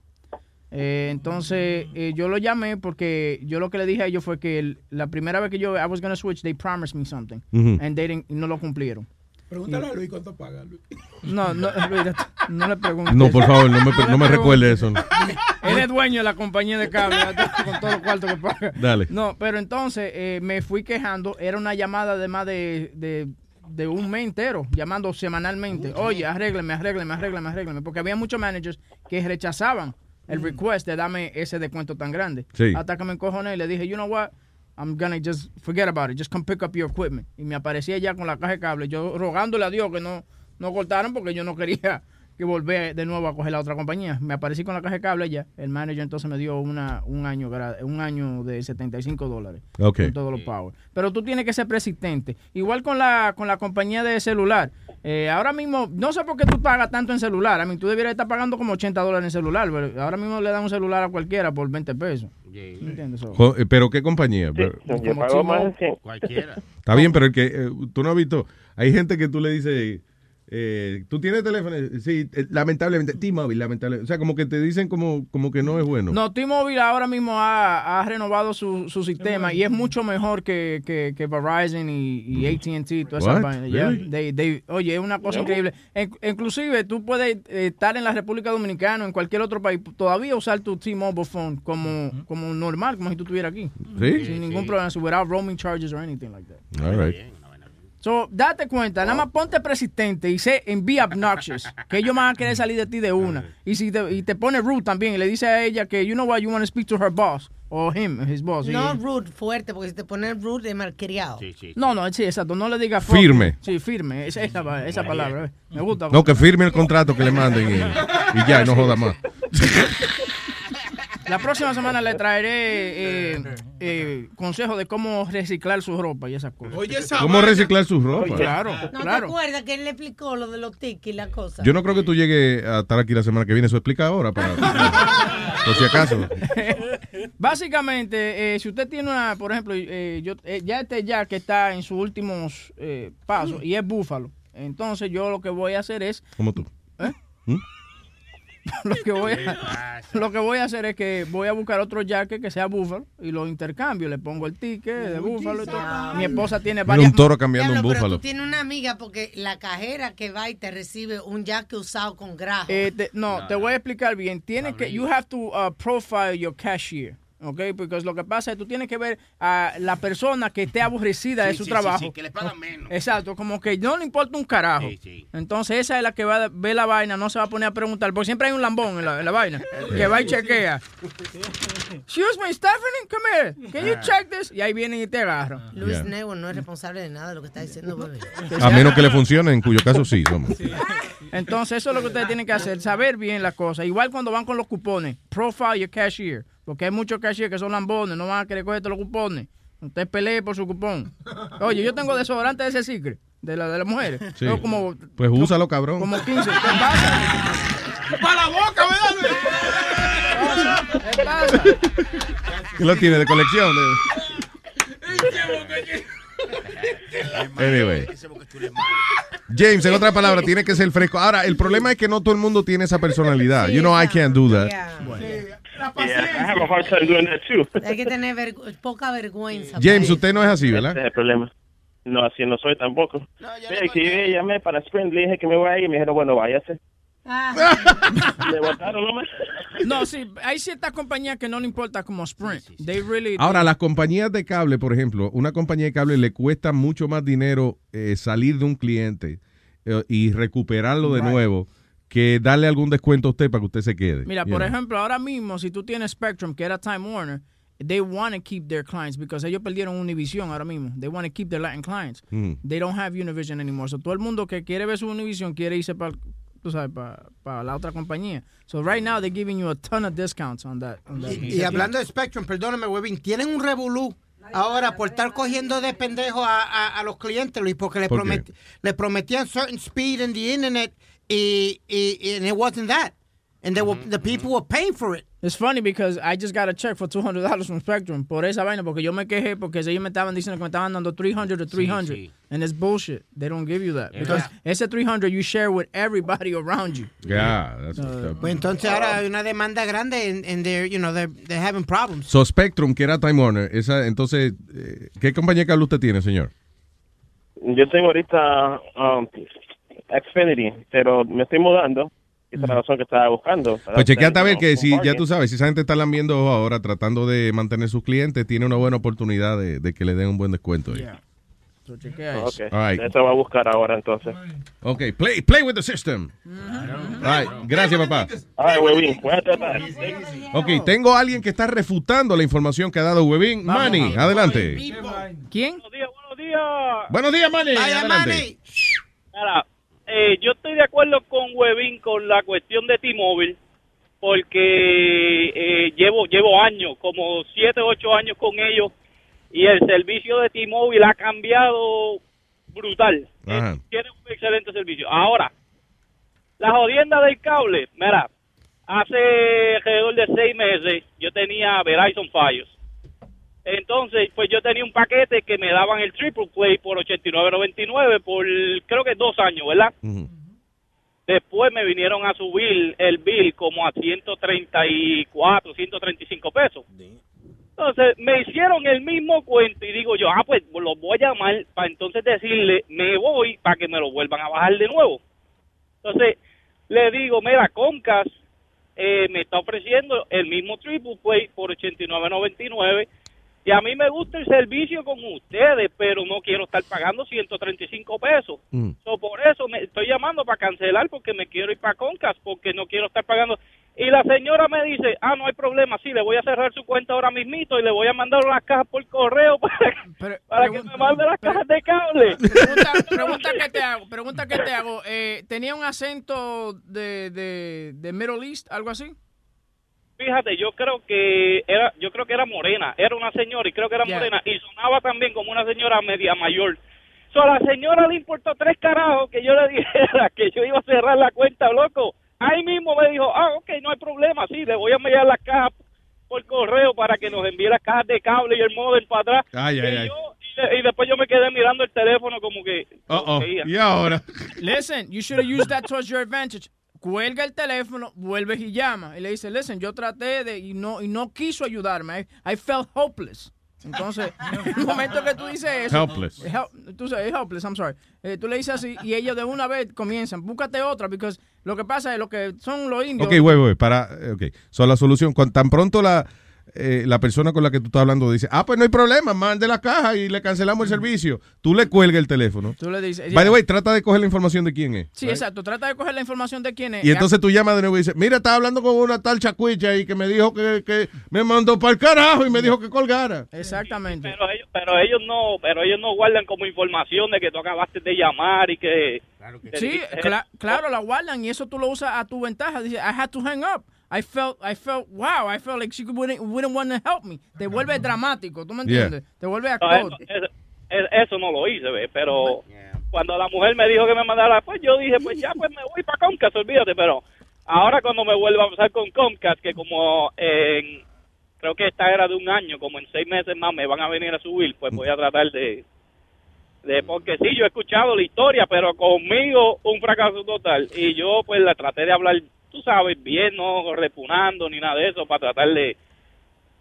Speaker 21: Eh, entonces, eh, yo lo llamé porque yo lo que le dije a ellos fue que el- la primera vez que yo I was gonna switch, they promised me something.
Speaker 19: Ujú.
Speaker 21: And they didn't- no lo cumplieron.
Speaker 34: Pregúntale a Luis cuánto paga, Luis.
Speaker 21: No, no, Luis, no le preguntes.
Speaker 19: No, por favor, no me, no me recuerde eso.
Speaker 21: preguntes. Él es dueño de la compañía de cable [LAUGHS] con todo el cuarto que paga.
Speaker 19: Dale.
Speaker 21: No, pero entonces eh, me fui quejando. Era una llamada de más de, de, de un mes entero, llamando semanalmente. Oye, arrégleme, arrégleme, arrégleme, arrégleme. Porque había muchos managers que rechazaban el request de darme ese descuento tan grande.
Speaker 19: Sí.
Speaker 21: Hasta que me encojoné y le dije, you know what? I'm gonna just forget about it. Just come pick up your equipment. Y me aparecía ya con la caja de cable. Yo rogándole a Dios que no, no cortaran porque yo no quería [LAUGHS] que volver de nuevo a coger la otra compañía. Me aparecí con la caja de cable ya. El manager entonces me dio una, un, año, un año de 75 dólares.
Speaker 19: Ok.
Speaker 21: Con todos los power. Pero tú tienes que ser persistente. Igual con la, con la compañía de celular. Eh, ahora mismo, no sé por qué tú pagas tanto en celular. A mí tú debieras estar pagando como 80 dólares en celular. Pero ahora mismo le dan un celular a cualquiera por 20 pesos.
Speaker 19: Jo- eh, ¿Pero qué compañía? Pero-
Speaker 65: Yo pago más de 100.
Speaker 37: Cualquiera.
Speaker 19: Está bien, pero el que eh, tú no has visto, hay gente que tú le dices, Eh, ¿Tú tienes teléfono? Sí, eh, lamentablemente, T-Mobile, lamentablemente. O sea, como que te dicen como, como que no es bueno.
Speaker 21: No, T-Mobile ahora mismo ha, ha renovado su, su sistema y es mucho mejor que, que, que Verizon y, y AT&T. toda esa
Speaker 19: What?
Speaker 21: vaina. Yeah,
Speaker 19: Really?
Speaker 21: they- they- oye, es una cosa increíble. En- inclusive, tú puedes eh, estar en la República Dominicana o en cualquier otro país, todavía usar tu T-Mobile phone como, como normal, como si tú estuvieras aquí.
Speaker 19: Sí.
Speaker 21: Sin ningún problema, so without roaming charges or anything like that.
Speaker 19: All right.
Speaker 21: So, date cuenta, nada más ponte persistente y sé en be obnoxious, que ellos van a querer salir de ti de una. Y si te, y te pone rude también y le dice a ella que, you know what, you want to speak to her boss, or him, his boss.
Speaker 35: No
Speaker 21: Y-
Speaker 35: rude, fuerte, porque si te pones rude es malcriado.
Speaker 21: no, no, sí, exacto, no le digas
Speaker 19: Firme.
Speaker 21: Sí, firme, esa, esa, esa palabra, eh. me gusta.
Speaker 19: No, que firme el contrato que le manden y, y ya, y no joda más. [LAUGHS]
Speaker 21: La próxima semana le traeré eh, eh, consejos de cómo reciclar su ropa y esas cosas.
Speaker 34: Oye, esa
Speaker 19: ¿Cómo reciclar su ropa?
Speaker 21: Claro,
Speaker 35: ¿No te
Speaker 21: claro.
Speaker 35: acuerdas que él le explicó lo de los tics y la cosa?
Speaker 19: Yo no creo que tú llegues a estar aquí la semana que viene. Eso explica ahora, para, por si acaso. [LAUGHS]
Speaker 21: Básicamente, eh, si usted tiene una, por ejemplo, eh, yo, eh, ya este ya que está en sus últimos eh, pasos y es búfalo, entonces yo lo que voy a hacer es,
Speaker 19: Como tú.
Speaker 21: ¿Eh?
Speaker 19: ¿Mm? [LAUGHS]
Speaker 21: lo que voy a, lo que voy a hacer es que voy a buscar otro jacket que sea búfalo y lo intercambio, le pongo el ticket de búfalo y todo. Mi esposa tiene varias
Speaker 19: un toro cambiando un
Speaker 35: Diablo, pero
Speaker 19: búfalo.
Speaker 35: tú tienes una amiga porque la cajera que va y te recibe un jacket usado con grajo.
Speaker 21: Eh, te- no, te voy a explicar bien. Tiene que, you have to uh, profile your cashier. ¿Ok? Porque lo que pasa es que tú tienes que ver a la persona que esté aburrida de su
Speaker 37: sí,
Speaker 21: trabajo.
Speaker 37: sí, sí, que le pagan menos.
Speaker 21: Exacto, como que no le importa un carajo. Entonces esa es la que va a ver la vaina, no se va a poner a preguntar, porque siempre hay un lambón en la, en la vaina, [LAUGHS] que va y chequea. Excuse me, Stephanie, come here. Can you check this? Y ahí vienen y te agarran.
Speaker 35: Luis
Speaker 19: Yeah.
Speaker 35: Nebo no es responsable de nada de lo que está diciendo, [LAUGHS] bebé.
Speaker 19: A menos que le funcione, en cuyo caso sí. somos.
Speaker 21: Entonces, eso es lo que ustedes tienen que hacer, saber bien las cosas. Igual cuando van con los cupones, profile your cashier. Porque hay muchos cashier que son lambones, no van a querer cogerte los cupones. Usted pelee por su cupón. Oye, yo tengo desodorante de ese secret, de la de las mujeres. [LAUGHS]
Speaker 19: Sí.
Speaker 21: Tengo como,
Speaker 19: Pues úsalo, cabrón.
Speaker 21: como 15. ¿Qué pasa?
Speaker 34: ¡Para la boca,
Speaker 21: ¿Qué pasa?
Speaker 19: ¿Qué lo tiene de colección? Anyway. James, en otra palabra, tiene que ser fresco. Ahora, el problema es que no todo el mundo tiene esa personalidad. You know, I can't do that.
Speaker 65: Yeah, I have a hard time doing that too. [LAUGHS]
Speaker 35: Hay que tener ver- poca vergüenza.
Speaker 19: James, usted no es así, ¿verdad?
Speaker 65: Ese es el problema. No, así no soy tampoco. Mira, que yo llamé para Sprint, le dije que me voy a ir y me dijeron, bueno, váyase. [LAUGHS] me botaron nomás.
Speaker 21: No, sí, hay ciertas compañías que no le importa como Sprint. They really
Speaker 19: Ahora, las compañías de cable, por ejemplo, una compañía de cable le cuesta mucho más dinero eh, salir de un cliente eh, y recuperarlo de
Speaker 21: Right.
Speaker 19: nuevo que darle algún descuento a usted para que usted se quede.
Speaker 21: Mira, por
Speaker 19: know.
Speaker 21: ejemplo, ahora mismo, si tú tienes Spectrum, que era Time Warner, they want to keep their clients because ellos perdieron Univision ahora mismo. They want to keep their Latin clients.
Speaker 19: Mm.
Speaker 21: They don't have Univision anymore. So todo el mundo que quiere ver su Univision quiere irse para tú sabes, para la otra compañía. So right now they're giving you a ton of discounts on that. on that
Speaker 22: Y, y hablando de Spectrum, perdóname, Webin, tienen un revolú ahora por estar cogiendo de pendejo a, a- a los clientes, Luis, porque le,
Speaker 19: ¿Por
Speaker 22: promet- le prometían certain speed in the internet y, y, y and it wasn't that. And they were, the people were paying for it.
Speaker 21: It's funny because I just got a check for $200 from Spectrum por esa vaina, porque yo me quejé porque ellos me estaban diciendo que me estaban dando 300 to 300. And it's bullshit. They don't give you that. Because ese 300 you share with everybody around you.
Speaker 19: Yeah, that's up.
Speaker 22: Pues entonces ahora hay una demanda grande and, and they're, you know, they're, they're having problems.
Speaker 19: So Spectrum, que era Time Warner, esa, entonces, eh, ¿qué compañía de cable usted tiene, señor?
Speaker 65: Yo tengo ahorita um, Xfinity, pero me estoy mudando. Esa es la razón que estaba buscando.
Speaker 19: Pues chequeate a ver que si, ya tú sabes, si esa gente está lambiendo ahora tratando de mantener sus clientes, tiene una buena oportunidad de, de que le den un buen descuento. ahí.
Speaker 21: So chequea
Speaker 65: Ok,
Speaker 21: eso.
Speaker 19: All right.
Speaker 65: eso va a buscar ahora entonces.
Speaker 19: Ok, play, play with the system. All right, Gracias, papá.
Speaker 65: Ay, huevín, voy a tratar.
Speaker 19: Ok, tengo a alguien que está refutando la información que ha dado Webin. Manny, adelante.
Speaker 21: ¿Quién?
Speaker 66: Buenos días.
Speaker 19: Buenos días, Manny.
Speaker 22: Vaya,
Speaker 19: adelante.
Speaker 22: Manny.
Speaker 66: Eh, yo estoy de acuerdo con Webin con la cuestión de T-Mobile porque eh, llevo llevo años, como 7, 8 años con ellos y el servicio de T-Mobile ha cambiado brutal.
Speaker 19: Ajá.
Speaker 66: Tiene un excelente servicio. Ahora, la jodienda del cable, mira, hace alrededor de seis meses yo tenía Verizon Fios Entonces, pues yo tenía un paquete que me daban el triple play por 89.99 por creo que dos años, ¿verdad? Después me vinieron a subir el bill como a 134, 135 pesos. Entonces me hicieron el mismo cuento y digo yo, ah, pues los voy a llamar para entonces decirle, me voy para que me lo vuelvan a bajar de nuevo. Entonces le digo, mira, Comcast eh, me está ofreciendo el mismo triple play por 89.99 y a mí me gusta el servicio con ustedes, pero no quiero estar pagando 135 pesos.
Speaker 19: Mm.
Speaker 66: So, por eso me estoy llamando para cancelar porque me quiero ir para Concas porque no quiero estar pagando. Y la señora me dice, ah, no hay problema, sí, le voy a cerrar su cuenta ahora mismito y le voy a mandar las cajas por correo [LAUGHS] para, para que me mande las cajas de cable.
Speaker 21: Pregunta, [LAUGHS] pregunta que te hago, pregunta que te hago. Eh, ¿Tenía un acento de, de, de Middle East, algo así?
Speaker 66: Fíjate, yo creo que era, yo creo que era morena, era una señora y creo que era morena y sonaba también como una señora media mayor. So, a la señora le importó tres carajos que yo le [LAUGHS] dijera que yo iba a cerrar la cuenta, loco. Ahí mismo me dijo, ah, ok, no hay problema, sí, le voy a enviar las cajas por correo para que nos envíe las cajas de cable y el modem para atrás.
Speaker 19: Ay, ay,
Speaker 66: y,
Speaker 19: ay.
Speaker 66: yo- y de- y después yo me quedé mirando el teléfono como que...
Speaker 19: Oh, oh. Y ahora.
Speaker 21: Listen, you should have used that towards your advantage. Cuelga el teléfono, vuelves y llama. Y le dice, listen, yo traté de y no, y no quiso ayudarme. I, I felt hopeless. Entonces, [LAUGHS] en el momento que tú dices eso.
Speaker 19: Helpless.
Speaker 21: Help- tú sabes, helpless, I'm sorry. Eh, tú le dices así y ellos de una vez comienzan, búscate otra, porque lo que pasa es lo que son los indios.
Speaker 19: Ok, güey, güey, para. eh, Ok. So, la solución, cuan- tan pronto la, eh, la persona con la que tú estás hablando dice, ah, pues no hay problema, mande la caja y le cancelamos el servicio. Tú le cuelgas el teléfono.
Speaker 21: Tú le dices.
Speaker 19: By the way, trata de coger la información de quién es.
Speaker 21: Sí, exacto. Trata de coger la información de quién es.
Speaker 19: Y entonces tú llamas de nuevo y dices, mira, estaba hablando con una tal chacuicha y que me dijo que, que me mandó para el carajo y me dijo que colgara.
Speaker 21: Exactamente.
Speaker 66: Pero ellos, pero ellos no, pero ellos no guardan como información de que tú acabaste de llamar y que...
Speaker 21: Sí, cla- claro, la guardan y eso tú lo usas a tu ventaja. Dice, I had to hang up. I felt, I felt, wow, I felt like she wouldn't, wouldn't want to help me. Te vuelve dramático, ¿tú me
Speaker 66: Yeah.
Speaker 21: entiendes? Te vuelve a
Speaker 66: No, eso, eso- eso- eso no lo hice, ve, pero cuando la mujer me dijo que me mandara, pues yo dije, pues ya, pues me voy para Comcast, olvídate, pero ahora cuando me vuelva a pasar con Comcast, que como en, creo que esta era de un año, como en seis meses más me van a venir a subir, pues voy a tratar de, de porque sí, yo he escuchado la historia, pero conmigo un fracaso total, y yo pues la traté de hablar, tú sabes, bien, no repunando ni nada de eso, para tratar de,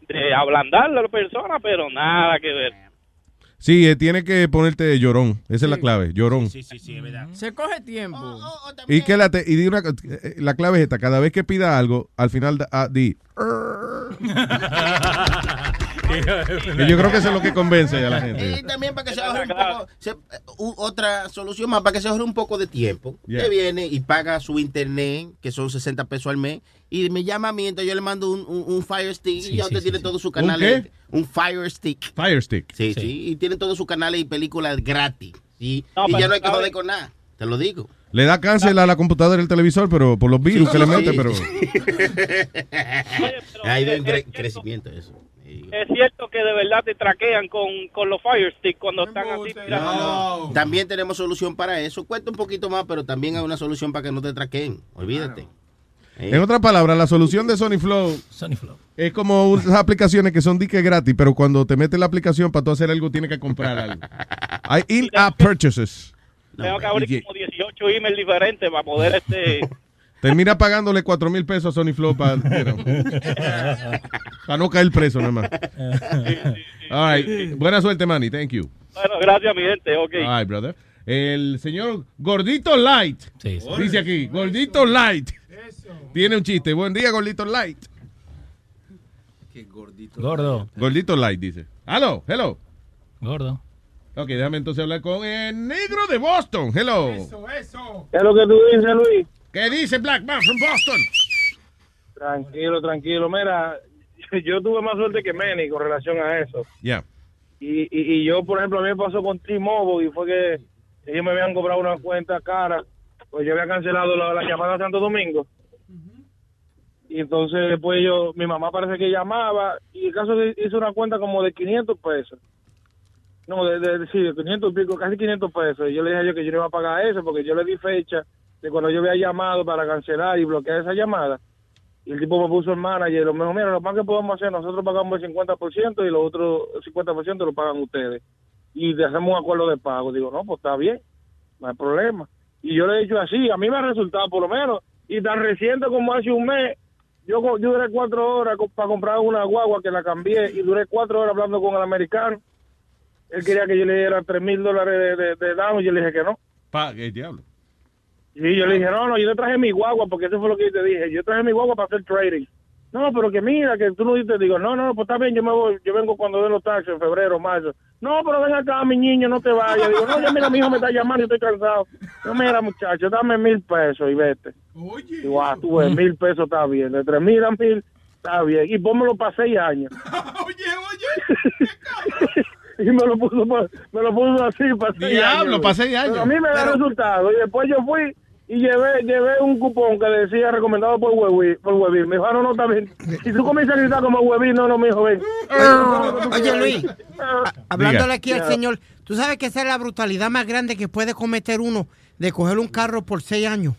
Speaker 66: de ablandarle a la persona, pero nada que ver.
Speaker 19: Sí, eh, tiene que ponerte llorón. Esa es la clave, llorón.
Speaker 37: Sí, sí, sí, es verdad.
Speaker 21: Se coge tiempo.
Speaker 19: Y que la, te- y di una, eh, la clave es esta, cada vez que pida algo, al final da- ah, di. [LAUGHS] [LAUGHS] [LAUGHS] Que yo creo que eso es lo que convence a la gente.
Speaker 37: Y también para que se ahorre un poco, se- u- otra solución más, para que se ahorre un poco de tiempo.
Speaker 19: Yeah.
Speaker 37: Usted viene y paga su internet, que son 60 pesos al mes, y me llama a mí, entonces yo le mando un, un- un Fire Stick y ya usted tiene todos sus canales.
Speaker 19: qué?
Speaker 37: Un Fire Stick.
Speaker 19: Fire Stick.
Speaker 37: Sí, sí, y tiene todos sus canales y películas gratis. Y,
Speaker 66: No,
Speaker 37: y ya
Speaker 66: pero,
Speaker 37: no hay que joder con nada, te lo digo.
Speaker 19: Le da cáncer a la computadora y el televisor, pero por los virus que le mete, [LAUGHS] pero...
Speaker 37: Ha ido en cre- crecimiento eso.
Speaker 66: Es cierto que de verdad te traquean con, con los Fire Stick cuando están así. mirando.
Speaker 37: También tenemos solución para eso. Cuesta un poquito más, pero también hay una solución para que no te traqueen. Olvídate.
Speaker 19: En otras palabras, la solución de Sony Flow, es como unas aplicaciones que son dique gratis, pero cuando te metes la aplicación para tú hacer algo, tienes que comprar algo. Hay in-app purchases.
Speaker 66: Tengo que abrir como 18 emails diferentes para poder este... [LAUGHS]
Speaker 19: Termina pagándole 4 mil pesos a Sony Flow para [LAUGHS] no caer preso nada más. All right. Buena suerte, Manny. Thank you.
Speaker 66: Bueno, gracias mi gente, ok.
Speaker 19: All right, brother. El señor Gordito Light. Dice aquí, Gordito Light. Tiene un chiste. Buen día, Gordito Light.
Speaker 36: Gordo.
Speaker 19: Gordito Light dice. Hello, hello.
Speaker 36: Gordo.
Speaker 19: Ok, déjame entonces hablar con el negro de Boston. Hello.
Speaker 67: eso. ¿Qué es lo que tú dices, Luis?
Speaker 19: ¿Qué dice Black Man from Boston?
Speaker 67: Tranquilo, tranquilo. Mira, [LAUGHS] yo tuve más suerte que Manny con relación a eso.
Speaker 19: Ya.
Speaker 67: Y, y, y yo, por ejemplo, a mí me pasó con T-Mobile y fue que ellos me habían cobrado una cuenta cara. Pues yo había cancelado la, la llamada a Santo Domingo. Y entonces después yo, mi mamá parece que llamaba y el caso hizo una cuenta como de 500 pesos. No, de, de, sí, de 500 y pico, casi 500 pesos. Y yo le dije a yo que yo no iba a pagar eso porque yo le di fecha de cuando yo había llamado para cancelar y bloquear esa llamada. Y el tipo me puso el manager y lo me mira, lo más que podemos hacer, nosotros pagamos el 50% y los otros 50% lo pagan ustedes. Y te hacemos un acuerdo de pago. Digo, no, pues está bien, no hay problema. Y yo le he dicho así, a mí me ha resultado por lo menos. Y tan reciente como hace un mes, yo, yo duré cuatro horas para comprar una guagua que la cambié y duré cuatro horas hablando con el americano. Él quería que yo le diera tres mil dólares de, de, de down y yo le dije que no.
Speaker 19: Pa, ¿qué diablo?
Speaker 67: Y yo le dije, no, no, yo te traje mi guagua, porque eso fue lo que yo te dije. Yo traje mi guagua para hacer trading. No, pero que mira, que tú no dices, digo, no, no, pues está bien, yo me voy, yo vengo cuando den los taxes, en febrero, marzo. No, pero ven acá, mi niño, no te vayas. Digo, no, ya mira, mi hijo me está llamando, yo estoy cansado. No, mira, muchacho, dame mil pesos y vete. Digo, ah, tú ves, mil pesos está bien, de tres mil a mil está bien. Y pónmelo para seis años. [LAUGHS] [LAUGHS] y me lo puso, me lo puso así para seis
Speaker 19: Diablo,
Speaker 67: años.
Speaker 19: para seis años.
Speaker 67: Pero a mí me da resultado. Y después yo fui y llevé llevé un cupón que decía recomendado por Huevín. Por. Me dijo, ah, no, no, está bien. Si tú comienzas a gritar como Huevín, no, no, mi hijo, ven.
Speaker 22: Oye, Luis, a- hablándole aquí al señor, tú sabes que esa es la brutalidad más grande que puede cometer uno de coger un carro por seis años.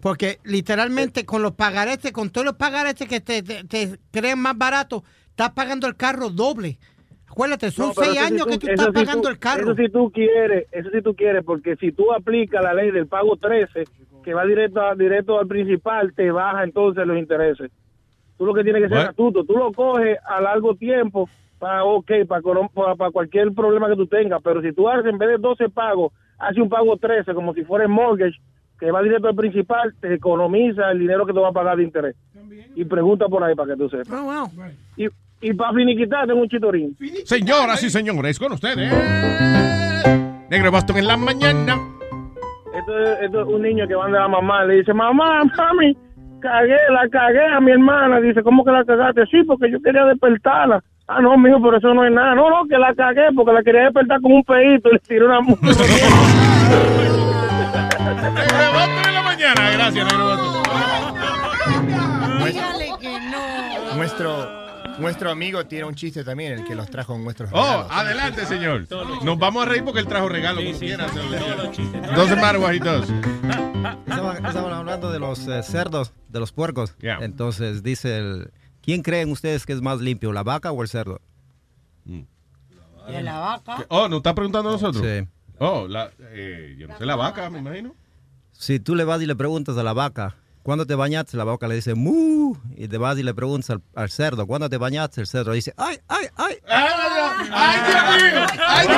Speaker 22: Porque literalmente con los pagaretes, con todos los pagaretes que te, te- te creen más barato, estás pagando el carro doble. Acuérdate, son
Speaker 67: No,
Speaker 22: seis años
Speaker 67: tú-
Speaker 22: que tú estás
Speaker 67: sí
Speaker 22: pagando
Speaker 67: tú-
Speaker 22: el carro.
Speaker 67: Eso si tú quieres, eso si tú quieres, porque si tú aplicas la ley del pago 13, que va directo, a- directo al principal, te baja entonces los intereses. Tú lo que tienes que ser
Speaker 19: What?
Speaker 67: astuto, tú lo coges a largo tiempo para, ok, para, cono- para, para cualquier problema que tú tengas, pero si tú haces en vez de 12 pagos, haces un pago 13 como si fuera el mortgage, que va directo al principal, te economiza el dinero que te va a pagar de interés. Y pregunta por ahí para que tú sepas.
Speaker 22: Oh,
Speaker 67: Y, y para finiquitar, tengo un chitorín.
Speaker 19: Señoras y señores, con ustedes. Negro Boston en la mañana.
Speaker 67: Esto es, esto es un niño que va de la mamá, le dice, mamá, mami, cagué, la cagué a mi hermana. Dice, ¿cómo que la cagaste? Sí, porque yo quería despertarla. Ah, no, mijo, pero eso no es nada. No, no, que la cagué porque la quería despertar con un pedito y [LAUGHS] le tiré una...
Speaker 19: Negro Boston en la mañana. Gracias, Negro Boston.
Speaker 35: Dígale que no.
Speaker 41: Nuestro, nuestro amigo tiene un chiste también, el que los trajo nuestros
Speaker 19: Oh,
Speaker 41: regalos.
Speaker 19: adelante, señor. Nos vamos a reír porque él trajo regalo. como quiera. Doesn't matter what he does.
Speaker 63: Estaban, estaban hablando de los eh, cerdos, de los puercos. Entonces dice el, ¿quién creen ustedes que es más limpio, la vaca o el cerdo?
Speaker 35: De la vaca.
Speaker 19: Oh, ¿nos está preguntando a nosotros?
Speaker 63: Sí.
Speaker 19: Oh, la, eh, yo no sé, la vaca, me imagino.
Speaker 63: Si tú le vas y le preguntas a la vaca, ¿cuándo te bañaste? La vaca le dice, mu. Y te vas y le preguntas al, al cerdo, ¿cuándo te bañaste? El cerdo dice, ay, ay, ay.
Speaker 19: ¡Ay, Dios mío! ¡Ay,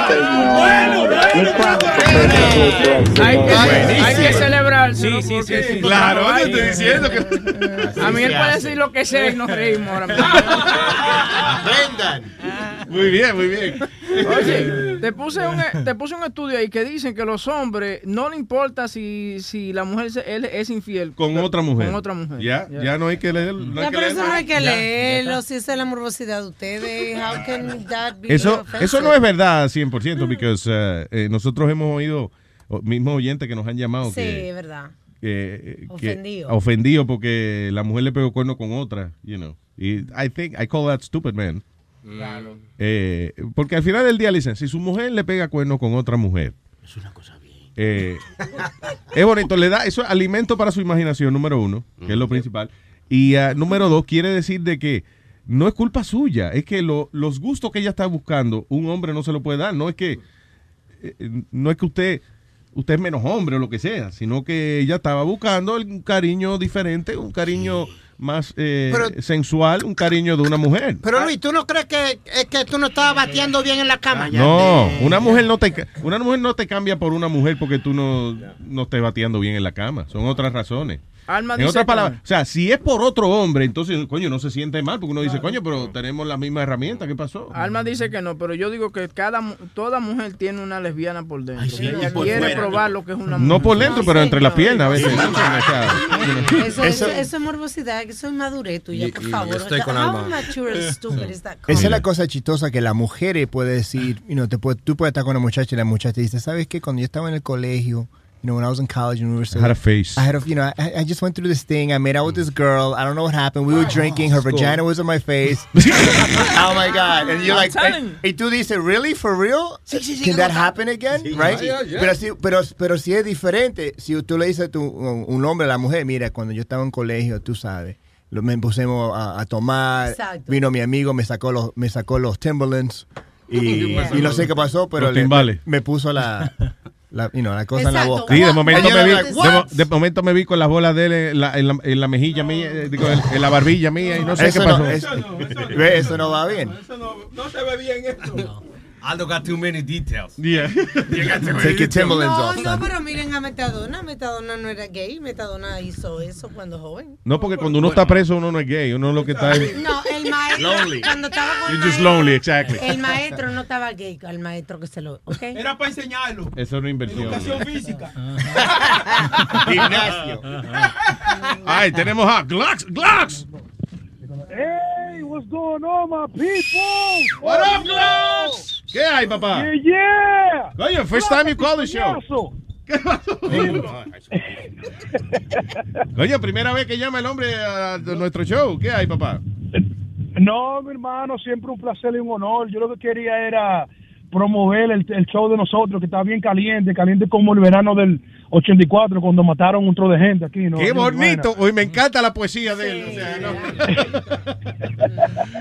Speaker 21: Hay que,
Speaker 19: Buenísimo.
Speaker 21: hay que celebrar.
Speaker 36: Sí, sí, sí, sí.
Speaker 19: Claro,
Speaker 21: Ay,
Speaker 19: te estoy diciendo que.
Speaker 21: A mí él puede decir lo que sea y nos reímos ahora mismo. [LAUGHS]
Speaker 19: Muy bien, muy bien.
Speaker 21: Oye, te puse un, te puse un estudio ahí que dicen que los hombres no le importa si, si la mujer se- él es infiel.
Speaker 19: Con otra mujer.
Speaker 21: Con otra mujer.
Speaker 19: Ya, ya no hay que leer. No
Speaker 35: No,
Speaker 19: hay que
Speaker 35: pero
Speaker 19: leer
Speaker 35: eso no hay que
Speaker 19: Ya.
Speaker 35: leerlo, si esa es la morbosidad de ustedes. How can that be
Speaker 19: Eso, eso no es verdad 100%, porque eh, nosotros hemos oído, mismos oyentes que nos han llamado,
Speaker 35: Sí,
Speaker 19: que,
Speaker 35: es verdad.
Speaker 19: que, que-
Speaker 35: Ofendido.
Speaker 19: ofendido porque la mujer le pegó cuerno con otra, you know. Y I think, I call that stupid, man.
Speaker 37: Claro.
Speaker 19: Eh, porque al final del día le dicen, si su mujer le pega cuerno con otra mujer. Es una cosa bien. es bonito, le da, eso es alimento para su imaginación, número uno, que es lo principal. Y ah, número dos, quiere decir de que no es culpa suya, es que lo- los gustos que ella está buscando, un hombre no se lo puede dar. No es que, eh, no es que usted, usted es menos hombre o lo que sea, sino que ella estaba buscando un cariño diferente, un cariño más eh,
Speaker 22: Pero-
Speaker 19: sensual, un cariño de una mujer.
Speaker 22: Pero Luis, ¿tú no crees que es que tú no estabas bateando bien en la cama?
Speaker 19: No, una mujer no te una mujer no te cambia por una mujer porque tú no, no estés bateando bien en la cama. Son otras razones.
Speaker 21: Alma
Speaker 19: en otras palabras,
Speaker 21: no.
Speaker 19: o sea, si es por otro hombre, entonces, coño, no se siente mal porque uno dice, coño, pero tenemos la misma herramienta, ¿qué pasó?
Speaker 21: Alma dice que no, pero yo digo que cada mu- toda mujer tiene una lesbiana por dentro.
Speaker 19: sí,
Speaker 21: ella
Speaker 19: por
Speaker 21: quiere
Speaker 19: fuera.
Speaker 21: probar lo que es una mujer.
Speaker 19: No por dentro, pero entre las piernas a veces. O sea,
Speaker 35: Eso, eso, eso es morbosidad, eso es madurez tuya, por favor.
Speaker 41: yo estoy con
Speaker 35: How
Speaker 41: Alma.
Speaker 35: mature and stupid is that
Speaker 41: Esa es la cosa chistosa que la mujer puede decir, you know, te puede- tú puedes estar con una muchacha y la muchacha dice, ¿sabes qué? Cuando yo estaba en el colegio, you know, when I was in college and we were still,
Speaker 19: I had a face.
Speaker 41: I had a, you know, I, I just went through this thing. I made out with this girl. I don't know what happened. We were drinking. Her
Speaker 19: School.
Speaker 41: vagina was on my face. [LAUGHS] oh my god! And you're
Speaker 21: I'm
Speaker 41: like,
Speaker 21: telling
Speaker 41: and, y tú dices, really, for real?
Speaker 21: Sí, sí, sí,
Speaker 41: Can that happen again? Right?
Speaker 21: yeah, yeah.
Speaker 41: Pero si, pero, pero si es diferente, si tú le dices a tu, un hombre a la mujer, mira, cuando yo estaba en colegio, tú sabes. lo- me pusimos a, a tomar.
Speaker 35: Exacto.
Speaker 41: Vino mi amigo, me sacó los, me sacó los Timberlands. Y, [LAUGHS] y no sé qué pasó, pero
Speaker 19: Los
Speaker 41: le- me, me puso la, la, you know, la cosa en la
Speaker 35: Exacto.
Speaker 41: boca.
Speaker 19: Sí, de momento, me vi, de, de momento me vi con las bolas de él en la, en la, en la mejilla mía, eh, digo, en, en la barbilla mía y no sé
Speaker 41: Eso
Speaker 19: qué
Speaker 41: no-
Speaker 19: pasó.
Speaker 41: es- ve, eso no va bien.
Speaker 34: No se ve bien esto.
Speaker 68: Aldo got too many details.
Speaker 19: Yeah. [LAUGHS]
Speaker 41: Take your Timberlands
Speaker 35: No,
Speaker 41: off,
Speaker 35: no, pero miren a Metadona. Metadona no era gay. Metadona hizo eso cuando joven.
Speaker 19: No, porque cuando uno está preso uno no es gay, uno lo que está es...
Speaker 35: No, el maestro.
Speaker 19: Lonely.
Speaker 35: Cuando estaba con el
Speaker 19: You're just
Speaker 35: maestro,
Speaker 19: lonely, exactly.
Speaker 35: El maestro no estaba gay, el maestro que se lo. ¿ok?
Speaker 34: Era para enseñarlo.
Speaker 19: Eso es una inversión.
Speaker 34: Educación física. [LAUGHS]
Speaker 41: Gimnasio.
Speaker 19: Ay, tenemos a Glocks, Glocks.
Speaker 69: Hey, what's going on, my people?
Speaker 19: What up, Glocks? ¿Qué hay, papá?
Speaker 69: Yeah, yeah.
Speaker 19: Oye, first time you call the show. [LAUGHS] Oye, primera vez que llama el hombre a nuestro show. ¿Qué hay, papá?
Speaker 69: No, mi hermano, siempre un placer y un honor. Yo lo que quería era promover el, el show de nosotros, que está bien caliente, caliente como el verano del 84, cuando mataron un tro de gente aquí. ¿no?
Speaker 19: Qué bonito. Hoy me encanta la poesía de él. o sea, no.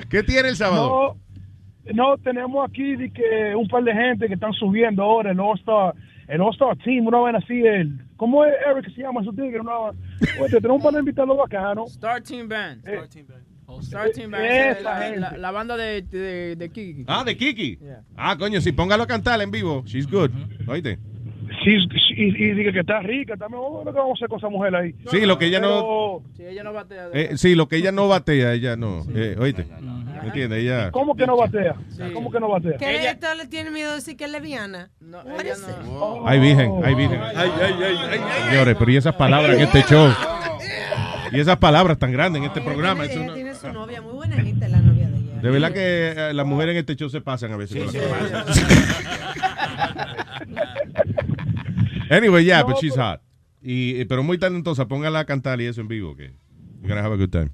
Speaker 19: [LAUGHS] ¿Qué tiene el sábado?
Speaker 69: No, no, tenemos aquí de que un par de gente que están subiendo ahora el All-Star, el All-Star Team, una vez así, el, ¿cómo es Eric que se llama su tigre? Una, oye, tenemos un par de invitados bacanos.
Speaker 21: Star Team Band.
Speaker 69: Eh,
Speaker 21: Star Team Band.
Speaker 69: Esa
Speaker 21: la,
Speaker 69: gente.
Speaker 21: la- la banda de, de, de Kiki.
Speaker 19: Ah, de Kiki. Ah, coño, si póngalo a cantar en vivo. She's good. Oíste.
Speaker 69: Sí, y, y diga que está rica, también bueno, ¿qué vamos a hacer con esa mujer ahí?
Speaker 19: Sí, lo que ella no-
Speaker 69: Pero,
Speaker 21: Sí, ella no batea.
Speaker 19: Eh, sí, lo que ella no batea, ella no. Eh, oíste. ¿Me entiendes? Ella.
Speaker 69: ¿Cómo que no batea? ¿Cómo que no batea?
Speaker 35: ¿Qué esto le tiene miedo de decir que es lesbiana? No,
Speaker 19: Ay, virgen, ay, virgen. Señores, pero y esas palabras en este show. Y esas palabras tan grandes en este programa.
Speaker 35: Ella tiene su novia, muy buena gente la novia de ella.
Speaker 19: De verdad que eh, las mujeres en este show se pasan a veces. con
Speaker 35: Sí,
Speaker 19: las
Speaker 35: sí. [LAUGHS] [LAUGHS]
Speaker 19: Anyway, yeah, but she's hot. Y, eh, pero muy talentosa, póngala a cantar y eso en vivo, que you're gonna have a good time.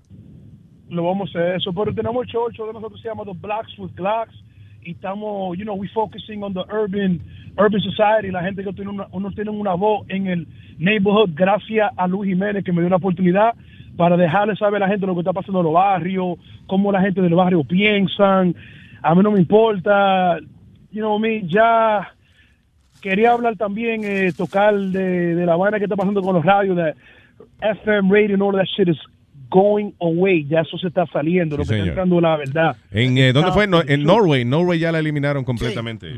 Speaker 69: Lo vamos a hacer eso, pero tenemos el show, el show de nosotros se llama The Blacks with Glocks y estamos, you know, we focusing on the urban urban society, la gente que tiene una, uno tiene una voz en el neighborhood gracias a Luis Jiménez que me dio una oportunidad para dejarle saber a la gente lo que está pasando en los barrios, cómo la gente del barrio piensan, a mí no me importa, you know me, ya quería hablar también, eh, tocar de, de la vaina que está pasando con los radios, de FM radio and all that shit is going away, ya eso se está saliendo, lo
Speaker 19: Sí,
Speaker 69: que está entrando es la verdad.
Speaker 19: En, eh, ¿Dónde fue? No, en Norway. Norway ya la eliminaron completamente.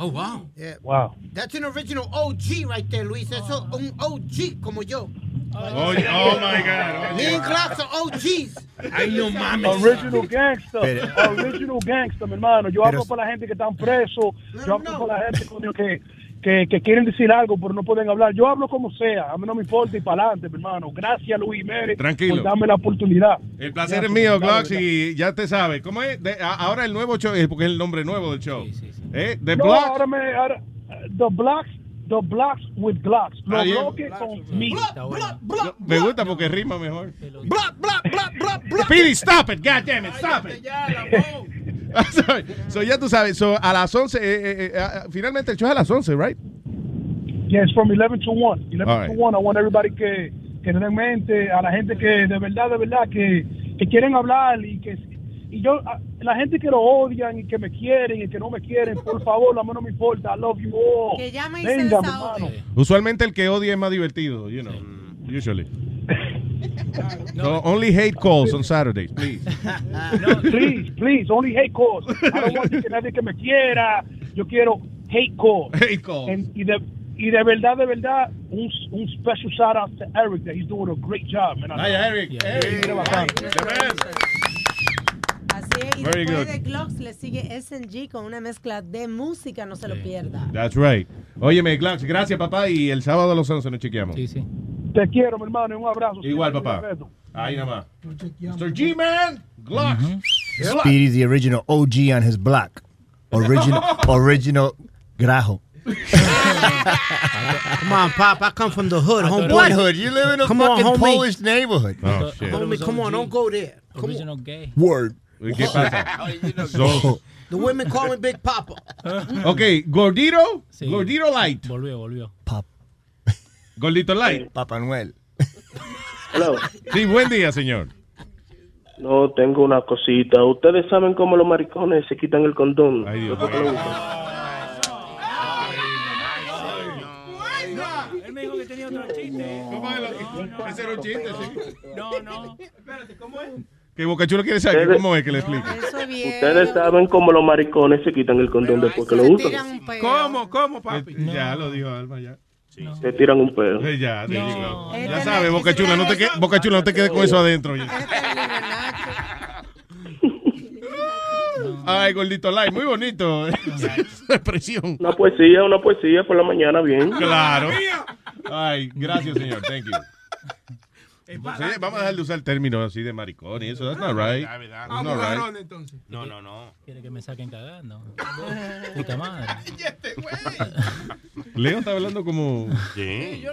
Speaker 22: Oh, wow.
Speaker 69: Wow.
Speaker 22: That's an original OG right there, Luis. Eso
Speaker 35: Oh.
Speaker 22: un OG como yo.
Speaker 19: Oh, oh my God.
Speaker 22: Me and Glocks are OGs.
Speaker 69: Ay, no mames. Original gangster. Original gangster, mi hermano. Yo hablo para la gente que están presos. Yo hablo para la gente coño, que, que, que quieren decir algo, pero no pueden hablar. Yo hablo como sea. A mí no me importa y para adelante, mi hermano. Gracias, Luis Mérez,
Speaker 19: Tranquilo.
Speaker 69: por darme la oportunidad.
Speaker 19: El placer es mío,
Speaker 69: verdad.
Speaker 19: y ya te sabes. ¿Cómo es? De- a- ahora el nuevo show, porque es el nombre nuevo del show. ¿Eh? The
Speaker 69: No,
Speaker 19: Blocks.
Speaker 69: ahora me, ahora, the blocks, the blocks with Glocks.
Speaker 19: Ah,
Speaker 69: Los bloques con.
Speaker 19: Me gusta porque rima mejor. Speedy, stop it, God damn it, stop it. [LAUGHS] So, ya tú sabes, so, a las 11, eh, eh, eh, ah, finalmente el show es a las 11, right?
Speaker 69: Yes, from 11 to 1. 11
Speaker 19: All right.
Speaker 69: to 1. I want everybody que, que tenga en mente, a la gente que de verdad, de verdad, que, que quieren hablar y que y yo, a- la gente que lo odian y que me quieren y que no me quieren, [LAUGHS] por favor, a mí no me importa. I love you all.
Speaker 35: Que llame y se
Speaker 69: Venga,
Speaker 35: desahogue.
Speaker 69: hermano.
Speaker 19: Usualmente el que odia es más divertido, you know, usually. So, only hate calls on Saturdays, please. [LAUGHS]
Speaker 69: please, please, only hate calls. I don't want [LAUGHS] que nadie que me quiera. Yo quiero hate calls.
Speaker 19: Hate calls.
Speaker 69: And- y, de, y de verdad, de verdad, un, un special shout out to Eric that he's doing a great job, man.
Speaker 19: Ay, Eric, Eric.
Speaker 69: Qué bacán.
Speaker 35: Así Y
Speaker 19: Very
Speaker 35: después
Speaker 19: good.
Speaker 35: de Glocks le sigue SNG con una mezcla de música, no se lo pierda.
Speaker 19: That's right. Óyeme, Glocks, gracias, papá, y el sábado a las 11 nos chequeamos. Sí,
Speaker 36: sí.
Speaker 69: Te quiero, mi hermano, y un abrazo.
Speaker 19: Igual, papá. Ahí nada más. Mr. G-Man, Glocks. Glocks.
Speaker 41: Speedy's the original OG on his block. Original, [LAUGHS] original grajo. [LAUGHS]
Speaker 22: Come on, Pop. I come from the hood, homeboy.
Speaker 41: What hood? You live in a
Speaker 22: Come on,
Speaker 41: fucking
Speaker 22: homie.
Speaker 41: Polish neighborhood.
Speaker 19: Oh, shit.
Speaker 22: Homie, come on, don't go there. Come
Speaker 36: Original gay.
Speaker 41: Word.
Speaker 19: ¿Qué pasa? [LAUGHS] So-
Speaker 22: The women call me Big Papa. [LAUGHS]
Speaker 19: ok, Gordito, Gordito Light.
Speaker 36: Volvió, volvió.
Speaker 19: Gordito Light.
Speaker 41: Papá Noel.
Speaker 19: Sí, buen día, señor.
Speaker 65: No, tengo una cosita. Ustedes saben cómo los maricones se quitan el condón. Después que lo usan.
Speaker 36: Él me dijo que tenía otro chiste.
Speaker 19: ¿Cómo es lo Ese era un chiste, sí.
Speaker 36: No, no.
Speaker 34: Espérate, ¿cómo es?
Speaker 19: Que Bocachulo quiere saber
Speaker 65: Ustedes-
Speaker 19: cómo es que le explique.
Speaker 65: Ustedes saben cómo los maricones se quitan el condón después que lo usan.
Speaker 34: ¿Cómo, cómo, papi?
Speaker 19: Ya lo dijo Alma, ya.
Speaker 65: Se tiran un pedo.
Speaker 19: Eh, Ya, te digo. Ya sabes, Boca Chula, no te, que- Boca Chula, no te quedes con eso adentro. ya. [LAUGHS] Ay, gordito light, muy bonito. [LAUGHS] Esa expresión.
Speaker 65: Una poesía, una poesía por la mañana, bien.
Speaker 19: Claro. Ay, gracias, señor. Thank you. Sí, vamos a dejar de usar el término así de maricón y eso. That's not right. That's not
Speaker 34: garrón,
Speaker 19: right.
Speaker 34: entonces.
Speaker 37: No, no, no.
Speaker 36: Quiere que me saquen cagando. [LAUGHS] Puta madre. [LAUGHS]
Speaker 19: Leo está hablando como,
Speaker 37: Sí.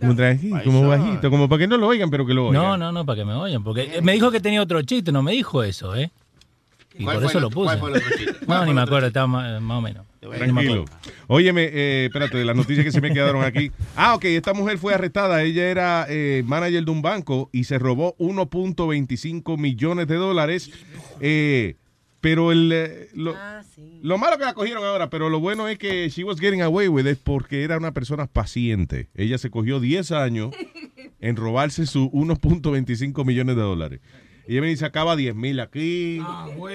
Speaker 19: como tranquilo, como bajito, como para que no lo oigan, pero que lo oigan.
Speaker 36: No, no, no, para que me oigan. Porque me dijo que tenía otro chiste, no me dijo eso, ¿eh? Y
Speaker 37: ¿Cuál
Speaker 36: por eso lo puse. [LAUGHS] No, ni me acuerdo, estaba más o menos.
Speaker 19: Tranquilo. Óyeme, eh, espérate, de las noticias que se me quedaron aquí. [LAUGHS] Ah, ok, esta mujer fue arrestada. Ella era eh, manager de un banco y se robó 1.25 millones de dólares. Eh, pero el, eh, lo, lo malo que la cogieron ahora, pero lo bueno es que she was getting away with it porque era una persona paciente. Ella se cogió 10 años [LAUGHS] en robarse sus 1.25 millones de dólares. Y venía y sacaba 10 mil aquí.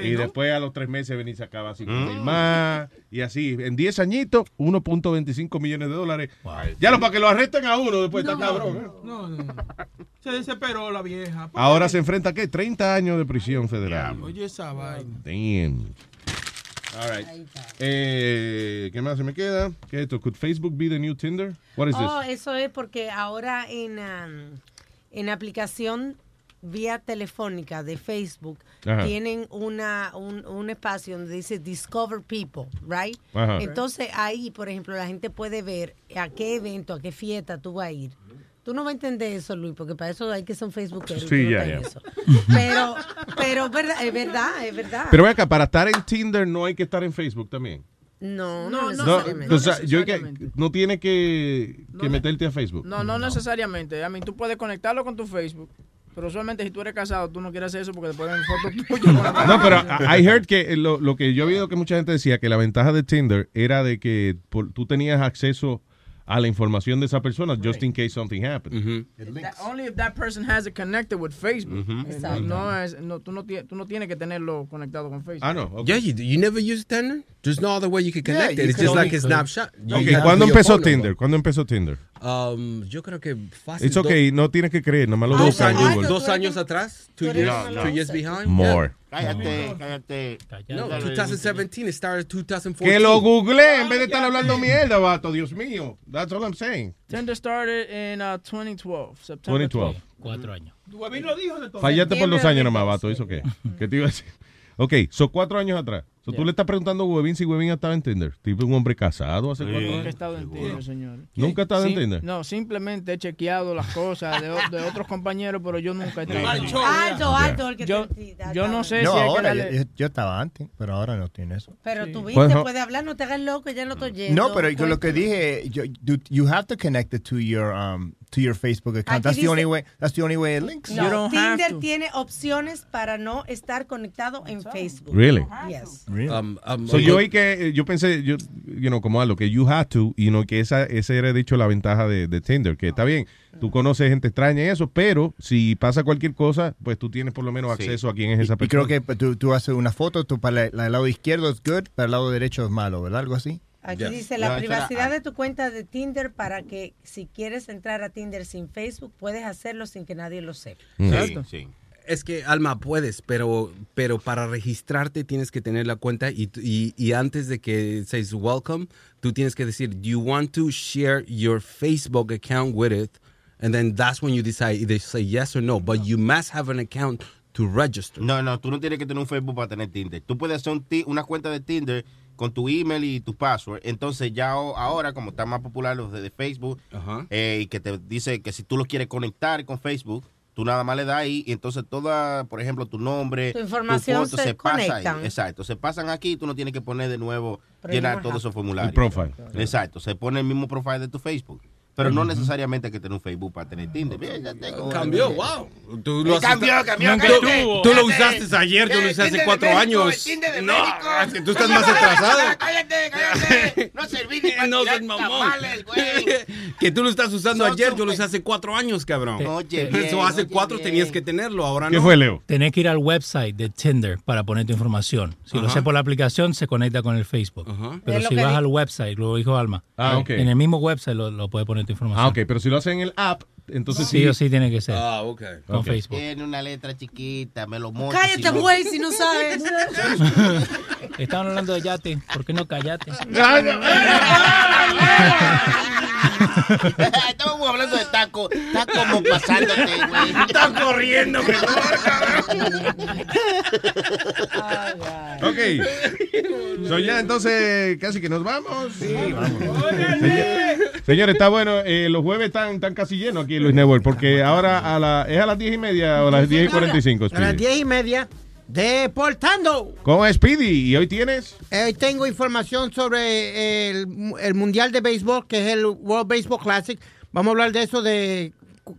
Speaker 19: Y después a los tres meses venía y sacaba 5 mil
Speaker 37: Mm.
Speaker 19: más. Y así, en 10 añitos, 1.25 millones de dólares. Ya lo para que lo arresten a uno después, está cabrón. ¿eh?
Speaker 34: No, no, no. Se desesperó la vieja.
Speaker 19: Ahora se enfrenta a qué? 30 años de prisión federal.
Speaker 34: Oye, esa vaina.
Speaker 19: Damn. All right. Eh, ¿Qué más se me queda? ¿Qué es esto? Could Facebook be the new Tinder? What is
Speaker 35: Oh,
Speaker 19: this?
Speaker 35: eso es porque ahora en, um, en aplicación vía telefónica de Facebook
Speaker 19: Ajá.
Speaker 35: tienen una, un, un espacio donde dice Discover People, right?
Speaker 19: Ajá.
Speaker 35: Entonces ahí, por ejemplo, la gente puede ver a qué evento, a qué fiesta tú vas a ir. Tú no vas a entender eso, Luis, porque para eso hay que ser un Facebookero. y
Speaker 19: Sí,
Speaker 35: no
Speaker 19: ya, ya.
Speaker 35: eso. Pero, pero es verdad, es verdad, es verdad.
Speaker 19: Pero acá, para estar en Tinder no hay que estar en Facebook también.
Speaker 35: no, no,
Speaker 21: No, no,
Speaker 19: No,
Speaker 35: necesariamente.
Speaker 19: o sea, yo que no tiene que, que meterte a Facebook.
Speaker 21: No, no necesariamente. A mí tú puedes conectarlo con tu Facebook. Pero usualmente si tú eres casado, tú no quieres hacer eso porque después ven fotos [LAUGHS] tuyas.
Speaker 19: No, pero I heard que lo, lo que yo he oído que mucha gente decía que la ventaja de Tinder era de que por- tú tenías acceso a la información de esa persona just in case something happened.
Speaker 21: That- only if that person has it connected with Facebook.
Speaker 19: Exacto.
Speaker 21: No es, no, tú, no tienes, tú no tienes que tenerlo conectado con Facebook.
Speaker 19: Ah, no.
Speaker 70: Yeah, you, you never use Tinder? There's no other way you can connect
Speaker 21: Yeah,
Speaker 70: it. It's just like a snapshot. You
Speaker 19: Ok,
Speaker 70: have
Speaker 19: ¿cuándo empezó
Speaker 70: phone.
Speaker 19: Tinder? ¿Cuándo empezó Tinder?
Speaker 70: Um, yo creo que fácil.
Speaker 19: It's okay, no tienes que creer, nomás lo
Speaker 70: Dos
Speaker 19: busca en
Speaker 70: años,
Speaker 19: Google.
Speaker 70: dos años atrás, two years,
Speaker 37: una
Speaker 70: two years behind.
Speaker 19: More.
Speaker 37: Cállate, cállate.
Speaker 70: No, 2017 it started 2014.
Speaker 19: Que lo googleé en vez de estar hablando mierda, vato, Dios mío. That's all I'm saying.
Speaker 21: Tinder started in uh, 2012, September
Speaker 19: 2012.
Speaker 36: Cuatro años.
Speaker 34: Todo.
Speaker 19: Fallaste por dos años nomás, vato, ¿eso qué? ¿Qué te iba a decir? Ok, son cuatro años atrás. So, Tú le estás preguntando a Webin si Webin estaba en Tinder. Tipo un hombre casado hace cuatro
Speaker 21: Nunca he
Speaker 19: años.
Speaker 21: estado en Tinder, señor.
Speaker 19: ¿Nunca he estado en Tinder?
Speaker 21: No, simplemente he chequeado las cosas de, otros compañeros, pero yo nunca he estado.
Speaker 35: Alto, alto, el que
Speaker 21: yo,
Speaker 35: te-
Speaker 21: yo no sé
Speaker 41: No,
Speaker 21: si hay que
Speaker 41: ahora,
Speaker 21: darle-
Speaker 41: yo, yo estaba antes, pero ahora no tiene eso.
Speaker 35: Pero tú
Speaker 41: Pues,
Speaker 35: viste,
Speaker 41: no.
Speaker 35: puedes hablar, no te hagas loco, ya no estoy yendo.
Speaker 41: No, pero yo lo que dije, yo, you, you have to connect it to your um to your Facebook account.
Speaker 35: Aquí
Speaker 41: That's the only way. That's the only way it links.
Speaker 35: No, Tinder tiene opciones para no estar conectado en Facebook.
Speaker 19: Really?
Speaker 35: Yes.
Speaker 70: Um, um,
Speaker 19: So, yo oí que, yo pensé, yo, you know, como algo, que you had to, y no que esa, ese era, dicho, la ventaja de, de Tinder, que está bien, tú conoces gente extraña y eso, pero si pasa cualquier cosa, pues tú tienes por lo menos acceso a quién es esa
Speaker 41: Y
Speaker 19: persona.
Speaker 41: creo que pues, tú, tú haces una foto, tú para el, el lado izquierdo es good, para el lado derecho es malo, ¿verdad? Algo así.
Speaker 35: Aquí dice la privacidad
Speaker 41: era-
Speaker 35: de tu cuenta de Tinder para que si quieres entrar a Tinder sin Facebook, puedes hacerlo sin que nadie lo sepa.
Speaker 70: Es que, Alma, puedes, pero, pero para registrarte tienes que tener la cuenta y, y, y antes de que says welcome, tú tienes que decir, do you want to share your Facebook account with it? And then that's when you decide either say yes or no, but you must have an account to register.
Speaker 37: No, no, tú no tienes que tener un Facebook para tener Tinder. Tú puedes hacer un ti- una cuenta de Tinder con tu email y tu password. Entonces ya o- ahora, como está más popular los de, de Facebook, eh, y que te dice que si tú lo quieres conectar con Facebook, tú nada más le das ahí y entonces toda, por ejemplo, tu nombre,
Speaker 35: Tu información
Speaker 37: foto,
Speaker 35: se
Speaker 37: pasa
Speaker 35: conectan.
Speaker 37: ahí. Exacto, se pasan aquí, tú no tienes que poner de nuevo,
Speaker 35: Pero
Speaker 37: llenar todos esos formularios.
Speaker 19: El profile.
Speaker 37: Exacto, se pone el mismo profile de tu Facebook. Pero no necesariamente hay que tener un Facebook para tener Tinder. Mira, ya tengo-
Speaker 70: Cambió, wow. Tú
Speaker 37: Eh, cambió, cambió,
Speaker 70: Nunca
Speaker 37: cambió.
Speaker 70: tuvo. Tú lo usaste ayer, tú lo
Speaker 37: El
Speaker 70: usaste hace cuatro
Speaker 37: México,
Speaker 70: años.
Speaker 37: el
Speaker 70: No, es que tú estás más atrasado.
Speaker 37: Cállate, cállate. No serví ni para
Speaker 70: No
Speaker 37: tirar
Speaker 70: seas mamón.
Speaker 37: tamales, güey. [LAUGHS]
Speaker 70: Que tú lo estás usando
Speaker 37: Son
Speaker 70: ayer, yo lo usé hace cuatro años, cabrón.
Speaker 36: Oye,
Speaker 70: Eso
Speaker 36: bien,
Speaker 70: hace
Speaker 36: oye,
Speaker 70: cuatro
Speaker 36: bien.
Speaker 70: tenías que tenerlo, ahora
Speaker 19: ¿Qué
Speaker 70: no.
Speaker 19: fue, Leo?
Speaker 36: Tenés que ir al website de Tinder para poner tu información. Si lo
Speaker 70: Ajá.
Speaker 36: haces por la aplicación, se conecta con el Facebook. Pero
Speaker 19: Es lo
Speaker 36: si
Speaker 19: que
Speaker 36: vas
Speaker 19: di-
Speaker 36: al website, lo dijo Alma.
Speaker 19: Ah, ok.
Speaker 36: En el mismo website lo, lo puedes poner tu información.
Speaker 19: Ah, ok, pero si lo hacen en el app, entonces
Speaker 36: sí. o sí tiene que ser.
Speaker 70: Ah, ok.
Speaker 36: Con
Speaker 19: Ok.
Speaker 36: Facebook.
Speaker 37: Tiene una letra chiquita, me lo monto.
Speaker 35: Cállate, güey, si no sabes. [LAUGHS]
Speaker 36: Estaban hablando de yate. ¿Por qué no callate? [LAUGHS]
Speaker 37: Estamos hablando de taco. Está como pasándote, güey.
Speaker 70: Está corriendo,
Speaker 19: Ok. So ya entonces casi que nos vamos. Sí, vamos. Señores, está bueno. eh, los jueves están, están casi llenos aquí Luis Network porque ahora a la, es a las 10 y media o a las 10 y 45.
Speaker 22: A las
Speaker 19: Speedy.
Speaker 22: diez y media, deportando.
Speaker 19: ¿Cómo es Speedy? ¿Y hoy tienes?
Speaker 22: Hoy tengo información sobre el, el Mundial de Béisbol, que es el World Baseball Classic. Vamos a hablar de eso, de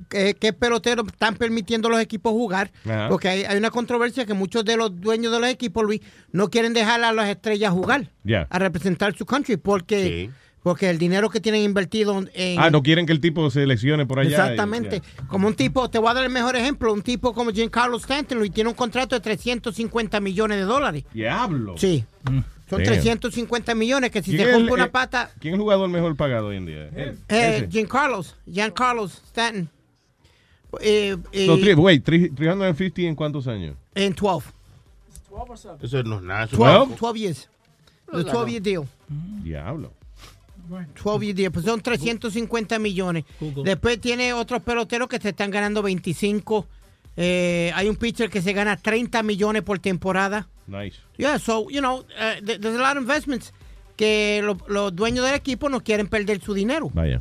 Speaker 22: qué, qué peloteros están permitiendo los equipos jugar.
Speaker 19: Ajá.
Speaker 22: Porque hay, hay una controversia que muchos de los dueños de los equipos, Luis, no quieren dejar a las estrellas jugar,
Speaker 19: Ya.
Speaker 22: a representar su country, porque, porque el dinero que tienen invertido en...
Speaker 19: Ah, no quieren que el tipo se lesione por allá.
Speaker 22: Exactamente. Como un tipo, te voy a dar el mejor ejemplo, un tipo como Giancarlo Stanton, Luis, tiene un contrato de 350 millones de dólares.
Speaker 19: Diablo.
Speaker 22: Sí. Son
Speaker 19: Damn.
Speaker 22: 350 millones que si
Speaker 19: ¿Quién
Speaker 22: se rompe una
Speaker 19: eh,
Speaker 22: pata,
Speaker 19: ¿Quién es el jugador mejor pagado hoy en día?
Speaker 22: Eh,
Speaker 19: Ese.
Speaker 22: Giancarlos, Giancarlos Stanton. Eh, eh,
Speaker 19: So, tri- wait, tri- 350 en cuántos años?
Speaker 22: en 12.
Speaker 37: Eso no es nada. eso
Speaker 22: 12,
Speaker 37: es
Speaker 22: 12 years. The 12 year deal.
Speaker 19: Diablo.
Speaker 22: 12 year deal. Pues son 350 millones. Después tiene otros peloteros que se están ganando 25. Eh, hay un pitcher que se gana 30 millones por temporada.
Speaker 19: Nice.
Speaker 22: Yeah, so, you know, uh, th- there's a lot of investments que lo- los dueños del equipo no quieren perder su dinero.
Speaker 19: Vaya.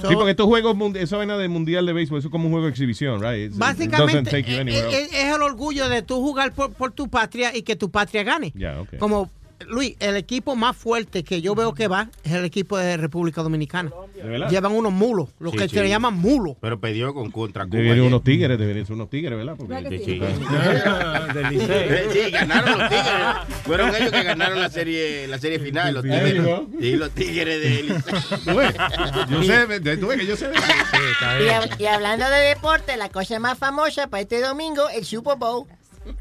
Speaker 22: So-
Speaker 19: sí, porque estos juegos, esa vaina de mundial de béisbol, eso es como un juego de exhibición, right? It's-
Speaker 22: Básicamente, eh, es, el orgullo de tú jugar por, por tu patria y que tu patria gane.
Speaker 19: Ya, ok.
Speaker 22: Como, Luis, el equipo más fuerte que yo veo que va es el equipo de República Dominicana.
Speaker 37: ¿De verdad?
Speaker 22: Llevan unos mulos, lo
Speaker 37: Sí,
Speaker 22: que
Speaker 37: sí.
Speaker 22: se le llaman mulos.
Speaker 37: Pero perdió con contra Cuba.
Speaker 19: Deberían unos tigres, deberían ser unos tigres, ¿verdad? Porque-
Speaker 37: Sí, sí. [LAUGHS]
Speaker 36: Del Licey.
Speaker 37: Sí, ganaron los tigres. Fueron ellos que ganaron la serie, la serie final. Los tigres. Sí, los tigres de
Speaker 19: ves, Yo sé, tú ves que yo sé de
Speaker 59: Y, hab- y hablando de deporte, la cosa más famosa para este domingo, el Super Bowl.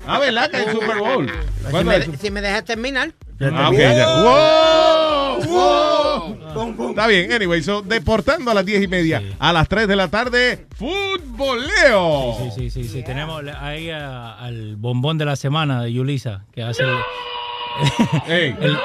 Speaker 19: Ah, ¿verdad? Que es el Super Bowl.
Speaker 22: Si
Speaker 19: ¿Cuándo
Speaker 22: me,
Speaker 19: es?
Speaker 22: si me dejas terminar.
Speaker 19: Ah, ok, ya. ¡Wow! ¡Wow! Está bien, anyway, so, deportando a las 10 y media. A las 3 de la tarde, futboleo.
Speaker 36: Sí, sí, sí, sí. Tenemos ahí a- al bombón de la semana de Yulisa, que hace [LAUGHS]
Speaker 19: Ey.
Speaker 36: el,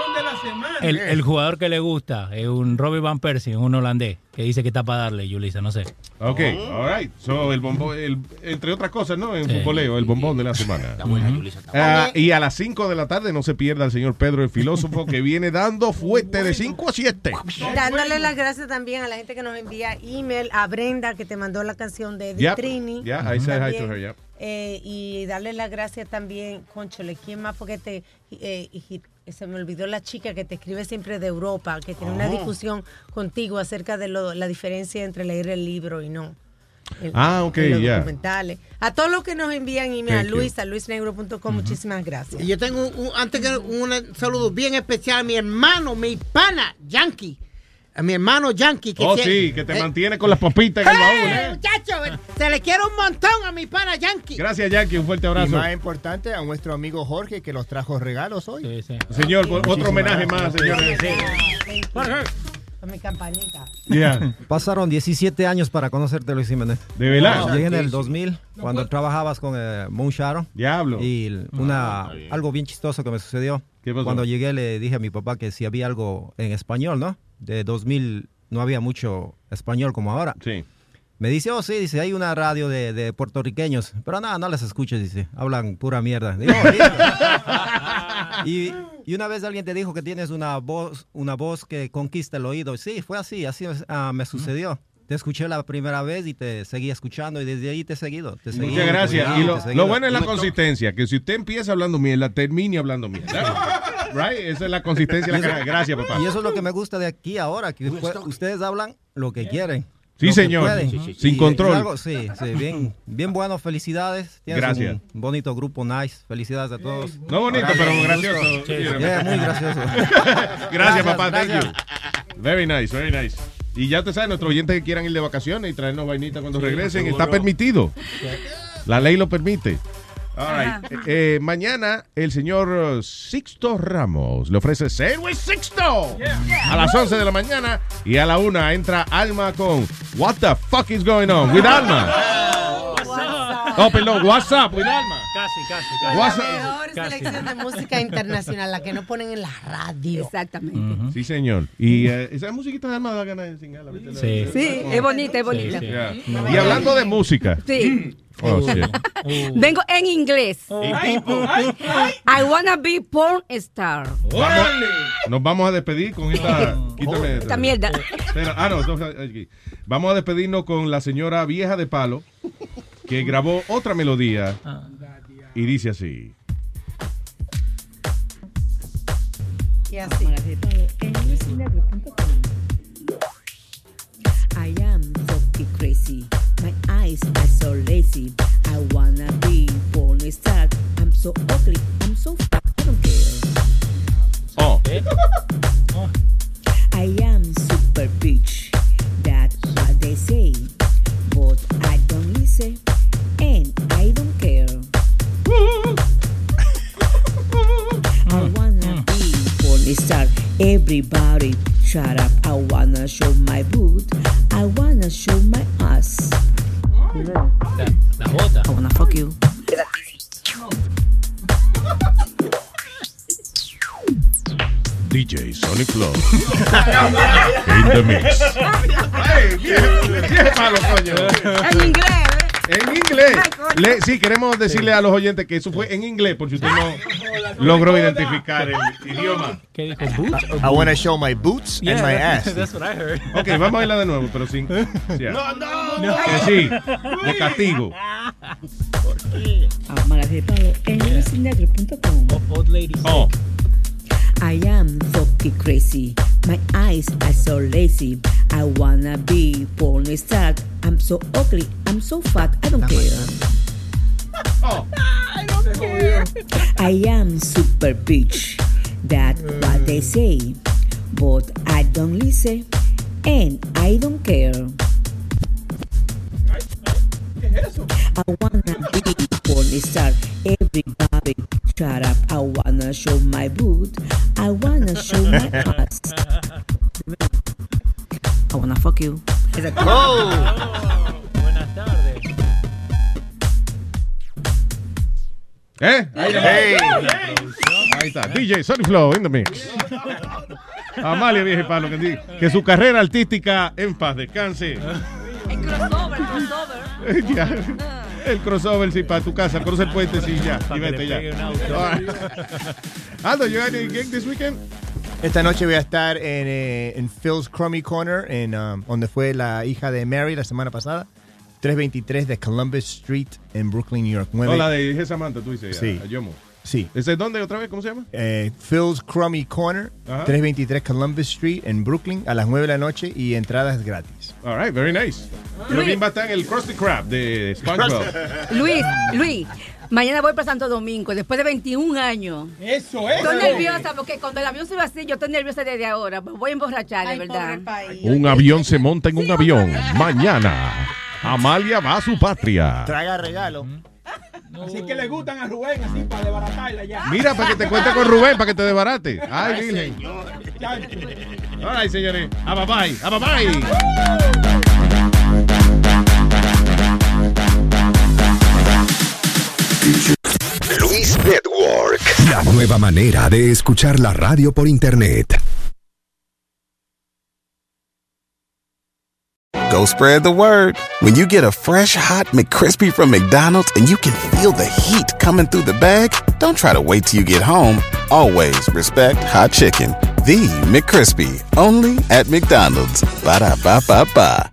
Speaker 36: el- el jugador que le gusta. Es un Robbie Van Persie, un holandés, que dice que está para darle, Yulisa, no sé.
Speaker 19: Ok, all right. So, el bombón, el- entre otras cosas, ¿no? En
Speaker 36: Sí.
Speaker 19: futboleo, el bombón de la semana.
Speaker 37: Está buena, Yulisa. está
Speaker 19: Ah, y a las 5 de la tarde no se pierda el señor Pedro el filósofo que viene dando fuerte de 5 a 7.
Speaker 35: Dándole las gracias también a la gente que nos envía email, a Brenda que te mandó la canción de. Trini.
Speaker 19: Yeah, I said hi to her.
Speaker 35: Eh, y darle las gracias también, Conchole, ¿quién más fue que te... eh, y- se me olvidó la chica que te escribe siempre de Europa, que tiene una
Speaker 19: Oh.
Speaker 35: discusión contigo acerca de lo- la diferencia entre leer el libro y no. El-
Speaker 19: Ah, ok,
Speaker 35: en los
Speaker 19: ya.
Speaker 35: documentales. A todos los que nos envían email, a
Speaker 22: Thank you.
Speaker 35: Luis, a luisnegro.com, muchísimas gracias.
Speaker 22: Y yo tengo, un, antes que un saludo bien especial a mi hermano, mi pana, Yankee. A mi hermano Yankee. Que
Speaker 19: Oh,
Speaker 22: se-
Speaker 19: sí, que te
Speaker 22: eh,
Speaker 19: mantiene con las papitas en el baúl,
Speaker 22: ¡Eh,
Speaker 19: ¿eh?
Speaker 22: muchacho! Se le quiere un montón a mi pana Yankee.
Speaker 19: Gracias, Jackie. Un fuerte
Speaker 41: Y
Speaker 19: abrazo.
Speaker 41: más importante, a nuestro amigo Jorge que nos trajo regalos hoy.
Speaker 19: Señor, otro homenaje más, señores.
Speaker 35: Con mi campanita.
Speaker 19: Yeah.
Speaker 63: Pasaron 17 años para conocerte, Luis Jiménez.
Speaker 19: ¿De verdad?
Speaker 63: Llegué en el 2000, cuando trabajabas con eh, Moon Shadow.
Speaker 19: Diablo.
Speaker 63: Y l- una, algo bien chistoso que me sucedió.
Speaker 19: ¿Qué pasó?
Speaker 63: Cuando llegué le dije a mi papá que si había algo en español, ¿no? De 2000 no había mucho español como ahora.
Speaker 19: Sí.
Speaker 63: Me dice, oh, sí, dice, hay una radio de, de puertorriqueños. Pero nada, no les escuches, dice. Hablan pura mierda. Digo, "Oh, listo". [LAUGHS] y, y una vez alguien te dijo que tienes una voz, una voz que conquista el oído. Sí, fue así, así ah, me sucedió. Te escuché la primera vez y te seguí escuchando y desde ahí te he seguido. Te seguí,
Speaker 19: Muchas gracias. Y lo, bueno es la consistencia, que si usted empieza hablando mierda, termine hablando mierda. [LAUGHS] right? Esa es la consistencia de la. Gracias, papá.
Speaker 63: Y eso es lo que me gusta de aquí ahora, que después ustedes hablan lo que quieren.
Speaker 19: Sí, señor.
Speaker 63: pueden.
Speaker 19: Sí, sí, sí.
Speaker 63: Y
Speaker 19: Sin control.
Speaker 63: algo- sí, sí, bien, bien bueno. Felicidades. Tienes
Speaker 19: Gracias.
Speaker 63: Un bonito grupo, nice. Felicidades a todos.
Speaker 19: No bonito,
Speaker 63: Gracias,
Speaker 19: pero gracioso.
Speaker 63: Yeah, muy gracioso. [LAUGHS]
Speaker 19: Gracias, papá.
Speaker 63: gracias.
Speaker 19: Thank you. Very nice, very nice. Y ya te sabes, nuestros oyentes que quieran ir de vacaciones y traernos vainitas cuando
Speaker 63: Sí,
Speaker 19: regresen,
Speaker 63: seguro.
Speaker 19: está permitido. La ley lo permite. All right. Eh, eh, mañana el señor uh, Sixto Ramos le ofrece with Sixto a las 11 de la mañana y a la 1 entra Alma con What the fuck is going on with Alma. [LAUGHS] Oh, perdón, What's up with Alma.
Speaker 36: Casi, casi,
Speaker 35: La
Speaker 19: What's up?
Speaker 35: mejor
Speaker 36: Casi.
Speaker 35: selección de música internacional, la que no ponen en la radio.
Speaker 71: Exactamente.
Speaker 19: Sí, señor. Y eh, esa musiquita de Alma da ganas de enseñarla. ¿viste?
Speaker 36: Sí.
Speaker 71: Sí, es bonita, es bonita.
Speaker 19: Yeah. Y hablando de música.
Speaker 71: Sí.
Speaker 19: Oh, shit.
Speaker 71: Vengo en inglés. I wanna be porn star.
Speaker 19: Vamos- nos vamos a despedir con esta. Quítame
Speaker 71: Esta mierda.
Speaker 19: Espera, ah, no, entonces, aquí. Vamos a despedirnos con la señora vieja de palo que grabó otra melodía y dice así.
Speaker 35: Y así.
Speaker 71: I am fucking crazy. My eyes are so lazy. I wanna be porn star. I'm so ugly. I'm so fat. I don't care.
Speaker 19: Oh. [LAUGHS]
Speaker 71: I am super bitch. That's what they say. But I don't listen. Be porn star. Everybody shut up. I wanna show my boot. I wanna show my ass.
Speaker 36: La.
Speaker 71: I wanna fuck you.
Speaker 19: DJ Sonic Flow. In the mix. Hey, viejo, viejo palo, coño.
Speaker 71: En inglés. ¿eh?
Speaker 19: En inglés. Le- sí, queremos decirle a los oyentes que eso fue en inglés, por si usted no logró identificar el idioma.
Speaker 36: ¿Qué dijo? ¿Boots?
Speaker 41: I want to show my boots and my ass. [LAUGHS]
Speaker 36: That's what I heard.
Speaker 19: Ok, vamos a verla de nuevo, pero sin. [LAUGHS] sí,
Speaker 36: No, no,
Speaker 19: Que sí, de castigo.
Speaker 36: Lady.
Speaker 19: Oh.
Speaker 71: I am fucking crazy. My eyes are so lazy. I wanna be porn star. I'm so ugly. I'm so fat. I don't care.
Speaker 19: Oh. [LAUGHS]
Speaker 71: I don't care. [LAUGHS] I am super bitch. That's what they say. But I don't listen. And I don't care. I wanna be porn star. Everybody shut up. I wanna show my boot. I wanna show my ass. I wanna fuck you.
Speaker 36: Buenas tardes.
Speaker 19: ¿Eh? Ahí,
Speaker 36: Hey.
Speaker 19: Ahí está. DJ Sonic Flow in the mix. Amalia Vieja Palo, que, di- que su carrera artística en paz descanse.
Speaker 71: El crossover, el crossover. [LAUGHS]
Speaker 19: Ya. El crossover, sí, para tu casa. Cruza el puente, sí, ya. Y vete ya. [LAUGHS] Aldo, you got any gig this weekend?
Speaker 41: Esta noche voy a estar en, eh, en Phil's Crummy Corner, en um, donde fue la hija de Mary la semana pasada. 323 de Columbus Street en Brooklyn, New York.
Speaker 19: No,
Speaker 41: Nueve-
Speaker 19: la de Hija Samantha, tú dices.
Speaker 41: Sí.
Speaker 19: A Yomo.
Speaker 41: Sí.
Speaker 19: ¿Ese es dónde otra vez? ¿Cómo se llama?
Speaker 41: Eh, Phil's Crummy Corner,
Speaker 19: Ajá.
Speaker 41: 323 Columbus Street en Brooklyn a las 9 de la noche y entradas gratis.
Speaker 19: All right, very nice.
Speaker 71: Luis.
Speaker 19: Robin va a estar en el Krusty Krab de [LAUGHS] SpongeBob.
Speaker 71: Luis, Luis, mañana voy para Santo Domingo, después de 21 años.
Speaker 34: Eso
Speaker 71: Estoy nerviosa porque cuando el avión se va así, yo estoy nerviosa desde ahora. Me Voy a emborrachar, de verdad.
Speaker 19: Un avión se monta en un avión. Mañana. Amalia va a su patria.
Speaker 41: Traga regalo.
Speaker 34: Así que le gustan a Rubén así para desbaratarla ya.
Speaker 19: Mira, para que te cuente con Rubén, para que te desbarate. Ay, Virgen. All right, señores. A bye bye. A bye bye.
Speaker 72: Luis Network. La nueva manera de escuchar la radio por internet.
Speaker 73: Go spread the word. When you get a fresh hot McCrispy from McDonald's and you can feel the heat coming through the bag, don't try to wait till you get home. Always respect hot chicken. The McCrispy, only at McDonald's. Ba da ba ba ba.